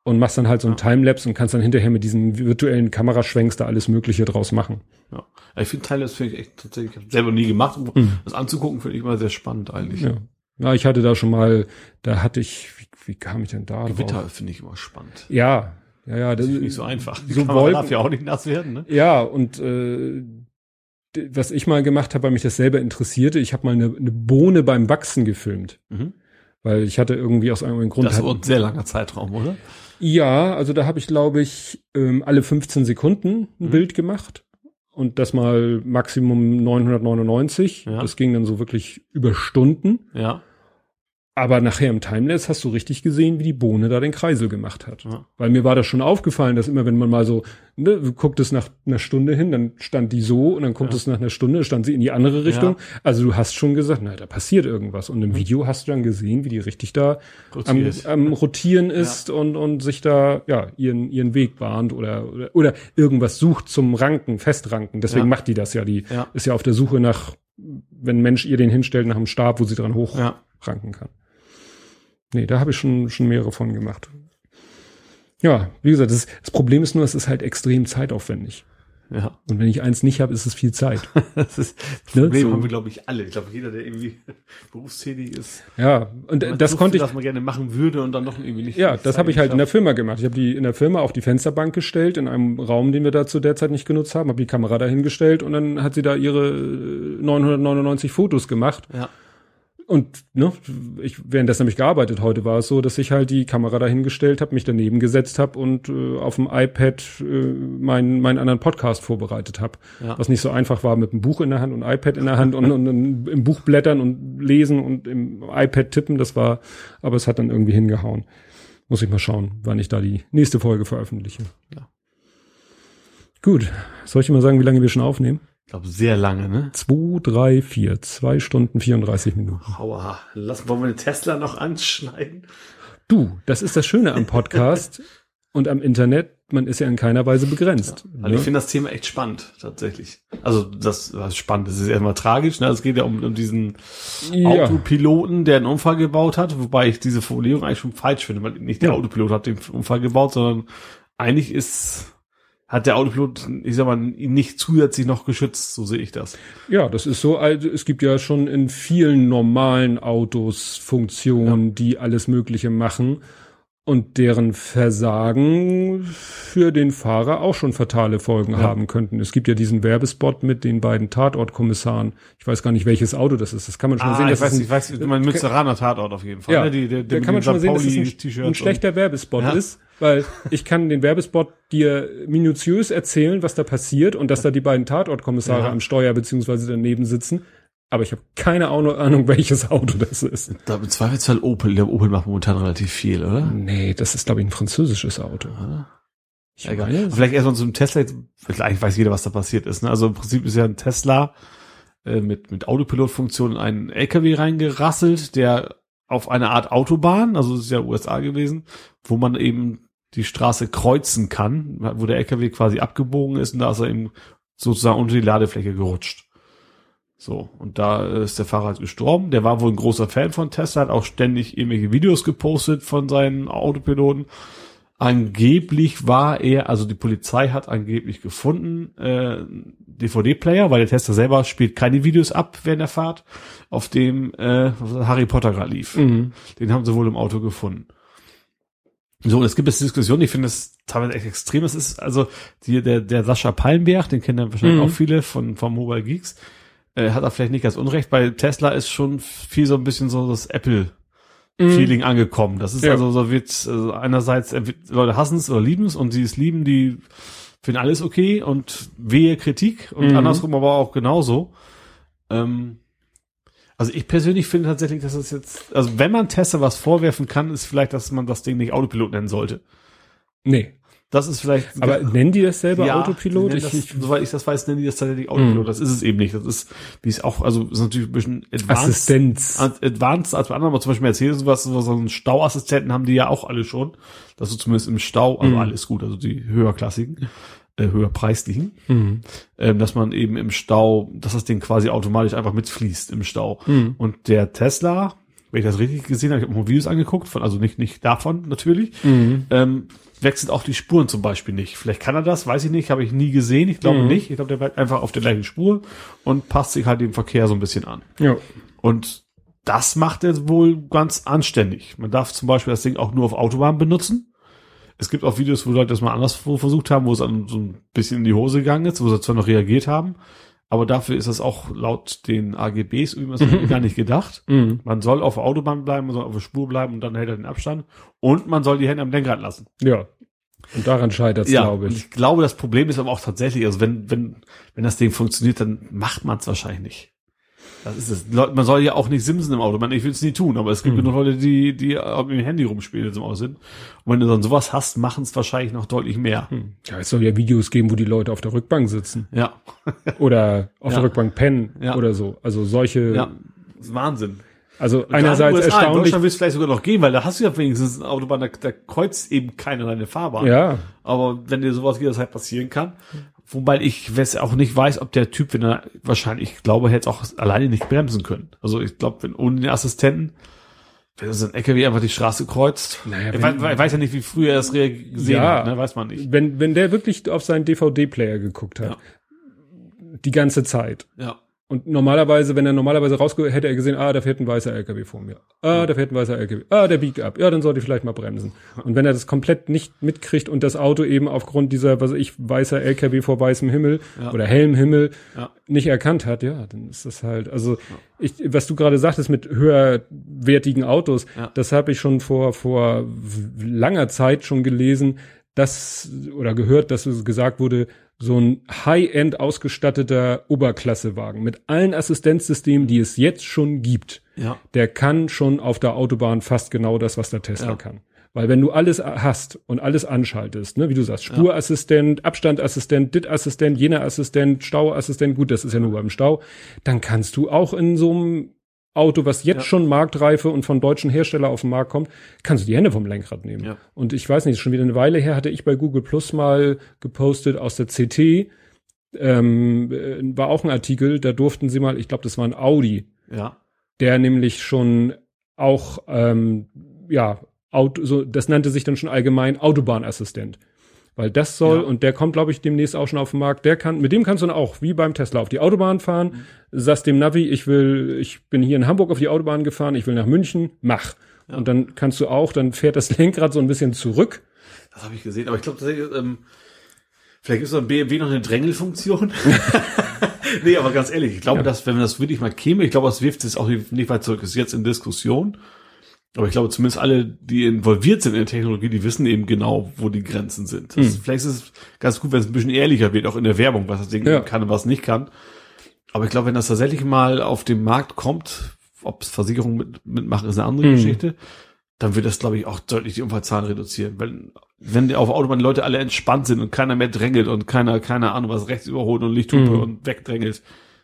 und machst dann halt so ein Ja. Timelapse und kannst dann hinterher mit diesen virtuellen Kameraschwenks da alles Mögliche draus machen. Ja. Ich finde Timelapse finde ich echt tatsächlich, ich selber nie gemacht, um Mhm. das anzugucken, finde ich immer sehr spannend eigentlich. Ja. ja, ich hatte da schon mal, da hatte ich, wie, kam ich denn da Gewitter finde ich immer spannend. Ja, ja, ja. Das Das ist nicht so einfach. Die so Kamera Wolken- darf ja auch nicht nass werden, ne? Ja, und äh, was ich mal gemacht habe, weil mich das selber interessierte, ich habe mal eine, eine Bohne beim Wachsen gefilmt. Mhm. Weil ich hatte irgendwie aus irgendeinem Grund. Das war ein sehr langer Zeitraum, oder? ja, also da habe ich, glaube ich, ähm, alle 15 Sekunden ein Mhm. Bild gemacht. Und das mal Maximum 999. Ja. Das ging dann so wirklich über Stunden. Ja. Aber nachher im Timelapse hast du richtig gesehen, wie die Bohne da den Kreisel gemacht hat. Ja. Weil mir war das schon aufgefallen, dass immer, wenn man mal so, ne, guckt es nach einer Stunde hin, dann stand die so und dann guckt Ja. es nach einer Stunde, stand sie in die andere Richtung. Also du hast schon gesagt, na, da passiert irgendwas. Und im Video hast du dann gesehen, wie die richtig da am, am Rotieren ist und, und sich da, ja, ihren, ihren Weg bahnt oder, oder, oder irgendwas sucht zum Ranken, Festranken. Deswegen Ja. macht die das ja. Die Ja. ist ja auf der Suche nach, wenn ein Mensch ihr den hinstellt, nach einem Stab, wo sie dran hoch Ja. ranken kann. Nee, da habe ich schon, schon mehrere von gemacht. Ja, wie gesagt, das, das Problem ist nur, es ist halt extrem zeitaufwendig. Ja. Und wenn ich eins nicht habe, ist es viel Zeit. *laughs* Das ist das Ne, Problem so. haben wir, glaube ich, alle. Ich glaube, jeder, der irgendwie *laughs* berufstätig ist. ja, und äh, man das konnte ich, Das man gerne machen würde und dann noch irgendwie nicht. ja, das habe ich halt in der. Firma gemacht. Ich habe die in der Firma auf die Fensterbank gestellt, in einem Raum, den wir da zu der Zeit nicht genutzt haben, habe die Kamera dahingestellt und dann hat sie da ihre äh, 999 Fotos gemacht. Ja. Und ne, ich währenddessen habe ich gearbeitet. Heute war es so, dass ich halt die Kamera dahingestellt habe, mich daneben gesetzt habe und äh, auf dem iPad äh, meinen meinen anderen Podcast vorbereitet habe. Ja. Was nicht so einfach war mit einem Buch in der Hand und iPad in der Hand und, und, und im Buch blättern und lesen und im iPad tippen. Das war, aber es hat dann irgendwie hingehauen. Muss ich mal schauen, wann ich da die nächste Folge veröffentliche. Ja. Gut, soll ich mal sagen, wie lange wir schon aufnehmen? Ich glaube, sehr lange, ne? Zwei, drei, vier, zwei Stunden 34 Minuten. Aua. Lass, wollen wir den Tesla noch anschneiden? Du, das ist das Schöne am Podcast *laughs* und am Internet. Man ist ja in keiner Weise begrenzt. Weil ne? ich finde das Thema echt spannend, tatsächlich. Also, das was spannend. Das ist erstmal tragisch, ne? Es geht ja um, um diesen ja, Autopiloten, der einen Unfall gebaut hat, wobei ich diese Formulierung eigentlich schon falsch finde, weil nicht der Ja. Autopilot hat den Unfall gebaut, sondern eigentlich ist, hat der Autopilot, ich sag mal, ihn nicht zusätzlich noch geschützt, so sehe ich das. ja, das ist so. Also es gibt ja schon in vielen normalen Autos Funktionen, die alles Mögliche machen und deren Versagen für den Fahrer auch schon fatale Folgen Ja. haben könnten. Es gibt ja diesen Werbespot mit den beiden Tatortkommissaren. Ich weiß gar nicht, welches Auto das ist. Das kann man schon mal sehen. Ah, ich weiß, ein- ich weiß, du meinst Münsteraner Tatort auf jeden Fall. Ja, ne? Die, der, da mit kann man schon mal sehen, dass es ein, ein schlechter Werbespot Ja. ist, weil ich kann den Werbespot dir minutiös erzählen, was da passiert und dass da die beiden Tatortkommissare Ja. am Steuer beziehungsweise daneben sitzen. Aber ich habe keine Ahnung, welches Auto das ist. Da im Zweifelsfall Opel. Der Opel macht momentan relativ viel, oder? Nee, das ist, glaube ich, ein französisches Auto. Ich Egal. meine, Vielleicht erstmal zum Tesla. Eigentlich weiß jeder, was da passiert ist. Ne? Also im Prinzip ist ja ein Tesla äh, mit, mit Autopilot-Funktion in einen LKW reingerasselt, der auf eine Art Autobahn, also es ist ja USA gewesen, wo man eben die Straße kreuzen kann, wo der LKW quasi abgebogen ist und da ist er eben sozusagen unter die Ladefläche gerutscht. So, und da ist der Fahrer halt gestorben. Der war wohl ein großer Fan von Tesla, hat auch ständig irgendwelche Videos gepostet von seinen Autopiloten. Angeblich war er, also die Polizei hat angeblich gefunden, äh, DVD-Player, weil der Tester selber spielt keine Videos ab während der Fahrt, auf dem äh, Harry Potter gerade lief. Mhm. Den haben sie wohl im Auto gefunden. So, und es gibt jetzt Diskussionen, ich finde es teilweise echt extrem. Es ist also die, der, der Sascha Pallenberg, den kennen ja wahrscheinlich Mhm. auch viele von, von Mobile Geeks, äh, hat er vielleicht nicht ganz unrecht. Bei Tesla ist schon viel so ein bisschen so das Apple Feeling angekommen. Das ist Ja. also so wird also einerseits äh, Leute hassen es oder lieben es und die es lieben, die finden alles okay und wehe Kritik und Mhm. andersrum aber auch genauso. Ähm, also ich persönlich finde tatsächlich, dass es jetzt, also wenn man Tesla was vorwerfen kann, ist vielleicht, dass man das Ding nicht Autopilot nennen sollte. Nee. Das ist vielleicht. Aber nennen die das selber Ja, Autopilot? die Ich, das, soweit ich das weiß, nennen die das tatsächlich Autopilot. Mhm. Das ist es eben nicht. Das ist, wie es auch, also ist natürlich ein bisschen advanced. Assistenz. Ad- Advanced als bei anderen, aber zum Beispiel Mercedes was, so einen Stauassistenten haben die ja auch alle schon. Dass du zumindest im Stau, also Mhm. alles gut, also die höherklassigen, äh, höherpreislichen, Mhm. ähm, dass man eben im Stau, dass das Ding quasi automatisch einfach mitfließt im Stau. Mhm. Und der Tesla, wenn ich das richtig gesehen habe, ich habe mir Videos angeguckt, von, also nicht, nicht davon natürlich, Mhm. ähm, wechselt auch die Spuren zum Beispiel nicht. Vielleicht kann er das, weiß ich nicht, habe ich nie gesehen, ich glaube Mhm. nicht. Ich glaube, der bleibt einfach auf der gleichen Spur und passt sich halt dem Verkehr so ein bisschen an. Ja. Und das macht er wohl ganz anständig. Man darf zum Beispiel das Ding auch nur auf Autobahn benutzen. Es gibt auch Videos, wo Leute das mal anderswo versucht haben, wo es dann so ein bisschen in die Hose gegangen ist, wo sie zwar noch reagiert haben, aber dafür ist das auch laut den AGBs übrigens *laughs* gar nicht gedacht. Mhm. Man soll auf der Autobahn bleiben, man soll auf der Spur bleiben und dann hält er den Abstand. Und man soll die Hände am Lenkrad lassen. Ja. Und daran scheitert es, glaube und ich. ich glaube, das Problem ist aber auch tatsächlich, also wenn, wenn, wenn das Ding funktioniert, dann macht man es wahrscheinlich nicht. Das ist es. Man soll ja auch nicht simsen im Auto. Man, ich will es nie tun, aber es gibt Mhm. genug Leute, die, die mit dem Handy rumspielen jetzt im Auto sind. Und wenn du dann sowas hast, machen es wahrscheinlich noch deutlich mehr. Hm. Ja, es soll ja Videos geben, wo die Leute auf der Rückbank sitzen. Ja. *laughs* Oder auf Ja. der Rückbank pennen Ja. oder so. Also solche, Ja. Das ist Wahnsinn. also Und einerseits in USA, In erstaunlich. Deutschland willst du vielleicht sogar noch gehen, weil da hast du ja wenigstens eine Autobahn, da, da kreuzt eben keiner deine Fahrbahn. Ja, Aber wenn dir sowas jederzeit passieren kann, wobei ich weiß auch nicht weiß, ob der Typ, wenn er wahrscheinlich, ich glaube, hätte auch alleine nicht bremsen können. Also ich glaube, wenn ohne den Assistenten, wenn so ein LKW einfach die Straße kreuzt, Naja, ich weiß, weiß ja nicht, wie früh er das gesehen Ja. hat, ne? weiß man nicht. wenn, wenn der wirklich auf seinen DVD-Player geguckt hat, Ja. die ganze Zeit. Ja. Und normalerweise, wenn er normalerweise rausgeht, hätte er gesehen, ah, da fährt ein weißer LKW vor mir. Ah, da fährt ein weißer LKW. Ah, der biegt ab. Ja, dann sollte ich vielleicht mal bremsen. Und wenn er das komplett nicht mitkriegt und das Auto eben aufgrund dieser, was weiß ich, weißer LKW vor weißem Himmel Ja. oder hellem Himmel Ja. nicht erkannt hat, ja, dann ist das halt, also ich, was du gerade sagtest mit höherwertigen Autos, Ja. das habe ich schon vor, vor langer Zeit schon gelesen, dass oder gehört, dass es gesagt wurde, so ein High-End ausgestatteter Oberklassewagen mit allen Assistenzsystemen, die es jetzt schon gibt, Ja. der kann schon auf der Autobahn fast genau das, was der Tesla Ja. kann. Weil wenn du alles hast und alles anschaltest, ne, wie du sagst, Spurassistent, Abstandassistent, Dit-Assistent, jener Assistent, Stauassistent, gut, das ist ja nur beim Stau, dann kannst du auch in so einem Auto, was jetzt Ja. schon Marktreife und von deutschen Hersteller auf den Markt kommt, kannst du die Hände vom Lenkrad nehmen. Ja. Und ich weiß nicht, schon wieder eine Weile her hatte ich bei Google Plus mal gepostet aus der CT, ähm, äh, war auch ein Artikel, da durften sie mal, ich glaube, das war ein Audi, Ja. der nämlich schon auch, ähm, ja, Auto, so, das nannte sich dann schon allgemein Autobahnassistent. Weil das soll, Ja. und der kommt, glaube ich, demnächst auch schon auf den Markt, der kann, mit dem kannst du dann auch, wie beim Tesla, auf die Autobahn fahren, sagst dem Navi, ich will, ich bin hier in Hamburg auf die Autobahn gefahren, ich will nach München, mach. Und dann kannst du auch, dann fährt das *laughs* Lenkrad so ein bisschen zurück. Das habe ich gesehen, aber ich glaube tatsächlich, ähm, vielleicht ist so ein BMW noch eine Drängelfunktion. *laughs* nee, aber ganz ehrlich, ich glaube, Ja. dass wenn das wirklich mal käme, ich glaube, das wirft es auch nicht nicht weit zurück, ist jetzt in Diskussion. Aber ich glaube, zumindest alle, die involviert sind in der Technologie, die wissen eben genau, wo die Grenzen sind. Das, Vielleicht ist es ganz gut, wenn es ein bisschen ehrlicher wird, auch in der Werbung, was das Ding Ja. kann und was nicht kann. Aber ich glaube, wenn das tatsächlich mal auf den Markt kommt, ob es Versicherungen mit, mitmachen, ist eine andere Mhm. Geschichte, dann wird das, glaube ich, auch deutlich die Unfallzahlen reduzieren. Wenn, wenn auf Autobahn die Leute alle entspannt sind und keiner mehr drängelt und keiner, keine Ahnung, was rechts überholt und Lichthupe Mhm. und wegdrängelt,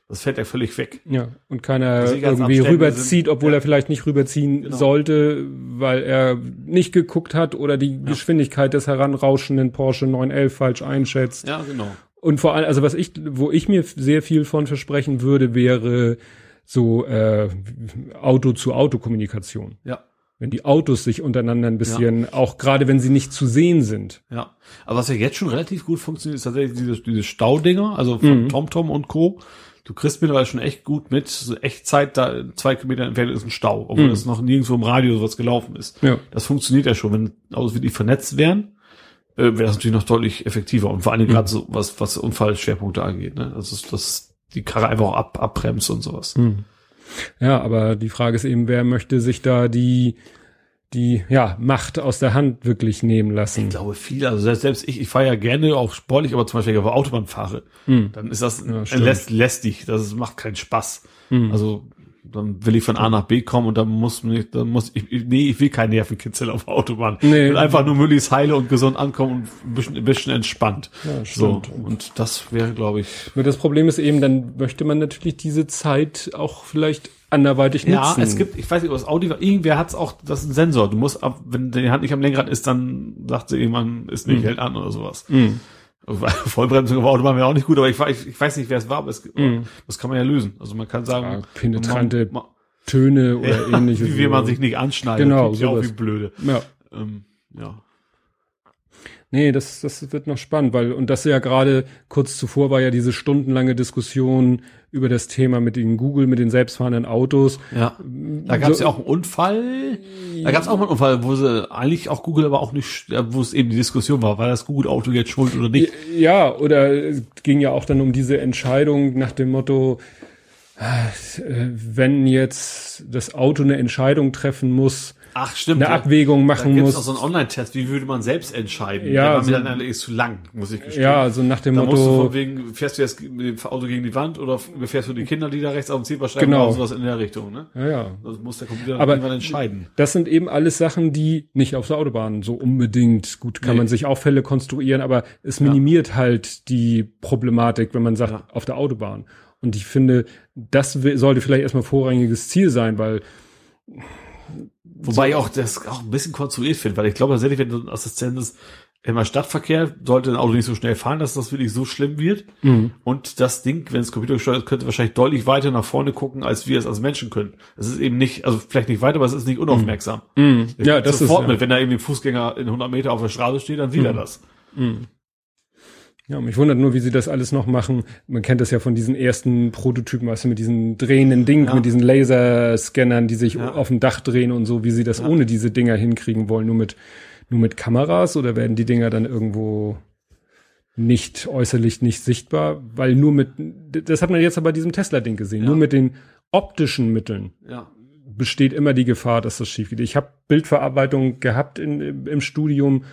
das fällt ja völlig weg. Ja, und keiner irgendwie rüberzieht, sind- obwohl ja. er vielleicht nicht rüberziehen Genau. sollte, weil er nicht geguckt hat oder die Geschwindigkeit des heranrauschenden Porsche 911 falsch einschätzt. Ja, genau. Und vor allem, also was ich, wo ich mir sehr viel von versprechen würde, wäre so äh, Auto-zu-Auto-Kommunikation. Ja. Wenn die Autos sich untereinander ein bisschen, auch gerade wenn sie nicht zu sehen sind. Ja, aber was ja jetzt schon relativ gut funktioniert, ist tatsächlich diese, diese Staudinger, also von Mhm. TomTom und Co. Du kriegst mittlerweile schon echt gut mit, so Echtzeit, da zwei Kilometer entfernt ist ein Stau, obwohl Mhm. es noch nirgendwo im Radio sowas gelaufen ist. Ja. Das funktioniert ja schon, wenn Autos wirklich vernetzt wären, äh, wäre das natürlich noch deutlich effektiver und vor allem gerade so was, was Unfallschwerpunkte angeht, ne? Also, dass die Karre einfach auch ab, abbremst und sowas. Hm. Ja, aber die Frage ist eben, wer möchte sich da die, die, ja, Macht aus der Hand wirklich nehmen Ich lassen? glaube viel, also selbst, selbst ich, ich fahre ja gerne auch sportlich, aber zum Beispiel, wenn ich auf der Autobahn fahre, Hm. dann ist das Ja, stimmt. läst, lästig, das ist, macht keinen Spaß. Hm. Also dann will ich von A nach B kommen und dann muss mich, dann muss ich, ich- nee, ich will keinen Nervenkitzel auf der Autobahn. Nee. Ich will einfach nur möglichst heile und gesund ankommen und ein bisschen, ein bisschen entspannt. Ja, so. stimmt. Und das wäre, glaube ich, Nur das Problem ist eben, dann möchte man natürlich diese Zeit auch vielleicht anderweitig nutzen. Ja, es gibt, ich weiß nicht, ob das Audi war, irgendwer hat es auch, das ist ein Sensor. Du musst ab, wenn die Hand nicht am Lenkrad ist, dann sagt sie irgendwann, ist nicht, hält an oder sowas. Mhm. *laughs* Vollbremsung auf Autobahn wäre auch nicht gut, aber ich, weiß- ich weiß nicht, wer es war, aber es, das kann man ja lösen. Also man kann sagen, Ja, penetrante man- Töne oder *laughs* Ja, ähnliches. Wie will man sich nicht anschneiden? Genau, Das ja auch sowas. wie blöde. Ja. Ähm, ja. Nee, das, das wird noch spannend, weil, und das ja gerade kurz zuvor war ja diese stundenlange Diskussion über das Thema mit den Google, mit den selbstfahrenden Autos. Ja. Da gab es ja auch einen Unfall. Da gab es auch mal einen Unfall, wo sie eigentlich auch Google aber auch nicht, wo es eben die Diskussion war, war das Google-Auto jetzt schuld oder nicht? Ja, oder es ging ja auch dann um diese Entscheidung nach dem Motto, äh, wenn jetzt das Auto eine Entscheidung treffen muss, Ach, stimmt. eine ja. Abwägung Da machen gibt es muss. auch so einen Online-Test, wie würde man selbst entscheiden? Ja, Der war so- mir dann allerdings zu lang, muss ich gestehen. ja, also nach dem Da musst du Motto, von wegen, fährst du jetzt mit dem Auto gegen die Wand oder fährst du die Kinder, die da rechts auf dem Zebrastreifen Genau. oder sowas in der Richtung, ne? ja, ja. Das muss der Computer Aber- irgendwann entscheiden. Das sind eben alles Sachen, die nicht auf der Autobahn so unbedingt, gut, kann Nee. man sich auch Fälle konstruieren, aber es minimiert halt die Problematik, wenn man sagt, Ja. auf der Autobahn. Und ich finde, das sollte vielleicht erstmal vorrangiges Ziel sein, weil Wobei ich auch das auch ein bisschen konstruiert finde, weil ich glaube tatsächlich, wenn du ein Assistent ist, immer Stadtverkehr, sollte ein Auto nicht so schnell fahren, dass das wirklich so schlimm wird. Und das Ding, wenn es computergesteuert ist, könnte wahrscheinlich deutlich weiter nach vorne gucken, als wir es als Menschen können. Es ist eben nicht, also vielleicht nicht weiter, aber es ist nicht unaufmerksam. Der ja, kriegt das ist sofort ja. mit, wenn da irgendwie ein Fußgänger in 100 Meter auf der Straße steht, dann sieht er das. Ja, mich wundert nur, wie sie das alles noch machen. Man kennt das ja von diesen ersten Prototypen, weißt du, mit diesen drehenden Ding, Ja. mit diesen Laserscannern, die sich Ja. auf dem Dach drehen und so, wie sie das ohne diese Dinger hinkriegen wollen, nur mit, nur mit Kameras oder werden die Dinger dann irgendwo nicht äußerlich nicht sichtbar? Weil nur mit, das hat man jetzt aber bei diesem Tesla-Ding gesehen, Ja. nur mit den optischen Mitteln Ja. besteht immer die Gefahr, dass das schief geht. Ich habe Bildverarbeitung gehabt in, im Studium.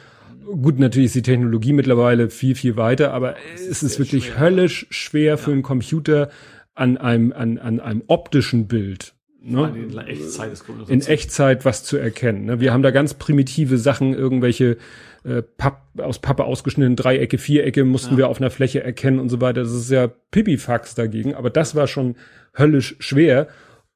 Gut, natürlich ist die Technologie mittlerweile viel, viel weiter, aber es ist wirklich schwer. höllisch schwer für einen Computer an einem, an, an einem optischen Bild. Ne? In Echtzeit in Echtzeit was zu erkennen. Ne? Wir haben da ganz primitive Sachen, irgendwelche äh, Papp, aus Pappe ausgeschnittene Dreiecke, Vierecke mussten Ja. wir auf einer Fläche erkennen und so weiter. Das ist ja Pipifax dagegen, aber das war schon höllisch schwer.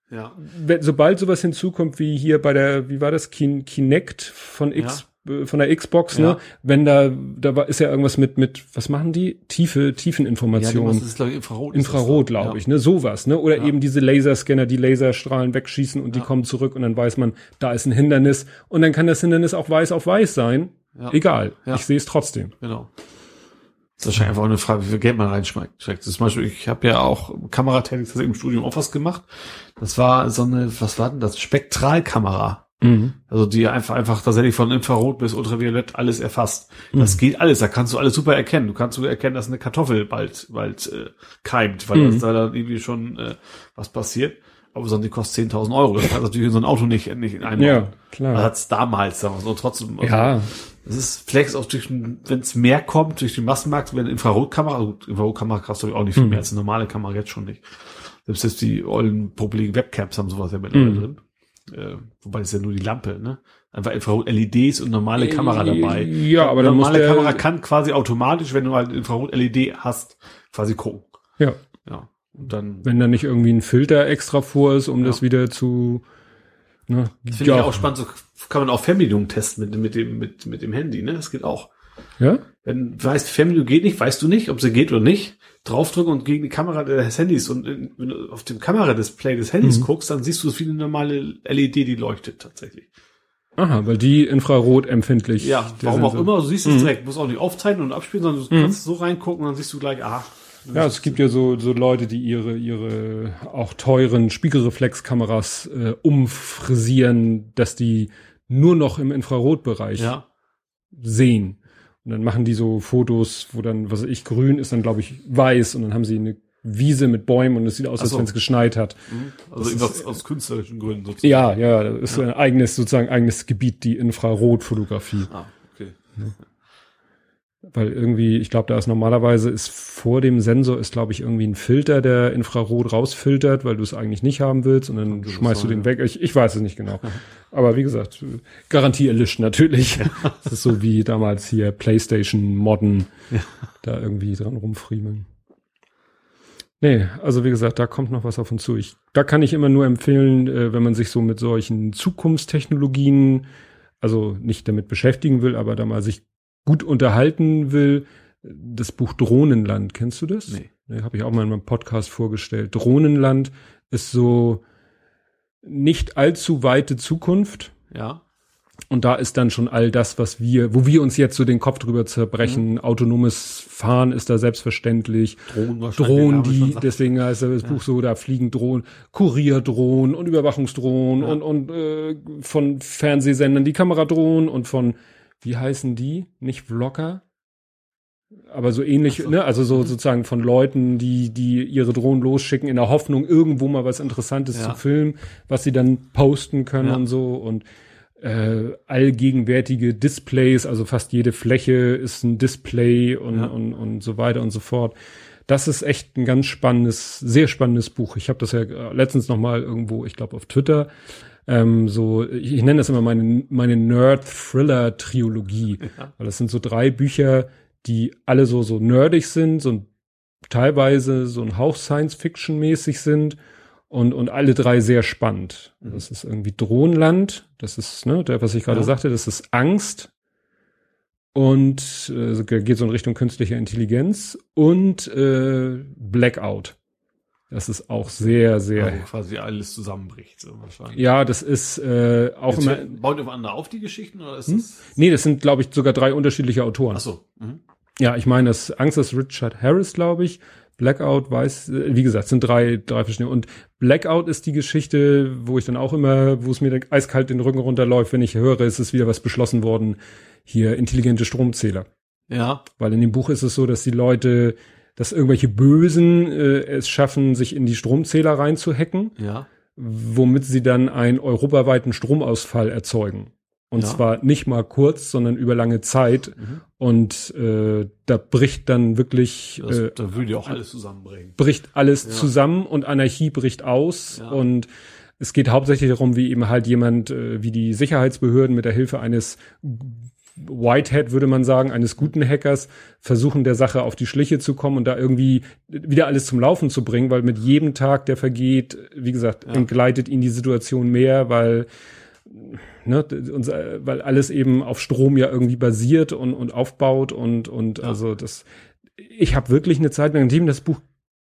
Ja. Sobald sowas hinzukommt wie hier bei der, wie war das, Kin Kinect von X, von der Xbox, Ja. ne? Wenn da, da war, ist ja irgendwas mit, mit, was machen die? Tiefe, Ja, Tiefeninformation. das ist, glaube ich, Infrarot. das Infrarot, glaube Ja. ich, ne? Sowas, ne? Oder Ja. eben diese Laserscanner, die Laserstrahlen wegschießen und die Ja. kommen zurück und dann weiß man, da ist ein Hindernis und dann kann das Hindernis auch weiß auf weiß sein. Ja. Egal, Ja. ich sehe es trotzdem. Genau. Das ist wahrscheinlich einfach eine Frage, wie viel Geld man reinschmeckt. Zum Beispiel, ich habe ja auch Kameratechnik im Studium auch was gemacht. Das war so eine, was war denn das? Spektralkamera. Also die einfach, einfach tatsächlich von Infrarot bis Ultraviolett alles erfasst. Das geht alles, da kannst du alles super erkennen. Du kannst sogar erkennen, dass eine Kartoffel bald, bald äh, keimt, weil Mhm. das da dann irgendwie schon äh, was passiert. Aber sonst die kostet 10.000 Euro. Das kannst du natürlich in so ein Auto nicht, nicht in einbauen. Ja, Das klar. hat's damals, sagen wir so, trotzdem. also- Ja, es ist vielleicht auch durch, wenn es mehr kommt, durch den Massenmarkt, wenn Infrarotkamera, gut, Infrarotkamera kostet glaube ich auch nicht viel Mhm. mehr als eine normale Kamera jetzt schon nicht. Selbst jetzt die ollen popeligen Webcams haben sowas ja mittlerweile Mhm. drin. Äh, wobei es ja nur die Lampe, ne? Einfach Infrarot-LEDs und normale Kamera dabei. Ja, aber dann muss normale der- Kamera kann quasi automatisch, wenn du halt Infrarot-LED hast, quasi gucken. ja. Ja. Und dann Wenn da nicht irgendwie ein Filter extra vor ist, um Ja. das wieder zu, ne? finde ich auch spannend, so kann man auch Fernbedienung testen mit, mit dem, mit, mit dem Handy, ne? Das geht auch. Ja? Wenn du weißt, Fernbedienung geht nicht, weißt du nicht, ob sie geht oder nicht. Draufdrücken und gegen die Kamera des Handys und in, wenn du auf dem Kameradisplay des Handys Mhm. guckst, dann siehst du es wie eine normale LED, die leuchtet tatsächlich. Aha, weil die Infrarot empfindlich. Ja, warum auch immer, du siehst es Mhm. direkt, musst auch nicht aufzeichnen und abspielen, sondern du kannst so reingucken und dann siehst du gleich, aha. Ja, es gibt ja so, so Leute, die ihre, ihre auch teuren Spiegelreflexkameras äh, umfrisieren, dass die nur noch im Infrarotbereich Ja, sehen. Und dann machen die so Fotos, wo dann, was weiß ich, grün ist dann, glaube ich, weiß und dann haben sie eine Wiese mit Bäumen und es sieht aus, Ach als so. wenn es geschneit hat. also irgendwas aus künstlerischen Gründen sozusagen. Ja, ja, das ist ein eigenes, sozusagen eigenes Gebiet, die Infrarotfotografie. Ah, okay. Weil irgendwie, ich glaube, da ist normalerweise ist vor dem Sensor ist, glaube ich, irgendwie ein Filter, der Infrarot rausfiltert, weil du es eigentlich nicht haben willst und dann durchaus schmeißt du den weg. Ich, ich weiß es nicht genau. *laughs* Aber wie gesagt, Garantie erlischt natürlich. *laughs* Das ist so wie damals hier PlayStation Modden da irgendwie dran rumfriemeln. Nee, also wie gesagt, da kommt noch was auf uns zu. Ich, da kann ich immer nur empfehlen, äh, wenn man sich so mit solchen Zukunftstechnologien, also nicht damit beschäftigen will, aber da mal sich gut unterhalten will, das Buch Drohnenland, kennst du das? Nee. Nee, habe ich auch mal in meinem Podcast vorgestellt. Drohnenland ist so, nicht allzu weite Zukunft. Ja. Und da ist dann schon all das, was wir, wo wir uns jetzt so den Kopf drüber zerbrechen. Mhm. Autonomes Fahren ist da selbstverständlich. Drohnen. Drohnen, die, deswegen heißt das ja. Buch so, da fliegen Drohnen, Kurierdrohnen und Überwachungsdrohnen ja. und, und äh, von Fernsehsendern die Kameradrohnen und von, wie heißen die? Nicht Vlogger? aber so ähnlich, so. ne, also so mhm. sozusagen von Leuten, die die ihre Drohnen losschicken in der Hoffnung irgendwo mal was Interessantes ja. zu filmen, was sie dann posten können ja. und so und äh, allgegenwärtige Displays, also fast jede Fläche ist ein Display und, ja. und, und so weiter und so fort. Das ist echt ein ganz spannendes, sehr spannendes Buch. Ich habe das ja letztens noch mal irgendwo, ich glaube auf Twitter, ähm, so, ich, ich nenne das immer meine, meine Nerd-Thriller-Triologie, ja. weil das sind so drei Bücher, die alle so, so nerdig sind, so teilweise so ein Hauch Science-Fiction-mäßig sind und, und alle drei sehr spannend. Mhm. Das ist irgendwie Drohnenland, das ist, ne, der, was ich gerade ja. sagte, das ist Angst und äh, geht so in Richtung künstliche Intelligenz und äh, Blackout. Das ist auch sehr, sehr. Also quasi alles zusammenbricht, so wahrscheinlich. Ja, das ist äh, auch Jetzt immer. Baut aufeinander auf die Geschichten oder ist hm? das? Nee, das sind, glaube ich, sogar drei unterschiedliche Autoren. Ach so. Mhm. Ja, ich meine, das Angst ist Richard Harris, glaube ich. Blackout weiß, wie gesagt, sind drei, drei verschiedene. Und Blackout ist die Geschichte, wo ich dann auch immer, wo es mir eiskalt den Rücken runterläuft, wenn ich höre, es ist wieder was beschlossen worden, hier intelligente Stromzähler. Ja. Weil in dem Buch ist es so, dass die Leute, dass irgendwelche Bösen äh, es schaffen, sich in die Stromzähler reinzuhacken. Ja. Womit sie dann einen europaweiten Stromausfall erzeugen. Und ja. zwar nicht mal kurz, sondern über lange Zeit. Mhm. Und äh, da bricht dann wirklich. Das, äh, da würde ja auch alles zusammenbringen. Bricht alles ja. zusammen und Anarchie bricht aus. Ja. Und es geht hauptsächlich darum, wie eben halt jemand, äh, wie die Sicherheitsbehörden mit der Hilfe eines Whitehead, würde man sagen, eines guten Hackers, versuchen der Sache auf die Schliche zu kommen und da irgendwie wieder alles zum Laufen zu bringen, weil mit jedem Tag, der vergeht, wie gesagt, entgleitet ihn die Situation mehr, weil ne, unser, weil alles eben auf Strom ja irgendwie basiert und, und aufbaut und, und ja. also das, ich habe wirklich eine Zeit lang, nachdem ich das Buch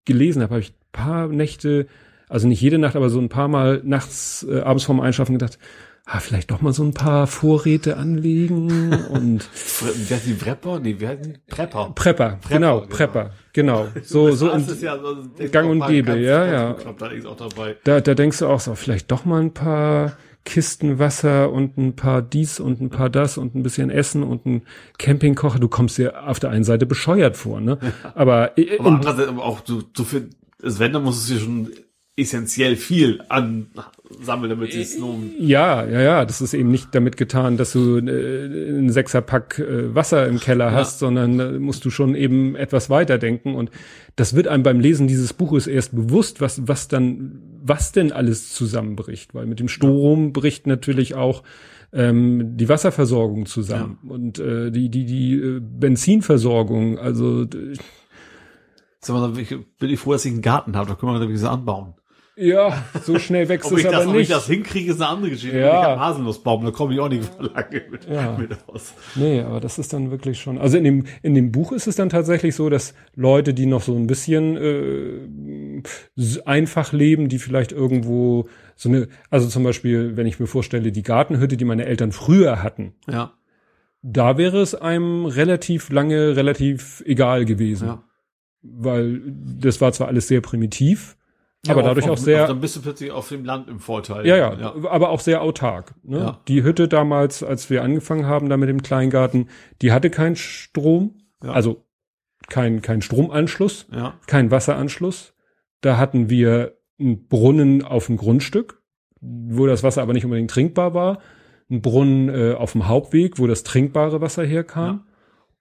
gelesen habe, habe ich paar Nächte, also nicht jede Nacht, aber so ein paar Mal nachts, äh, abends vorm Einschlafen gedacht, ah, vielleicht doch mal so ein paar Vorräte anlegen und *laughs* wer sind die Prepper? Nee, wer sind Prepper? Prepper, Prepper genau, genau, Prepper, genau. *laughs* So, so in, ja, so Gang und Gäbe, ja, ja. Da, da denkst du auch so, vielleicht doch mal ein paar Kisten Wasser und ein paar dies und ein paar das und ein bisschen Essen und ein Campingkocher. Du kommst dir auf der einen Seite bescheuert vor, ne? *laughs* Aber, äh, aber andererseits aber auch so, so viel, das Wenn, dann muss es dir schon essentiell viel ansammeln, damit es lohnt. Ja, ja, ja. Das ist eben nicht damit getan, dass du äh, einen Sechserpack äh, Wasser im Keller ja. hast, sondern da musst du schon eben etwas weiterdenken. Und das wird einem beim Lesen dieses Buches erst bewusst, was, was dann, was denn alles zusammenbricht. Weil mit dem Strom ja. bricht natürlich auch ähm, die Wasserversorgung zusammen ja. und äh, die, die, die äh, Benzinversorgung. Also Sag mal, bin ich froh, dass ich einen Garten habe, da können wir das anbauen. Ja, so schnell wächst es aber das, nicht. Ob ich das hinkriege, ist eine andere Geschichte. Ja. Ich habe Haselnussbaum, da komme ich auch nicht lange mit, ja. mit aus. Nee, aber das ist dann wirklich schon. Also in dem, in dem Buch ist es dann tatsächlich so, dass Leute, die noch so ein bisschen äh, einfach leben, die vielleicht irgendwo so eine, also zum Beispiel, wenn ich mir vorstelle, die Gartenhütte, die meine Eltern früher hatten. Ja. Da wäre es einem relativ lange, relativ egal gewesen. Ja. Weil das war zwar alles sehr primitiv, ja, aber dadurch auf, auch sehr. Dann bist du plötzlich auf dem Land im Vorteil. Ja, ja, ja. aber auch sehr autark. Ne? Ja. Die Hütte damals, als wir angefangen haben da mit dem Kleingarten, die hatte keinen Strom, ja. also kein, kein Stromanschluss, ja. kein Wasseranschluss. Da hatten wir einen Brunnen auf dem Grundstück, wo das Wasser aber nicht unbedingt trinkbar war. Ein Brunnen äh, auf dem Hauptweg, wo das trinkbare Wasser herkam.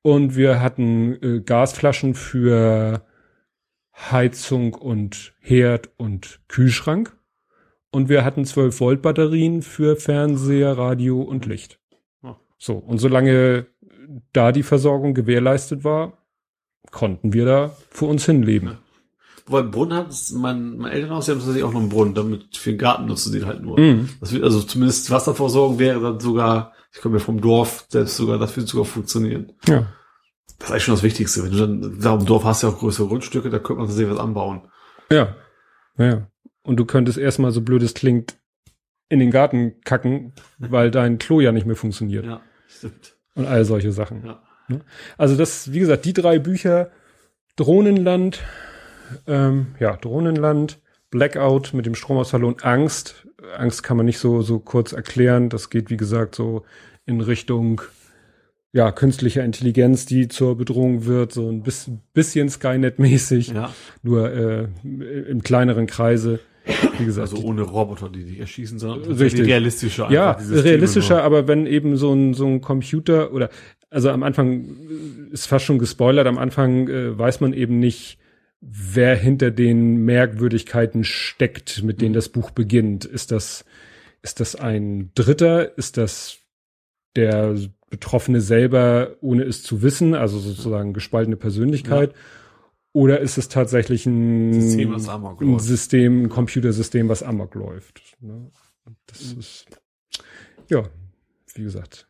Und wir hatten äh, Gasflaschen für Heizung und Herd und Kühlschrank. Und wir hatten 12 Volt Batterien für Fernseher, Radio und Licht. So. Und solange da die Versorgung gewährleistet war, konnten wir da für uns hinleben. Ja. Wobei Brunnen hat mein, mein Elternhaus, die haben tatsächlich auch noch einen Brunnen, damit für den Garten nutzen die halt nur. Mm. Wird, also zumindest Wasserversorgung wäre dann sogar, ich komme ja vom Dorf, selbst sogar, das wird sogar funktionieren. Ja. Das ist eigentlich schon das Wichtigste. Wenn du dann, da im Dorf hast du ja auch größere Grundstücke, da könnte man sich was anbauen. Ja. Ja. Und du könntest erstmal, so blöd es klingt, in den Garten kacken, weil dein Klo ja nicht mehr funktioniert. Ja, stimmt. Und all solche Sachen. Ja. Also das, wie gesagt, die drei Bücher, Drohnenland, ähm, ja, Drohnenland, Blackout mit dem Stromausfall und Angst. Angst kann man nicht so, so kurz erklären. Das geht, wie gesagt, so in Richtung, ja, künstlicher Intelligenz, die zur Bedrohung wird, so ein bisschen, bisschen Skynet-mäßig, Ja. nur äh, im kleineren Kreise. Wie gesagt, Also ohne Roboter, die dich erschießen, sondern Richtig. realistischer. ja, realistischer, nur. aber wenn eben so ein, so ein Computer oder, also am Anfang äh, ist fast schon gespoilert, am Anfang äh, weiß man eben nicht, wer hinter den Merkwürdigkeiten steckt, mit denen das Buch beginnt. Ist das, ist das ein Dritter? Ist das der Betroffene selber, ohne es zu wissen, also sozusagen gespaltene Persönlichkeit? Oder ist es tatsächlich ein System, das Amok ein. System, ein Computersystem, was amok läuft? Ne? Das Mhm. ist, ja, wie gesagt,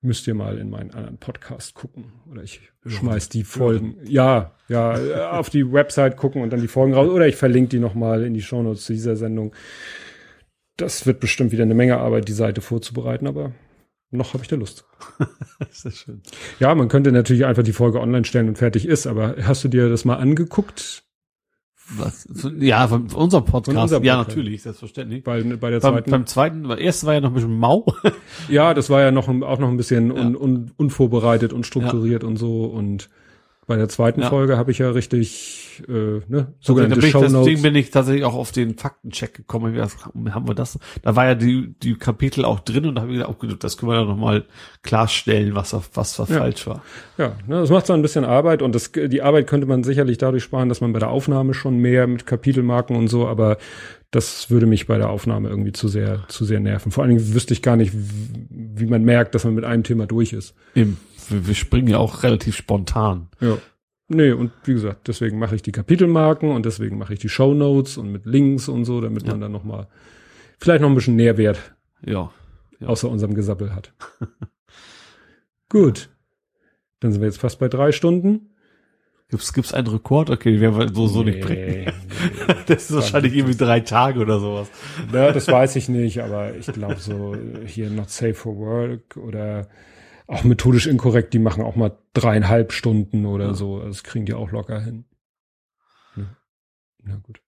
müsst ihr mal in meinen anderen Podcast gucken. Oder ich schmeiß die Folgen. Ja, ja, auf die Website gucken und dann die Folgen raus. Oder ich verlinke die nochmal in die Shownotes zu dieser Sendung. Das wird bestimmt wieder eine Menge Arbeit, die Seite vorzubereiten, aber noch habe ich da Lust. *laughs* Sehr schön. Ja, man könnte natürlich einfach die Folge online stellen und fertig ist, aber hast du dir das mal angeguckt? Was? Ja, von unserem Podcast. Von unserem ja, Podcast. natürlich, selbstverständlich. Bei, bei der Beim, zweiten? beim zweiten, beim ersten war ja noch ein bisschen mau. Ja, das war ja noch auch noch ein bisschen Ja. un, un, unvorbereitet und strukturiert und so. Und bei der zweiten Ja. Folge habe ich ja richtig äh, ne, sogenannte bin ich, deswegen bin ich tatsächlich auch auf den Faktencheck gekommen. Gedacht, Haben wir das? Da war ja die, die Kapitel auch drin und da habe ich gedacht, oh, gut, das können wir ja noch mal klarstellen, was, was, was Ja. falsch war. Ja, ne, das macht so ein bisschen Arbeit und das, die Arbeit könnte man sicherlich dadurch sparen, dass man bei der Aufnahme schon mehr mit Kapitelmarken und so, aber das würde mich bei der Aufnahme irgendwie zu sehr, zu sehr nerven. Vor allen Dingen wüsste ich gar nicht, wie, wie man merkt, dass man mit einem Thema durch ist. Eben. Wir, wir springen ja auch relativ spontan. Ja. Nee, und wie gesagt, deswegen mache ich die Kapitelmarken und deswegen mache ich die Shownotes und mit Links und so, damit Ja. man dann noch mal vielleicht noch ein bisschen Nährwert Ja. Ja. außer unserem Gesappel hat. *laughs* Gut. Dann sind wir jetzt fast bei drei Stunden. Gibt's, gibt's einen Rekord? Okay, den werden wir so, so nicht bringen. *laughs* nee. Das ist wahrscheinlich irgendwie drei Tage oder sowas. Ja, das weiß ich nicht, aber ich glaube so hier Not Safe for Work oder auch methodisch inkorrekt, die machen auch mal dreieinhalb Stunden oder Ja. so. Also Das kriegen die auch locker hin. Ja. Na gut.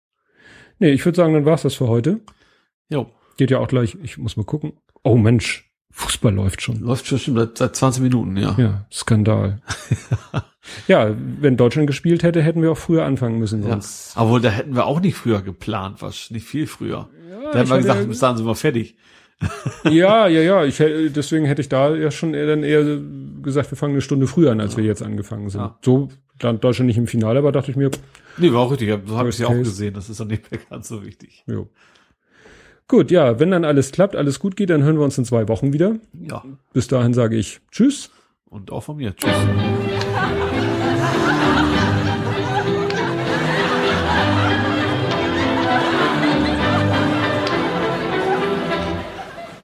Nee, ich würde sagen, dann war's das für heute. Jo. Geht ja auch gleich, ich muss mal gucken. Oh Mensch, Fußball läuft schon. Läuft schon seit, seit 20 Minuten, ja. Ja, Skandal. *laughs* ja, wenn Deutschland gespielt hätte, hätten wir auch früher anfangen müssen. Ja. Sonst. Aber da hätten wir auch nicht früher geplant, was nicht viel früher. Ja, Da hätten wir gesagt, bis dahin sind wir fertig. Ja, ja, ja. Ich, hätte- deswegen hätte ich da ja schon eher, dann eher gesagt, wir fangen eine Stunde früher an, als wir jetzt angefangen sind. Ja. So stand Deutschland nicht im Finale, aber dachte ich mir, Nee, war auch richtig. So habe ich ja auch gesehen. Das ist dann nicht mehr ganz so wichtig. jo. Gut, ja, wenn dann alles klappt, alles gut geht, dann hören wir uns in zwei Wochen wieder. Ja. Bis dahin sage ich Tschüss. Und auch von mir. Tschüss. *laughs*